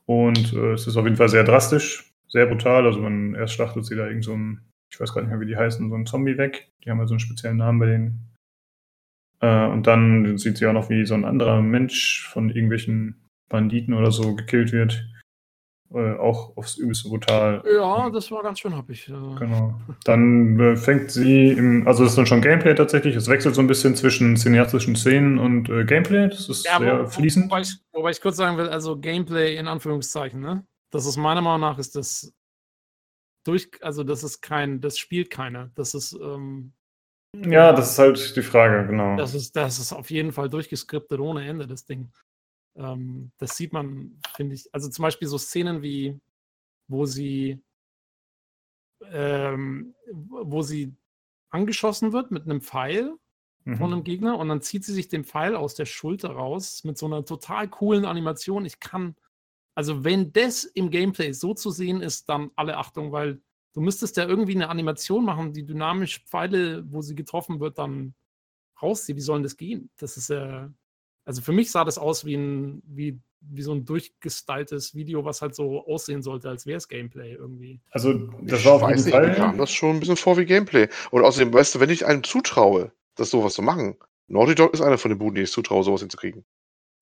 Und äh, es ist auf jeden Fall sehr drastisch, sehr brutal. Also man erst schlachtet sie da irgend so ein, ich weiß gar nicht mehr, wie die heißen, so ein Zombie weg. Die haben ja so einen speziellen Namen bei denen. Äh, und dann sieht sie auch noch, wie so ein anderer Mensch von irgendwelchen Banditen oder so gekillt wird. Äh, auch aufs Übelste brutal. Ja, das war ganz schön happig. Genau. Dann äh, fängt sie im, also das ist dann schon Gameplay tatsächlich. Es wechselt so ein bisschen zwischen cineastischen Szenen und äh, Gameplay. Das ist ja, sehr wo, fließend. Wobei ich, wobei ich kurz sagen will, also Gameplay in Anführungszeichen, ne? Das ist meiner Meinung nach ist das durch, also das ist kein, das spielt keiner. Das ist, ähm, ja, das ist halt die Frage, genau. Das ist, das ist auf jeden Fall durchgeskriptet ohne Ende, das Ding. Ähm, das sieht man, finde ich, also zum Beispiel so Szenen wie, wo sie, ähm, wo sie angeschossen wird mit einem Pfeil mhm. von einem Gegner und dann zieht sie sich den Pfeil aus der Schulter raus mit so einer total coolen Animation. Ich kann, also wenn das im Gameplay so zu sehen ist, dann alle Achtung, weil du müsstest ja irgendwie eine Animation machen, die dynamisch Pfeile, wo sie getroffen wird, dann rauszieht. Wie soll das gehen? Das ist ja, äh, also für mich sah das aus wie ein, wie, wie so ein durchgestyltes Video, was halt so aussehen sollte, als wäre es Gameplay irgendwie. Also das ich war auf jeden nicht, Fall. Mir kam das schon ein bisschen vor wie Gameplay. Und außerdem, weißt du, wenn ich einem zutraue, das sowas zu machen, Naughty Dog ist einer von den Buden, die ich zutraue, sowas hinzukriegen.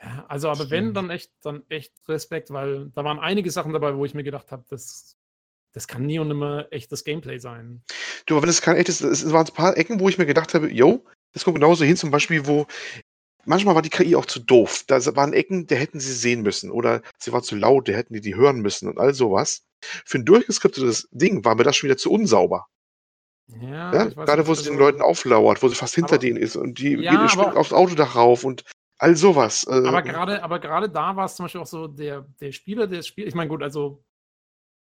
Ja, also aber wenn, dann echt, dann echt Respekt, weil da waren einige Sachen dabei, wo ich mir gedacht habe, das, das kann nie und nimmer echtes Gameplay sein. Du, aber wenn es kein echtes, es waren ein paar Ecken, wo ich mir gedacht habe, yo, das kommt genauso hin, zum Beispiel, wo manchmal war die KI auch zu doof. Da waren Ecken, der hätten sie sehen müssen. Oder sie war zu laut, der hätten die die hören müssen und all sowas. Für ein durchgeskriptetes Ding war mir das schon wieder zu unsauber. Ja, ja? gerade wo sie den Leuten auflauert, wo sie fast hinter aber, denen ist und die ja, geht aber, aufs Autodach rauf und all sowas. Äh, aber gerade, aber gerade da war es zum Beispiel auch so, der, der Spieler, der Spiel, ich meine, gut, also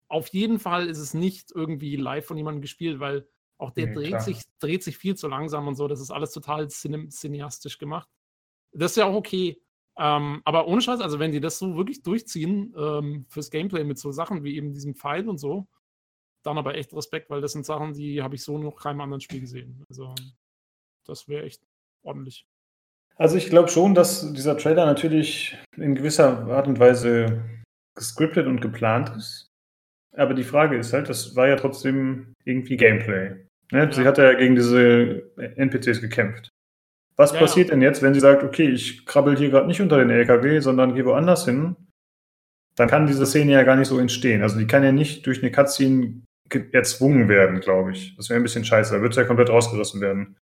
auf jeden Fall ist es nicht irgendwie live von jemandem gespielt, weil auch der nee, dreht, sich, dreht sich viel zu langsam und so. Das ist alles total cineastisch gemacht. Das ist ja auch okay. Ähm, aber ohne Scheiß, also wenn die das so wirklich durchziehen ähm, fürs Gameplay mit so Sachen wie eben diesem Pfeil und so, dann aber echt Respekt, weil das sind Sachen, die habe ich so noch keinem anderen Spiel gesehen. Also das wäre echt ordentlich. Also ich glaube schon, dass dieser Trailer natürlich in gewisser Art und Weise gescriptet und geplant ist. Aber die Frage ist halt, das war ja trotzdem irgendwie Gameplay. Ne? Ja. Sie hat ja gegen diese NPCs gekämpft. Was ja, passiert denn jetzt, wenn sie sagt, okay, ich krabbel hier gerade nicht unter den LKW, sondern gehe woanders hin? Dann kann diese Szene ja gar nicht so entstehen. Also die kann ja nicht durch eine Cutscene erzwungen werden, glaube ich. Das wäre ein bisschen scheiße. Da wird es ja komplett rausgerissen werden.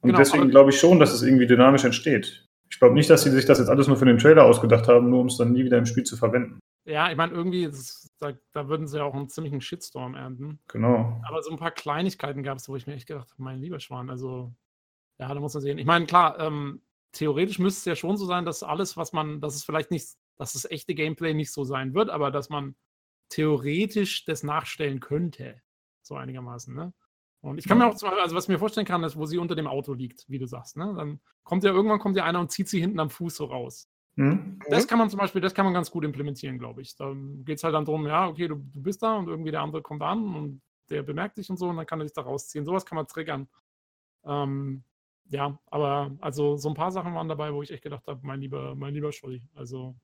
Und genau, deswegen glaube ich schon, dass es irgendwie dynamisch entsteht. Ich glaube nicht, dass sie sich das jetzt alles nur für den Trailer ausgedacht haben, nur um es dann nie wieder im Spiel zu verwenden. Ja, ich meine, irgendwie, das, da, da, würden sie ja auch einen ziemlichen Shitstorm ernten. Genau. Aber so ein paar Kleinigkeiten gab es, wo ich mir echt gedacht habe, mein lieber Schwan, also, ja, da muss man sehen. Ich meine, klar, ähm, theoretisch müsste es ja schon so sein, dass alles, was man, dass es vielleicht nicht, dass das echte Gameplay nicht so sein wird, aber dass man theoretisch das nachstellen könnte. So einigermaßen, ne? Und ich kann mir auch, also was ich mir vorstellen kann, ist, wo sie unter dem Auto liegt, wie du sagst, ne? Dann kommt ja irgendwann kommt ja einer und zieht sie hinten am Fuß so raus. Mhm. Das kann man zum Beispiel, das kann man ganz gut implementieren, glaube ich. Da geht es halt dann darum, ja, okay, du, du bist da und irgendwie der andere kommt an und der bemerkt dich und so und dann kann er sich da rausziehen. Sowas kann man triggern. Ähm, ja, aber also so ein paar Sachen waren dabei, wo ich echt gedacht habe, mein lieber, mein lieber Scholli. Also,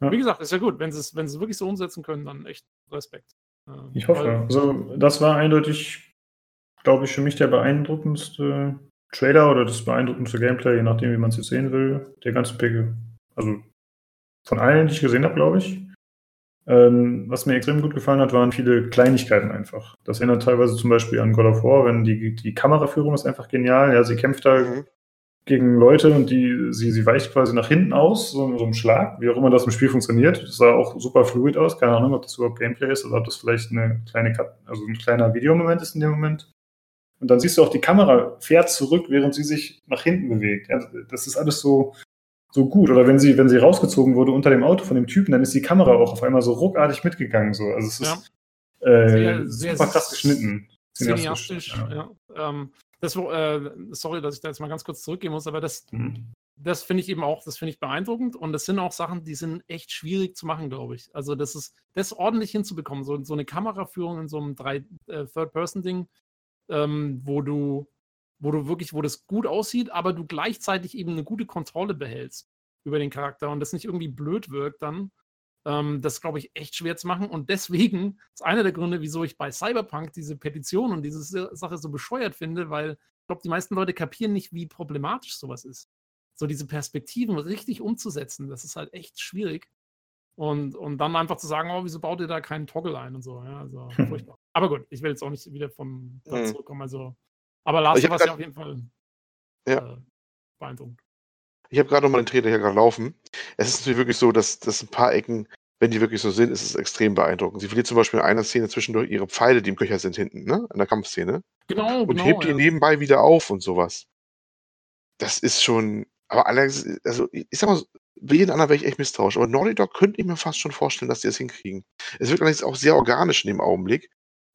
ja. wie gesagt, ist ja gut. Wenn sie es wenn wirklich so umsetzen können, dann echt Respekt. Äh, ich hoffe. Weil, also, das war eindeutig, glaube ich, für mich der beeindruckendste Trailer oder das beeindruckendste Gameplay, je nachdem, wie man es jetzt sehen will, der ganzen Pickel. Also von allen, die ich gesehen habe, glaube ich. Ähm, was mir extrem gut gefallen hat, waren viele Kleinigkeiten einfach. Das erinnert teilweise zum Beispiel an God of War, wenn die, die Kameraführung ist einfach genial. Ja, sie kämpft da mhm. gegen Leute und die, sie, sie weicht quasi nach hinten aus, so, so einem Schlag, wie auch immer das im Spiel funktioniert. Das sah auch super fluid aus. Keine Ahnung, ob das überhaupt Gameplay ist oder ob das vielleicht eine kleine, also ein kleiner Videomoment ist in dem Moment. Und dann siehst du auch, die Kamera fährt zurück, während sie sich nach hinten bewegt. Ja, das ist alles so, so gut. Oder wenn sie, wenn sie rausgezogen wurde unter dem Auto von dem Typen, dann ist die Kamera auch auf einmal so ruckartig mitgegangen. So. Also es ist ja. äh, sehr, sehr, super krass geschnitten. Cineastisch, ja. ja. Ähm, das, äh, sorry, dass ich da jetzt mal ganz kurz zurückgehen muss, aber das, mhm. das finde ich eben auch, das finde ich beeindruckend und das sind auch Sachen, die sind echt schwierig zu machen, glaube ich. Also das ist, das ordentlich hinzubekommen, so, so eine Kameraführung in so einem äh, Third-Person-Ding, ähm, wo du wo du wirklich, wo das gut aussieht, aber du gleichzeitig eben eine gute Kontrolle behältst über den Charakter und das nicht irgendwie blöd wirkt dann. Ähm, das glaube ich echt schwer zu machen und deswegen ist einer der Gründe, wieso ich bei Cyberpunk diese Petition und diese Sache so bescheuert finde, weil ich glaube, die meisten Leute kapieren nicht, wie problematisch sowas ist. So diese Perspektiven richtig umzusetzen, das ist halt echt schwierig. Und, und dann einfach zu sagen, oh, wieso baut ihr da keinen Toggle ein und so. Ja, also furchtbar. Aber gut, ich will jetzt auch nicht wieder vom da mhm. zurückkommen. Also aber Last of Us ja auf jeden Fall ja. äh, beeindruckend. Ich habe gerade noch mal den Trailer hier gerade laufen. Es ist natürlich wirklich so, dass, dass ein paar Ecken, wenn die wirklich so sind, ist es extrem beeindruckend. Sie verliert zum Beispiel in einer Szene zwischendurch ihre Pfeile, die im Köcher sind hinten, ne? In der Kampfszene. Genau, Und genau, hebt die nebenbei wieder auf und sowas. Das ist schon. Aber allerdings, also ich sag mal, bei jedem anderen wäre ich echt misstrauisch. Aber Naughty Dog könnte ich mir fast schon vorstellen, dass die das hinkriegen. Es wird allerdings auch sehr organisch in dem Augenblick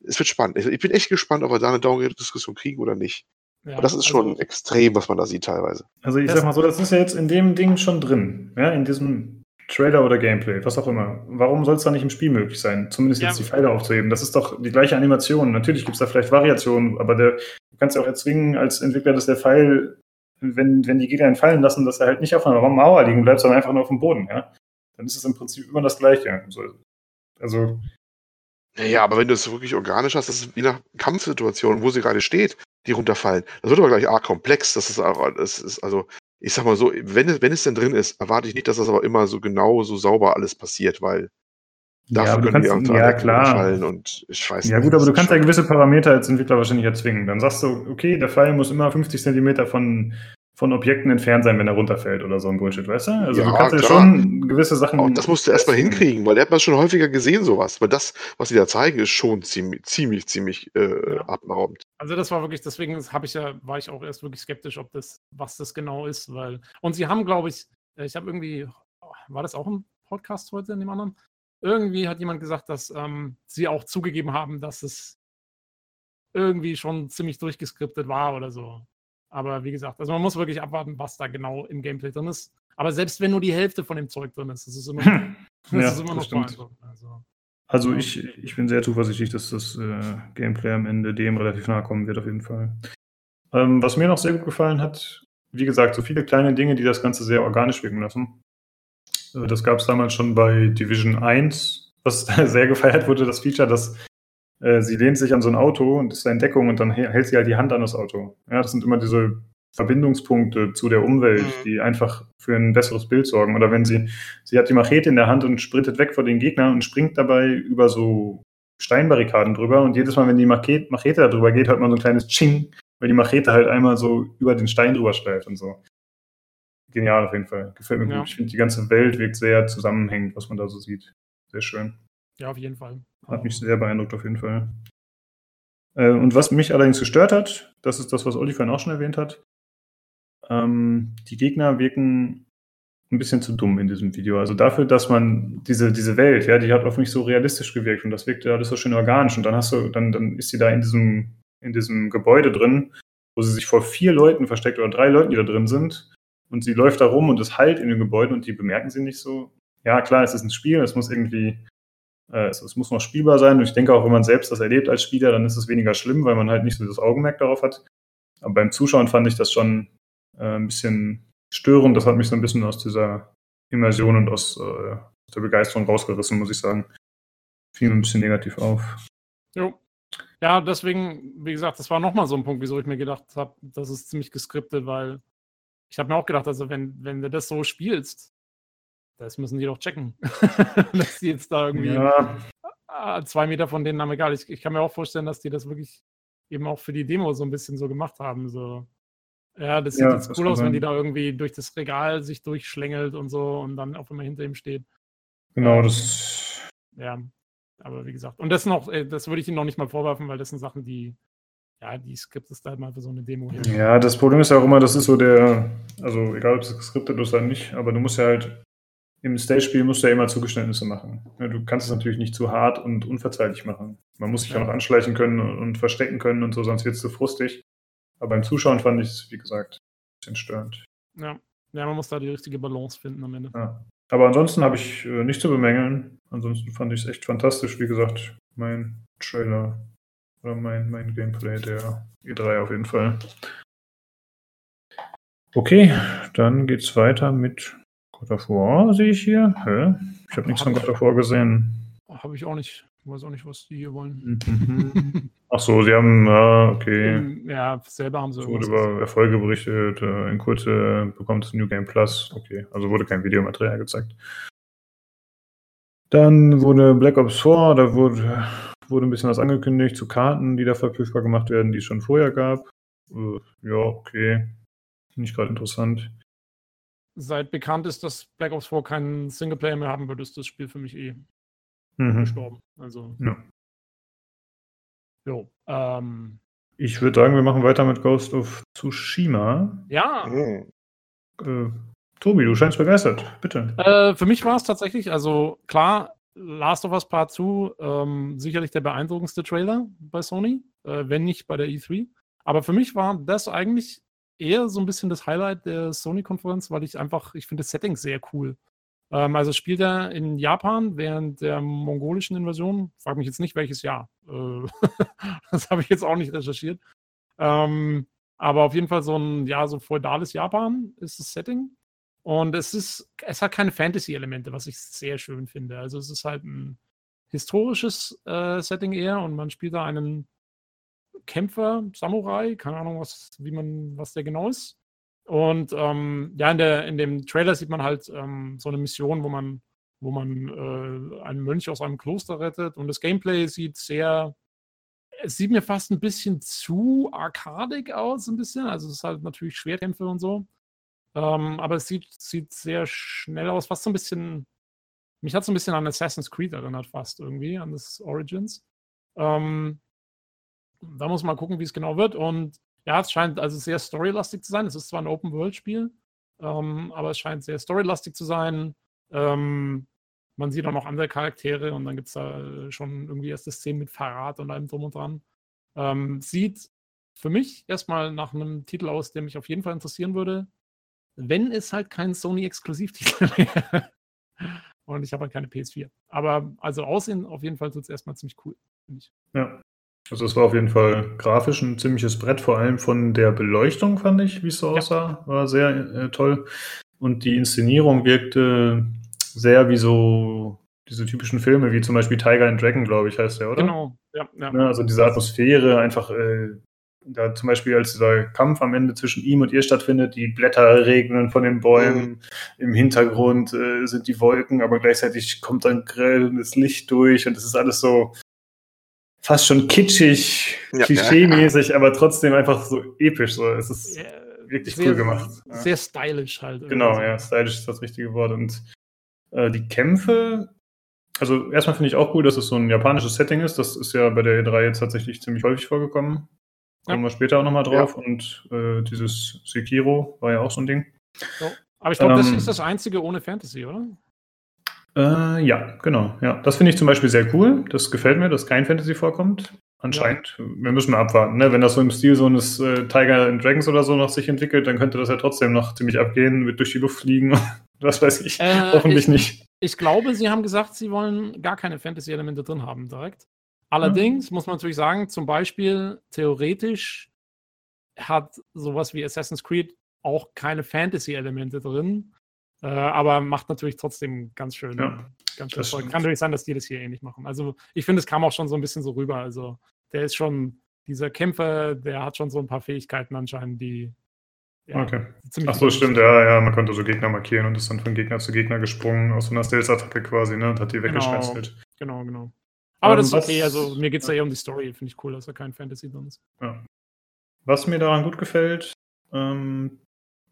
es wird spannend. Ich, bin echt gespannt, ob wir da eine Downgrade-Diskussion kriegen oder nicht. Ja, das ist schon also, extrem, was man da sieht teilweise. Also ich das, sag mal so, das ist ja jetzt in dem Ding schon drin, ja, in diesem Trailer oder Gameplay, was auch immer. Warum soll es da nicht im Spiel möglich sein? Zumindest ja. jetzt die Pfeile aufzuheben. Das ist doch die gleiche Animation. Natürlich gibt es da vielleicht Variationen, aber der, du kannst ja auch erzwingen als Entwickler, dass der Pfeil, wenn, wenn die Gegner ihn fallen lassen, dass er halt nicht auf einer Mauer liegen bleibt, sondern einfach nur auf dem Boden, ja. Dann ist es im Prinzip immer das Gleiche. Also naja, aber wenn du es wirklich organisch hast, das ist je nach Kampfsituation, wo sie gerade steht, die runterfallen. Das wird aber gleich arg komplex. Das ist, das ist also, ich sag mal so, wenn es, wenn es denn drin ist, erwarte ich nicht, dass das aber immer so genau, so sauber alles passiert, weil dafür ja, können kannst, wir auch ja, klar. fallen und ich weiß Ja, nicht, gut, aber du kannst ja gewisse Parameter als Entwickler wahrscheinlich erzwingen. Dann sagst du, okay, der Pfeil muss immer 50 Zentimeter von von Objekten entfernt sein, wenn er runterfällt oder so ein Bullshit, weißt du? Also ja, du kannst ja schon gewisse Sachen. Auch das musst du erstmal hinkriegen, weil der hat man schon häufiger gesehen, sowas. Weil das, was sie da zeigen, ist schon ziemlich, ziemlich, ziemlich äh, ja. atemberaubend. Also das war wirklich, deswegen habe ich ja, war ich auch erst wirklich skeptisch, ob das, was das genau ist, weil. Und sie haben, glaube ich, äh, ich habe irgendwie, war das auch ein Podcast heute in dem anderen? Irgendwie hat jemand gesagt, dass ähm, sie auch zugegeben haben, dass es irgendwie schon ziemlich durchgeskriptet war oder so. Aber wie gesagt, also man muss wirklich abwarten, was da genau im Gameplay drin ist. Aber selbst wenn nur die Hälfte von dem Zeug drin ist, das ist immer, das ja, ist immer noch beeindruckend. Also, also ich, ich bin sehr zuversichtlich, dass das äh, Gameplay am Ende dem relativ nahe kommen wird, auf jeden Fall. Ähm, was mir noch sehr gut gefallen hat, wie gesagt, so viele kleine Dinge, die das Ganze sehr organisch wirken lassen. Äh, das gab es damals schon bei Division 1, was sehr gefeiert wurde, das Feature, dass äh, sie lehnt sich an so ein Auto und ist da in Deckung und dann hält sie halt die Hand an das Auto. Ja, das sind immer diese Verbindungspunkte zu der Umwelt, mhm. die einfach für ein besseres Bild sorgen. Oder wenn sie, sie hat die Machete in der Hand und sprintet weg vor den Gegnern und springt dabei über so Steinbarrikaden drüber und jedes Mal, wenn die Machete, Machete da drüber geht, hört man so ein kleines Ching, weil die Machete halt einmal so über den Stein drüber schleift und so. Genial auf jeden Fall. Gefällt mir ja. gut. Ich finde, die ganze Welt wirkt sehr zusammenhängend, was man da so sieht. Sehr schön. Ja, auf jeden Fall. Hat mich sehr beeindruckt auf jeden Fall. Äh, und was mich allerdings gestört hat, das ist das, was Olli vorhin auch schon erwähnt hat. Ähm, die Gegner wirken ein bisschen zu dumm in diesem Video. Also dafür, dass man diese, diese Welt, ja, die hat auf mich so realistisch gewirkt und das wirkte alles so schön organisch. Und dann hast du, dann, dann ist sie da in diesem, in diesem Gebäude drin, wo sie sich vor vier Leuten versteckt oder drei Leuten, die da drin sind. Und sie läuft da rum und es halt in dem Gebäude und die bemerken sie nicht so. Ja, klar, es ist ein Spiel, es muss irgendwie äh, es, muss noch spielbar sein. Und ich denke auch, wenn man selbst das erlebt als Spieler, dann ist es weniger schlimm, weil man halt nicht so das Augenmerk darauf hat. Aber beim Zuschauen fand ich das schon äh, ein bisschen störend. Das hat mich so ein bisschen aus dieser Immersion und aus, äh, aus der Begeisterung rausgerissen, muss ich sagen. Fiel ein bisschen negativ auf. Jo. Ja, deswegen, wie gesagt, das war nochmal so ein Punkt, wieso ich mir gedacht habe, das ist ziemlich geskriptet, weil ich habe mir auch gedacht, also wenn, wenn du das so spielst, das müssen die doch checken. dass die jetzt da irgendwie ja. Ah, zwei Meter von denen haben, egal. Ich, ich, kann mir auch vorstellen, dass die das wirklich eben auch für die Demo so ein bisschen so gemacht haben. So, ja, das sieht ja, jetzt cool aus, wenn die da irgendwie durch das Regal sich durchschlängelt und so und dann auch immer hinter ihm steht. Genau, das. Ja, aber wie gesagt, und das noch, äh, das würde ich Ihnen noch nicht mal vorwerfen, weil das sind Sachen, die, ja, die Skript ist halt mal für so eine Demo hin. Ja, das Problem ist ja auch immer, das ist so der, also egal ob es geskriptet ist oder nicht, aber du musst ja halt im Stage-Spiel musst du ja immer Zugeständnisse machen. Du kannst es natürlich nicht zu hart und unverzeihlich machen. Man muss sich ja noch anschleichen können und verstecken können und so, sonst wird es zu frustig. Aber beim Zuschauen fand ich es, wie gesagt, ein bisschen störend. Ja. ja, man muss da die richtige Balance finden am Ende. Ja. Aber ansonsten habe ich äh, nichts zu bemängeln. Ansonsten fand ich es echt fantastisch. Wie gesagt, mein Trailer oder mein, mein Gameplay der E3 auf jeden Fall. Okay, dann geht's weiter mit God of War sehe ich hier. Hä? Ich habe nichts von God of War gesehen. Habe ich auch nicht. Ich weiß auch nicht, was die hier wollen. Mhm. Ach so, sie haben, ah, okay. Ja, selber haben sie. Es wurde über Erfolge berichtet. Äh, in Kurze bekommt es New Game Plus. Okay, also wurde kein Videomaterial gezeigt. Dann wurde Black Ops 4, da wurde, wurde ein bisschen was angekündigt zu Karten, die da verfügbar gemacht werden, die es schon vorher gab. Äh, ja, okay. Nicht gerade interessant seit bekannt ist, dass Black Ops 4 keinen Singleplayer mehr haben wird, ist das Spiel für mich eh mhm. gestorben. Also. Ja. Jo. Ähm, ich würde sagen, wir machen weiter mit Ghost of Tsushima. Ja. Mhm. Äh, Tobi, du scheinst begeistert. Bitte. Äh, für mich war es tatsächlich, also klar, Last of Us Part 2, ähm, sicherlich der beeindruckendste Trailer bei Sony, äh, wenn nicht bei der E3. Aber für mich war das eigentlich eher so ein bisschen das Highlight der Sony-Konferenz, weil ich einfach, ich finde das Setting sehr cool. Ähm, also spielt er in Japan während der mongolischen Invasion. Frag mich jetzt nicht, welches Jahr. Äh, das habe ich jetzt auch nicht recherchiert. Ähm, aber auf jeden Fall so ein, ja, so feudales Japan ist das Setting. Und es ist, es hat keine Fantasy-Elemente, was ich sehr schön finde. Also es ist halt ein historisches äh, Setting eher und man spielt da einen Kämpfer, Samurai, keine Ahnung, was, wie man, was der genau ist. Und ähm, ja, in, der, in dem Trailer sieht man halt ähm, so eine Mission, wo man, wo man äh, einen Mönch aus einem Kloster rettet. Und das Gameplay sieht sehr, es sieht mir fast ein bisschen zu arkadig aus, ein bisschen. Also es ist halt natürlich Schwerkämpfe und so. Ähm, aber es sieht, sieht sehr schnell aus, fast so ein bisschen, mich hat so ein bisschen an Assassin's Creed erinnert, fast irgendwie, an das Origins. Ähm, da muss man gucken, wie es genau wird. Und ja, es scheint also sehr storylastig zu sein. Es ist zwar ein Open-World-Spiel, ähm, aber es scheint sehr storylastig zu sein. Ähm, man sieht auch noch andere Charaktere und dann gibt es da schon irgendwie erste Szenen mit Verrat und allem drum und dran. Ähm, sieht für mich erstmal nach einem Titel aus, der mich auf jeden Fall interessieren würde, wenn es halt kein Sony-Exklusivtitel wäre. und ich habe halt keine PS4. Aber also Aussehen auf jeden Fall tut es erstmal ziemlich cool, finde ich. Ja, also es war auf jeden Fall grafisch ein ziemliches Brett, vor allem von der Beleuchtung fand ich, wie es so aussah, war sehr äh, toll. Und die Inszenierung wirkte sehr wie so diese typischen Filme, wie zum Beispiel Tiger and Dragon, glaube ich, heißt der, oder? Genau, ja. ja. Ne, also diese Atmosphäre, einfach, äh, da zum Beispiel als dieser Kampf am Ende zwischen ihm und ihr stattfindet, die Blätter regnen von den Bäumen, mhm. im Hintergrund äh, sind die Wolken, aber gleichzeitig kommt dann grelles Licht durch und es ist alles so, fast schon kitschig, ja, klischee-mäßig, ja. aber trotzdem einfach so episch. So. Es ist ja, wirklich sehr, cool gemacht. Sehr stylisch halt. Genau, ja, stylisch ist das richtige Wort. Und äh, die Kämpfe, also erstmal finde ich auch cool, dass es so ein japanisches Setting ist. Das ist ja bei der E3 jetzt tatsächlich ziemlich häufig vorgekommen. Kommen wir später auch nochmal drauf. Und äh, dieses Sekiro war ja auch so ein Ding. So. Aber ich glaube, ähm, das ist das einzige ohne Fantasy, oder? Äh, ja, genau. Ja, das finde ich zum Beispiel sehr cool. Das gefällt mir, dass kein Fantasy vorkommt. Anscheinend. Ja. Wir müssen mal abwarten. Ne? Wenn das so im Stil so eines äh, Tiger and Dragons oder so noch sich entwickelt, dann könnte das ja trotzdem noch ziemlich abgehen, wird durch die Luft fliegen. Was weiß ich. Äh, Hoffentlich ich, nicht. Ich glaube, sie haben gesagt, sie wollen gar keine Fantasy-Elemente drin haben direkt. Allerdings ja. muss man natürlich sagen, zum Beispiel theoretisch hat sowas wie Assassin's Creed auch keine Fantasy-Elemente drin. Äh, aber macht natürlich trotzdem ganz schön, ja, ganz schön voll. Kann natürlich sein, dass die das hier ähnlich machen. Also ich finde, es kam auch schon so ein bisschen so rüber. Also der ist schon, dieser Kämpfer, der hat schon so ein paar Fähigkeiten anscheinend, die. Ja, okay. Ach so, stimmt, ja, ja, man konnte so Gegner markieren und ist dann von Gegner zu Gegner gesprungen, aus so einer Stealth-Attacke quasi, ne, und hat die genau, weggeschmetzelt. Genau, genau. Aber ähm, das ist okay, also mir geht es ja eher um die Story, finde ich cool, dass da kein Fantasy drin ist. Ja. Was mir daran gut gefällt, ähm,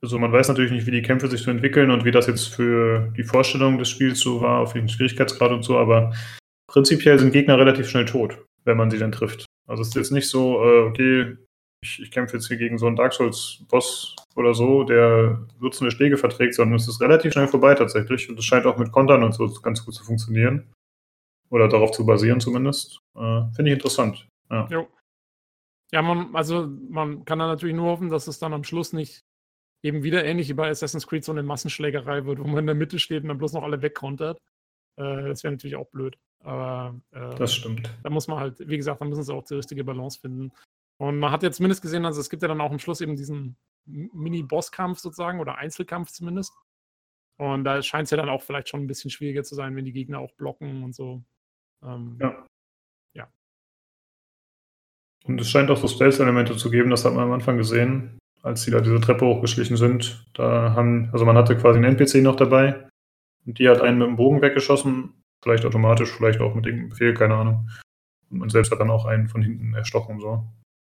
also man weiß natürlich nicht, wie die Kämpfe sich so entwickeln und wie das jetzt für die Vorstellung des Spiels so war, auf welchen Schwierigkeitsgrad und so, aber prinzipiell sind Gegner relativ schnell tot, wenn man sie dann trifft. Also es ist jetzt nicht so, äh, okay, ich, ich kämpfe jetzt hier gegen so einen Dark Souls-Boss oder so, der Dutzende Schläge verträgt, sondern es ist relativ schnell vorbei tatsächlich. Und es scheint auch mit Kontern und so ganz gut zu funktionieren. Oder darauf zu basieren zumindest. Äh, Finde ich interessant. Ja. Jo. Ja, man, also man kann da natürlich nur hoffen, dass es dann am Schluss nicht eben wieder ähnlich wie bei Assassin's Creed so eine Massenschlägerei wird, wo man in der Mitte steht und dann bloß noch alle wegkontert. Äh, das wäre natürlich auch blöd. Aber äh, das stimmt. Da muss man halt, wie gesagt, da müssen sie auch die richtige Balance finden. Und man hat jetzt zumindest gesehen, also es gibt ja dann auch am Schluss eben diesen Mini-Boss-Kampf sozusagen oder Einzelkampf zumindest. Und da scheint es ja dann auch vielleicht schon ein bisschen schwieriger zu sein, wenn die Gegner auch blocken und so. Ähm, ja. Ja. Und es scheint auch so Stealth-Elemente zu geben, das hat man am Anfang gesehen als sie da diese Treppe hochgeschlichen sind. Da haben, also man hatte quasi einen NPC noch dabei und die hat einen mit dem Bogen weggeschossen, vielleicht automatisch, vielleicht auch mit irgendeinem Befehl, keine Ahnung. Und man selbst hat dann auch einen von hinten erstochen so.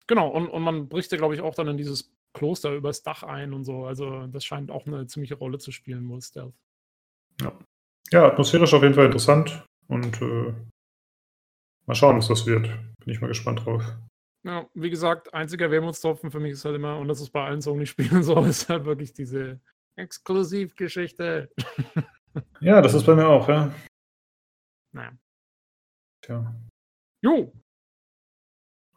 Genau, und, und man bricht ja, glaube ich, auch dann in dieses Kloster übers Dach ein und so. Also das scheint auch eine ziemliche Rolle zu spielen, wohl Stealth. Ja. ja, atmosphärisch auf jeden Fall interessant und äh, mal schauen, was das wird. Bin ich mal gespannt drauf. Ja, wie gesagt, einziger Wermutstropfen für mich ist halt immer, und das ist bei allen Sony-Spielen so, ist halt wirklich diese Exklusivgeschichte. ja, das ist bei mir auch, ja. Naja. Tja. Jo.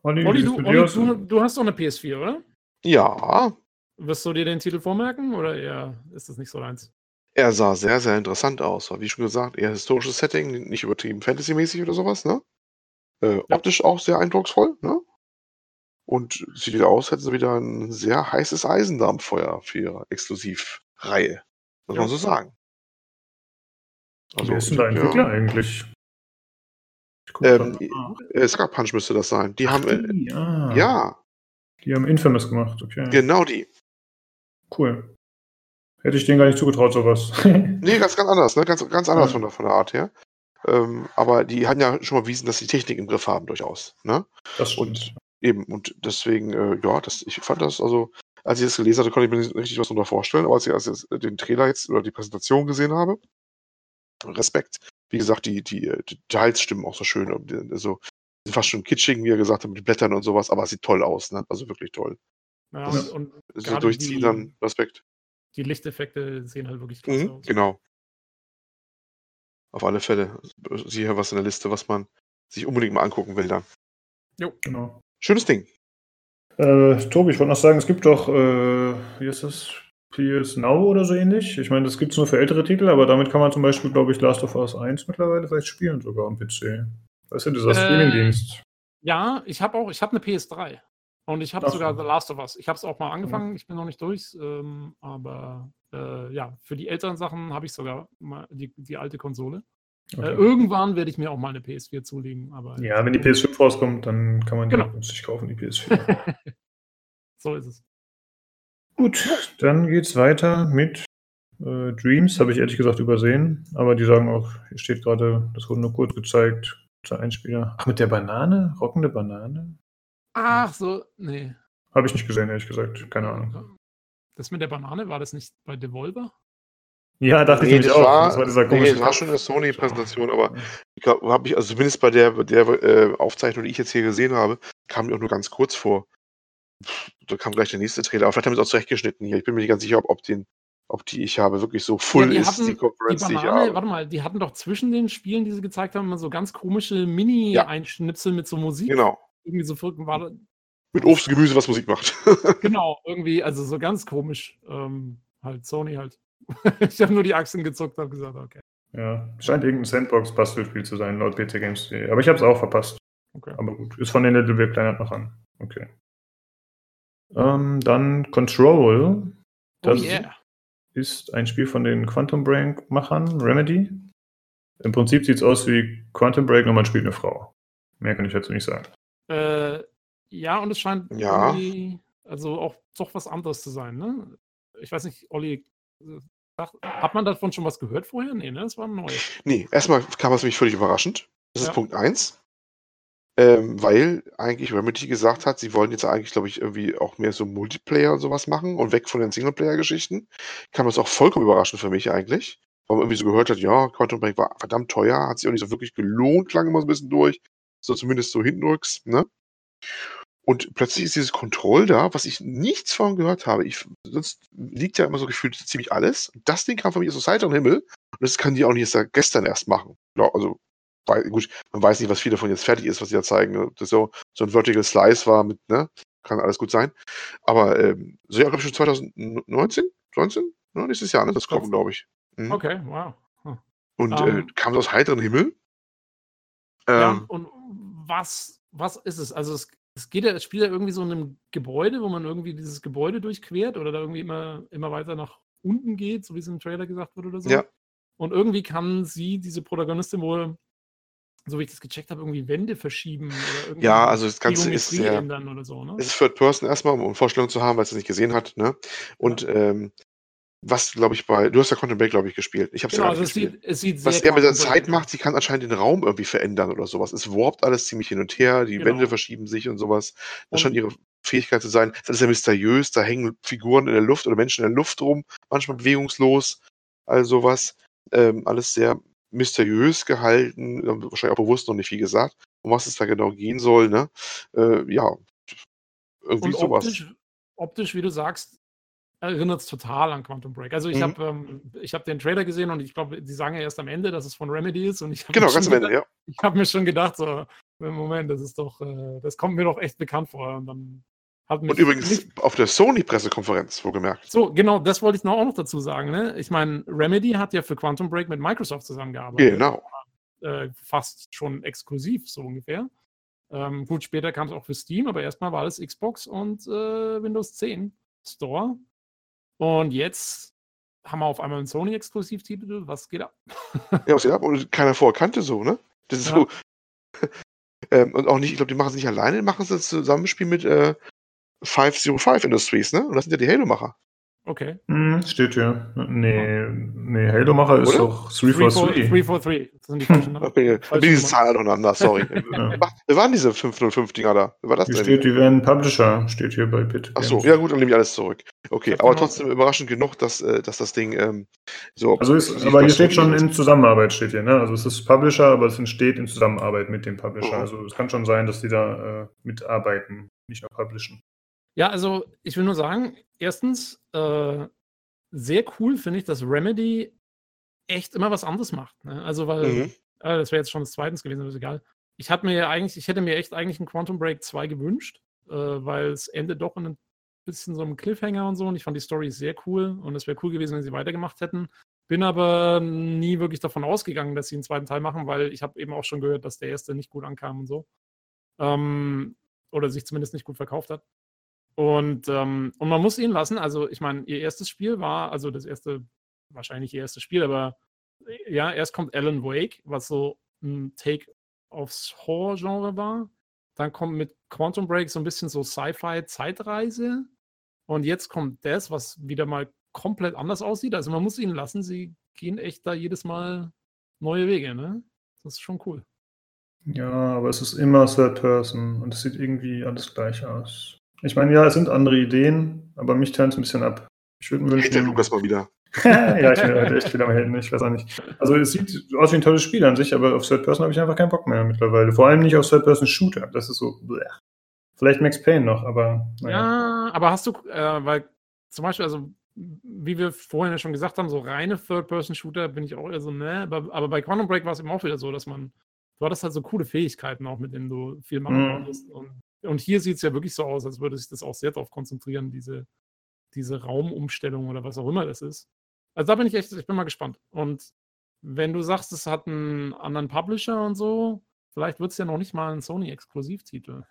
Olli, Olli, du, Olli du, du, hast doch eine PS4, oder? Ja. Wirst du dir den Titel vormerken oder eher ist das nicht so deins? Er sah sehr, sehr interessant aus. Wie schon gesagt, eher historisches Setting, nicht übertrieben Fantasy-mäßig oder sowas, ne? Äh, ja. Optisch auch sehr eindrucksvoll, ne? Und sieht wieder aus, hätten sie wieder ein sehr heißes Eisen da am Feuer für ihre Exklusivreihe. Muss ja. man so sagen. Also, Wer ist denn der Entwickler ja. eigentlich? Ähm, äh, Sucker Punch müsste das sein. Die Ach, haben. Äh, die, ah. Ja. Die haben Infamous gemacht, okay. Genau die. Cool. Hätte ich denen gar nicht zugetraut, sowas. nee, ganz, ganz anders, ne? Ganz, ganz anders ja. von, der, von der Art her. Ähm, aber die hatten ja schon mal bewiesen, dass sie Technik im Griff haben, durchaus. Ne? Das stimmt. Und Eben, und deswegen, äh, ja, das, ich fand das, also, als ich das gelesen hatte, konnte ich mir nicht richtig was darunter vorstellen, aber als ich, als ich den Trailer jetzt oder die Präsentation gesehen habe, Respekt. Wie gesagt, die, die, die Details stimmen auch so schön. Also, sind fast schon kitschig, wie er gesagt hat, mit den Blättern und sowas, aber es sieht toll aus, ne? Also wirklich toll. Ja, das, und, und durchziehen dann, Respekt. Die Lichteffekte sehen halt wirklich klasse mhm, aus. Genau. Auf alle Fälle. Siehe was in der Liste, was man sich unbedingt mal angucken will dann. Jo. Genau. Schönes Ding. Äh, Tobi, ich wollte noch sagen, es gibt doch, äh, wie ist das? PS Now oder so ähnlich. Ich meine, das gibt es nur für ältere Titel, aber damit kann man zum Beispiel, glaube ich, Last of Us 1 mittlerweile vielleicht spielen, sogar am PC. Weißt du, dieser äh, Streaming-Dienst. Ja, ich habe auch, ich habe eine PS3. Und ich habe sogar The Last of Us. Ich habe es auch mal angefangen, ja. ich bin noch nicht durch, ähm, aber äh, ja, für die älteren Sachen habe ich sogar mal die, die alte Konsole. Äh, okay. Äh, irgendwann werde ich mir auch mal eine PS4 zulegen. Aber ja, wenn die PS5 rauskommt, dann kann man die genau. günstig kaufen, die PS4. so ist es. Gut, dann geht es weiter mit äh, Dreams. Habe ich ehrlich gesagt übersehen. Aber die sagen auch, hier steht gerade, das wurde nur kurz gezeigt. der Einspieler. Ach, mit der Banane? Rockende Banane? Ach so, nee. Habe ich nicht gesehen, ehrlich gesagt. Keine Ahnung. Das mit der Banane, war das nicht bei Devolver? Ja, dachte nee, ich das auch. War, das war dieser komische. Nee, das war schon eine Sony-Präsentation, aber ich glaube, habe ich, also zumindest bei der, der äh, Aufzeichnung, die ich jetzt hier gesehen habe, kam mir auch nur ganz kurz vor. Da kam gleich der nächste Trailer. Aber vielleicht haben sie es auch zurechtgeschnitten hier. Ich bin mir nicht ganz sicher, ob, ob, den, ob die ich habe wirklich so full ja, ist, die Konferenz, die, Banane, die ich habe. Warte mal, die hatten doch zwischen den Spielen, die sie gezeigt haben, immer so ganz komische Mini-Einschnipsel ja. mit so Musik. Genau. Irgendwie so verrückt war Mit Obst und Gemüse, was Musik macht. genau, irgendwie, also so ganz komisch. Ähm, halt, Sony halt. ich habe nur die Achsen gezuckt und gesagt, okay. Ja, scheint irgendein Sandbox-Bastelspiel zu sein, laut PC Games. Aber ich habe es auch verpasst. Okay. Aber gut, ist von den Little Big Planet noch an. Okay. Ähm, dann Control. Oh das oh yeah. ist ein Spiel von den Quantum Break-Machern, Remedy. Im Prinzip sieht es aus wie Quantum Break, nur man spielt eine Frau. Mehr kann ich dazu nicht sagen. Äh, ja, und es scheint ja. irgendwie, also auch doch was anderes zu sein, ne? Ich weiß nicht, Olli, hat man davon schon was gehört vorher? Nee, ne? Das war neu. Nee, erstmal kam es mich völlig überraschend. Das ja. ist Punkt 1. Ähm, weil eigentlich Remedy gesagt hat, sie wollen jetzt eigentlich, glaube ich, irgendwie auch mehr so Multiplayer und sowas machen und weg von den Singleplayer-Geschichten. Kam das auch vollkommen überraschend für mich eigentlich. Weil man irgendwie so gehört hat, ja, Quantum Break war verdammt teuer, hat sich auch nicht so wirklich gelohnt, klang immer so ein bisschen durch. So zumindest so hintenrücks, ne? Und plötzlich ist dieses Control da, was ich nichts von gehört habe. Ich, sonst liegt ja immer so gefühlt ziemlich alles. Das Ding kam für mich aus Seite und Himmel. Und das können die auch nicht erst gestern erst machen. Also, weil, gut, man weiß nicht, was viel davon jetzt fertig ist, was sie da zeigen. Ne? Das so, so ein Vertical Slice war mit, ne? Kann alles gut sein. Aber, ähm, so ja, glaube ich, schon 2019? 19? Ne? Nächstes Jahr, ne? Das kommt, glaube ich. Mhm. Okay, wow. Hm. Und um, äh, ähm. kam aus heiteren Himmel. Ähm, ja, und was, was ist es? Also es es geht ja, das Spiel ja irgendwie so in einem Gebäude, wo man irgendwie dieses Gebäude durchquert oder da irgendwie immer, immer weiter nach unten geht, so wie es im Trailer gesagt wurde oder so. Ja. Und irgendwie kann sie, diese Protagonistin, wohl, so wie ich das gecheckt habe, irgendwie Wände verschieben oder irgendwie ja, also das Ganze ist ja, ändern oder so. Ne? Es ist Third Person erstmal, um Vorstellung zu haben, weil es es nicht gesehen hat. Ne? Und ja. ähm, was, glaube ich, bei, du hast ja Content Break, glaube ich, gespielt. Ich habe genau, ja also es sieht, es sieht Was er mit der Zeit macht, sie kann anscheinend den Raum irgendwie verändern oder sowas. Es warpt alles ziemlich hin und her, die genau. Wände verschieben sich und sowas. Das scheint ihre Fähigkeit zu sein. Das ist ja mysteriös, da hängen Figuren in der Luft oder Menschen in der Luft rum, manchmal bewegungslos, all sowas. Ähm, alles sehr mysteriös gehalten, wahrscheinlich auch bewusst noch nicht viel gesagt, um was es da genau gehen soll, ne? Äh, ja, irgendwie und sowas. Optisch, optisch, wie du sagst, erinnert es total an Quantum Break. Also ich mhm. habe ähm, hab den Trailer gesehen und ich glaube, die sagen ja erst am Ende, dass es von Remedy ist. Und ich genau, ganz am Ende, ja. Ich habe mir schon gedacht, so, Moment, das ist doch, äh, das kommt mir doch echt bekannt vor. Und dann hat mich. Und übrigens nicht... auf der Sony-Pressekonferenz, wo gemerkt. So, genau, das wollte ich noch auch noch dazu sagen. Ne? Ich meine, Remedy hat ja für Quantum Break mit Microsoft zusammengearbeitet. Genau. Äh, fast schon exklusiv, so ungefähr. Ähm, gut, später kam es auch für Steam, aber erstmal war es Xbox und äh, Windows 10 Store. Und jetzt haben wir auf einmal einen Sony-Exklusivtitel. Was geht ab? ja, was geht ab? Und keiner vorher kannte so, ne? Das ist ja. so. ähm, und auch nicht, ich glaube, die machen es nicht alleine, die machen es das Zusammenspiel mit äh, 505 Industries, ne? Und das sind ja die Halo-Macher. Okay. Hm, steht hier. Nee, nee Halo-Macher ist doch 343. 343. Das sind die falschen Namen. Okay, die Zahlen aneinander, sorry. ja. Wer waren diese 505-Dinger da? Wer war das hier denn? Steht, die wären Publisher, steht hier bei Bit. Achso, ja gut, dann nehme ich alles zurück. Okay, aber trotzdem überraschend genug, dass, äh, dass das Ding ähm, so. Also ist, aber hier steht schon in Zusammenarbeit, steht hier, ne? Also es ist Publisher, aber es entsteht in Zusammenarbeit mit dem Publisher. Oh. Also es kann schon sein, dass die da äh, mitarbeiten, nicht nur publishen. Ja, also ich will nur sagen, erstens, äh, sehr cool finde ich, dass Remedy echt immer was anderes macht. Ne? Also, weil, mhm. äh, das wäre jetzt schon das zweite gewesen, aber ist egal. Ich hatte mir ja eigentlich, ich hätte mir echt eigentlich einen Quantum Break 2 gewünscht, äh, weil es endet doch in ein bisschen so einem Cliffhanger und so und ich fand die Story sehr cool und es wäre cool gewesen, wenn sie weitergemacht hätten. Bin aber nie wirklich davon ausgegangen, dass sie einen zweiten Teil machen, weil ich habe eben auch schon gehört, dass der erste nicht gut ankam und so. Ähm, oder sich zumindest nicht gut verkauft hat. Und, ähm, und man muss ihn lassen. Also, ich meine, ihr erstes Spiel war, also das erste, wahrscheinlich ihr erstes Spiel, aber ja, erst kommt Alan Wake, was so ein Take aufs Horror-Genre war. Dann kommt mit Quantum Break so ein bisschen so Sci-Fi-Zeitreise. Und jetzt kommt das, was wieder mal komplett anders aussieht. Also man muss ihn lassen, sie gehen echt da jedes Mal neue Wege, ne? Das ist schon cool. Ja, aber es ist immer Third Person und es sieht irgendwie alles gleich aus. Ich meine, ja, es sind andere Ideen, aber mich turnt es ein bisschen ab. Ich würde mir wünschen. Hätte Lukas mal wieder. ja, ich bin heute echt wieder am Helden, ich weiß auch nicht. Also es sieht aus wie ein tolles Spiel an sich, aber auf Third Person habe ich einfach keinen Bock mehr mittlerweile. Vor allem nicht auf Third Person Shooter. Das ist so. Bleh. Vielleicht Max Payne noch, aber. Naja. Ja, aber hast du, äh, weil zum Beispiel, also wie wir vorhin ja schon gesagt haben, so reine Third-Person-Shooter bin ich auch eher so, ne, aber, aber bei Quantum Break war es eben auch wieder so, dass man, du hattest halt so coole Fähigkeiten auch, mit denen du viel machen mhm. konntest. Und, und hier sieht es ja wirklich so aus, als würde sich das auch sehr darauf konzentrieren, diese, diese Raumumstellung oder was auch immer das ist. Also da bin ich echt, ich bin mal gespannt. Und wenn du sagst, es hat einen anderen Publisher und so, vielleicht wird es ja noch nicht mal ein Sony-Exklusivtitel.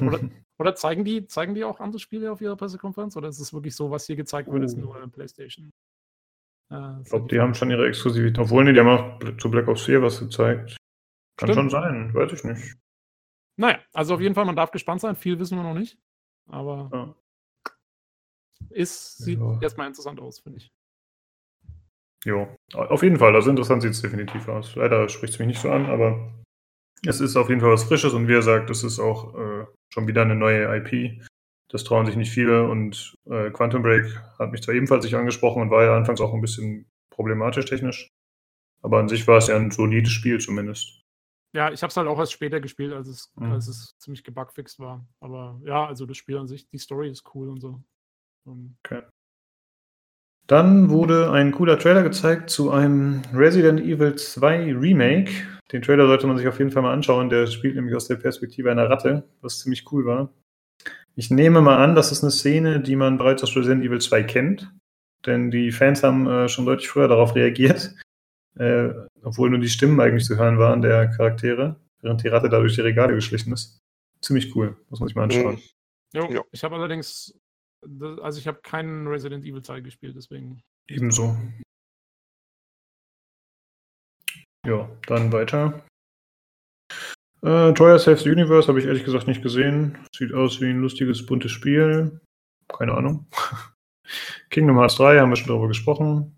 oder, oder, zeigen, die, zeigen die auch andere Spiele auf ihrer Pressekonferenz? Oder ist es wirklich so, was hier gezeigt wird, ist oh. nur PlayStation? Äh, ich glaube, die haben schon ihre Exklusivität. Obwohl, nee, die haben auch zu Black Ops 4 was gezeigt. Kann Stimmt. schon sein, weiß ich nicht. Naja, also auf jeden Fall, man darf gespannt sein. Viel wissen wir noch nicht. Aber ja. ist, sieht ja. erstmal interessant aus, finde ich. Jo, auf jeden Fall. Also interessant sieht es definitiv aus. Leider spricht es mich nicht so an, aber es ist auf jeden Fall was Frisches und wie er sagt, es ist auch äh, schon wieder eine neue IP. Das trauen sich nicht viele und äh, Quantum Break hat mich zwar ebenfalls nicht angesprochen und war ja anfangs auch ein bisschen problematisch technisch, aber an sich war es ja ein solides Spiel zumindest. Ja, ich habe es halt auch erst später gespielt, als es, mhm. als es ziemlich gebugfixt war. Aber ja, also das Spiel an sich, die Story ist cool und so. Und okay. Dann wurde ein cooler Trailer gezeigt zu einem Resident Evil 2 Remake. Den Trailer sollte man sich auf jeden Fall mal anschauen. Der spielt nämlich aus der Perspektive einer Ratte, was ziemlich cool war. Ich nehme mal an, das ist eine Szene, die man bereits aus Resident Evil 2 kennt. Denn die Fans haben äh, schon deutlich früher darauf reagiert. Äh, obwohl nur die Stimmen eigentlich zu hören waren der Charaktere, während die Ratte da durch die Regale geschlichen ist. Ziemlich cool, muss man sich mal anschauen. Mhm. Jo, ja. Ich habe allerdings also ich habe keinen Resident Evil 2 gespielt, deswegen. Ebenso. Ja, dann weiter. Äh, Troyer Saves the Universe habe ich ehrlich gesagt nicht gesehen. Sieht aus wie ein lustiges, buntes Spiel. Keine Ahnung. Kingdom Hearts 3 haben wir schon darüber gesprochen.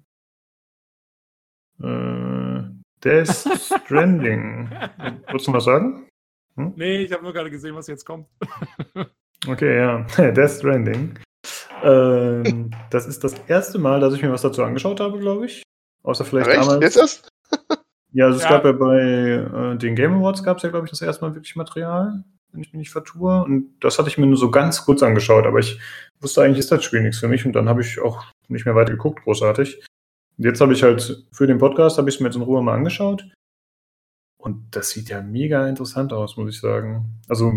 Äh, Death Stranding. Wolltest du was sagen? Hm? Nee, ich habe nur gerade gesehen, was jetzt kommt. okay, ja. Death Stranding. Ähm, das ist das erste Mal, dass ich mir was dazu angeschaut habe, glaube ich. Außer vielleicht Recht? damals. Jetzt erst? ja, also es ja. gab ja bei äh, den Game Awards gab es ja, glaube ich, das erste Mal wirklich Material, wenn ich mich nicht vertue. Und das hatte ich mir nur so ganz kurz angeschaut, aber ich wusste eigentlich, ist das Spiel nichts für mich und dann habe ich auch nicht mehr weiter geguckt, großartig. Jetzt habe ich halt für den Podcast, habe ich es mir jetzt in Ruhe mal angeschaut. Und das sieht ja mega interessant aus, muss ich sagen. Also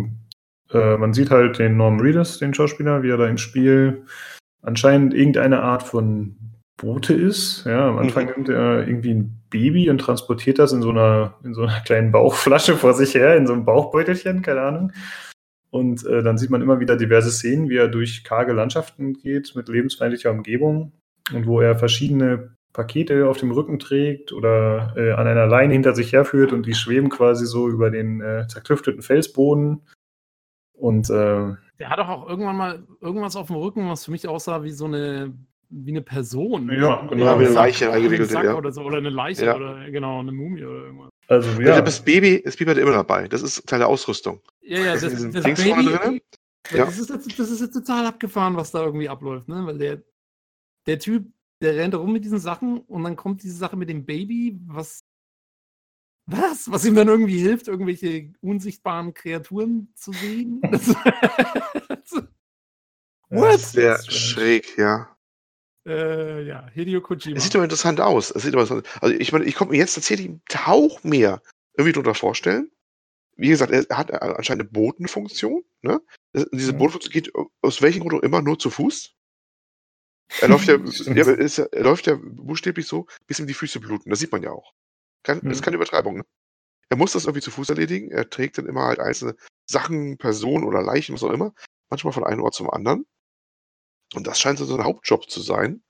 äh, man sieht halt den Norman Reedus, den Schauspieler, wie er da im Spiel anscheinend irgendeine Art von Bote ist. Ja, am Anfang mhm. nimmt er irgendwie ein Baby und transportiert das in so einer, in so einer kleinen Bauchflasche vor sich her, in so einem Bauchbeutelchen, keine Ahnung. Und äh, dann sieht man immer wieder diverse Szenen, wie er durch karge Landschaften geht mit lebensfeindlicher Umgebung und wo er verschiedene Pakete auf dem Rücken trägt oder äh, an einer Leine hinter sich herführt und die schweben quasi so über den äh, zerklüfteten Felsboden und äh, der hat doch auch irgendwann mal irgendwas auf dem Rücken, was für mich aussah wie so eine wie eine Person. Ja, genau. Wie eine Leiche eingewickelt. Ja. Oder, so, oder eine Leiche ja. oder genau, eine Mumie oder irgendwas. Also, ja. Das Baby, das Baby hat immer dabei. Das ist Teil der Ausrüstung. Ja, ja, das, das, das Baby, drin. Ja. Das, ist, das ist jetzt total abgefahren, was da irgendwie abläuft, ne? Weil der, der Typ, der rennt rum mit diesen Sachen und dann kommt diese Sache mit dem Baby, was was? Was ihm dann irgendwie hilft, irgendwelche unsichtbaren Kreaturen zu sehen? What? Das wäre schräg, ja. Äh, ja, Hideo Kojima. Es sieht doch interessant aus. Es sieht also ich meine, ich konnte mir jetzt tatsächlich einen Tauch mehr irgendwie darunter vorstellen. Wie gesagt, er hat anscheinend eine Botenfunktion. Ne? Diese ja. Botenfunktion geht aus welchem Grund auch immer nur zu Fuß. Er läuft ja, ja, ist, er läuft ja buchstäblich so, bis ihm die Füße bluten. Das sieht man ja auch. Kein, mhm. Das ist keine Übertreibung. Ne? Er muss das irgendwie zu Fuß erledigen. Er trägt dann immer halt einzelne Sachen, Personen oder Leichen, was auch immer. Manchmal von einem Ort zum anderen. Und das scheint so sein Hauptjob zu sein.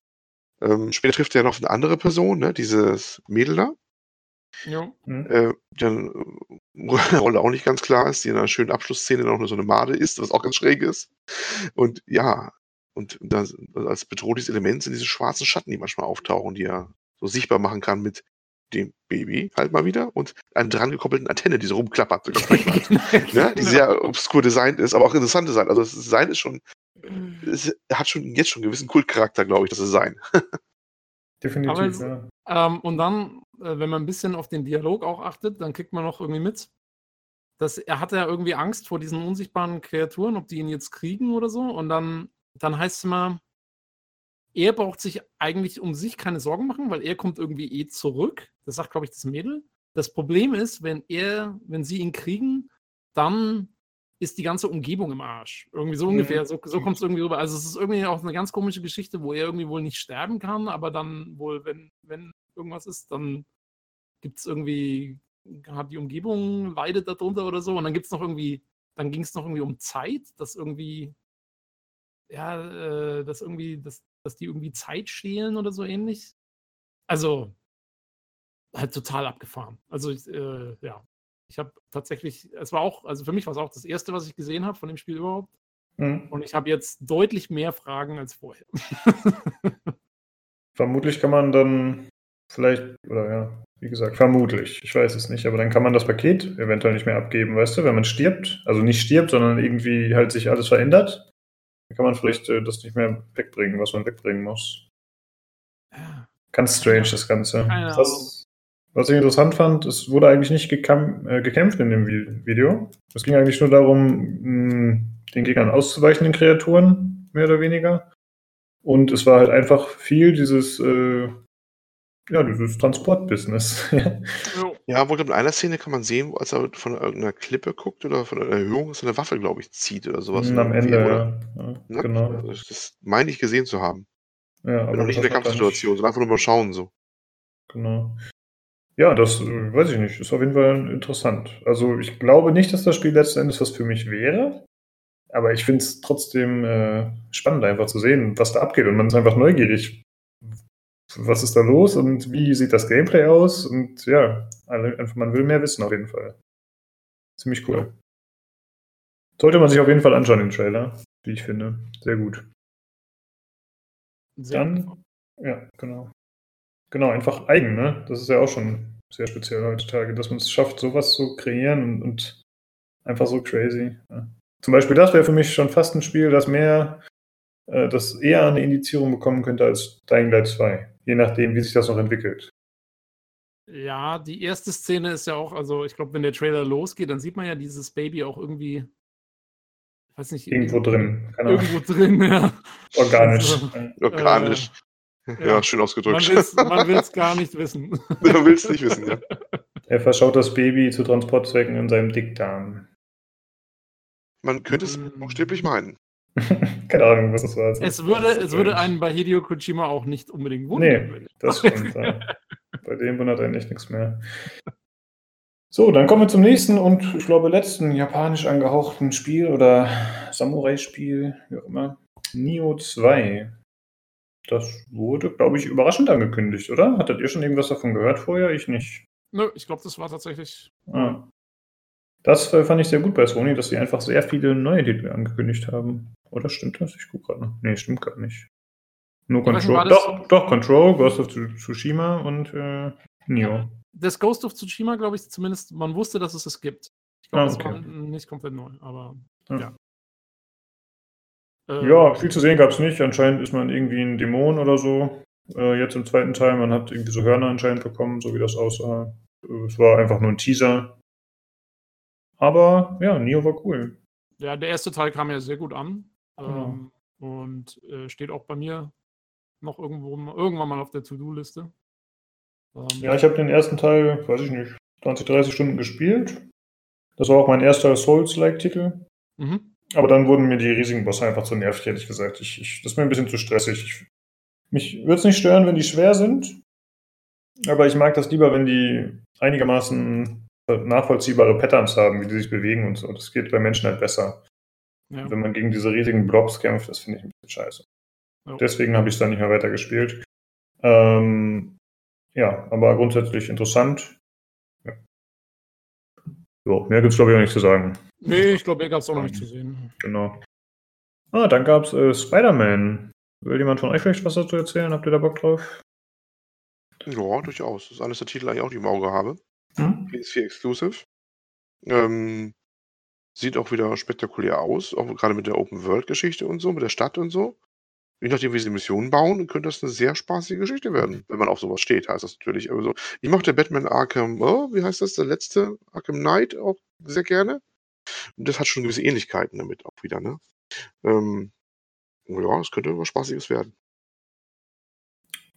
Ähm, später trifft er noch eine andere Person, ne? dieses Mädel da. Ja. Mhm. Äh, dann äh, Rolle auch nicht ganz klar ist, die in einer schönen Abschlussszene noch nur so eine Made ist, was auch ganz schräg ist. Und ja, und das, als bedrohliches Element sind diese schwarzen Schatten, die manchmal auftauchen, die er so sichtbar machen kann mit dem Baby halt mal wieder und einer dran gekoppelten Antenne, die so rumklappert. ne? Die sehr obskur designt ist, aber auch interessant designt. Also das Design ist schon, es hat schon jetzt schon einen gewissen Kultcharakter, glaube ich, das Design. Definitiv, es, ja. Ähm, und dann, äh, wenn man ein bisschen auf den Dialog auch achtet, dann kriegt man noch irgendwie mit, dass er hat ja irgendwie Angst vor diesen unsichtbaren Kreaturen, ob die ihn jetzt kriegen oder so. Und dann, dann heißt es immer, er braucht sich eigentlich um sich keine Sorgen machen, weil er kommt irgendwie eh zurück. Das sagt, glaube ich, das Mädel. Das Problem ist, wenn er, wenn sie ihn kriegen, dann ist die ganze Umgebung im Arsch. Irgendwie so ungefähr. So, so kommt es irgendwie rüber. Also es ist irgendwie auch eine ganz komische Geschichte, wo er irgendwie wohl nicht sterben kann, aber dann wohl, wenn, wenn irgendwas ist, dann gibt es irgendwie, hat die Umgebung leidet darunter oder so. Und dann gibt es noch irgendwie, dann ging es noch irgendwie um Zeit, dass irgendwie, ja, äh, dass irgendwie, dass dass die irgendwie Zeit stehlen oder so ähnlich. Also, halt total abgefahren. Also, äh, ja. Ich habe tatsächlich, es war auch, also für mich war es auch das erste, was ich gesehen habe von dem Spiel überhaupt. Mhm. Und ich habe jetzt deutlich mehr Fragen als vorher. Vermutlich kann man dann vielleicht, oder ja, wie gesagt, vermutlich, ich weiß es nicht, aber dann kann man das Paket eventuell nicht mehr abgeben, weißt du, wenn man stirbt, also nicht stirbt, sondern irgendwie halt sich alles verändert, kann man vielleicht äh, das nicht mehr wegbringen, was man wegbringen muss. Ganz strange, das Ganze. Was, was ich interessant fand, es wurde eigentlich nicht äh, gekämpft in dem Video. Es ging eigentlich nur darum, mh, den Gegnern auszuweichen, den Kreaturen, mehr oder weniger. Und es war halt einfach viel dieses, äh, ja, dieses Transportbusiness. Ja, wohl in einer Szene kann man sehen, als er von irgendeiner Klippe guckt oder von einer Erhöhung so eine Waffe, glaube ich, zieht oder sowas. Mhm, am Ende, ja. ja ne? Genau. Das meine ich gesehen zu haben. Ja, aber noch nicht in der Kampfsituation, sondern einfach nur mal schauen so. Genau. Ja, das äh, weiß ich nicht. Ist auf jeden Fall interessant. Also ich glaube nicht, dass das Spiel letzten Endes was für mich wäre. Aber ich finde es trotzdem äh, spannend, einfach zu sehen, was da abgeht. Und man ist einfach neugierig, was ist da los und wie sieht das Gameplay aus? Und ja, einfach, man will mehr wissen auf jeden Fall. Ziemlich cool. Sollte man sich auf jeden Fall anschauen, den Trailer, wie ich finde. Sehr gut. Sehr Dann, gut. ja, genau. Genau, einfach eigen, ne? Das ist ja auch schon sehr speziell heutzutage, dass man es schafft, sowas zu kreieren und, und einfach so crazy. Ja. Zum Beispiel, das wäre für mich schon fast ein Spiel, das mehr, äh, das eher eine Indizierung bekommen könnte als Dying Light 2 je nachdem, wie sich das noch entwickelt. Ja, die erste Szene ist ja auch, also ich glaube, wenn der Trailer losgeht, dann sieht man ja dieses Baby auch irgendwie, ich weiß nicht, irgendwo drin. Irgendwo drin, ja. Organisch. Also, Organisch. Äh, ja, ja, schön ausgedrückt. Man will es gar nicht wissen. Man will es nicht wissen, ja. Er verschaut das Baby zu Transportzwecken in seinem Dickdarm. Man könnte es mm. buchstäblich meinen. Keine Ahnung, was das war. Es würde, es würde einen bei Hideo Kojima auch nicht unbedingt wundern. Nee, das stimmt. bei dem wundert eigentlich nichts mehr. So, dann kommen wir zum nächsten und ich glaube letzten japanisch angehauchten Spiel oder Samurai-Spiel, wie auch immer. Nio 2. Das wurde, glaube ich, überraschend angekündigt, oder? Hattet ihr schon irgendwas davon gehört vorher? Ich nicht. Nö, ich glaube, das war tatsächlich. Ah. Das fand ich sehr gut bei Sony, dass sie einfach sehr viele neue Titel angekündigt haben. Oder stimmt das? Ich gucke gerade noch. Nee, stimmt gar nicht. Nur Control. Doch, doch, Control, Ghost of Tsushima und äh, Neo. Das Ghost of Tsushima, glaube ich, zumindest, man wusste, dass es es gibt. Ich glaube, ah, okay. das war nicht komplett neu, aber ja. Ja, äh, ja viel zu sehen gab es nicht. Anscheinend ist man irgendwie ein Dämon oder so. Äh, jetzt im zweiten Teil, man hat irgendwie so Hörner anscheinend bekommen, so wie das aussah. Äh, es war einfach nur ein Teaser. Aber ja, Neo war cool. Ja, der erste Teil kam ja sehr gut an. Genau. Ähm, und äh, steht auch bei mir noch irgendwo irgendwann mal auf der To-Do-Liste. Ähm, ja, ich habe den ersten Teil, weiß ich nicht, 20, 30 Stunden gespielt. Das war auch mein erster Souls-like-Titel. Mhm. Aber dann wurden mir die riesigen Bosse einfach zu nervig, hätte ich gesagt. Ich, ich, das ist mir ein bisschen zu stressig. Ich, mich würde es nicht stören, wenn die schwer sind. Aber ich mag das lieber, wenn die einigermaßen nachvollziehbare Patterns haben, wie die sich bewegen und so. Das geht bei Menschen halt besser. Ja. Wenn man gegen diese riesigen Blobs kämpft, das finde ich ein bisschen scheiße. Ja. Deswegen habe ich es dann nicht mehr weiter gespielt. Ähm, ja, aber grundsätzlich interessant. Ja. So, mehr gibt es, glaube ich, auch nicht zu sagen. Nee, ich glaube, mehr gab es auch noch nicht zu sehen. Genau. Ah, dann gab es äh, Spider-Man. Will jemand von euch vielleicht was dazu erzählen? Habt ihr da Bock drauf? Ja, durchaus. Das ist eines der Titel auch, die ich im Auge habe. Hm? PS4 Exclusive. Ähm, sieht auch wieder spektakulär aus, auch gerade mit der Open-World-Geschichte und so, mit der Stadt und so. Je nachdem, wie sie Missionen bauen, könnte das eine sehr spaßige Geschichte werden. Wenn man auf sowas steht, heißt das natürlich. Also, ich mochte Batman Arkham, oh, wie heißt das, der letzte Arkham Knight auch sehr gerne. Und das hat schon gewisse Ähnlichkeiten damit auch wieder, ne? Ähm, ja, es könnte was Spaßiges werden.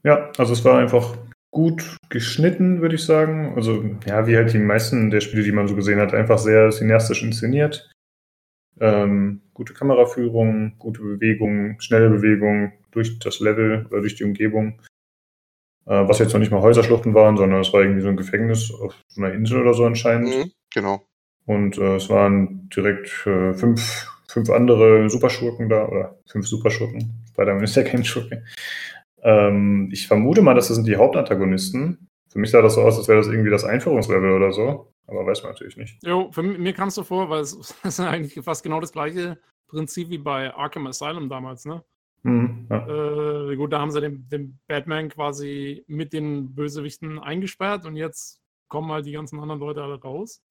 Ja, also es war einfach gut geschnitten, würde ich sagen. Also, ja, wie halt die meisten der Spiele, die man so gesehen hat, einfach sehr cineastisch inszeniert. Ähm, gute Kameraführung, gute Bewegung, schnelle Bewegung durch das Level oder durch die Umgebung. Äh, was jetzt noch nicht mal Häuserschluchten waren, sondern es war irgendwie so ein Gefängnis auf so einer Insel oder so anscheinend. Mhm, genau. Und äh, es waren direkt äh, fünf, fünf andere Superschurken da, oder fünf Superschurken. Spider-Man ist ja kein Schurke. Ähm, ich vermute mal, dass das sind die Hauptantagonisten. Für mich sah das so aus, als wäre das irgendwie das Einführungslevel oder so. Aber weiß man natürlich nicht. Jo, für mir kam es so vor, weil es ist eigentlich fast genau das gleiche Prinzip wie bei Arkham Asylum damals, ne? Mhm, ja. äh, gut, da haben sie den, den, Batman quasi mit den Bösewichten eingesperrt und jetzt kommen halt die ganzen anderen Leute alle raus.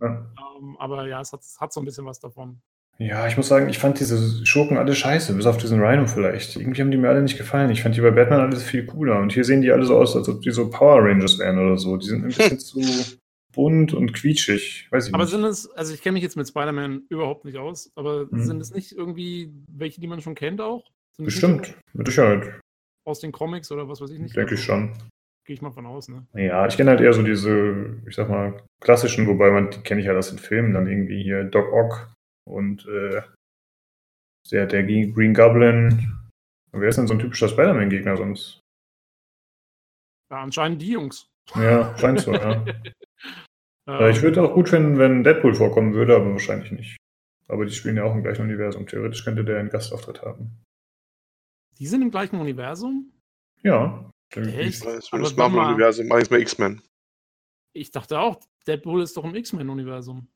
Ja. ähm, aber ja, es hat, hat so ein bisschen was davon. Ja, ich muss sagen, ich fand diese Schurken alle scheiße, bis auf diesen Rhino vielleicht. Irgendwie haben die mir alle nicht gefallen. Ich fand die bei Batman alles viel cooler. Und hier sehen die alle so aus, als ob die so Power Rangers wären oder so. Die sind ein bisschen zu bunt und quietschig. Weiß ich aber nicht. sind es, also ich kenne mich jetzt mit Spider-Man überhaupt nicht aus, aber hm. sind es nicht irgendwie welche, die man schon kennt auch? Sind Bestimmt, mit Sicherheit. Aus den Comics oder was weiß ich nicht? Denke ich schon. Gehe ich mal von aus, ne? Ja, ich kenne halt eher so diese, ich sag mal, klassischen, wobei man, die kenne ich halt aus den Filmen, dann irgendwie hier Doc Ock und äh, der, der Green Goblin. Wer ist denn so ein typischer Spider-Man-Gegner sonst? Ja, anscheinend die Jungs. Ja, scheint so, ja. ja ich würde auch gut finden, wenn Deadpool vorkommen würde, aber wahrscheinlich nicht. Aber die spielen ja auch im gleichen Universum. Theoretisch könnte der einen Gastauftritt haben. Die sind im gleichen Universum? Ja. Echt? Das Marvel-Universum, eigentlich mal X-Men. Ich dachte auch, Deadpool ist doch im X-Men-Universum.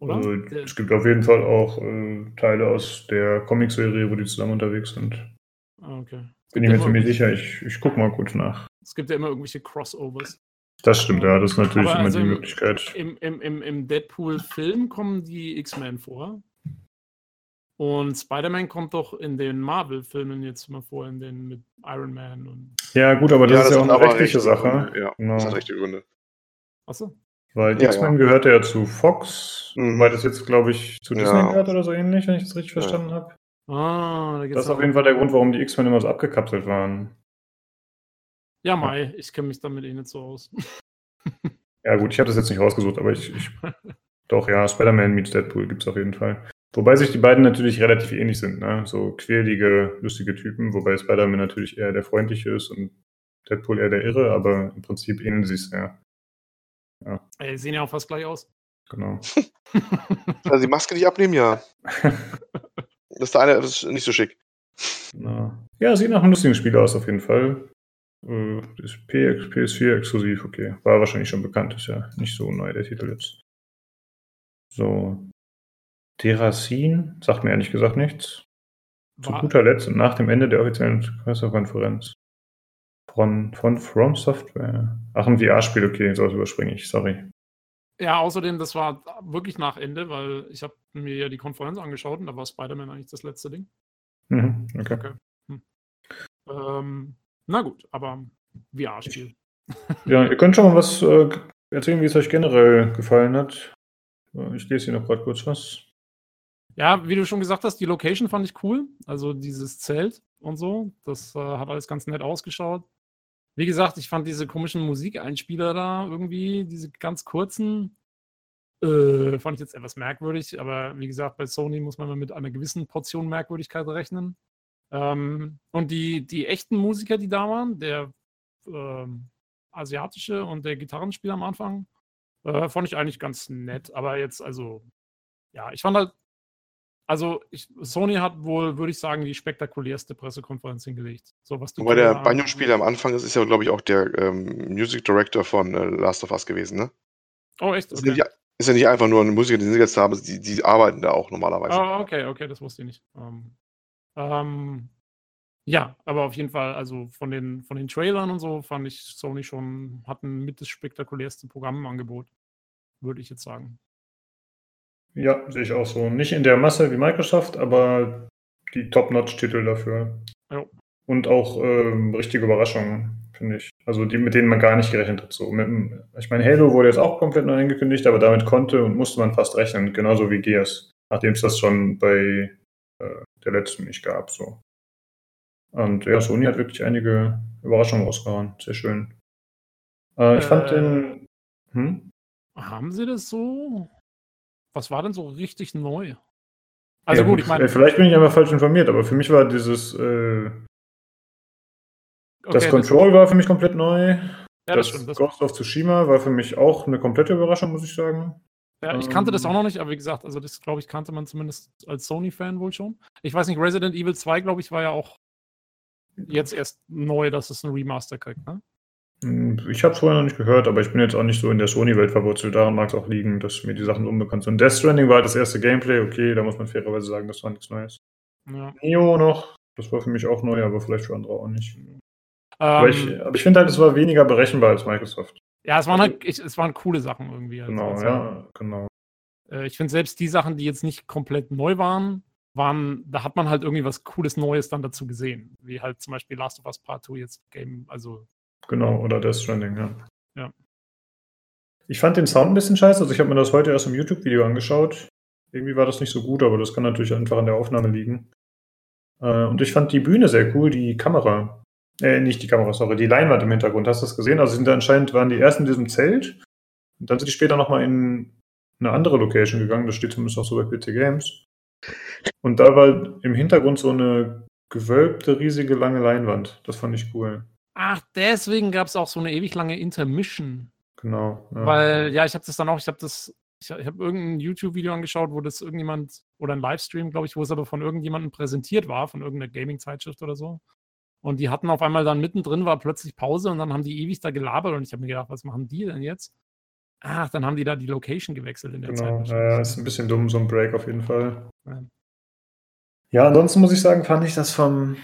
Oder? Also, es gibt auf jeden Fall auch äh, Teile aus der Comicserie, wo die zusammen unterwegs sind. Ah, okay. Bin ich mir ziemlich sicher, ich, ich gucke mal kurz nach. Es gibt ja immer irgendwelche Crossovers. Das stimmt, ja, das ist natürlich Aber immer also die Möglichkeit. Im, im, im, im Deadpool-Film kommen die X-Men vor. Und Spider-Man kommt doch in den Marvel-Filmen jetzt mal vor, in den mit Iron Man und. Ja, gut, aber das ja, ist das ja auch eine rechtliche Sache. Gründe. Ja, genau. das hat rechte Gründe. Achso. Weil ja, X-Men ja. gehört ja zu Fox, mhm. weil das jetzt, glaube ich, zu Disney ja. gehört oder so ähnlich, wenn ich das richtig verstanden habe. Ah, da das ist auf jeden Fall der Grund, warum die X-Men immer so abgekapselt waren. Ja, Mai, ich kenne mich damit eh nicht so aus. ja, gut, ich habe das jetzt nicht rausgesucht, aber ich. ich doch, ja, Spider-Man meets Deadpool gibt es auf jeden Fall. Wobei sich die beiden natürlich relativ ähnlich sind, ne? So quälige, lustige Typen, wobei Spider-Man natürlich eher der freundliche ist und Deadpool eher der Irre, aber im Prinzip ähneln sie es ja. Ja. Ey, sehen ja auch fast gleich aus. Genau. also die Maske nicht abnehmen, ja. das ist der eine, das ist nicht so schick. Na. Ja, sieht nach einem lustigen Spiel aus, auf jeden Fall. Äh, das PX, PS4 exklusiv, okay. War wahrscheinlich schon bekannt, ist ja nicht so neu, der Titel jetzt. So. Terracin sagt mir ehrlich gesagt nichts. Zu guter Letzt und nach dem Ende der offiziellen Pressekonferenz von, von From Software. Ach, ein VR-Spiel, okay, sowas überspringe ich, sorry. Ja, außerdem, das war wirklich nach Ende, weil ich habe mir ja die Konferenz angeschaut und da war Spider-Man eigentlich das letzte Ding. Mhm, okay. okay. Hm. Ähm, na gut, aber VR-Spiel. Ja, ihr könnt schon mal was äh, erzählen, wie es euch generell gefallen hat. Ich lese hier noch gerade kurz was. Ja, wie du schon gesagt hast, die Location fand ich cool. Also dieses Zelt und so. Das äh, hat alles ganz nett ausgeschaut. Wie gesagt, ich fand diese komischen Musikeinspieler da irgendwie, diese ganz kurzen, äh, fand ich jetzt etwas merkwürdig. Aber wie gesagt, bei Sony muss man mit einer gewissen Portion Merkwürdigkeit rechnen. Ähm, und die, die echten Musiker, die da waren, der ähm, asiatische und der Gitarrenspieler am Anfang, äh, fand ich eigentlich ganz nett. Aber jetzt, also, ja, ich fand halt also ich, Sony hat wohl, würde ich sagen, die spektakulärste Pressekonferenz hingelegt. So, was Wobei der Banjo-Spieler am Anfang ist, ist ja, glaube ich, auch der ähm, Music Director von äh, Last of Us gewesen, ne? Oh, echt? Okay. Ist, ja nicht, ist, ja nicht, einfach nur ein Musiker, den sie jetzt haben, die, die arbeiten da auch normalerweise. Oh, okay, okay, das wusste ich nicht. Ähm, ähm, Ja, aber auf jeden Fall, also von den, von den Trailern und so fand ich Sony schon, hatten mit das spektakulärste Programm im Angebot, würde ich jetzt sagen. Ja, sehe ich auch so. Nicht in der Masse wie Microsoft, aber die Top-Notch-Titel dafür. Ja. Und auch ähm, richtige Überraschungen, finde ich. Also die, mit denen man gar nicht gerechnet hat. So mit, ich meine, Halo wurde jetzt auch komplett neu angekündigt, aber damit konnte und musste man fast rechnen, genauso wie Gears, nachdem es das schon bei äh, der letzten nicht gab. So. Und ja, Sony hat wirklich einige Überraschungen rausgehauen. Sehr schön. Äh, ich äh, fand den. Hm? Haben sie das so? Was war denn so richtig neu? Also ja, gut, ich meine. Vielleicht bin ich einfach falsch informiert, aber für mich war dieses. Äh, okay, das Control das war für mich komplett neu. Ja, das, das stimmt, das Ghost of Tsushima war für mich auch eine komplette Überraschung, muss ich sagen. Ja, ich kannte das auch ähm. noch nicht, aber wie gesagt, also das glaube ich kannte man zumindest als Sony-Fan wohl schon. Ich weiß nicht, Resident Evil 2, glaube ich, war ja auch jetzt erst neu, dass es ein Remaster kriegt, ne? Hm, ich habe es vorher noch nicht gehört, aber ich bin jetzt auch nicht so in der Sony-Welt verwurzelt. Daran mag es auch liegen, dass mir die Sachen unbekannt sind. Death Stranding war halt das erste Gameplay, okay, da muss man fairerweise sagen, das war nichts Neues. Ja. Neo noch, das war für mich auch neu, aber vielleicht für andere auch nicht. Ähm, aber ich, ich finde halt, es war weniger berechenbar als Microsoft. Ja, es waren halt, ich, es waren coole Sachen irgendwie. Also genau, also, ja, genau. Äh, ich finde selbst die Sachen, die jetzt nicht komplett neu waren, waren, da hat man halt irgendwie was Cooles Neues dann dazu gesehen. Wie halt zum Beispiel Last of Us Part 2 jetzt Game, also. Genau, oder Death Stranding, ja. Ja. Ich fand den Sound ein bisschen scheiße, also ich habe mir das heute erst im YouTube-Video angeschaut. Irgendwie war das nicht so gut, aber das kann natürlich einfach an der Aufnahme liegen. Äh, und ich fand die Bühne sehr cool, die Kamera. Äh, nicht die Kamera, sorry, die Leinwand im Hintergrund. Hast du das gesehen? Also sind da anscheinend waren die ersten in diesem Zelt. Und dann sind die später nochmal in eine andere Location gegangen. Das steht zumindest auch so bei PC Games. Und da war im Hintergrund so eine gewölbte, riesige, lange Leinwand. Das fand ich cool. Ach, deswegen gab es auch so eine ewig lange Intermission. Genau. Ja. Weil, ja, ich habe das dann auch, ich habe das, ich, habe irgendein YouTube-Video angeschaut, wo das irgendjemand, oder ein Livestream, glaube ich, wo es aber von irgendjemandem präsentiert war, von irgendeiner Gaming-Zeitschrift oder so. Und die hatten auf einmal dann mittendrin war plötzlich Pause und dann haben die ewig da gelabert und ich habe mir gedacht, was machen die denn jetzt? Ach, dann haben die da die Location gewechselt in der genau, Zeit. Ja, ist ein bisschen dumm, so ein Break auf jeden Fall. Ja. ja, ansonsten muss ich sagen, fand ich das vom.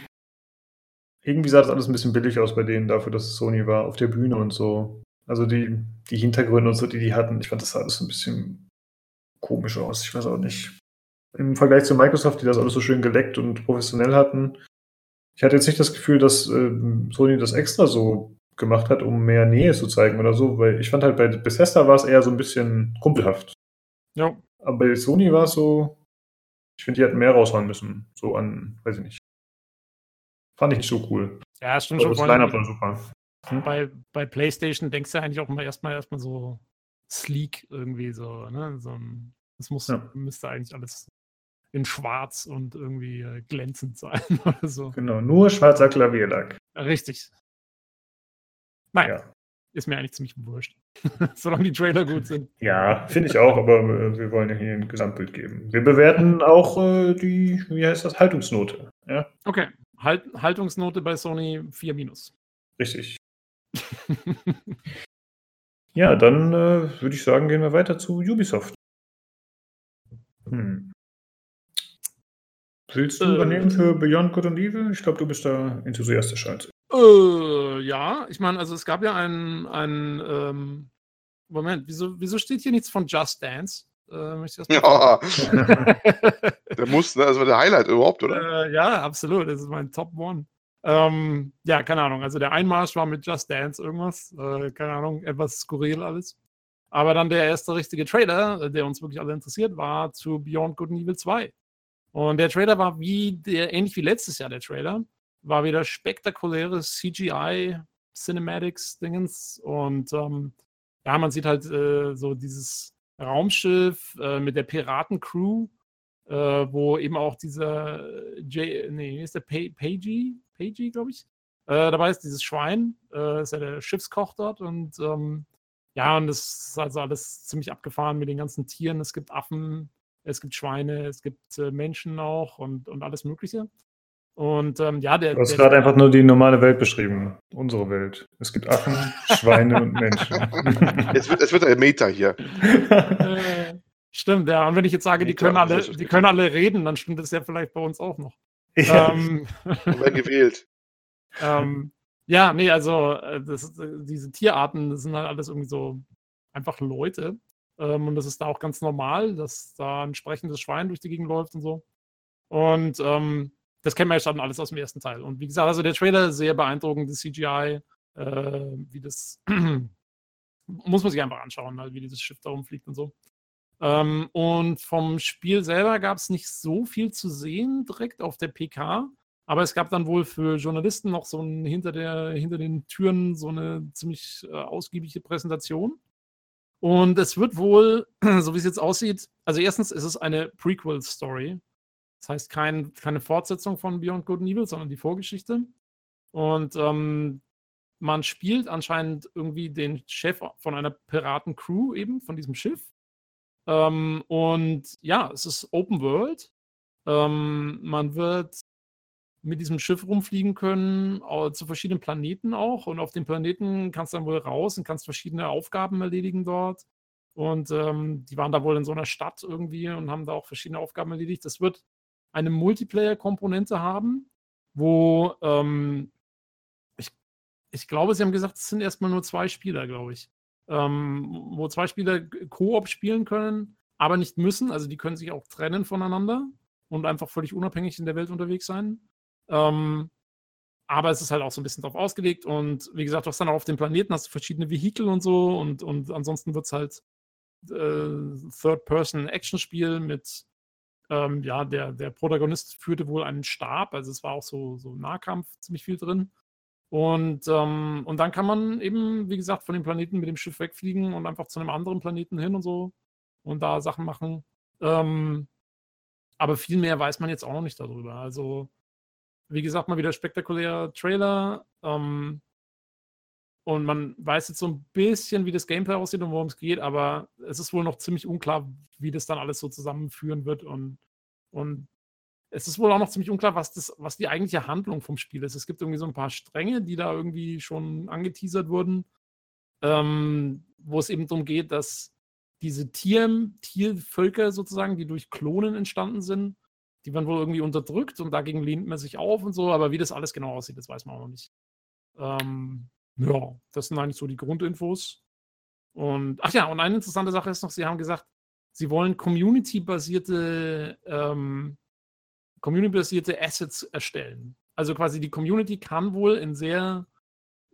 Irgendwie sah das alles ein bisschen billig aus bei denen, dafür, dass es Sony war, auf der Bühne und so. Also die, die Hintergründe und so, die die hatten, ich fand das sah alles ein bisschen komisch aus. Ich weiß auch nicht. Im Vergleich zu Microsoft, die das alles so schön geleckt und professionell hatten, ich hatte jetzt nicht das Gefühl, dass äh, Sony das extra so gemacht hat, um mehr Nähe zu zeigen oder so, weil ich fand halt bei Bethesda war es eher so ein bisschen kumpelhaft. Ja. Aber bei Sony war es so, ich finde, die hätten mehr raushauen müssen. So an, weiß ich nicht. Fand ich nicht so cool. Ja, stimmt schon. Das Line-Up war super. Hm? Bei, bei PlayStation denkst du eigentlich auch immer erstmal erstmal so sleek irgendwie so, ne? So ein, das muss, ja. müsste eigentlich alles in schwarz und irgendwie äh, glänzend sein oder so. Genau, nur schwarzer Klavierlack. Richtig. Naja, ja. ist mir eigentlich ziemlich wurscht. Solange die Trailer gut sind. Ja, finde ich auch, aber äh, wir wollen ja hier ein Gesamtbild geben. Wir bewerten auch äh, die, wie heißt das, Haltungsnote. Ja? Okay, halt, Haltungsnote bei Sony 4 minus. Richtig. ja, dann äh, würde ich sagen, gehen wir weiter zu Ubisoft. Hm. Willst du äh, übernehmen für Beyond Good and Evil? Ich glaube, du bist da enthusiastischer als. Äh, ja, ich meine, also es gab ja einen, einen ähm, Moment, wieso, wieso steht hier nichts von Just Dance? Äh, ja, der muss, ne? Das war der Highlight überhaupt, oder? Äh, ja, absolut. Das ist mein Top One. Ähm, ja, keine Ahnung. Also der Einmarsch war mit Just Dance irgendwas. Äh, keine Ahnung, etwas skurril alles. Aber dann der erste richtige Trailer, der uns wirklich alle interessiert, war zu Beyond Good and Evil 2. Und der Trailer war wie der, ähnlich wie letztes Jahr der Trailer war wieder spektakuläres CGI, Cinematics-Dingens und ähm, ja, man sieht halt äh, so dieses Raumschiff äh, mit der Piratencrew, äh, wo eben auch dieser J, nee, ist der Pagey, Pagey, glaube ich. Äh, dabei ist dieses Schwein, äh, ist ja der Schiffskoch dort und ähm, ja, und das ist also alles ziemlich abgefahren mit den ganzen Tieren. Es gibt Affen, es gibt Schweine, es gibt äh, Menschen auch und, und alles Mögliche. Und ähm, ja, der. Du hast gerade einfach nur die normale Welt beschrieben. Unsere Welt. Es gibt Affen, Schweine und Menschen. Es wird, es wird ein Meta hier. Äh, stimmt, ja. Und wenn ich jetzt sage, die können, alle, die können alle reden, dann stimmt das ja vielleicht bei uns auch noch. Ja. Ähm, werden gewählt. ähm, ja, nee, also äh, das, diese Tierarten, das sind halt alles irgendwie so einfach Leute. Ähm, und das ist da auch ganz normal, dass da ein sprechendes Schwein durch die Gegend läuft und so. Und ähm, das kennen wir ja schon alles aus dem ersten Teil. Und wie gesagt, also der Trailer sehr beeindruckend, das CGI, äh, wie das muss man sich einfach anschauen, halt, wie dieses Schiff da rumfliegt und so. Ähm, und vom Spiel selber gab es nicht so viel zu sehen direkt auf der PK. Aber es gab dann wohl für Journalisten noch so ein, hinter, der, hinter den Türen so eine ziemlich äh, ausgiebige Präsentation. Und es wird wohl, so wie es jetzt aussieht, also erstens ist es eine Prequel-Story. Das heißt kein, keine Fortsetzung von Beyond Good and Evil, sondern die Vorgeschichte. Und ähm, man spielt anscheinend irgendwie den Chef von einer Piratencrew eben, von diesem Schiff. Ähm, und ja, es ist Open World. Ähm, man wird mit diesem Schiff rumfliegen können, zu verschiedenen Planeten auch. Und auf den Planeten kannst du dann wohl raus und kannst verschiedene Aufgaben erledigen dort. Und ähm, die waren da wohl in so einer Stadt irgendwie und haben da auch verschiedene Aufgaben erledigt. Das wird eine Multiplayer-Komponente haben, wo ähm, ich, ich glaube, sie haben gesagt, es sind erstmal nur zwei Spieler, glaube ich. Ähm, wo zwei Spieler Koop spielen können, aber nicht müssen. Also die können sich auch trennen voneinander und einfach völlig unabhängig in der Welt unterwegs sein. Ähm, aber es ist halt auch so ein bisschen darauf ausgelegt und wie gesagt, du hast dann auch auf dem Planeten hast du verschiedene Vehikel und so und, und ansonsten wird es halt äh, Third-Person-Action-Spiel mit, ähm, ja, der, der Protagonist führte wohl einen Stab, also es war auch so, so Nahkampf ziemlich viel drin. Und, ähm, und dann kann man eben, wie gesagt, von dem Planeten mit dem Schiff wegfliegen und einfach zu einem anderen Planeten hin und so und da Sachen machen. Ähm, aber viel mehr weiß man jetzt auch noch nicht darüber. Also wie gesagt, mal wieder spektakulärer Trailer. Ähm, und man weiß jetzt so ein bisschen, wie das Gameplay aussieht und worum es geht, aber es ist wohl noch ziemlich unklar, wie das dann alles so zusammenführen wird. Und, und es ist wohl auch noch ziemlich unklar, was, das, was die eigentliche Handlung vom Spiel ist. Es gibt irgendwie so ein paar Stränge, die da irgendwie schon angeteasert wurden, ähm, wo es eben darum geht, dass diese Tier, Tiervölker sozusagen, die durch Klonen entstanden sind, die werden wohl irgendwie unterdrückt und dagegen lehnt man sich auf und so, aber wie das alles genau aussieht, das weiß man auch noch nicht. Ähm, ja, das sind eigentlich so die Grundinfos. Und, ach ja, und eine interessante Sache ist noch, Sie haben gesagt, Sie wollen community-basierte ähm, community-basierte Assets erstellen. Also quasi die Community kann wohl in sehr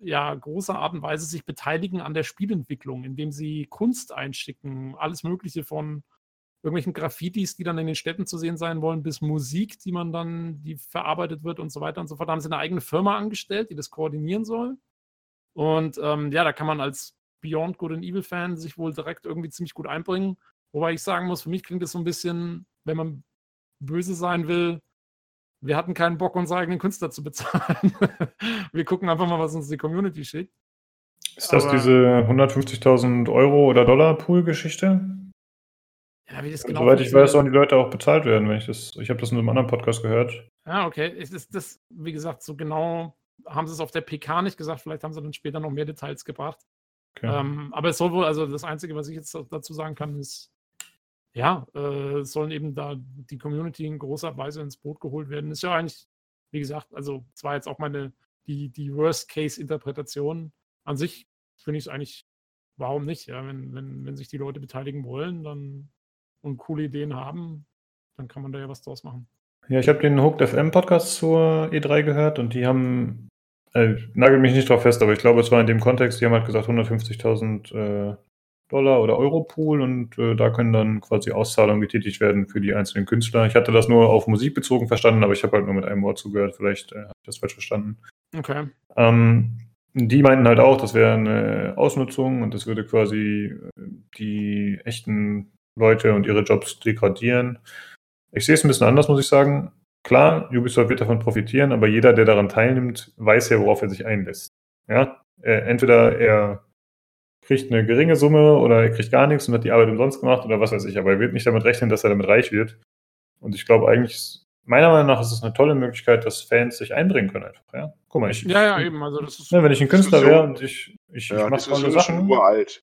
ja, großer Art und Weise sich beteiligen an der Spielentwicklung, indem sie Kunst einschicken, alles Mögliche von irgendwelchen Graffitis, die dann in den Städten zu sehen sein wollen, bis Musik, die man dann, die verarbeitet wird und so weiter und so fort. Da haben sie eine eigene Firma angestellt, die das koordinieren soll. Und ähm, ja, da kann man als Beyond Good and Evil Fan sich wohl direkt irgendwie ziemlich gut einbringen. Wobei ich sagen muss, für mich klingt das so ein bisschen, wenn man böse sein will, wir hatten keinen Bock, unsere eigenen Künstler zu bezahlen. wir gucken einfach mal, was uns die Community schickt. Ist das Aber, diese 150.000 Euro oder Dollar Pool-Geschichte? Ja, wie das genau Soweit ich weiß, sollen die Leute auch bezahlt werden, wenn ich das. Ich habe das in einem anderen Podcast gehört. Ja, okay. Es ist das, wie gesagt, so genau haben sie es auf der PK nicht gesagt. Vielleicht haben sie dann später noch mehr Details gebracht. Okay. Ähm, aber es soll wohl, also das Einzige, was ich jetzt dazu sagen kann, ist, ja, äh, sollen eben da die Community in großer Weise ins Boot geholt werden. Ist ja eigentlich, wie gesagt, also es war jetzt auch meine, die, die Worst-Case-Interpretation. An sich finde ich es eigentlich, warum nicht? Ja, wenn, wenn, wenn sich die Leute beteiligen wollen, dann und coole Ideen haben, dann kann man da ja was draus machen. Ja, ich habe den Hooked FM Podcast zur E3 gehört und die haben, äh, nagel mich nicht drauf fest, aber ich glaube, es war in dem Kontext, die haben halt gesagt 150.000 äh, Dollar oder Euro Pool und äh, da können dann quasi Auszahlungen getätigt werden für die einzelnen Künstler. Ich hatte das nur auf Musik bezogen verstanden, aber ich habe halt nur mit einem Wort zugehört. Vielleicht äh, habe ich das falsch verstanden. Okay. Ähm, die meinten halt auch, das wäre eine Ausnutzung und das würde quasi äh, die echten Leute und ihre Jobs degradieren. Ich sehe es ein bisschen anders, muss ich sagen. Klar, Ubisoft wird davon profitieren, aber jeder, der daran teilnimmt, weiß ja, worauf er sich einlässt. Ja, äh, entweder er kriegt eine geringe Summe oder er kriegt gar nichts und hat die Arbeit umsonst gemacht oder was weiß ich, aber er wird nicht damit rechnen, dass er damit reich wird. Und ich glaube eigentlich, meiner Meinung nach ist es eine tolle Möglichkeit, dass Fans sich einbringen können einfach. Ja, guck mal, ich. Ja, ja, eben. Also das ist, ne, wenn ich ein Künstler wäre und ich, ich, ja, ich mache tolle Sachen. Uralt.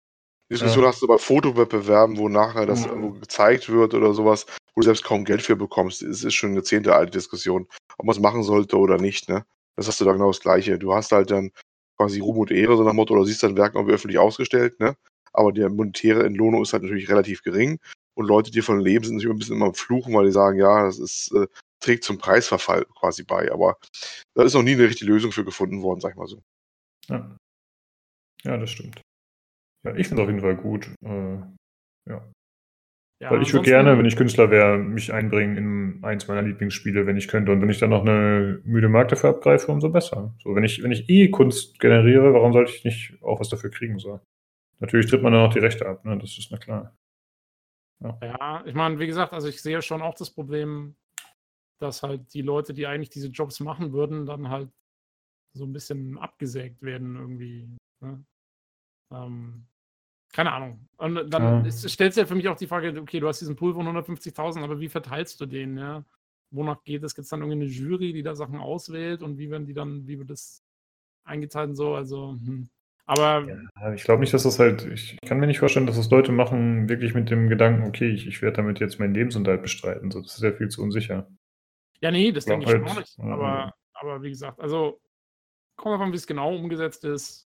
Diskussion ja. hast du bei Fotowettbewerben, wo nachher das mhm. irgendwo gezeigt wird oder sowas, wo du selbst kaum Geld für bekommst. Es ist schon eine zehnte alte Diskussion, ob man es machen sollte oder nicht. Ne? Das hast du da genau das Gleiche. Du hast halt dann quasi Ruhm und Ehre, so nach Motto, oder siehst dein Werk irgendwie öffentlich ausgestellt, ne? aber die monetäre Entlohnung ist halt natürlich relativ gering. Und Leute, die von leben, sind natürlich ein bisschen immer am Fluchen, weil die sagen, ja, das ist, äh, trägt zum Preisverfall quasi bei. Aber da ist noch nie eine richtige Lösung für gefunden worden, sag ich mal so. Ja, ja das stimmt. Ja, ich finde es auf jeden Fall gut. Äh, ja. ja. Weil ich würde gerne, wenn ich Künstler wäre, mich einbringen in eins meiner Lieblingsspiele, wenn ich könnte. Und wenn ich dann noch eine müde Markt dafür abgreife, umso besser. So, wenn ich, wenn ich eh Kunst generiere, warum sollte ich nicht auch was dafür kriegen? So. Natürlich tritt man dann auch die Rechte ab, ne? Das ist na klar. Ja, ja ich meine, wie gesagt, also ich sehe schon auch das Problem, dass halt die Leute, die eigentlich diese Jobs machen würden, dann halt so ein bisschen abgesägt werden irgendwie. Ne? Ähm, keine Ahnung. Und dann ja. stellt sich ja für mich auch die Frage, okay, du hast diesen Pool von 150.000, aber wie verteilst du den, ja? Wonach geht es? Gibt es dann irgendwie eine Jury, die da Sachen auswählt und wie werden die dann, wie wird das eingeteilt und so? Also, hm. Aber. Ja, ich glaube nicht, dass das halt. Ich kann mir nicht vorstellen, dass das Leute machen, wirklich mit dem Gedanken, okay, ich, ich werde damit jetzt meinen Lebensunterhalt bestreiten. So, das ist ja viel zu unsicher. Ja, nee, das denke ich halt, schon auch nicht. Aber, aber wie gesagt, also kommt davon, wie es genau umgesetzt ist.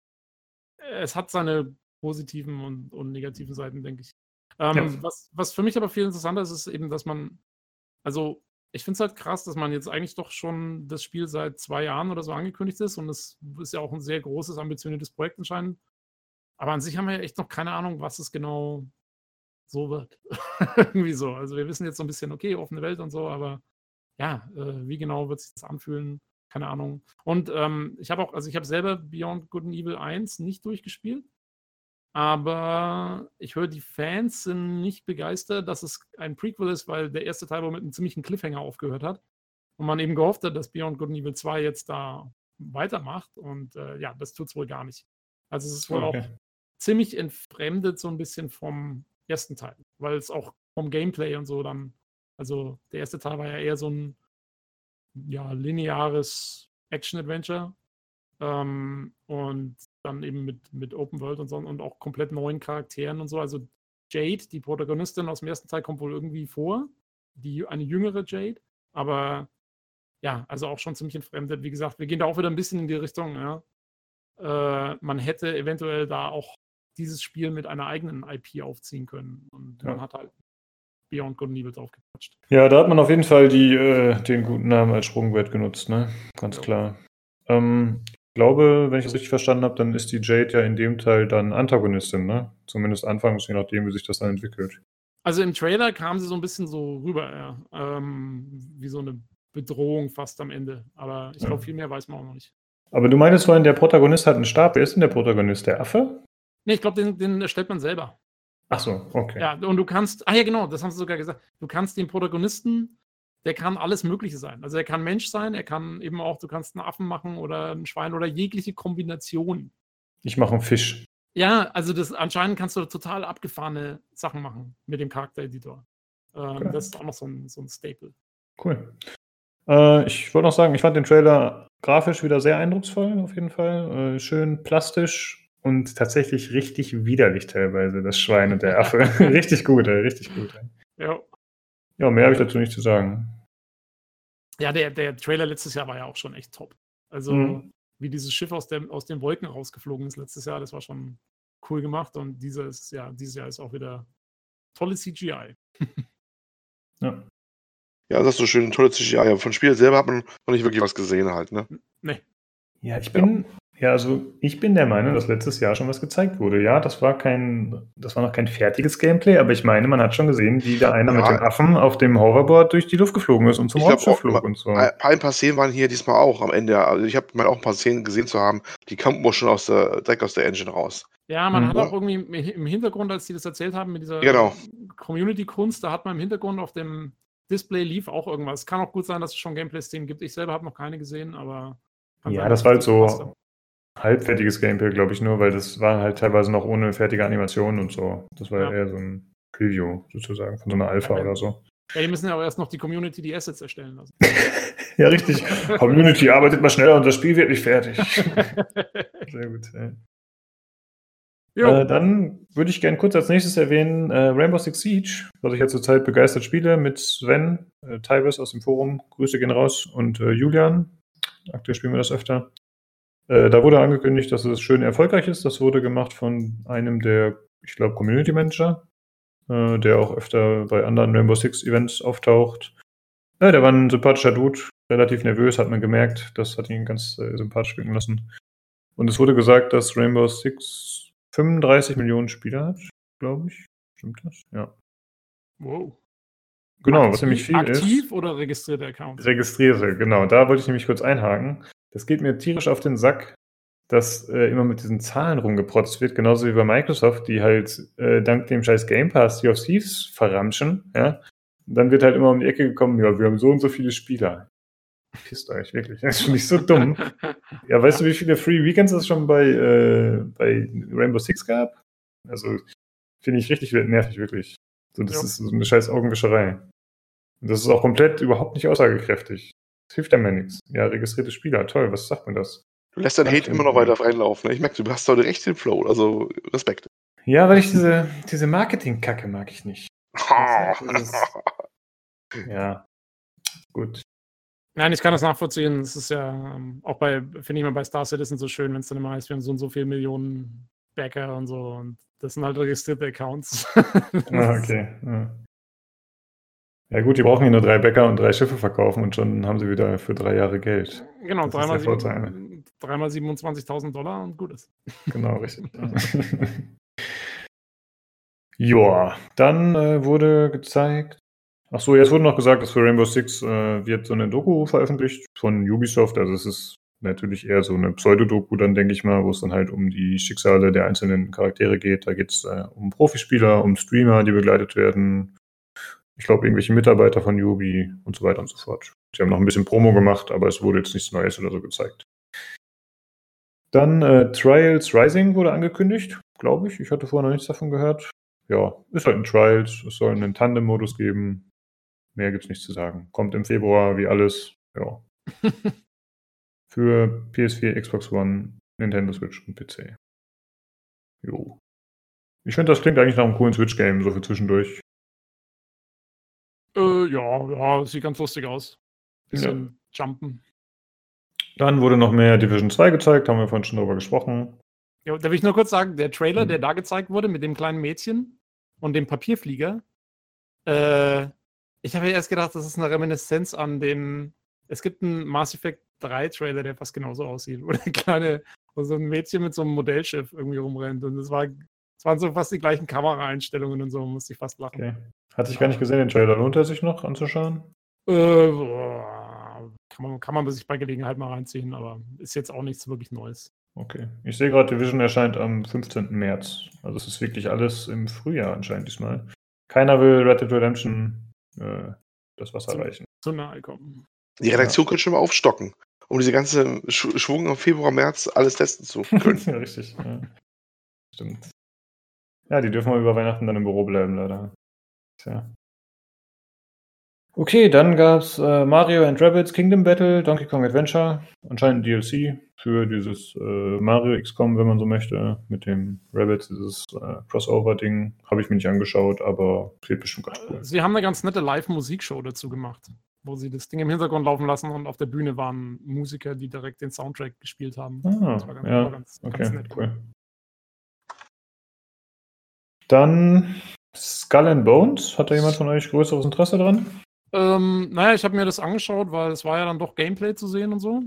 Es hat seine positiven und, und negativen Seiten, denke ich. Ähm, ja. was, was für mich aber viel interessanter ist, ist eben, dass man, also ich finde es halt krass, dass man jetzt eigentlich doch schon das Spiel seit zwei Jahren oder so angekündigt ist und es ist ja auch ein sehr großes, ambitioniertes Projekt anscheinend. Aber an sich haben wir ja echt noch keine Ahnung, was es genau so wird. Irgendwie so. Also wir wissen jetzt so ein bisschen, okay, offene Welt und so, aber ja, äh, wie genau wird sich das anfühlen? Keine Ahnung. Und ähm, ich habe auch, also ich habe selber Beyond Good and Evil 1 nicht durchgespielt. Aber ich höre, die Fans sind nicht begeistert, dass es ein Prequel ist, weil der erste Teil wohl mit einem ziemlichen Cliffhanger aufgehört hat. Und man eben gehofft hat, dass Beyond Good and Evil 2 jetzt da weitermacht. Und äh, ja, das tut es wohl gar nicht. Also es ist wohl okay. auch ziemlich entfremdet so ein bisschen vom ersten Teil, weil es auch vom Gameplay und so dann, also der erste Teil war ja eher so ein ja, lineares Action-Adventure. Ähm, und dann eben mit, mit Open World und so und auch komplett neuen Charakteren und so. Also Jade, die Protagonistin aus dem ersten Teil, kommt wohl irgendwie vor. Die, eine jüngere Jade. Aber ja, also auch schon ziemlich entfremdet. Wie gesagt, wir gehen da auch wieder ein bisschen in die Richtung, ja. Äh, man hätte eventuell da auch dieses Spiel mit einer eigenen IP aufziehen können. Und ja. man hat halt Beyond Good and Evil draufgequatscht. Ja, da hat man auf jeden Fall die, äh, den guten Namen als Sprungwert genutzt, ne? Ganz klar. Ähm, glaube, wenn ich das richtig verstanden habe, dann ist die Jade ja in dem Teil dann Antagonistin, ne? Zumindest anfangs, je nachdem, wie sich das dann entwickelt. Also im Trailer kam sie so ein bisschen so rüber, ja. Ähm, wie so eine Bedrohung fast am Ende. Aber ich glaube, ja. viel mehr weiß man auch noch nicht. Aber du meinst vorhin, der Protagonist hat einen Stab. Wer ist denn der Protagonist? Der Affe? Nee, ich glaube, den, den erstellt man selber. Ach so, okay. Ja, und du kannst, ah ja, genau, das haben sie sogar gesagt. Du kannst den Protagonisten der kann alles Mögliche sein. Also er kann Mensch sein, er kann eben auch, du kannst einen Affen machen oder ein Schwein oder jegliche Kombination. Ich mache einen Fisch. Ja, also das anscheinend kannst du total abgefahrene Sachen machen mit dem Charaktereditor. Ähm, okay. Das ist auch noch so ein, so ein Staple. Cool. Äh, ich wollte noch sagen, ich fand den Trailer grafisch wieder sehr eindrucksvoll, auf jeden Fall. Äh, schön plastisch und tatsächlich richtig widerlich teilweise, das Schwein und der Affe. richtig gut, ey, richtig gut. Ey. Ja. Ja, mehr habe ich dazu nicht zu sagen. Ja, der, der Trailer letztes Jahr war ja auch schon echt top. Also, mhm. wie dieses Schiff aus, der, aus den Wolken rausgeflogen ist letztes Jahr, das war schon cool gemacht. Und dieses Jahr, dieses Jahr ist auch wieder tolle CGI. ja. Ja, das ist so schön, tolle CGI. Aber von Spiel selber hat man noch nicht wirklich was gesehen halt, ne? Nee. Ja, ich bin, ja, also ich bin der Meinung, dass letztes Jahr schon was gezeigt wurde. Ja, das war kein, das war noch kein fertiges Gameplay, aber ich meine, man hat schon gesehen, wie da einer ja. mit dem Affen auf dem Hoverboard durch die Luft geflogen ist und zum Raumschiff flog und so. Ein paar Szenen waren hier diesmal auch am Ende. Also ich habe mal auch ein paar Szenen gesehen zu haben, die kamen auch schon aus der, direkt aus der Engine raus. Ja, man mhm. hat auch irgendwie im Hintergrund, als die das erzählt haben, mit dieser genau. Community-Kunst, da hat man im Hintergrund auf dem Display lief auch irgendwas. Kann auch gut sein, dass es schon Gameplay-Szenen gibt. Ich selber habe noch keine gesehen, aber. Ja, sein, das war halt so halbfertiges Gameplay, glaube ich nur, weil das war halt teilweise noch ohne fertige Animationen und so. Das war ja. eher so ein Preview sozusagen von so einer Alpha oder so. Ja, die müssen ja aber erst noch die Community die Assets erstellen lassen. ja, richtig. Community arbeitet mal schneller und das Spiel wird nicht fertig. Sehr gut. Ja. Äh, dann würde ich gerne kurz als nächstes erwähnen äh, Rainbow Six Siege, was ich ja zurzeit begeistert spiele mit Sven, äh, Tybus aus dem Forum. Grüße gehen raus und äh, Julian. Aktuell spielen wir das öfter. Äh, da wurde angekündigt, dass es schön erfolgreich ist. Das wurde gemacht von einem der, ich glaube, Community Manager, äh, der auch öfter bei anderen Rainbow Six Events auftaucht. Ja, der war ein sympathischer Dude, relativ nervös, hat man gemerkt. Das hat ihn ganz äh, sympathisch wirken lassen. Und es wurde gesagt, dass Rainbow Six 35 Millionen Spieler hat, glaube ich. Stimmt das? Ja. Wow. Genau, aktiv, was nämlich viel aktiv ist. Aktiv oder registrierte Accounts? Registrierte, genau. Da wollte ich nämlich kurz einhaken. Das geht mir tierisch auf den Sack, dass äh, immer mit diesen Zahlen rumgeprotzt wird, genauso wie bei Microsoft, die halt äh, dank dem scheiß Game Pass die of Thieves verramschen, ja. Und dann wird halt immer um die Ecke gekommen, ja, wir haben so und so viele Spieler. Pisst euch, wirklich. Das ist schon nicht so dumm. ja, weißt du, wie viele Free Weekends es schon bei, äh, bei Rainbow Six gab? Also, finde ich richtig nervig, wirklich. So, das ja. ist so eine scheiß Augenwischerei. Und das ist auch komplett überhaupt nicht aussagekräftig. Das hilft einem ja nichts. Ja, registrierte Spieler, toll, was sagt man das? Du lässt dein Hate immer noch weiter reinlaufen. Ne? Ich merke, du hast heute recht den Flow, also Respekt. Ja, weil ich diese, diese Marketing-Kacke mag ich nicht. Ja, gut. Nein, ich kann das nachvollziehen. Es ist ja ähm, auch bei, finde ich mal bei Star Citizen so schön, wenn es dann immer heißt, wir haben so und so viele Millionen Backer und so. Und das sind halt registrierte Accounts. ah, okay. Ja. Ja. gut, die brauchen hier nur drei Bäcker und drei Schiffe verkaufen und schon haben sie wieder für drei Jahre Geld. Genau, dreimal, dreimal 27.000 Dollar und gut ist. Genau, richtig. Joa, dann äh, wurde gezeigt, Ach so, jetzt wurde noch gesagt, dass für Rainbow Six äh, wird so eine Doku veröffentlicht von Ubisoft. Also es ist natürlich eher so eine Pseudodoku dann, denke ich mal, wo es dann halt um die Schicksale der einzelnen Charaktere geht. Da geht es äh, um Profispieler, um Streamer, die begleitet werden. Ich glaube, irgendwelche Mitarbeiter von Ubi und so weiter und so fort. Sie haben noch ein bisschen Promo gemacht, aber es wurde jetzt nichts Neues oder so gezeigt. Dann äh, Trials Rising wurde angekündigt, glaube ich. Ich hatte vorher noch nichts davon gehört. Ja, ist halt ein Trials. Es soll einen Tandem-Modus geben. Mehr gibt es nicht zu sagen. Kommt im Februar wie alles. Ja. Für PS4, Xbox One, Nintendo Switch und PC. Jo. Ich finde, das klingt eigentlich nach einem coolen Switch-Game, so für zwischendurch. Ja, ja, sieht ganz lustig aus. Bisschen ja. jumpen. Dann wurde noch mehr Division 2 gezeigt, haben wir vorhin schon drüber gesprochen. Ja, da will ich nur kurz sagen, der Trailer, hm. der da gezeigt wurde mit dem kleinen Mädchen und dem Papierflieger, äh, ich habe ja erst gedacht, das ist eine Reminiszenz an den. Es gibt einen Mass Effect 3 Trailer, der fast genauso aussieht, wo eine kleine, wo so ein Mädchen mit so einem Modellschiff irgendwie rumrennt. Und es war, es waren so fast die gleichen Kameraeinstellungen und so, musste ich fast lachen. Okay. Hatte ich gar nicht gesehen, den Trailer. Lohnt er sich noch anzuschauen? Äh, kann, man, kann man sich bei Gelegenheit mal reinziehen, aber ist jetzt auch nichts wirklich Neues. Okay. Ich sehe gerade, Division erscheint am 15. März. Also es ist wirklich alles im Frühjahr anscheinend diesmal. Keiner will Red Dead Redemption äh, das Wasser reichen. Zu nahe kommen. Die Redaktion ja. könnte schon mal aufstocken, um diese ganze Sch Schwung im Februar, März alles testen zu können. ja, richtig. Ja. Stimmt. Ja, die dürfen mal über Weihnachten dann im Büro bleiben, leider. Tja. Okay, dann gab es äh, Mario and Rabbits Kingdom Battle, Donkey Kong Adventure, anscheinend DLC für dieses äh, Mario XCOM, wenn man so möchte, mit dem Rabbits, dieses äh, Crossover-Ding. Habe ich mir nicht angeschaut, aber wird bestimmt ganz cool. Sie haben eine ganz nette Live-Musikshow dazu gemacht, wo sie das Ding im Hintergrund laufen lassen und auf der Bühne waren Musiker, die direkt den Soundtrack gespielt haben. Ah, das war ganz, ja, ganz, okay, ganz nett. Cool. Dann Skull and Bones. Hat da jemand von euch größeres Interesse dran? Ähm, naja, ich habe mir das angeschaut, weil es war ja dann doch Gameplay zu sehen und so.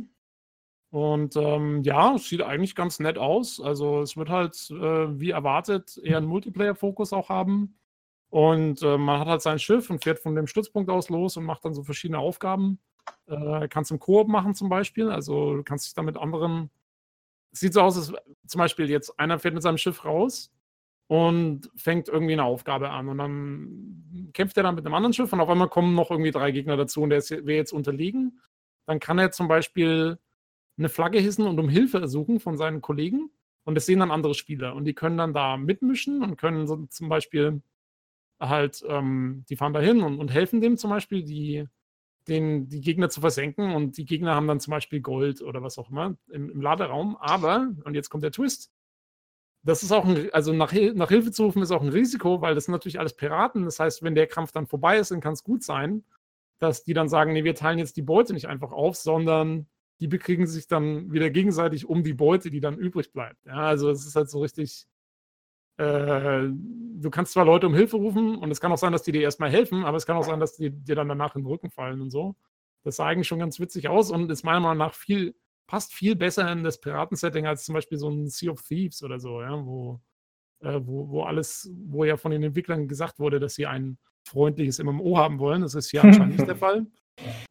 Und ähm, ja, es sieht eigentlich ganz nett aus. Also es wird halt, äh, wie erwartet, eher einen Multiplayer-Fokus auch haben. Und äh, man hat halt sein Schiff und fährt von dem Stützpunkt aus los und macht dann so verschiedene Aufgaben. Äh, kannst im Koop machen zum Beispiel. Also du kannst dich dann mit anderen. Es sieht so aus, als zum Beispiel jetzt einer fährt mit seinem Schiff raus und fängt irgendwie eine Aufgabe an. Und dann kämpft er dann mit einem anderen Schiff und auf einmal kommen noch irgendwie drei Gegner dazu und der wäre jetzt unterlegen. Dann kann er zum Beispiel eine Flagge hissen und um Hilfe ersuchen von seinen Kollegen. Und das sehen dann andere Spieler. Und die können dann da mitmischen und können so zum Beispiel halt, ähm, die fahren da hin und, und, helfen dem zum Beispiel, die, den, die Gegner zu versenken. Und die Gegner haben dann zum Beispiel Gold oder was auch immer im, im Laderaum. Aber, und jetzt kommt der Twist, das ist auch ein, also nach, nach Hilfe zu rufen ist auch ein Risiko, weil das natürlich alles Piraten. Das heißt, wenn der Kampf dann vorbei ist, dann kann es gut sein, dass die dann sagen, nee, wir teilen jetzt die Beute nicht einfach auf, sondern die bekriegen sich dann wieder gegenseitig um die Beute, die dann übrig bleibt. Ja, also es ist halt so richtig, äh, du kannst zwar Leute um Hilfe rufen und es kann auch sein, dass die dir erstmal helfen, aber es kann auch sein, dass die dir dann danach in den Rücken fallen und so. Das sah eigentlich schon ganz witzig aus und ist meiner Meinung nach viel, passt viel besser in das Piraten-Setting als zum Beispiel so ein Sea of Thieves oder so, ja, wo, äh, wo, wo alles, wo ja von den Entwicklern gesagt wurde, dass sie ein freundliches MMO haben wollen. Das ist hier anscheinend nicht der Fall.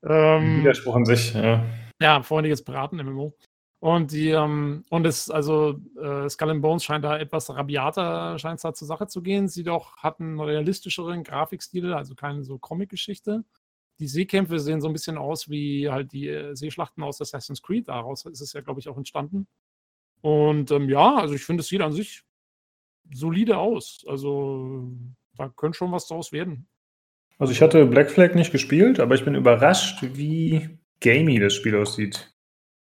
Ähm, Widerspruch an sich, ja. Ja, freundliches Piraten-MMO. Und die, ähm, und es, also äh, Skull and Bones scheint da etwas rabiater, scheint es da zur Sache zu gehen. Sie doch hat einen realistischeren Grafikstil, also keine so Comic-Geschichte. Die Seekämpfe sehen so ein bisschen aus wie halt die äh, Seeschlachten aus Assassin's Creed. Daraus ist es ja, glaube ich, auch entstanden. Und ähm, ja, also ich finde, es sieht an sich solide aus. Also da könnte schon was draus werden. Also ich hatte Black Flag nicht gespielt, aber ich bin überrascht, wie gamey das Spiel aussieht.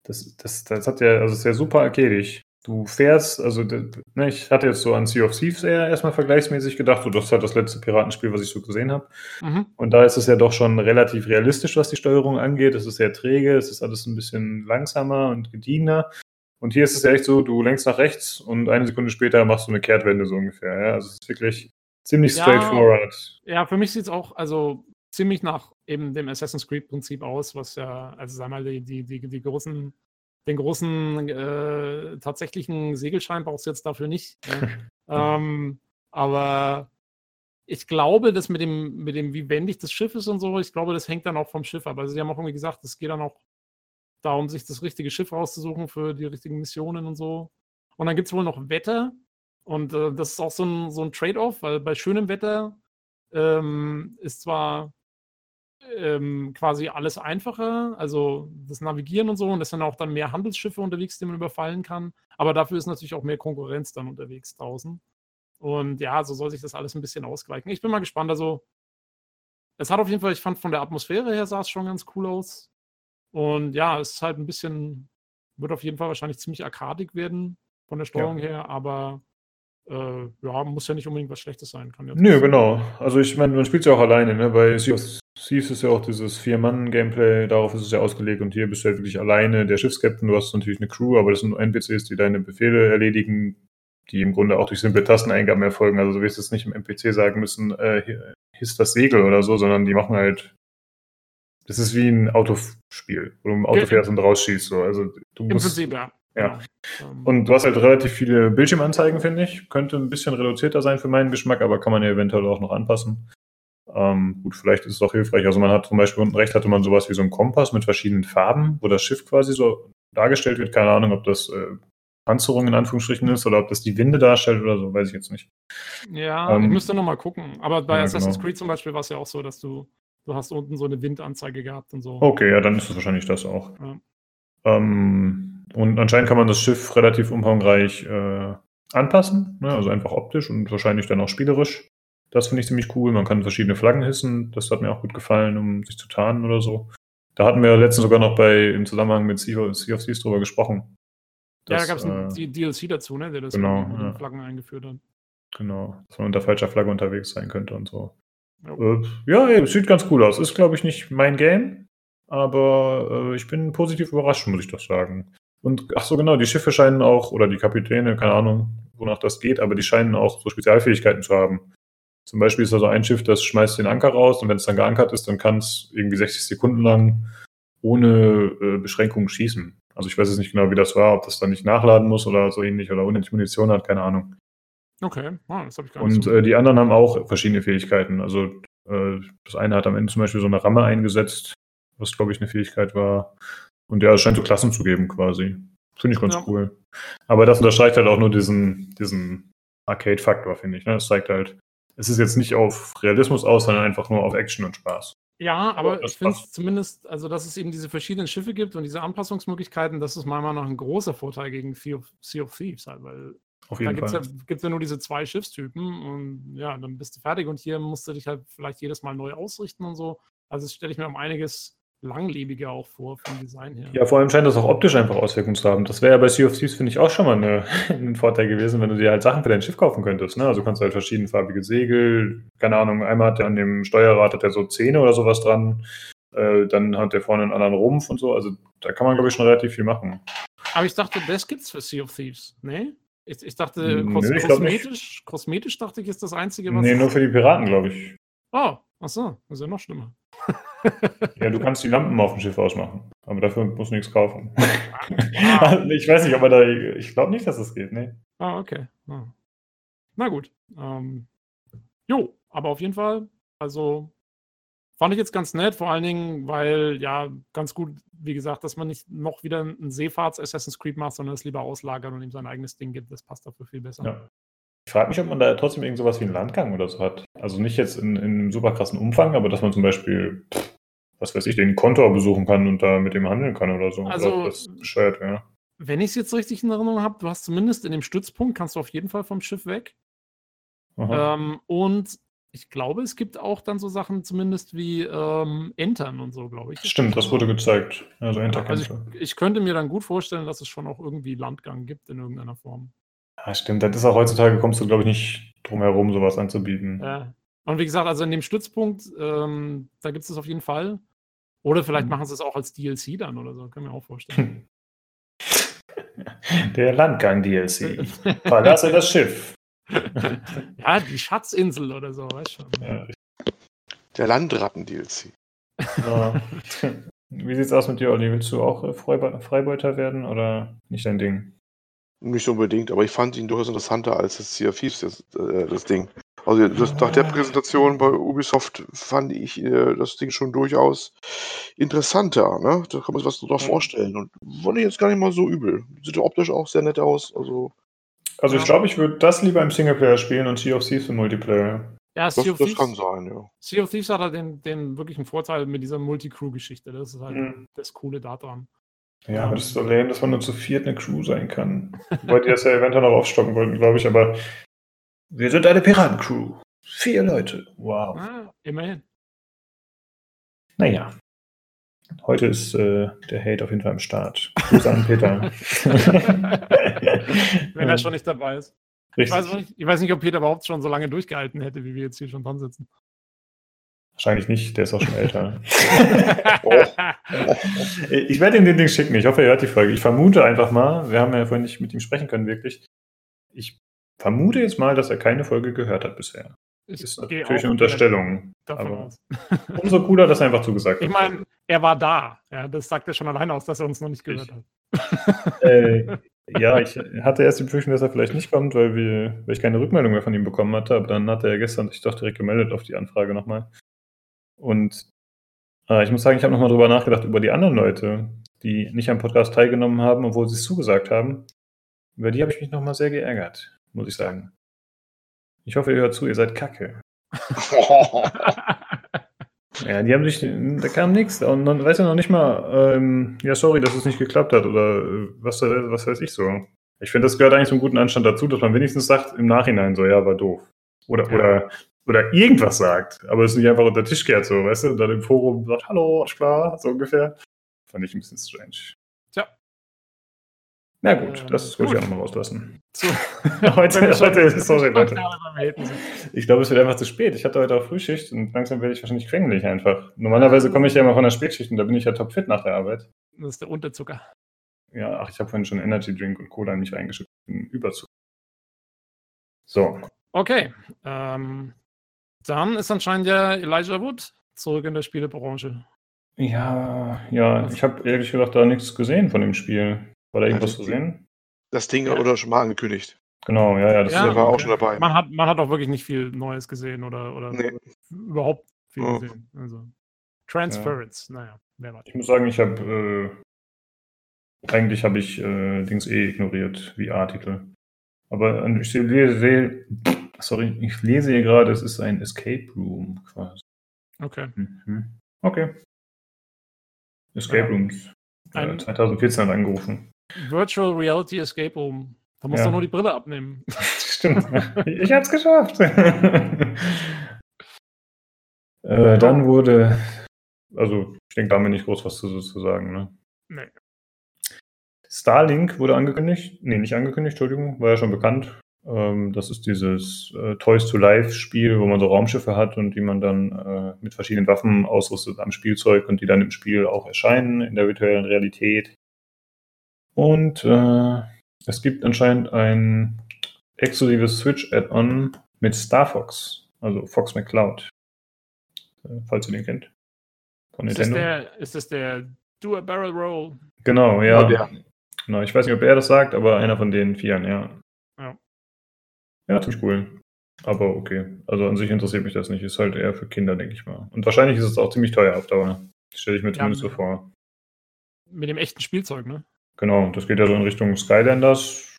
Das, das, das hat ja, also ist ja super arcadisch. Du fährst, also ne, ich hatte jetzt so an Sea of Thieves eher erstmal vergleichsmäßig gedacht, so, das ist halt das letzte Piratenspiel, was ich so gesehen habe. Mhm. Und da ist es ja doch schon relativ realistisch, was die Steuerung angeht. Es ist sehr träge, es ist alles ein bisschen langsamer und gediegener. Und hier ist es ja echt so, du lenkst nach rechts und eine Sekunde später machst du eine Kehrtwende so ungefähr. Ja? Also es ist wirklich ziemlich straightforward. Ja, für mich sieht es auch, also ziemlich nach eben dem Assassin's Creed-Prinzip aus, was ja, also sag mal, die, die, die, die großen, den großen äh, tatsächlichen Segelschein brauchst du jetzt dafür nicht. Ne? ähm, aber ich glaube, dass mit dem, mit dem, wie wendig das Schiff ist und so, ich glaube, das hängt dann auch vom Schiff ab. Also sie haben auch irgendwie gesagt, es geht dann auch darum, sich das richtige Schiff rauszusuchen für die richtigen Missionen und so. Und dann gibt es wohl noch Wetter. Und äh, das ist auch so ein, so ein Trade-off, weil bei schönem Wetter ähm, ist zwar ähm, quasi alles einfacher, also das Navigieren und so, und es sind auch dann mehr Handelsschiffe unterwegs, die man überfallen kann. Aber dafür ist natürlich auch mehr Konkurrenz dann unterwegs draußen. Und ja, so soll sich das alles ein bisschen ausgleichen. Ich bin mal gespannt. Also, es hat auf jeden Fall, ich fand von der Atmosphäre her sah es schon ganz cool aus. Und ja, es ist halt ein bisschen, wird auf jeden Fall wahrscheinlich ziemlich arkadig werden von der Steuerung ja. her, aber äh, ja, muss ja nicht unbedingt was Schlechtes sein. Kann ja Nö, genau. Also ich meine, man spielt es ja auch alleine, ne? Bei Sea of Thieves ist ja auch dieses Vier-Mann-Gameplay, darauf ist es ja ausgelegt und hier bist du ja wirklich alleine der Schiffskapitän, du hast natürlich eine Crew, aber das sind nur NPCs, die deine Befehle erledigen, die im Grunde auch durch simple Tasteneingaben erfolgen. Also du wirst jetzt nicht im NPC sagen müssen, äh, hier ist das Segel oder so, sondern die machen halt das ist wie ein Autospiel, wo du im Auto fährst und rausschießt. So. Also, du Im musst, Prinzip, ja. Ja. Ähm. Und du hast halt relativ viele Bildschirmanzeigen, finde ich. Könnte ein bisschen reduzierter sein für meinen Geschmack, aber kann man ja eventuell auch noch anpassen. Ähm, gut, vielleicht ist es auch hilfreich. Also man hat zum Beispiel unten rechts hatte man sowas wie so einen Kompass mit verschiedenen Farben, wo das Schiff quasi so dargestellt wird. Keine Ahnung, ob das äh, Panzerung in Anführungsstrichen ist oder ob das die Winde darstellt oder so, weiß ich jetzt nicht. Ja, ähm, ich müsste nochmal gucken. Aber bei ja, Assassin's genau. Creed zum Beispiel war es ja auch so, dass du, du hast unten so eine Windanzeige gehabt und so. Okay, ja, dann ist es wahrscheinlich das auch. Ja. Ähm, und anscheinend kann man das Schiff relativ umfangreich äh, anpassen, ne? also einfach optisch und wahrscheinlich dann auch spielerisch. Das finde ich ziemlich cool. Man kann verschiedene Flaggen hissen. Das hat mir auch gut gefallen, um sich zu tarnen oder so. Da hatten wir letztens sogar noch bei im Zusammenhang mit Sea of, Thieves drüber gesprochen. Dass, ja, da gab es ein äh, DLC dazu, ne, der das genau, mit ja. Flaggen eingeführt hat. Genau, dass man unter falscher Flagge unterwegs sein könnte und so. Ja, äh, ja ey, sieht ganz cool aus. Ist, glaube ich, nicht mein Game, aber äh, ich bin positiv überrascht, muss ich doch sagen. Und ach so, genau, die Schiffe scheinen auch, oder die Kapitäne, keine Ahnung, wonach das geht, aber die scheinen auch so Spezialfähigkeiten zu haben. Zum Beispiel ist da so ein Schiff, das schmeißt den Anker raus und wenn es dann geankert ist, dann kann es irgendwie 60 Sekunden lang ohne äh, Beschränkungen schießen. Also ich weiß jetzt nicht genau, wie das war, ob das dann nicht nachladen muss oder so ähnlich oder unendlich Munition hat, keine Ahnung. Okay, oh, das habe ich gar nicht. Und so. äh, die anderen haben auch verschiedene Fähigkeiten. Also äh, das eine hat am Ende zum Beispiel so eine Ramme eingesetzt, was glaube ich eine Fähigkeit war. Und ja, es scheint so Klassen zu geben quasi. Finde ich ganz ja. cool. Aber das unterstreicht halt auch nur diesen, diesen Arcade-Faktor, finde ich. Ne? Es zeigt halt, es ist jetzt nicht auf Realismus aus, sondern einfach nur auf Action und Spaß. Ja, aber ich finde es zumindest, also dass es eben diese verschiedenen Schiffe gibt und diese Anpassungsmöglichkeiten, das ist meiner Meinung nach ein großer Vorteil gegen sea of, sea of Thieves halt, weil auf jeden da gibt es ja, ja, nur diese zwei Schiffstypen und ja, dann bist du fertig und hier musst du dich halt vielleicht jedes Mal neu ausrichten und so. Also das stelle ich mir um einiges langlebiger auch vor vom Design her. Ja, vor allem scheint das auch optisch einfach Auswirkungen zu haben. Das wäre ja bei Sea of Thieves, finde ich, auch schon mal eine, ein Vorteil gewesen, wenn du dir halt Sachen für dein Schiff kaufen könntest. Ne? Also kannst du halt verschiedenfarbige Segel, keine Ahnung, einmal hat der an dem Steuerrad hat der so Zähne oder sowas dran, äh, dann hat der vorne einen anderen Rumpf und so. Also da kann man, glaube ich, schon relativ viel machen. Aber ich dachte, das gibt's für Sea of Thieves, ne? Ich, ich dachte, Nö, kos ich kosmetisch, kosmetisch dachte ich, ist das Einzige, was. Nee, nur für die Piraten, glaube ich. Oh, ach so, das ist ja noch schlimmer. ja, du kannst die Lampen auf dem Schiff ausmachen, aber dafür musst du nichts kaufen. Ah. ich weiß nicht, man da. Ich glaube nicht, dass das geht, ne? Ah, okay. Ah. Na gut. Ähm, jo, aber auf jeden Fall, also Fand ich jetzt ganz nett, vor allen Dingen, weil ja ganz gut, wie gesagt, dass man nicht noch wieder ein Seefahrts-Assassin's Creed macht, sondern es lieber auslagert und ihm sein eigenes Ding gibt. Das passt dafür viel besser. Ja. Ich frage mich, ob man da trotzdem irgend sowas wie einen Landgang oder so hat. Also nicht jetzt in, in einem super krassen Umfang, aber dass man zum Beispiel, was weiß ich, den Kontor besuchen kann und da mit dem handeln kann oder so. Also, das bescheuert, ja. Wenn ich es jetzt richtig in Erinnerung habe, du hast zumindest in dem Stützpunkt, kannst du auf jeden Fall vom Schiff weg. Ähm, und ich glaube, es gibt auch dann so Sachen zumindest wie ähm, Entern und so, glaube ich. Stimmt, das wurde gezeigt. Also Enter also ich, ich, könnte mir dann gut vorstellen, dass es schon auch irgendwie Landgang gibt in irgendeiner Form. Ja, stimmt. Das ist auch heutzutage, kommst du, glaube ich, nicht drum herum, sowas anzubieten. Ja. Und wie gesagt, also in dem Stützpunkt, ähm, da gibt es es auf jeden Fall. Oder vielleicht mhm. machen sie es auch als DLC dann oder so, können wir auch vorstellen. Der Landgang-DLC. Verlasse das Schiff. ja, die Schatzinsel oder so, weißt schon. Ja. Der Landratten-DLC. Ja. Wie sieht's aus mit dir, Olli? Willst du auch Freibeuter werden oder nicht dein Ding? Nicht unbedingt, aber ich fand ihn durchaus interessanter als das Sea of Thieves, das, äh, das Ding. Also das, nach der Präsentation bei Ubisoft fand ich äh, das Ding schon durchaus interessanter. Ne? Da kann man sich was drüber vorstellen. Und fand ich jetzt gar nicht mal so übel. Sieht optisch auch sehr nett aus. Also also ich glaube, ich würde das lieber im Singleplayer spielen und Sea of Thieves im Multiplayer. Ja, das, sea of das kann sein, ja. Sea of Thieves hat halt den, den wirklichen Vorteil mit dieser Multi-Crew-Geschichte. Das ist halt mhm. das Coole daran. Ja, aber das ist so lame, dass man nur zu viert eine Crew sein kann. Wobei die das ja eventuell noch aufstocken wollten, glaube ich, aber wir sind eine Piratencrew. Vier Leute. Wow. Ah, immerhin. Naja. Heute ist äh, der Hate auf jeden Fall am Start. Grüße an Peter. Wenn er schon nicht dabei ist. Ich weiß, nicht, ich weiß, nicht, ob Peter überhaupt schon so lange durchgehalten hätte, wie wir jetzt hier schon dran sitzen. Wahrscheinlich nicht, der ist auch schon älter. ich werde ihm den Ding schicken. Ich hoffe, er hört die Folge. Ich vermute einfach mal, wir haben ja vorhin nicht mit ihm sprechen können, wirklich. Ich vermute jetzt mal, dass er keine Folge gehört hat bisher. Das ist natürlich eine Unterstellung. Aber umso cooler, dass er einfach zugesagt hat. Ich meine, er war da. Ja, das sagt ja schon alleine aus, dass er uns noch nicht gehört ich, hat. Äh, ja, ich hatte erst die Befürchtung, dass er vielleicht nicht kommt, weil, wir, weil ich keine Rückmeldung mehr von ihm bekommen hatte. Aber dann hat er gestern sich doch direkt gemeldet auf die Anfrage nochmal. Und äh, ich muss sagen, ich habe nochmal drüber nachgedacht, über die anderen Leute, die nicht am Podcast teilgenommen haben, obwohl sie es zugesagt haben. Über die habe ich mich nochmal sehr geärgert, muss ich sagen. Ich hoffe, ihr hört zu, ihr seid kacke. ja, die haben sich, da kam nichts. Und dann weiß ja noch nicht mal, ähm, ja, sorry, dass es nicht geklappt hat oder äh, was, was weiß ich so. Ich finde, das gehört eigentlich zum guten Anstand dazu, dass man wenigstens sagt im Nachhinein so, ja, war doof. Oder, ja. oder, oder irgendwas sagt, aber es nicht einfach unter den Tisch kehrt, so, weißt du, und dann im Forum sagt, hallo, klar, so ungefähr. Fand ich ein bisschen strange. Na gut, ähm, das wollte ich auch noch mal rauslassen. So. heute, heute, sorry, Leute. Ich glaube, es wird einfach zu spät. Ich hatte heute auch Frühschicht und langsam werde ich wahrscheinlich quengelig einfach. Normalerweise komme ich ja immer von der Spätschicht und da bin ich ja topfit nach der Arbeit. Das ist der Unterzucker. Ja, ach, ich habe vorhin schon Energy Drink und Cola in mich reingeschüttet. Überzucker. So. Okay. Ähm, dann ist anscheinend ja Elijah Wood zurück in der Spielebranche. Ja, ja, ich habe ehrlich gesagt da nichts gesehen von dem Spiel. War da irgendwas zu sehen? Das Ding ja. wurde schon mal angekündigt. Genau, ja, ja, das ja, war auch schon dabei. Man hat, man hat auch wirklich nicht viel Neues gesehen oder, oder nee. überhaupt viel oh. gesehen. Also, Transference, ja. naja, wer weiß. Ich muss sagen, ich habe äh, eigentlich habe ich äh, Dings eh ignoriert, wie Artikel. Aber ich lese, sorry, ich lese hier gerade, es ist ein Escape Room quasi. Okay. Mhm. Okay. Escape Rooms. Ein 2014 hat angerufen. Virtual Reality Escape Room. Da musst ja. du nur die Brille abnehmen. Stimmt. Ich hab's geschafft. äh, dann wurde Also, ich denke, da haben wir nicht groß was zu, zu sagen, ne? Nee. Starlink wurde angekündigt. Nee, nicht angekündigt, Entschuldigung, war ja schon bekannt. Ähm, das ist dieses äh, Toys to Life Spiel, wo man so Raumschiffe hat und die man dann äh, mit verschiedenen Waffen ausrüstet am Spielzeug und die dann im Spiel auch erscheinen in der virtuellen Realität. Und äh, es gibt anscheinend ein exklusives Switch-Add-on mit Star Fox, also Fox McCloud, äh, falls ihr den kennt. Von ist, Nintendo. Das der, ist das der Do a Barrel Roll? Genau, ja. Oh, genau, ich weiß nicht, ob er das sagt, aber einer von den Vieren. Ja, ja ziemlich cool. Aber okay. Also an sich interessiert mich das nicht. Ist halt eher für Kinder, denke ich mal. Und wahrscheinlich ist es auch ziemlich teuer auf Dauer. Stelle ich mir ja, zumindest so vor. Mit dem echten Spielzeug, ne? Genau, das geht ja so in Richtung Skylanders.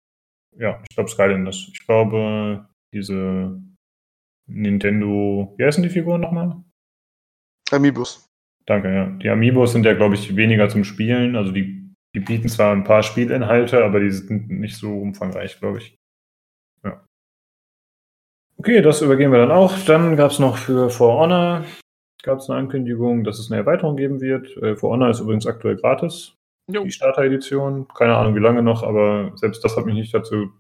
Ja, ich glaube Skylanders. Ich glaube, diese Nintendo. Wie heißen die Figuren nochmal? Amiibos. Danke, ja. Die Amiibos sind ja, glaube ich, weniger zum Spielen. Also die, die bieten zwar ein paar Spielinhalte, aber die sind nicht so umfangreich, glaube ich. Okay, das übergehen wir dann auch. Dann gab es noch für For Honor gab es eine Ankündigung, dass es eine Erweiterung geben wird. Äh, For Honor ist übrigens aktuell gratis. Jo. Die Starter-Edition. Keine Ahnung, wie lange noch, aber selbst das hat mich nicht dazu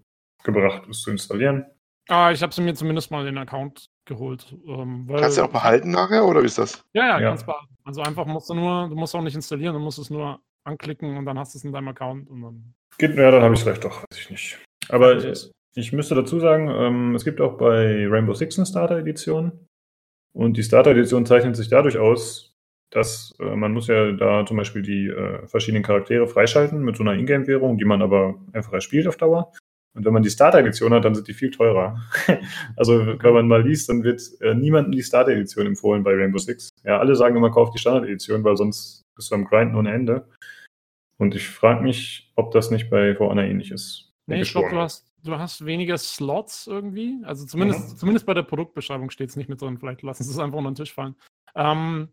gebracht, es zu installieren. Ah, ich habe sie mir zumindest mal den Account geholt. Ähm, kannst du auch behalten nachher oder wie ist das? Ja, ja, ja. kannst behalten. Also einfach musst du nur, du musst auch nicht installieren, du musst es nur anklicken und dann hast du es in deinem Account und dann. Geht, ja, dann habe ich es vielleicht doch, weiß ich nicht. Aber ich, ich müsste dazu sagen, ähm, es gibt auch bei Rainbow Six eine Starter-Edition. Und die Starter-Edition zeichnet sich dadurch aus, dass äh, man muss ja da zum Beispiel die äh, verschiedenen Charaktere freischalten mit so einer Ingame-Währung, die man aber einfach erspielt auf Dauer. Und wenn man die Starter-Edition hat, dann sind die viel teurer. also wenn man mal liest, dann wird äh, niemandem die Starter-Edition empfohlen bei Rainbow Six. Ja, alle sagen immer, kauf die Standard-Edition, weil sonst bist du am Grinden ohne Ende. Und ich frage mich, ob das nicht bei For Honor ähnlich ist. Nee, ich glaube, du hast, du hast weniger Slots irgendwie. Also zumindest, mhm. zumindest bei der Produktbeschreibung steht es nicht mit drin. Vielleicht lassen sie es einfach unter den Tisch fallen. Ähm,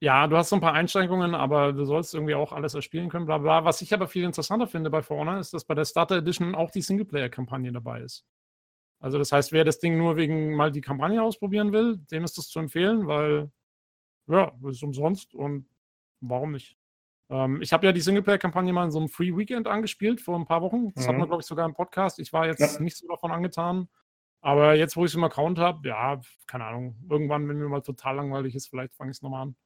ja, du hast so ein paar Einschränkungen, aber du sollst irgendwie auch alles erspielen können, bla bla. Was ich aber viel interessanter finde bei For Honor, ist, dass bei der Starter Edition auch die Singleplayer-Kampagne dabei ist. Also das heißt, wer das Ding nur wegen mal die Kampagne ausprobieren will, dem ist das zu empfehlen, weil ja, ist umsonst und warum nicht? Ähm, ich habe ja die Singleplayer-Kampagne mal in so einem Free Weekend angespielt vor ein paar Wochen. Das mhm. hat man, glaube ich, sogar im Podcast. Ich war jetzt ja. nicht so davon angetan. Aber jetzt, wo ich es im Account habe, ja, keine Ahnung. Irgendwann, wenn mir mal total langweilig ist, vielleicht fange ich es nochmal an.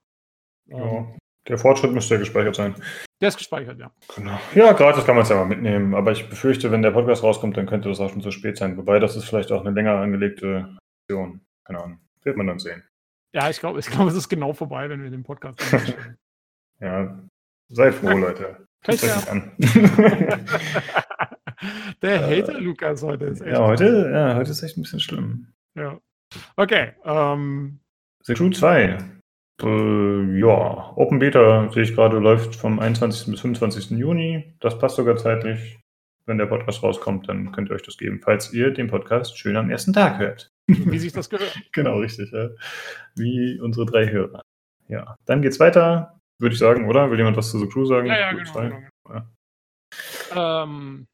Ja, ähm, der Fortschritt müsste ja gespeichert sein. Der ist gespeichert, ja. Genau. Ja, gratis kann man es ja mal mitnehmen, aber ich befürchte, wenn der Podcast rauskommt, dann könnte das auch schon zu spät sein. Wobei, das ist vielleicht auch eine länger angelegte Aktion. Keine Ahnung. Wird man dann sehen. Ja, ich glaube, ich glaub, es ist genau vorbei, wenn wir den Podcast Ja, seid froh, Leute. Tut euch an. der Hater Lukas heute ist echt. Ja, heute, ja, heute ist echt ein bisschen schlimm. Ja. Okay. Ähm, The Crew 2 äh, ja, Open Beta sehe ich gerade, läuft vom 21. bis 25. Juni. Das passt sogar zeitlich. Wenn der Podcast rauskommt, dann könnt ihr euch das geben, falls ihr den Podcast schön am ersten Tag hört. Wie sich das gehört. genau, richtig. Ja. Wie unsere drei Hörer. Ja, dann geht's weiter, würde ich sagen, oder? Will jemand was zu The Crew sagen? Ja, ja, genau, genau. Ja. Ähm,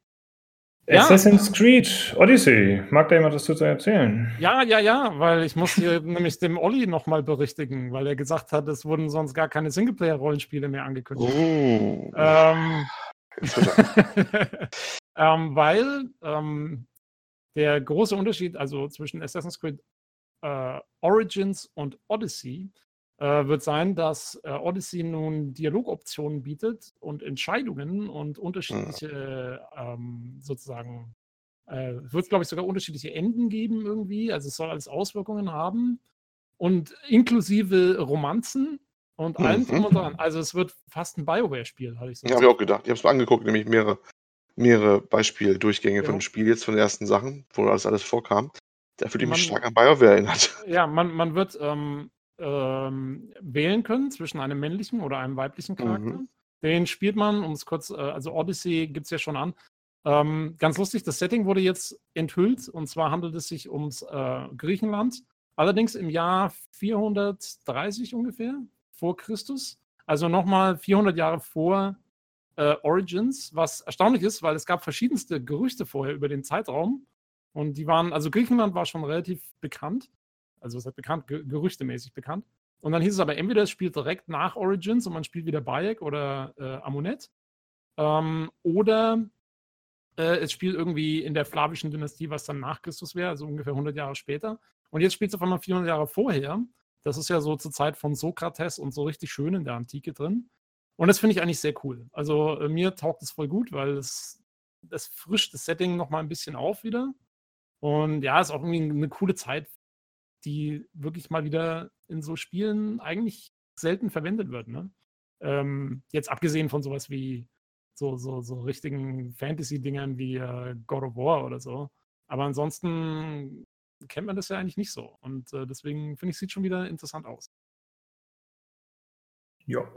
Assassin's Creed Odyssey. Mag da jemand was dazu erzählen? Ja, ja, ja, weil ich muss hier nämlich dem Olli nochmal berichtigen, weil er gesagt hat, es wurden sonst gar keine Singleplayer-Rollenspiele mehr angekündigt. Oh. Ähm, ähm, weil ähm, der große Unterschied, also zwischen Assassin's Creed äh, Origins und Odyssey, äh, wird sein, dass äh, Odyssey nun Dialogoptionen bietet und Entscheidungen und unterschiedliche ähm, sozusagen äh, wird, glaube ich, sogar unterschiedliche Enden geben irgendwie. Also es soll alles Auswirkungen haben und inklusive Romanzen und allem mhm. drum und dran. Also es wird fast ein Bioware-Spiel, hatte ich so. Ja, habe ich auch gedacht. Ich habe es mir angeguckt, nämlich mehrere, mehrere Beispieldurchgänge ja. von dem Spiel jetzt von den ersten Sachen, wo das alles vorkam. Da fühlt ich mich stark an Bioware erinnert. Ja, man, man wird ähm, ähm, wählen können zwischen einem männlichen oder einem weiblichen Charakter. Mhm. Den spielt man, um es kurz, äh, also Odyssey gibt es ja schon an. Ähm, ganz lustig, das Setting wurde jetzt enthüllt und zwar handelt es sich ums äh, Griechenland. Allerdings im Jahr 430 ungefähr vor Christus. Also nochmal 400 Jahre vor äh, Origins, was erstaunlich ist, weil es gab verschiedenste Gerüchte vorher über den Zeitraum. Und die waren, also Griechenland war schon relativ bekannt also es ist bekannt, gerüchtemäßig bekannt. Und dann hieß es aber entweder es spielt direkt nach Origins und man spielt wieder Bayek oder äh, Amunet. Ähm, oder äh, es spielt irgendwie in der flavischen Dynastie, was dann nach Christus wäre, also ungefähr 100 Jahre später. Und jetzt spielt es auf einmal 400 Jahre vorher. Das ist ja so zur Zeit von Sokrates und so richtig schön in der Antike drin. Und das finde ich eigentlich sehr cool. Also äh, mir taugt es voll gut, weil es, das frischt das Setting nochmal ein bisschen auf wieder. Und ja, ist auch irgendwie eine coole Zeit, die wirklich mal wieder in so Spielen eigentlich selten verwendet wird. Ne? Ähm, jetzt abgesehen von sowas wie so, so, so richtigen Fantasy-Dingern wie äh, God of War oder so. Aber ansonsten kennt man das ja eigentlich nicht so. Und äh, deswegen finde ich, sieht schon wieder interessant aus. Ja,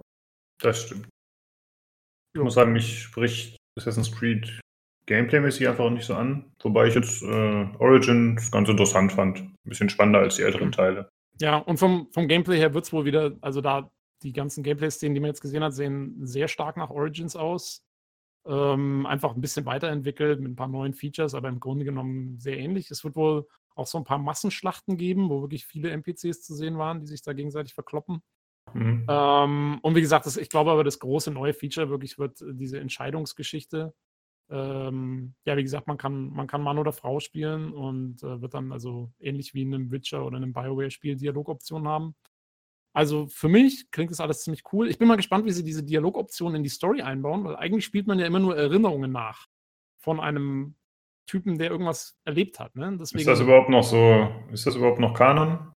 das stimmt. Ich jo. muss sagen, mich spricht Assassin's Creed Gameplay-mäßig einfach nicht so an. Wobei ich jetzt äh, Origins ganz interessant fand. Ein bisschen spannender als die älteren mhm. Teile. Ja, und vom, vom Gameplay her wird es wohl wieder, also da die ganzen Gameplay-Szenen, die man jetzt gesehen hat, sehen sehr stark nach Origins aus. Ähm, einfach ein bisschen weiterentwickelt mit ein paar neuen Features, aber im Grunde genommen sehr ähnlich. Es wird wohl auch so ein paar Massenschlachten geben, wo wirklich viele NPCs zu sehen waren, die sich da gegenseitig verkloppen. Mhm. Ähm, und wie gesagt, das, ich glaube aber, das große neue Feature wirklich wird diese Entscheidungsgeschichte. Ähm, ja, wie gesagt, man kann, man kann Mann oder Frau spielen und äh, wird dann also ähnlich wie in einem Witcher oder einem Bioware-Spiel Dialogoptionen haben. Also für mich klingt das alles ziemlich cool. Ich bin mal gespannt, wie sie diese Dialogoptionen in die Story einbauen, weil eigentlich spielt man ja immer nur Erinnerungen nach von einem Typen, der irgendwas erlebt hat. Ne? Deswegen, ist das überhaupt noch so, ist das überhaupt noch Kanon?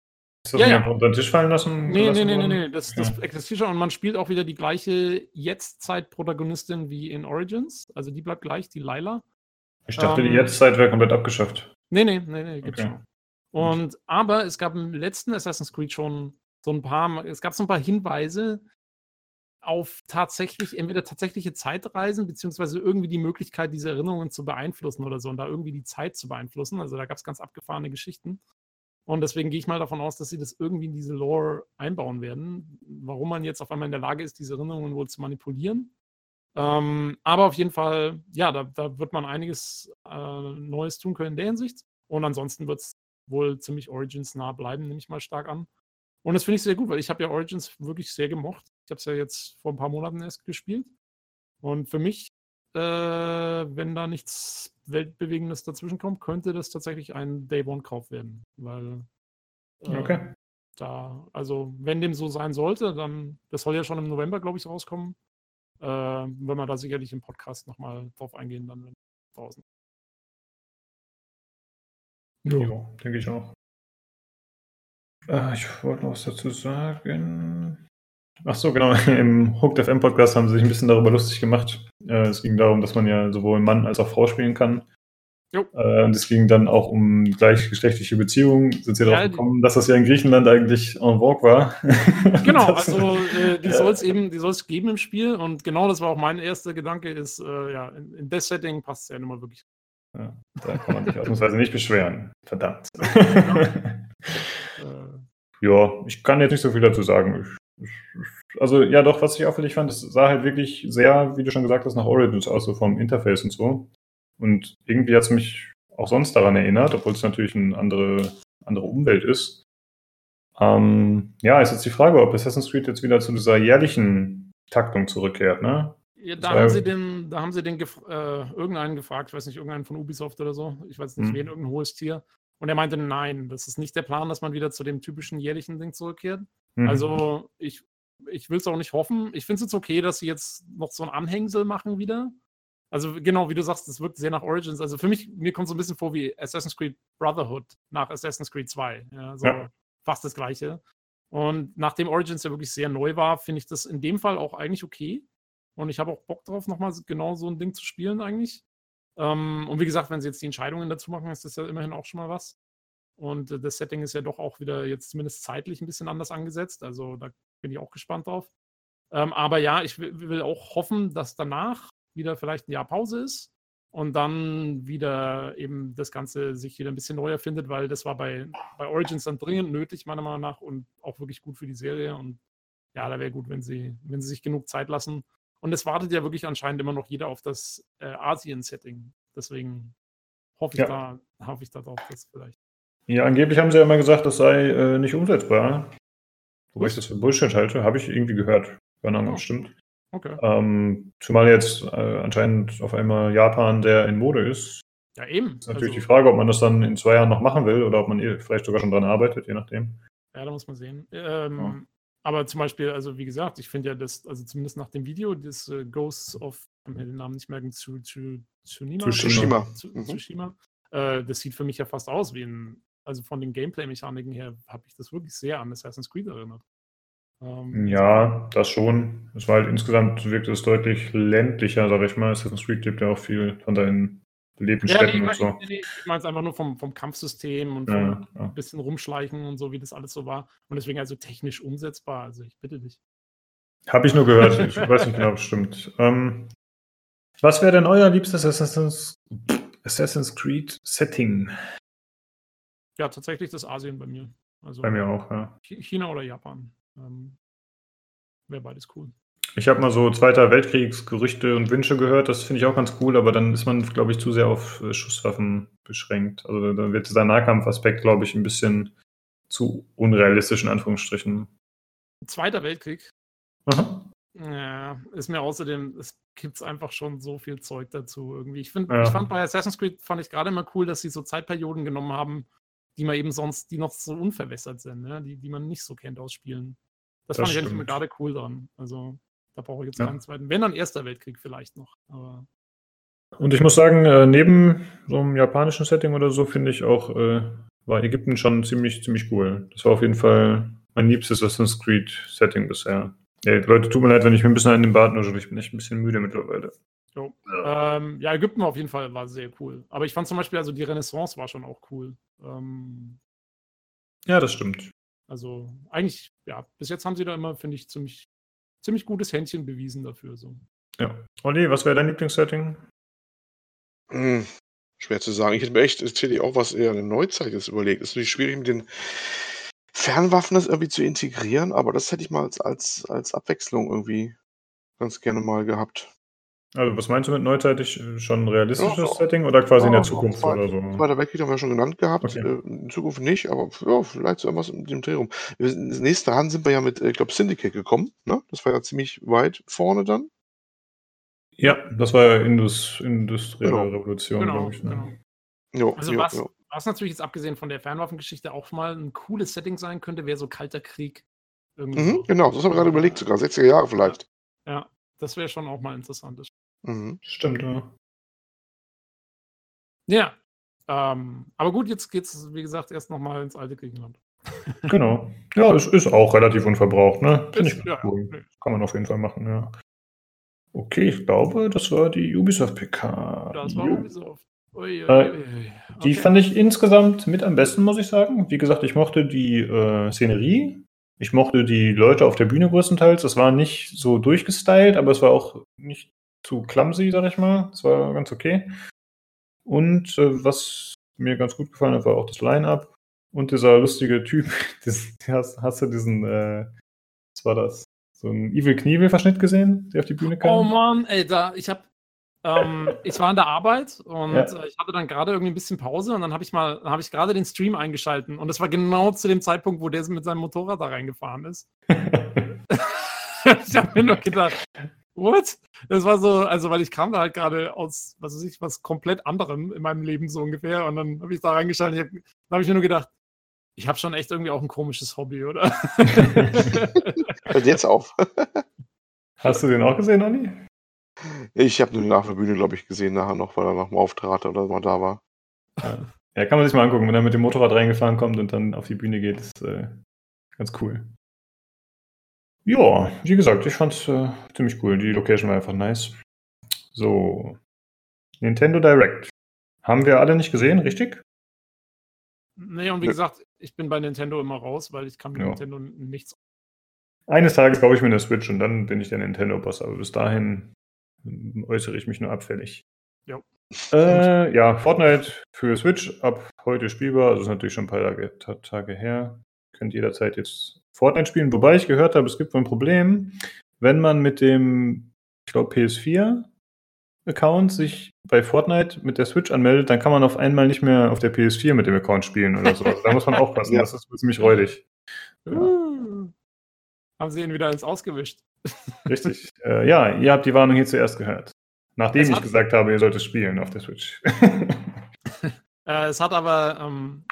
Ist das ja, ja. unter den Tisch fallen lassen? Nee, nee, nee, nee, nee, das, ja. das existiert schon und man spielt auch wieder die gleiche Jetztzeit-Protagonistin wie in Origins. Also die bleibt gleich, die Laila. Ich dachte, ähm, die Jetztzeit wäre komplett abgeschafft. Nee, nee, nee, nee, gibt's okay. schon. Und aber es gab im letzten Assassin's Creed schon so ein paar, es gab so ein paar Hinweise auf tatsächlich, entweder tatsächliche Zeitreisen, beziehungsweise irgendwie die Möglichkeit, diese Erinnerungen zu beeinflussen oder so und da irgendwie die Zeit zu beeinflussen. Also da gab es ganz abgefahrene Geschichten. Und deswegen gehe ich mal davon aus, dass sie das irgendwie in diese Lore einbauen werden. Warum man jetzt auf einmal in der Lage ist, diese Erinnerungen wohl zu manipulieren. Ähm, aber auf jeden Fall, ja, da, da wird man einiges äh, Neues tun können in der Hinsicht. Und ansonsten wird es wohl ziemlich Origins nah bleiben, nehme ich mal stark an. Und das finde ich sehr gut, weil ich habe ja Origins wirklich sehr gemocht. Ich habe es ja jetzt vor ein paar Monaten erst gespielt. Und für mich, äh, wenn da nichts Weltbewegendes dazwischen kommt, könnte das tatsächlich ein Day-One-Kauf werden. Weil äh, okay. da, also wenn dem so sein sollte, dann, das soll ja schon im November, glaube ich, rauskommen. Äh, wenn wir da sicherlich im Podcast nochmal drauf eingehen, dann draußen. Ja, denke ich auch. Äh, ich wollte noch was dazu sagen. Ach so, genau. Im Hooked FM Podcast haben sie sich ein bisschen darüber lustig gemacht. Äh, es ging darum, dass man ja sowohl Mann als auch Frau spielen kann. Jo. Äh, und es ging dann auch um gleichgeschlechtliche Beziehungen. Sind sie ja, darauf gekommen, dass das ja in Griechenland eigentlich en vogue war? Genau, also äh, die soll es eben, die soll es geben im Spiel und genau das war auch mein erster Gedanke, ist, äh, ja, in, in das Setting passt es ja nun mal wirklich. Ja, da kann man sich ausnahmsweise nicht beschweren. Verdammt. ja, ich kann jetzt nicht so viel dazu sagen. Ich, also ja, doch, was ich auffällig fand, es sah halt wirklich sehr, wie du schon gesagt hast, nach Origins aus, so vom Interface und so. Und irgendwie hat es mich auch sonst daran erinnert, obwohl es natürlich eine andere, andere Umwelt ist. Ähm, ja, ist jetzt die Frage, ob Assassin's Creed jetzt wieder zu dieser jährlichen Taktung zurückkehrt, ne? Ja, da, haben sie den, da haben sie den gef äh, irgendeinen gefragt, ich weiß nicht, irgendeinen von Ubisoft oder so, ich weiß nicht, hm. wen, irgendein hohes Tier. Und er meinte, nein, das ist nicht der Plan, dass man wieder zu dem typischen jährlichen Ding zurückkehrt. Mhm. Also ich, ich will es auch nicht hoffen. Ich finde es jetzt okay, dass sie jetzt noch so ein Anhängsel machen wieder. Also genau, wie du sagst, das wirkt sehr nach Origins. Also für mich, mir kommt so ein bisschen vor wie Assassin's Creed Brotherhood nach Assassin's Creed 2. Ja, so ja. fast das gleiche. Und nachdem Origins ja wirklich sehr neu war, finde ich das in dem Fall auch eigentlich okay. Und ich habe auch Bock drauf, nochmal genau so ein Ding zu spielen eigentlich. Ähm, und wie gesagt, wenn sie jetzt die Entscheidungen dazu machen, ist das ja immerhin auch schon mal was. Und äh, das Setting ist ja doch auch wieder jetzt zumindest zeitlich ein bisschen anders angesetzt. Also da bin ich auch gespannt drauf. Ähm, aber ja, ich will auch hoffen, dass danach wieder vielleicht ein Jahr Pause ist und dann wieder eben das Ganze sich wieder ein bisschen neu erfindet, weil das war bei, bei Origins dann dringend nötig, meiner Meinung nach, und auch wirklich gut für die Serie. Und ja, da wäre gut, wenn sie, wenn sie sich genug Zeit lassen, und es wartet ja wirklich anscheinend immer noch jeder auf das äh, Asien-Setting. Deswegen hoffe ich, ja. da, hoffe ich darauf, dass vielleicht. Ja, angeblich haben sie ja immer gesagt, das sei äh, nicht umsetzbar. Wobei ich das für Bullshit halte, habe ich irgendwie gehört. Keine Ahnung, oh. stimmt. Okay. Ähm, zumal jetzt äh, anscheinend auf einmal Japan der in Mode ist. Ja, eben. Ist natürlich also, die Frage, ob man das dann in zwei Jahren noch machen will oder ob man eh vielleicht sogar schon dran arbeitet, je nachdem. Ja, da muss man sehen. Ähm, ja. Aber zum Beispiel, also wie gesagt, ich finde ja, das, also zumindest nach dem Video, das äh, Ghosts of, ich mir den Namen nicht merken, zu, zu, Tsushima. Tsushima. Zu, mhm. Tsushima. Äh, das sieht für mich ja fast aus wie ein, also von den Gameplay-Mechaniken her, habe ich das wirklich sehr an Assassin's Creed erinnert. Ähm, ja, das schon. Es war halt insgesamt wirkt es deutlich ländlicher, sag ich mal. Assassin's Creed gibt ja auch viel von deinen belebten ja, Städten nee, und so. Nee, ich meine es einfach nur vom, vom Kampfsystem und vom ja, ja. ein bisschen rumschleichen und so, wie das alles so war. Und deswegen also technisch umsetzbar. Also ich bitte dich. Habe ich nur gehört. Ich weiß nicht genau, ob es stimmt. Ähm, was wäre denn euer liebstes Assassin's, Assassin's Creed Setting? Ja, tatsächlich das Asien bei mir. Also bei mir auch, ja. China oder Japan. Ähm, Wäre beides cool. Ich habe mal so Zweiter Weltkriegsgerüchte und Wünsche gehört, das finde ich auch ganz cool, aber dann ist man, glaube ich, zu sehr auf äh, Schusswaffen beschränkt. Also da wird dieser Nahkampfaspekt, glaube ich, ein bisschen zu unrealistisch in Anführungsstrichen. Zweiter Weltkrieg. Aha. Ja, ist mir außerdem, es gibt einfach schon so viel Zeug dazu irgendwie. Ich, find, ja. ich fand bei Assassin's Creed, fand ich gerade immer cool, dass sie so Zeitperioden genommen haben, die man eben sonst, die noch so unverwässert sind, ne? die, die man nicht so kennt aus Spielen. Das, das fand stimmt. ich eigentlich gerade cool dran. Also, da brauche ich jetzt ja. keinen zweiten. Wenn dann Erster Weltkrieg vielleicht noch. Aber und ich muss sagen, äh, neben so einem japanischen Setting oder so, finde ich auch, äh, war Ägypten schon ziemlich, ziemlich cool. Das war auf jeden Fall mein liebstes Assassin's Creed Setting bisher. Ja, Leute, tut mir leid, wenn ich mir ein bisschen an den Bart nur Ich bin echt ein bisschen müde mittlerweile. Ja. Ähm, ja, Ägypten auf jeden Fall war sehr cool. Aber ich fand zum Beispiel, also die Renaissance war schon auch cool. Ähm, ja, das stimmt. Also eigentlich, ja, bis jetzt haben sie da immer, finde ich, ziemlich, ziemlich gutes Händchen bewiesen dafür. So. Ja. Olli, was wäre dein Lieblingssetting? Hm, schwer zu sagen. Ich hätte mir echt tatsächlich auch was eher eine Neuzeit jetzt überlegt. Es ist natürlich schwierig mit den Fernwaffen das irgendwie zu integrieren, aber das hätte ich mal als, als, als Abwechslung irgendwie ganz gerne mal gehabt. Also, was meinst du mit neuzeitig? Schon ein realistisches ja, so. Setting oder quasi ja, in der Zukunft so oder so? Zweiter Weltkrieg haben wir schon genannt gehabt. Okay. Äh, in Zukunft nicht, aber ja, vielleicht so irgendwas mit dem Dreh rum. Das nächste Hand sind wir ja mit, äh, ich glaube, Syndicate gekommen. Ne? Das war ja ziemlich weit vorne dann. Ja, das war ja Indus, industrielle genau. Revolution, genau, glaube ich. Ne? Genau. Jo, also jo, was, jo. was natürlich jetzt abgesehen von der Fernwaffengeschichte auch mal ein cooles Setting sein könnte, wäre so kalter Krieg. Mhm, genau, das haben wir gerade überlegt, sogar 60er Jahre vielleicht. Ja, das wäre schon auch mal interessant. Mhm. Stimmt, ja. Ja. Ähm, aber gut, jetzt geht es, wie gesagt, erst nochmal ins alte Griechenland. genau. Ja, es ist auch relativ unverbraucht, ne? Finde ich ja, cool. Nee. Kann man auf jeden Fall machen, ja. Okay, ich glaube, das war die Ubisoft-PK. Das war Ubisoft. Ui, ui, äh, ui. Die fand ich insgesamt mit am besten, muss ich sagen. Wie gesagt, ich mochte die äh, Szenerie. Ich mochte die Leute auf der Bühne größtenteils. Es war nicht so durchgestylt, aber es war auch nicht zu clumsy, sag ich mal. Das war ganz okay. Und äh, was mir ganz gut gefallen hat, war auch das Line-Up. Und dieser lustige Typ, das, hast, hast, du diesen, äh, was war das? So einen Evil Knievel-Verschnitt gesehen, der auf die Bühne kam? Oh Mann, ey, da, ich hab, ähm, ich war in der Arbeit und ja. Äh, ich hatte dann gerade irgendwie ein bisschen Pause und dann habe ich mal, habe ich gerade den Stream eingeschalten und das war genau zu dem Zeitpunkt, wo der mit seinem Motorrad da reingefahren ist. ich habe mir nur gedacht, what? Das war so, also weil ich kam da halt gerade aus, was weiß ich, was komplett anderem in meinem Leben so ungefähr und dann habe ich da reingeschaltet, hab, dann habe ich mir nur gedacht, ich habe schon echt irgendwie auch ein komisches Hobby, oder? Hört jetzt auf. Hast du den auch gesehen, Anni? Ich habe ihn nach der Bühne, glaube ich, gesehen, nachher noch, weil er nach dem Auftrat oder mal da war. Ja. ja. kann man sich mal angucken, wenn er mit dem Motorrad reingefahren kommt und dann auf die Bühne geht. Ist äh, ganz cool. Ja, wie gesagt, ich fand's äh, ziemlich cool. Die Location war einfach nice. So. Nintendo Direct. Haben wir alle nicht gesehen, richtig? Nee, und wie gesagt, ich bin bei Nintendo immer raus, weil ich kann mit ja. Nintendo nichts. Eines Tages baue ich mir eine Switch und dann bin ich der Nintendo-Boss, aber bis dahin äußere ich mich nur abfällig. Ja. Äh, ja, Fortnite für Switch ab heute spielbar. Also ist natürlich schon ein paar Tage, Tage her. Könnt jederzeit jetzt Fortnite spielen. Wobei ich gehört habe, es gibt wohl ein Problem, wenn man mit dem, ich glaube, PS4 Account sich bei Fortnite mit der Switch anmeldet, dann kann man auf einmal nicht mehr auf der PS4 mit dem Account spielen oder so. Also da muss man aufpassen, ja. das ist ziemlich räudig. Ja. haben sie ihn wieder ins Ausgewischt. Richtig. Äh, ja, ihr habt die Warnung hier zuerst gehört. Nachdem es ich gesagt habe, ihr solltet spielen auf der Switch. äh, es hat aber, ähm,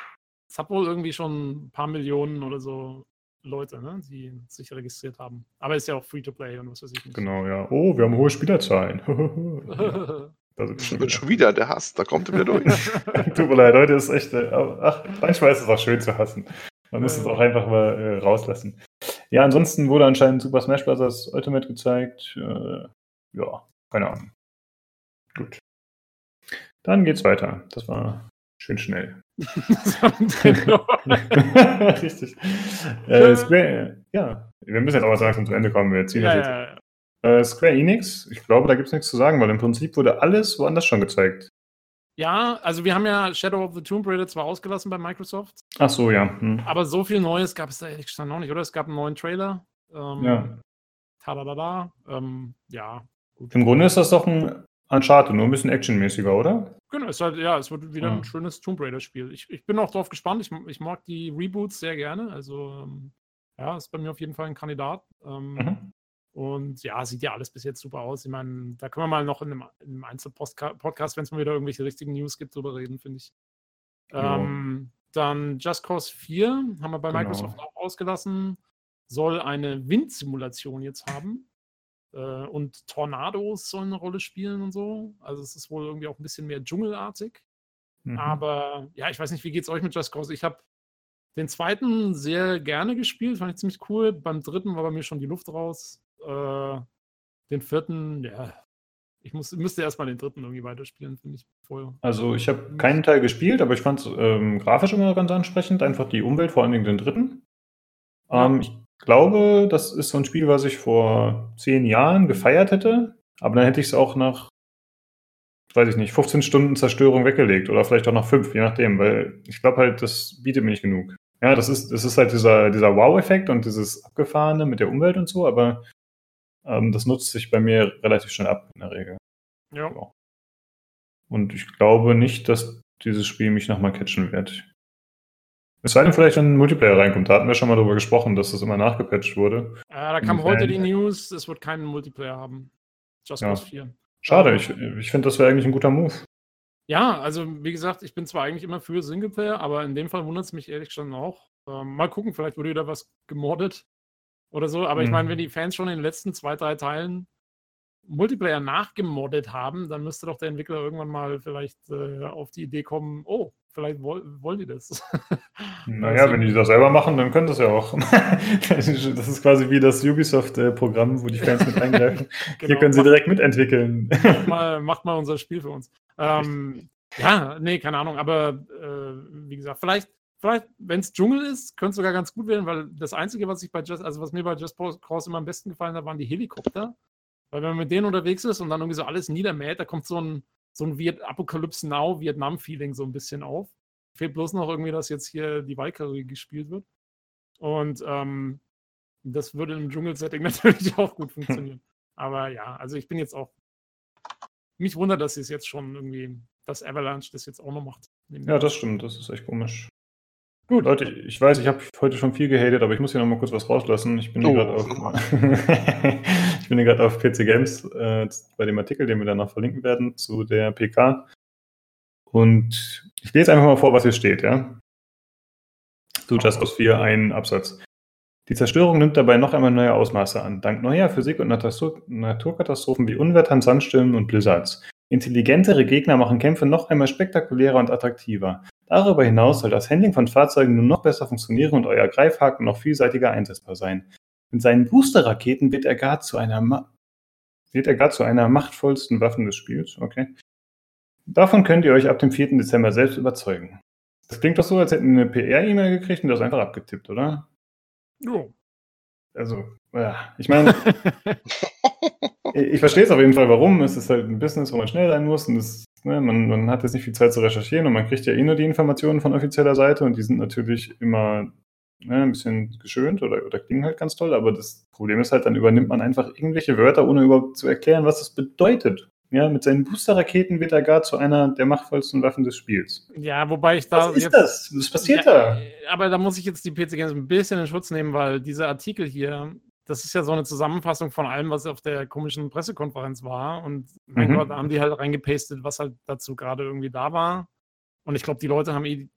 es hat wohl irgendwie schon ein paar Millionen oder so Leute, ne, die sich registriert haben. Aber ist ja auch Free-to-Play und was weiß ich nicht. Genau, ja. Oh, wir haben hohe Spielerzahlen. da sind schon, wieder. schon wieder der Hass, da kommt er wieder durch. Tut mir leid, heute ist echt, äh, ach, manchmal ist es auch schön zu hassen. Man muss es auch einfach mal äh, rauslassen. Ja, ansonsten wurde anscheinend Super Smash Bros. Ultimate gezeigt. Äh, ja, keine Ahnung. Gut. Dann geht's weiter. Das war schön schnell. Richtig. Äh, Square, ja, wir müssen jetzt aber langsam zum Ende kommen. Wir ziehen ja, das jetzt. Ja, äh, Square Enix, ich glaube, da gibt es nichts zu sagen, weil im Prinzip wurde alles woanders schon gezeigt. Ja, also wir haben ja Shadow of the Tomb Raider zwar ausgelassen bei Microsoft. Ach so, ja. Hm. Aber so viel Neues gab es da ehrlich gesagt noch nicht, oder? Es gab einen neuen Trailer. Ähm, ja. Tadadada. Ähm, ja. Gut. Im Grunde ist das doch ein Uncharted, nur ein bisschen actionmäßiger, oder? Genau, es, halt, ja, es wird wieder ja. ein schönes Tomb Raider-Spiel. Ich, ich bin auch drauf gespannt. Ich, ich mag die Reboots sehr gerne. Also, ähm, ja, ist bei mir auf jeden Fall ein Kandidat. Ähm, mhm. Und ja, sieht ja alles bis jetzt super aus. Ich meine, da können wir mal noch in einem, einem Einzelpodcast, wenn es mal wieder irgendwelche richtigen News gibt, drüber reden, finde ich. Ähm, dann Just Cause 4 haben wir bei genau. Microsoft auch ausgelassen. Soll eine Windsimulation jetzt haben. Äh, und Tornados sollen eine Rolle spielen und so. Also es ist wohl irgendwie auch ein bisschen mehr dschungelartig. Mhm. Aber ja, ich weiß nicht, wie geht es euch mit Just Cause? Ich habe den zweiten sehr gerne gespielt, fand ich ziemlich cool. Beim dritten war bei mir schon die Luft raus. Äh, den vierten, ja, ich muss, müsste erstmal den dritten irgendwie weiterspielen, finde ich voll. Also ich habe keinen Teil gespielt, aber ich fand es ähm, grafisch immer ganz ansprechend, einfach die Umwelt, vor allen Dingen den dritten. Ähm, Ich glaube, das ist so ein Spiel, was ich vor zehn Jahren gefeiert hätte, aber dann hätte ich es auch nach, weiß ich nicht, 15 Stunden Zerstörung weggelegt oder vielleicht auch nach fünf, je nachdem, weil ich glaube halt, das bietet mir nicht genug. Ja, das ist, das ist halt dieser, dieser Wow-Effekt und dieses Abgefahrene mit der Umwelt und so, aber ähm, das nutzt sich bei mir relativ schnell ab in der Regel. Ja. So. Und ich glaube nicht, dass dieses Spiel mich nochmal catchen wird. Es sei denn, vielleicht wenn ein Multiplayer reinkommt. Da hatten wir schon mal drüber gesprochen, dass das immer nachgepatcht wurde. Ja, da kam heute die News, es wird keinen Multiplayer haben. Just Cause ja. 4. Schade, ich, ich finde, das wäre eigentlich ein guter Move. Ja, also wie gesagt, ich bin zwar eigentlich immer für Singleplayer, aber in dem Fall wundert es mich ehrlich gesagt auch. Ähm, mal gucken, vielleicht wurde wieder was gemordet oder so. Aber mhm. ich meine, wenn die Fans schon in den letzten zwei, drei Teilen Multiplayer nachgemoddet haben, dann müsste doch der Entwickler irgendwann mal vielleicht äh, auf die Idee kommen, oh, vielleicht woll wollen die das. Naja, wenn die das selber machen, dann können das ja auch. das ist quasi wie das Ubisoft-Programm, wo die Fans mit eingreifen. genau, Hier können sie direkt mitentwickeln. macht, mal, macht mal unser Spiel für uns. Ähm, ja, nee, keine Ahnung, aber äh, wie gesagt, vielleicht vielleicht, wenn es Dschungel ist, könnte es sogar ganz gut werden, weil das Einzige, was ich bei Just, also was mir bei Just Cause immer am besten gefallen hat, waren die Helikopter. Weil wenn man mit denen unterwegs ist und dann irgendwie so alles niedermäht, da kommt so ein, so ein Viet Apocalypse Now Vietnam-Feeling so ein bisschen auf. Fehlt bloß noch irgendwie, dass jetzt hier die Valkyrie gespielt wird. Und ähm, das würde im Dschungelsetting natürlich auch gut funktionieren. Aber ja, also ich bin jetzt auch. Mich wundert, dass sie es jetzt schon irgendwie, dass Avalanche das jetzt auch noch macht. Ja, das stimmt, das ist echt komisch. Gut, Leute, ich weiß, ich habe heute schon viel gehatet, aber ich muss hier noch mal kurz was rauslassen. Ich bin hier oh. gerade auf, ich bin hier gerade auf PC Games äh, bei dem Artikel, den wir dann noch verlinken werden zu der PK. Und ich lese einfach mal vor, was hier steht, ja. Zu Just Cause 4 ein Absatz. Die Zerstörung nimmt dabei noch einmal neue Ausmaße an, dank neuer Physik- und Naturkatastrophen wie Unwettern, Sandstürmen und Blizzards. Intelligentere Gegner machen Kämpfe noch einmal spektakulärer und attraktiver. Darüber hinaus soll das Handling von Fahrzeugen nun noch besser funktionieren und euer Greifhaken noch vielseitiger einsetzbar sein. Mit seinen Booster-Raketen wird er gar zu einer Ma wird er gar zu einer machtvollsten Waffe des Spiels. Okay. Davon könnt ihr euch ab dem 4. Dezember selbst überzeugen. Das klingt doch so, als hätten wir eine PR-E-Mail gekriegt und das einfach abgetippt, oder? Jo. Also, ja, ich meine, ich verstehe es auf jeden Fall, warum. Es ist halt ein Business, wo man schnell sein muss und es Ne, man, man, hat jetzt nicht viel Zeit zu recherchieren und man kriegt ja eh nur die Informationen von offizieller Seite und die sind natürlich immer ne, ein bisschen geschönt oder, oder klingen halt ganz toll, aber das Problem ist halt, dann übernimmt man einfach irgendwelche Wörter, ohne überhaupt zu erklären, was das bedeutet. Ja, mit seinen Booster-Raketen wird er gar zu einer der machtvollsten Waffen des Spiels. Ja, wobei ich da. Was ist jetzt, das? Was passiert ja, da? Aber da muss ich jetzt die PC Games ein bisschen in Schutz nehmen, weil dieser Artikel hier das ist ja so eine Zusammenfassung von allem, was auf der komischen Pressekonferenz war. Und mein mhm. Gott, da haben die halt reingepastet, was halt dazu gerade irgendwie da war. Und ich glaube, die Leute haben eh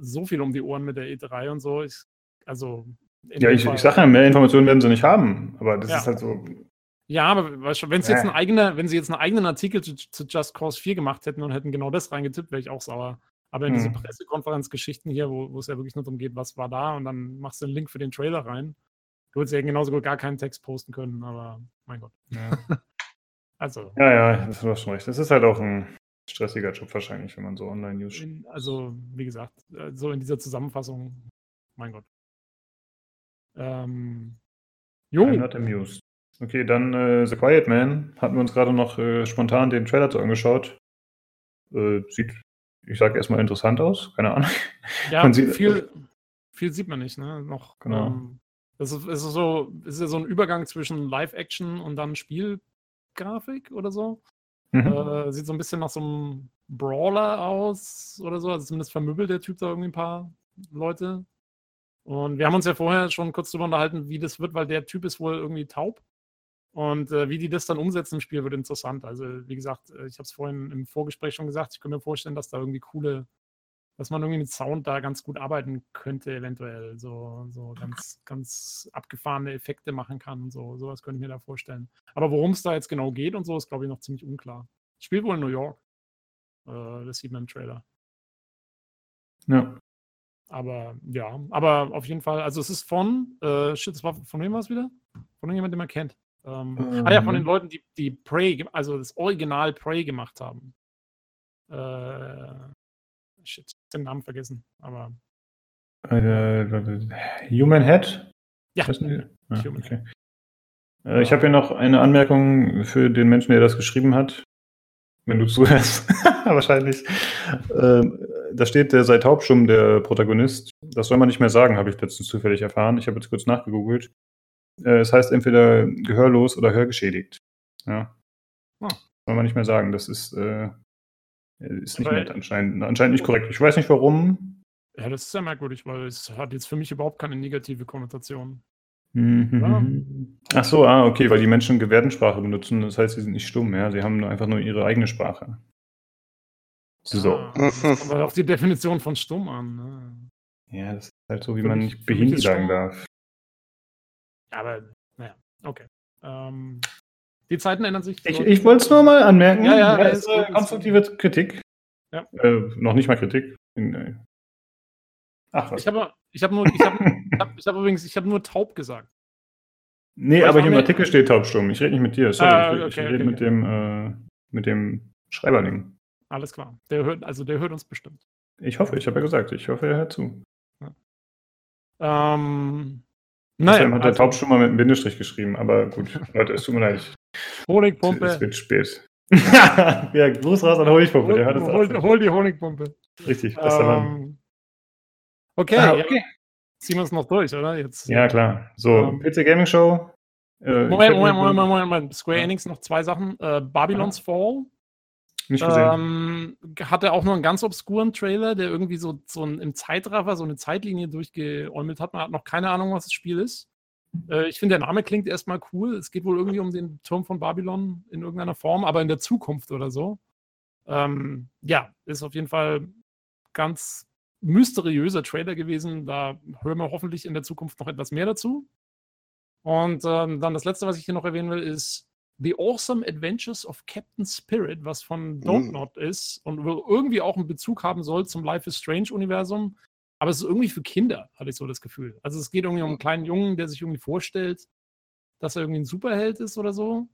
so viel um die Ohren mit der E3 und so. Ich, also. Ja, ich, ich sage ja, mehr Informationen werden sie nicht haben. Aber das ja. ist halt so. Ja, aber wenn sie jetzt ein eigener, wenn sie jetzt einen eigenen Artikel zu, zu, Just Cause 4 gemacht hätten und hätten genau das reingetippt, wäre ich auch sauer. Aber in mhm. diese Pressekonferenzgeschichten hier, wo, wo es ja wirklich nur darum geht, was war da, und dann machst du einen Link für den Trailer rein. Du würdest ja genauso gut gar keinen Text posten können, aber mein Gott. Ja. also. Ja, ja, das hast schon recht. Das ist halt auch ein stressiger Job wahrscheinlich, wenn man so Online-News. Also, wie gesagt, äh, so in dieser Zusammenfassung, mein Gott. Ähm, jo. I'm not amused. Okay, dann äh, The Quiet Man. Hatten wir uns gerade noch äh, spontan den Trailer zu angeschaut. Äh, sieht, ich sage erstmal interessant aus, keine Ahnung. Ja, sieht, viel, viel sieht man nicht, ne? Noch. Genau. Ähm, das ist, ist, so, ist ja so ein Übergang zwischen Live-Action und dann Spielgrafik oder so. Mhm. Äh, sieht so ein bisschen nach so einem Brawler aus oder so. Also zumindest vermöbelt der Typ da irgendwie ein paar Leute. Und wir haben uns ja vorher schon kurz darüber unterhalten, wie das wird, weil der Typ ist wohl irgendwie taub. Und äh, wie die das dann umsetzen im Spiel, wird interessant. Also, wie gesagt, äh, ich habe es vorhin im Vorgespräch schon gesagt, ich kann mir vorstellen, dass da irgendwie coole dass man irgendwie mit Sound da ganz gut arbeiten könnte, eventuell. So, so ganz, ganz abgefahrene Effekte machen kann und so. Sowas könnte ich mir da vorstellen. Aber worum es da jetzt genau geht und so, ist, glaube ich, noch ziemlich unklar. Spielt wohl in New York. Äh, das sieht man im Trailer. Ja. Aber ja, aber auf jeden Fall, also es ist von, äh, shit, das war von wem war es wieder? Von irgendjemandem, den man kennt. Ähm, ähm. Ah ja, von den Leuten, die, die Prey, also das Original Prey gemacht haben. Äh, shit, den Namen vergessen, aber. Äh, Human Head? Ja. Ah, Human okay. Äh, ich habe hier noch eine Anmerkung für den Menschen, der das geschrieben hat. Wenn du zuhörst, wahrscheinlich. Ähm, da steht der seit Hauptstumm, der Protagonist. Das soll man nicht mehr sagen, habe ich letztens zufällig erfahren. Ich habe jetzt kurz nachgegoogelt. Äh, es heißt entweder gehörlos oder hörgeschädigt. Ja. Oh. Soll man nicht mehr sagen. Das ist äh, ist nicht nett anscheinend. Anscheinend nicht korrekt. Ich weiß nicht warum. Ja, das ist sehr merkwürdig, weil es hat jetzt für mich überhaupt keine negative Konnotation. Mhm. Ja. Ach so, ah, okay, weil die Menschen Gebärdensprache benutzen, das heißt, sie sind nicht stumm, ja, sie haben einfach nur ihre eigene Sprache. So. Ah, das kommt auf die Definition von stumm an. Ne? Ja, das ist halt so, wie für man nicht behindert sagen darf. Ja, aber, naja, okay. Ähm, die Zeiten ändern sich. Ich, ich wollte es nur mal anmerken. Ja, ja, das ist äh, konstruktive Kritik. Ja. Äh, noch nicht mal Kritik. Äh, ach, was? Ich habe ich hab nur, ich hab, ich hab, hab übrigens, ich habe nur taub gesagt. Nee, aber hier im Artikel steht taubstumm. Ich rede nicht mit dir. Sorry, ah, okay, ich, ich rede okay, mit, dem, äh, mit dem Schreiberling. Alles klar. Der hört, also der hört uns bestimmt. Ich hoffe, ich habe ja gesagt, ich hoffe, er hört zu. Ja. Ähm, naja, hat der also, Taubstumm mal mit einem Bindestrich geschrieben, aber gut, Leute, es tut mir leid. Honigpumpe. Es wird spät. ja, Gruß raus an Honigpumpe. Der hört es hol, hol die Honigpumpe. Richtig, bester ähm, Mann. Okay, ah, okay. Ja, ziehen wir es noch durch, oder? Jetzt, ja, klar. So, ähm, PC Gaming Show. Äh, Moment, Moment, Moment, Moment, Moment, Square ja. Enix noch zwei Sachen. Äh, Babylon's ja. Fall. Nicht gesehen. Ähm, hatte auch nur einen ganz obskuren Trailer, der irgendwie so, so ein, im Zeitraffer so eine Zeitlinie durchgeäumelt hat. Man hat noch keine Ahnung, was das Spiel ist. Äh, ich finde, der Name klingt erstmal cool. Es geht wohl irgendwie um den Turm von Babylon in irgendeiner Form, aber in der Zukunft oder so. Ähm, ja, ist auf jeden Fall ganz mysteriöser Trailer gewesen. Da hören wir hoffentlich in der Zukunft noch etwas mehr dazu. Und ähm, dann das letzte, was ich hier noch erwähnen will, ist The Awesome Adventures of Captain Spirit, was von Don't Not mm. ist und irgendwie auch einen Bezug haben soll zum Life is Strange Universum. Aber es ist irgendwie für Kinder, hatte ich so das Gefühl. Also es geht irgendwie um einen kleinen Jungen, der sich irgendwie vorstellt, dass er irgendwie ein Superheld ist oder so.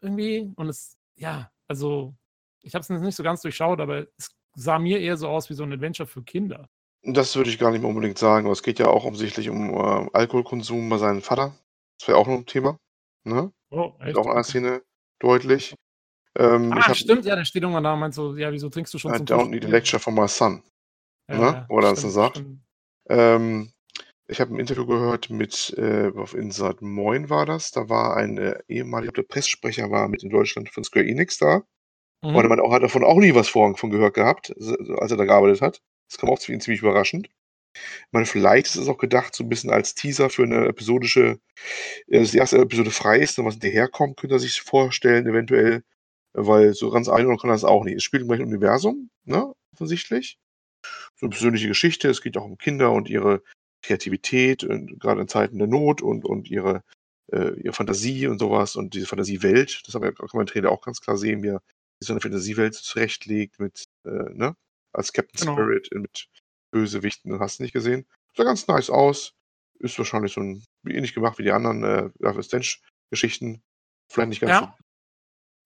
Irgendwie. Und es, ja, also ich habe es nicht so ganz durchschaut, aber es sah mir eher so aus wie so ein Adventure für Kinder. Das würde ich gar nicht mehr unbedingt sagen, aber es geht ja auch offensichtlich um äh, Alkoholkonsum bei seinem Vater. Das wäre auch noch ein Thema. Ne? Oh, echt? Ist auch in einer Szene deutlich. Ähm, ah, stimmt, ja, da steht irgendwann da und meint so, ja, wieso trinkst du schon I zum don't need a lecture from my son ne? Oder er das sagt. Ähm, ich habe ein Interview gehört mit, äh, auf Inside Moin war das. Da war ein äh, ehemaliger Presssprecher war mit in Deutschland von Square Enix da. Mhm. Und man auch, hat davon auch nie was vorher von gehört gehabt, als er da gearbeitet hat. Das kam auch für ihn ziemlich überraschend. Ich meine, vielleicht ist es auch gedacht, so ein bisschen als Teaser für eine episodische, äh, dass die erste Episode frei ist und was hinterherkommt, könnte er sich vorstellen, eventuell. Weil so ganz einordnen kann er das auch nicht. Es spielt im gleichen Universum, ne? Offensichtlich. So eine persönliche Geschichte. Es geht auch um Kinder und ihre Kreativität, und gerade in Zeiten der Not und, und ihre, äh, ihre Fantasie und sowas und diese Fantasiewelt. Das haben wir, kann man im Trailer auch ganz klar sehen, wie er so eine Fantasiewelt zurechtlegt mit, äh, ne? Als Captain genau. Spirit mit Bösewichten, hast du nicht gesehen. Sah ganz nice aus. Ist wahrscheinlich so ein, ähnlich gemacht wie die anderen äh, Life is Geschichten. Vielleicht nicht ganz ja.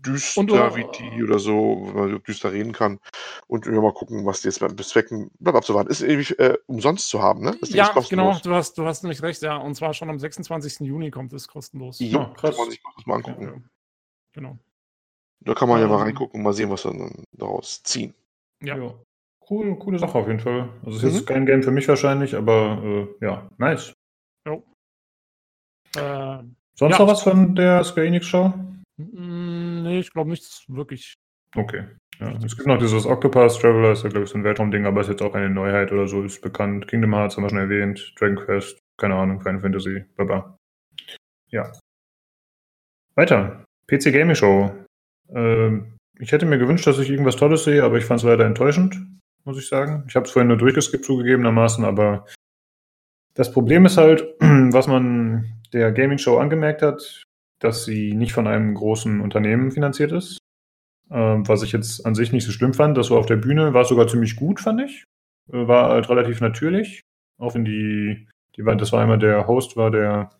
So düster und, wie die oder so, wenn man düster reden kann. Und wir mal gucken, was die jetzt bezwecken. Bleibt abzuwarten. Ist irgendwie äh, umsonst zu haben, ne? ja, genau. Du hast, du hast nämlich recht, ja. Und zwar schon am 26. Juni kommt es kostenlos. Ja, ja krass. kann man sich das mal angucken. Ja, genau. Da kann man ja mal ähm. reingucken und mal sehen, was wir dann daraus ziehen. Ja. ja. Cool, coole Sache auf jeden Fall. Also es ist mhm. jetzt kein Game für mich wahrscheinlich, aber äh, ja, nice. Jo. Äh, Sonst ja. noch was von der Square Enix Show? Mm, nee, ich glaube nichts wirklich. Okay. Ja, es gibt noch dieses Octopus Traveler, ist ja glaube ich so ein Weltraumding, aber ist jetzt auch eine Neuheit oder so, ist bekannt. Kingdom Hearts haben wir schon erwähnt, Dragon Quest, keine Ahnung, Final Fantasy, baba. Ja. Weiter. PC Gaming Show. Ähm, ich hätte mir gewünscht, dass ich irgendwas Tolles sehe, aber ich fand es leider enttäuschend muss ich sagen. Ich habe es vorhin nur durchgeskippt zugegebenermaßen, aber das Problem ist halt, was man der Gaming Show angemerkt hat, dass sie nicht von einem großen Unternehmen finanziert ist. Ähm, was ich jetzt an sich nicht so schlimm fand. Das war auf der Bühne, war sogar ziemlich gut, fand ich. Äh, war halt relativ natürlich. Auch wenn die, die war, das war einmal der Host, war der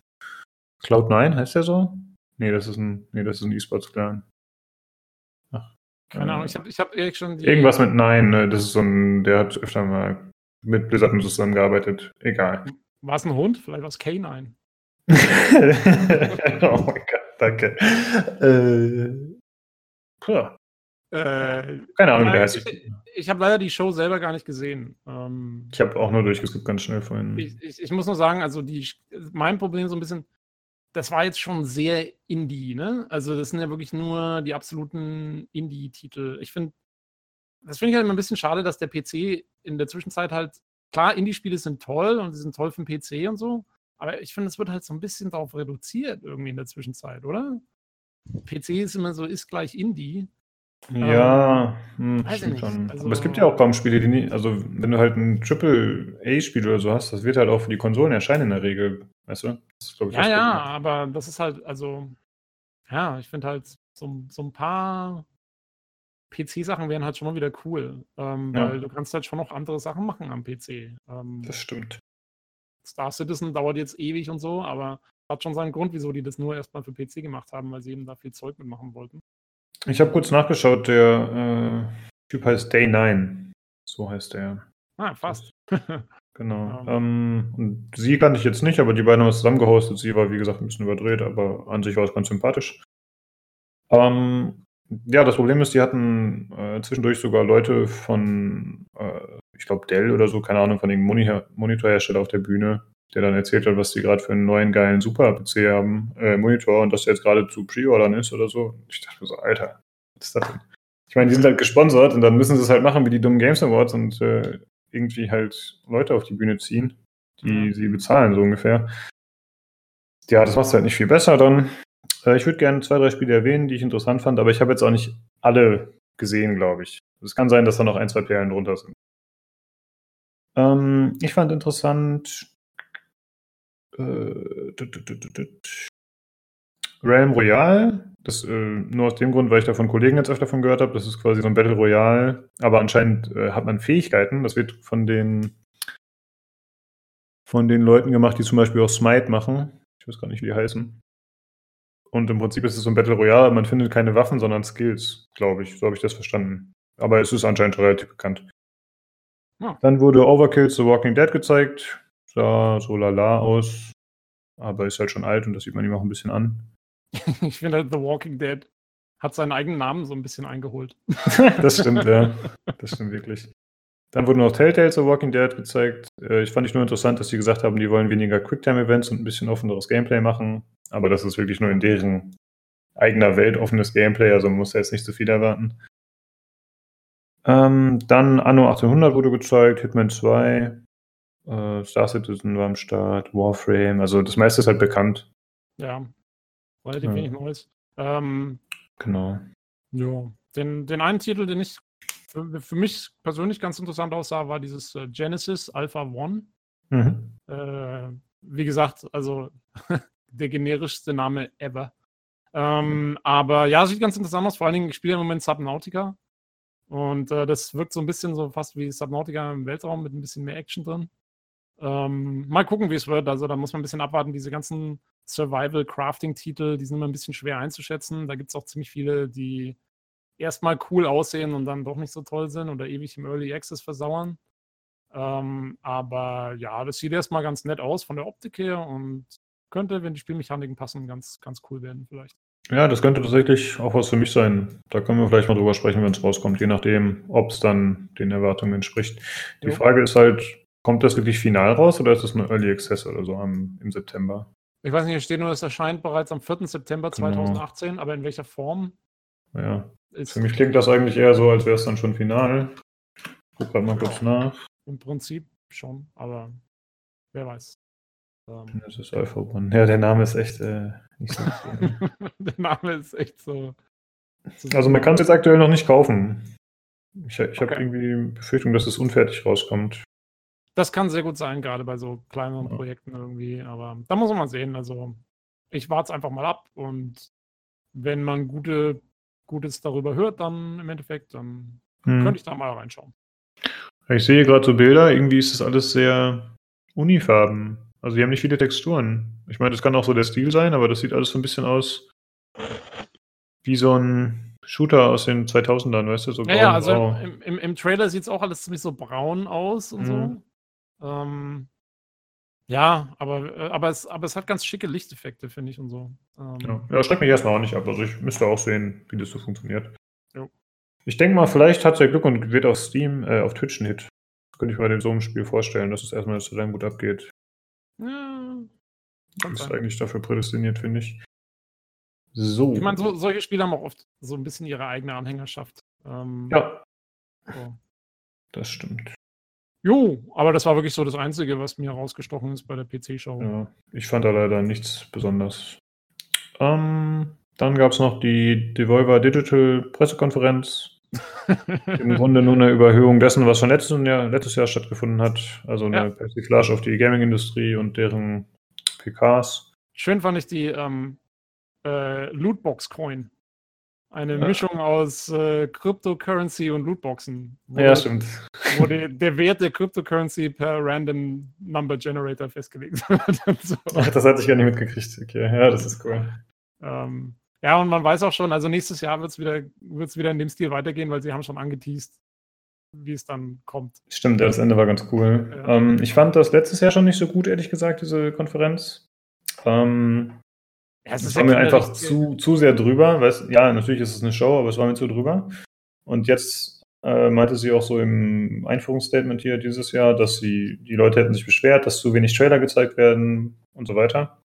Cloud9, heißt der so? Nee, das ist ein, nee, das ist ein E-Sports-Clan. Keine Ahnung, ich habe ich hab ehrlich schon die. Irgendwas mit Nein, ne? Das ist so ein, der hat öfter mal mit Blizzard zusammengearbeitet. Egal. War es ein Hund? Vielleicht war es K9. oh mein Gott, danke. Äh, äh, Keine Ahnung, der heißt. Ich, ich habe leider die Show selber gar nicht gesehen. Ähm, ich habe auch nur durchgeskippt ganz schnell vorhin. Ich, ich, ich, muss nur sagen, also die, mein Problem so ein bisschen, das war jetzt schon sehr Indie, ne? Also das sind ja wirklich nur die absoluten Indie-Titel. Ich finde, das finde ich halt immer ein bisschen schade, dass der PC in der Zwischenzeit halt, klar, Indie-Spiele sind toll und sie sind toll für den PC und so, aber ich finde, es wird halt so ein bisschen darauf reduziert irgendwie in der Zwischenzeit, oder? PC ist immer so, ist gleich Indie. Ja, ähm, hm, stimmt schon. Also, Aber es gibt ja auch kaum Spiele, die nie, also wenn du halt ein Triple-A-Spiel oder so hast, das wird halt auch für die Konsolen erscheinen in der Regel, weißt du? Das ist, ich, ja, ja, aber das ist halt, also, ja, ich finde halt, so, so ein paar PC-Sachen wären halt schon mal wieder cool, ähm, ja. weil du kannst halt schon noch andere Sachen machen am PC. Ähm, das stimmt. Star Citizen dauert jetzt ewig und so, aber hat schon seinen Grund, wieso die das nur erstmal für PC gemacht haben, weil sie eben da viel Zeug mitmachen wollten. Ich habe kurz nachgeschaut, der äh, Typ heißt Day 9. So heißt er. Ah, fast. genau. Ja. Ähm, und sie kannte ich jetzt nicht, aber die beiden haben es zusammengehostet. Sie war, wie gesagt, ein bisschen überdreht, aber an sich war es ganz sympathisch. Ähm, ja, das Problem ist, die hatten äh, zwischendurch sogar Leute von, äh, ich glaube, Dell oder so, keine Ahnung, von dem Monitorhersteller auf der Bühne, der dann erzählt hat, was die gerade für einen neuen geilen Super-PC haben, äh, Monitor und dass der jetzt gerade zu Pre-Ordern ist oder so. Ich dachte mir so, Alter, was ist das denn? Ich meine, die sind halt gesponsert und dann müssen sie es halt machen wie die dummen Games Awards und äh, irgendwie halt Leute auf die Bühne ziehen, die mhm. sie bezahlen, so ungefähr. Ja, das macht es halt nicht viel besser dann. Äh, ich würde gerne zwei, drei Spiele erwähnen, die ich interessant fand, aber ich habe jetzt auch nicht alle gesehen, glaube ich. Es kann sein, dass da noch ein, zwei Perlen drunter sind. Ähm, ich fand interessant äh, Realm Royale. Das äh, nur aus dem Grund, weil ich da von Kollegen jetzt öfter davon gehört habe. Das ist quasi so ein Battle Royale. Aber anscheinend äh, hat man Fähigkeiten. Das wird von den von den Leuten gemacht, die zum Beispiel auch Smite machen. Ich weiß gar nicht, wie die heißen. Und im Prinzip ist es so ein Battle Royale. Man findet keine Waffen, sondern Skills, glaube ich. So habe ich das verstanden. Aber es ist anscheinend relativ bekannt. Ja. Dann wurde Overkill The Walking Dead gezeigt sah so lala aus, aber ist halt schon alt und das sieht man ihm auch ein bisschen an. ich finde halt The Walking Dead hat seinen eigenen Namen so ein bisschen eingeholt. das stimmt, ja. Das stimmt wirklich. Dann wurde noch Telltale The Walking Dead gezeigt. Äh, ich fand ich nur interessant, dass sie gesagt haben, die wollen weniger Quicktime-Events und ein bisschen offeneres Gameplay machen. Aber das ist wirklich nur in deren eigener Welt offenes Gameplay, also man muss da jetzt nicht zu viel erwarten. Ähm, dann Anno 1800 wurde gezeigt, Hitman 2, äh, Star Citizen war am Start, Warframe, also das meiste ist halt bekannt. Ja, relativ ja. wenig Neues. Ähm, genau. Ja, den, den einen Titel, den ich für, für mich persönlich ganz interessant aussah, war dieses äh, Genesis Alpha One. Mhm. Äh, wie gesagt, also der generischste Name ever. Ähm, aber ja, sieht ganz interessant aus. Vor allen Dingen, ich spiele im Moment Subnautica. Und äh, das wirkt so ein bisschen so fast wie Subnautica im Weltraum mit ein bisschen mehr Action drin. Ähm, mal gucken, wie es wird. Also da muss man ein bisschen abwarten. Diese ganzen Survival-Crafting-Titel, die sind immer ein bisschen schwer einzuschätzen. Da gibt es auch ziemlich viele, die erstmal cool aussehen und dann doch nicht so toll sind oder ewig im Early Access versauern. Ähm, aber ja, das sieht erstmal ganz nett aus von der Optik her und könnte, wenn die Spielmechaniken passen, ganz, ganz cool werden vielleicht. Ja, das könnte tatsächlich auch was für mich sein. Da können wir vielleicht mal drüber sprechen, wenn es rauskommt, je nachdem, ob es dann den Erwartungen entspricht. Die jo. Frage ist halt, kommt das wirklich final raus oder ist das nur Early Access oder so am, im September? Ich weiß nicht, hier steht nur, es erscheint bereits am 4. September 2018, genau. aber in welcher Form? Ja. Für mich klingt das eigentlich eher so, als wäre es dann schon final. Guck gerade mal kurz nach. Im Prinzip schon, aber wer weiß. Ähm, das ist Alpha One. Ja, der Name ist echt äh, nicht so. der Name ist echt so. Also man kann es jetzt aktuell noch nicht kaufen. Ich, ich habe irgendwie Befürchtung, dass es unfertig rauskommt. Das kann sehr gut sein, gerade bei so kleineren ja. Projekten irgendwie. Aber da muss man mal sehen. Also ich warte es einfach mal ab und wenn man gute, Gutes darüber hört, dann im Endeffekt, dann hm. könnte ich da mal reinschauen. Ich sehe gerade so Bilder, irgendwie ist das alles sehr unifarben. Also die haben nicht viele Texturen. Ich meine, das kann auch so der Stil sein, aber das sieht alles so ein bisschen aus wie so ein Shooter aus den 2000ern, weißt du? So ja, ja, also im, im, im, Trailer sieht es auch alles ziemlich so braun aus und mhm. so. Ähm, ja, aber, äh, aber, es, aber es hat ganz schicke Lichteffekte, finde ich und so. Ähm, ja. ja, schreckt mich erstmal auch nicht ab. Also ich müsste auch sehen, wie das so funktioniert. Jo. Ich denke mal, vielleicht hat es ja Glück und wird auf Steam, äh, auf Twitch ein Hit. Das könnte ich mir bei so einem Spiel vorstellen, dass es erstmal so lange gut abgeht. Ja. Das ist eigentlich dafür prädestiniert, finde ich. So. Ich meine, so, solche Spiele haben auch oft so ein bisschen ihre eigene Anhängerschaft. Ähm, ja. So. Das stimmt. Jo, aber das war wirklich so das Einzige, was mir rausgestochen ist bei der PC-Show. Ja, ich fand da leider nichts besonders. Ähm, dann gab es noch die Devolver Digital Pressekonferenz. Im Grunde nur eine Überhöhung dessen, was schon letztes Jahr, letztes Jahr stattgefunden hat. Also eine ja. Persiflage auf die Gaming-Industrie und deren PKs. Schön fand ich die ähm, äh, Lootbox-Coin. Eine ja. Mischung aus äh, Cryptocurrency und Lootboxen. Ja, stimmt. Wo die, der Wert der Cryptocurrency per Random Number Generator festgelegt wird. so. Ach, das hatte ich gar nicht mitgekriegt. Okay, ja, das ist cool. Ähm, ja, und man weiß auch schon, also nächstes Jahr wird es wieder, wieder in dem Stil weitergehen, weil sie haben schon angeteased, wie es dann kommt. Stimmt, das Ende war ganz cool. Ja. Ähm, ich fand das letztes Jahr schon nicht so gut, ehrlich gesagt, diese Konferenz. Ähm, ja, es war mir einfach zu, zu sehr drüber. Weißt, ja, natürlich ist es eine Show, aber es war mir zu drüber. Und jetzt äh, meinte sie auch so im Einführungsstatement hier dieses Jahr, dass sie, die Leute hätten sich beschwert, dass zu wenig Trailer gezeigt werden und so weiter.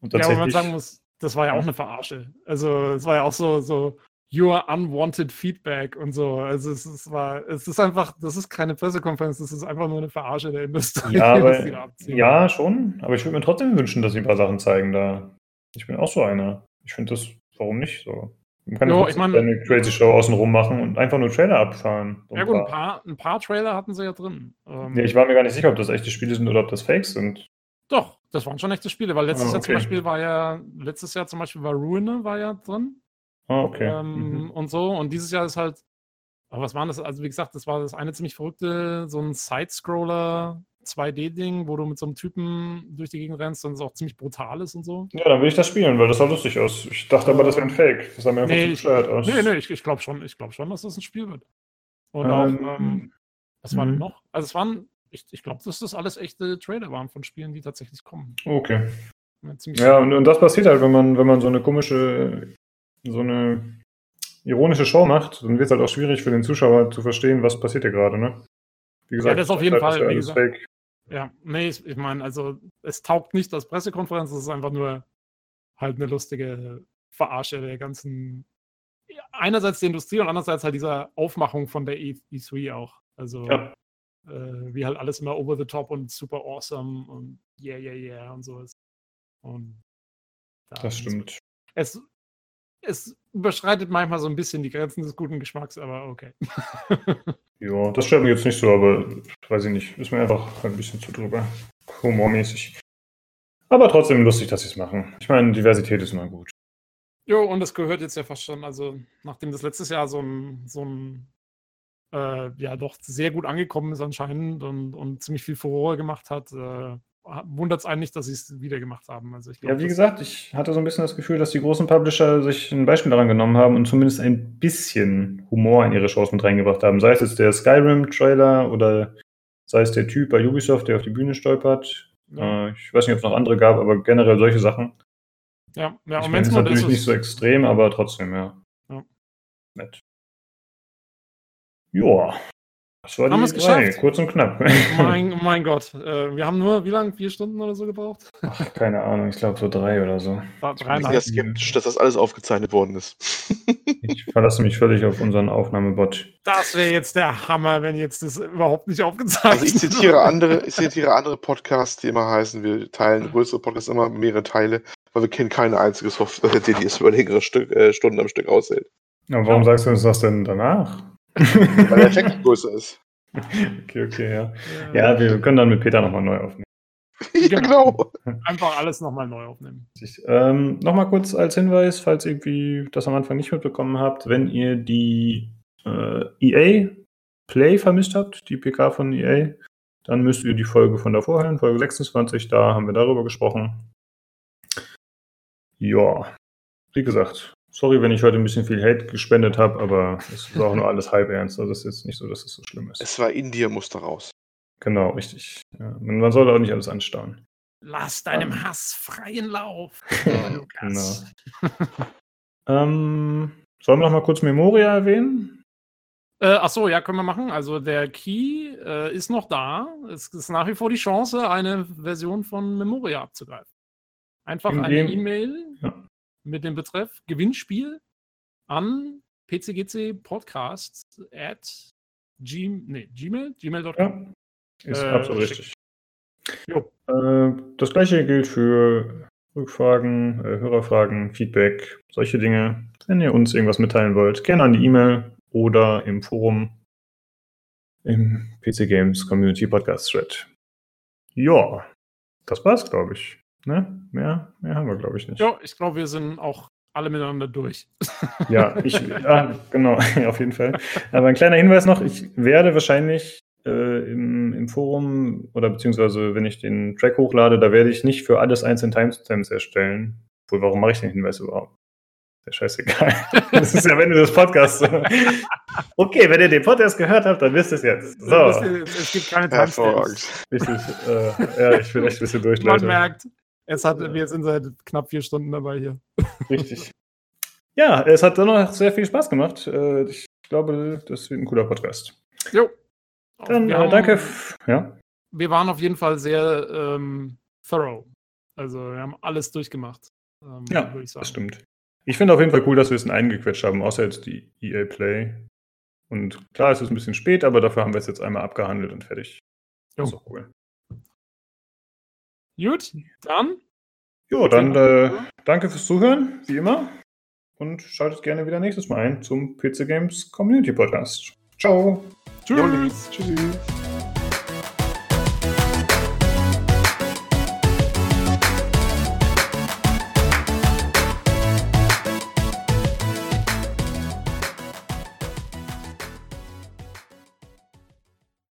Und tatsächlich, ja, man sagen muss, das war ja auch eine Verarsche. Also es war ja auch so, so your unwanted feedback und so. Also es, es war, es ist einfach, das ist keine Pressekonferenz, das ist einfach nur eine Verarsche der Industrie. Ja, aber, ja schon. Aber ich würde mir trotzdem wünschen, dass sie ein paar Sachen zeigen da. Ich bin auch so einer. Ich finde das, warum nicht so? Man kann jo, ich mein, eine crazy Show außenrum machen und einfach nur Trailer abfahren. Ja gut, ein paar, ein paar Trailer hatten sie ja drin. Ähm, nee, ich war mir gar nicht sicher, ob das echte Spiele sind oder ob das Fakes sind. Doch, das waren schon echte Spiele, weil letztes oh, okay. Jahr zum Beispiel war ja, letztes Jahr zum Beispiel war Ruiner war ja drin. Oh, okay. Ähm, mhm. Und so. Und dieses Jahr ist halt, aber was war das? Also, wie gesagt, das war das eine ziemlich verrückte, so ein Side-Scroller 2D-Ding, wo du mit so einem Typen durch die Gegend rennst und es auch ziemlich brutal ist und so. Ja, dann will ich das spielen, weil das sah lustig aus. Ich dachte aber, das wäre ein Fake. Das sah mir einfach nee, zu bescheuert aus. Nee, nee, ich, ich glaube schon, ich glaube schon, dass das ein Spiel wird. Und ähm, auch, ähm, was war denn mhm. noch? Also es waren, ich, ich glaube, dass das alles echte Trailer waren von Spielen, die tatsächlich kommen. Okay. Ja, und, und das passiert halt, wenn man, wenn man so eine komische, so eine ironische Show macht, dann wird es halt auch schwierig für den Zuschauer zu verstehen, was passiert hier gerade, ne? Wie gesagt, ja, das ist auf jeden Fall, wie gesagt, Fake. Ja, nee, ich, ich meine, also es taugt nicht als Pressekonferenz, es ist einfach nur halt eine lustige Verarsche der ganzen, einerseits der Industrie und andererseits halt dieser Aufmachung von der E3 auch. Also, ja. Äh, wie halt alles immer over the top und super awesome und yeah, yeah, yeah und so ist. Und da das stimmt. Es, es überschreitet manchmal so ein bisschen die Grenzen des guten Geschmacks, aber okay. ja, das stört mich jetzt nicht so, aber weiß ich nicht. Ist mir einfach ein bisschen zu drüber. Humormäßig. Aber trotzdem lustig, dass sie es machen. Ich meine, Diversität ist immer gut. Jo, und das gehört jetzt ja fast schon, also nachdem das letztes Jahr so ein, so ein äh, ja doch sehr gut angekommen ist anscheinend und, und ziemlich viel Furore gemacht hat, äh, wundert es einen nicht, dass sie es wieder gemacht haben. Also glaub, ja, wie gesagt, ich hatte so ein bisschen das Gefühl, dass die großen Publisher sich ein Beispiel daran genommen haben und zumindest ein bisschen Humor in ihre Shows mit reingebracht haben. Sei es jetzt der Skyrim-Trailer oder sei es der Typ bei Ubisoft, der auf die Bühne stolpert. Ja. Äh, ich weiß nicht, ob es noch andere gab, aber generell solche Sachen. Ja, ja ich und wenn es natürlich nicht so extrem, aber trotzdem, ja. ja. Nett. Joa. Das war haben die es geschafft. Kurz und knapp. Mein, mein Gott. Äh, wir haben nur, wie lange? Vier Stunden oder so gebraucht? Ach, keine Ahnung. Ich glaube so drei oder so. Ich skeptisch, dass das alles aufgezeichnet worden ist. ich verlasse mich völlig auf unseren Aufnahmebot. Das wäre jetzt der Hammer, wenn jetzt das überhaupt nicht aufgezeichnet wird. Also ich zitiere andere, ich zitiere andere Podcasts, die immer heißen, wir teilen größere Podcasts immer mehrere Teile, weil wir kennen kein einziges Software, die es über längere Stück, äh, Stunden am Stück aushält. Aber warum ja. sagst du uns das denn danach? Weil der Text größer ist. Okay, okay, ja. Ja, wir können dann mit Peter nochmal neu aufnehmen. ja, genau. Einfach alles nochmal neu aufnehmen. Ähm, nochmal kurz als Hinweis, falls irgendwie das am Anfang nicht mitbekommen habt, wenn ihr die äh, EA Play vermisst habt, die PK von EA, dann müsst ihr die Folge von davor hören, Folge 26, da haben wir darüber gesprochen. Ja, wie gesagt, Sorry, wenn ich heute ein bisschen viel Hate gespendet habe, aber es war auch nur alles halb ernst. Also es ist jetzt nicht so, dass es so schlimm ist. Es war in dir, musste raus. Genau, richtig. Ja, man soll auch nicht alles anstauen. Lass deinem um. Hass freien Lauf. genau. ähm, sollen wir noch mal kurz Memoria erwähnen? Äh, ach so, ja, können wir machen. Also der Key äh, ist noch da. Es ist nach wie vor die Chance, eine Version von Memoria abzugreifen. Einfach In eine E-Mail ja mit dem Betreff Gewinnspiel an pcgc podcast at g nee, gmail, gmail.com. Ja, ist äh, absolut richtig. Äh, das gleiche gilt für Rückfragen, äh, Hörerfragen, Feedback, solche Dinge. Wenn ihr uns irgendwas mitteilen wollt, gerne an die E-Mail oder im Forum im PC Games Community Podcast Thread. Ja, das war's, glaube ich. Ne? Mehr, mehr haben wir, glaube ich, nicht. Ja, ich glaube, wir sind auch alle miteinander durch. Ja, ich, ah, genau, auf jeden Fall. Aber ein kleiner Hinweis noch, ich werde wahrscheinlich äh, im, im Forum oder beziehungsweise wenn ich den Track hochlade, da werde ich nicht für alles einzeln Timestamps erstellen. Wohl, warum mache ich den Hinweis überhaupt? Der scheißegal. Das ist ja, wenn du das Podcast. okay, wenn ihr den Podcast gehört habt, dann wisst ihr es jetzt. So. Es gibt keine Timestamps. Richtig. Äh, ja, ich bin echt ein bisschen durch, Man merkt, es hat, wir sind seit knapp vier Stunden dabei hier. Richtig. Ja, es hat dann noch sehr viel Spaß gemacht. Äh, ich glaube, das wird ein cooler Podcast. Jo. Dann äh, danke. Ja. Wir waren auf jeden Fall sehr ähm, thorough. Also wir haben alles durchgemacht. Ähm, ja, das stimmt. Ich finde auf jeden Fall cool, dass wir es in einen gequetscht haben, außer jetzt die EA Play. Und klar, es ist ein bisschen spät, aber dafür haben wir es jetzt einmal abgehandelt und fertig. Jo. Das ist auch cool. Gut, dann. Jo, dann äh, danke fürs Zuhören, wie immer. Und schaltet gerne wieder nächstes Mal ein zum PC Games Community Podcast. Ciao. Tschüss. Tschüss.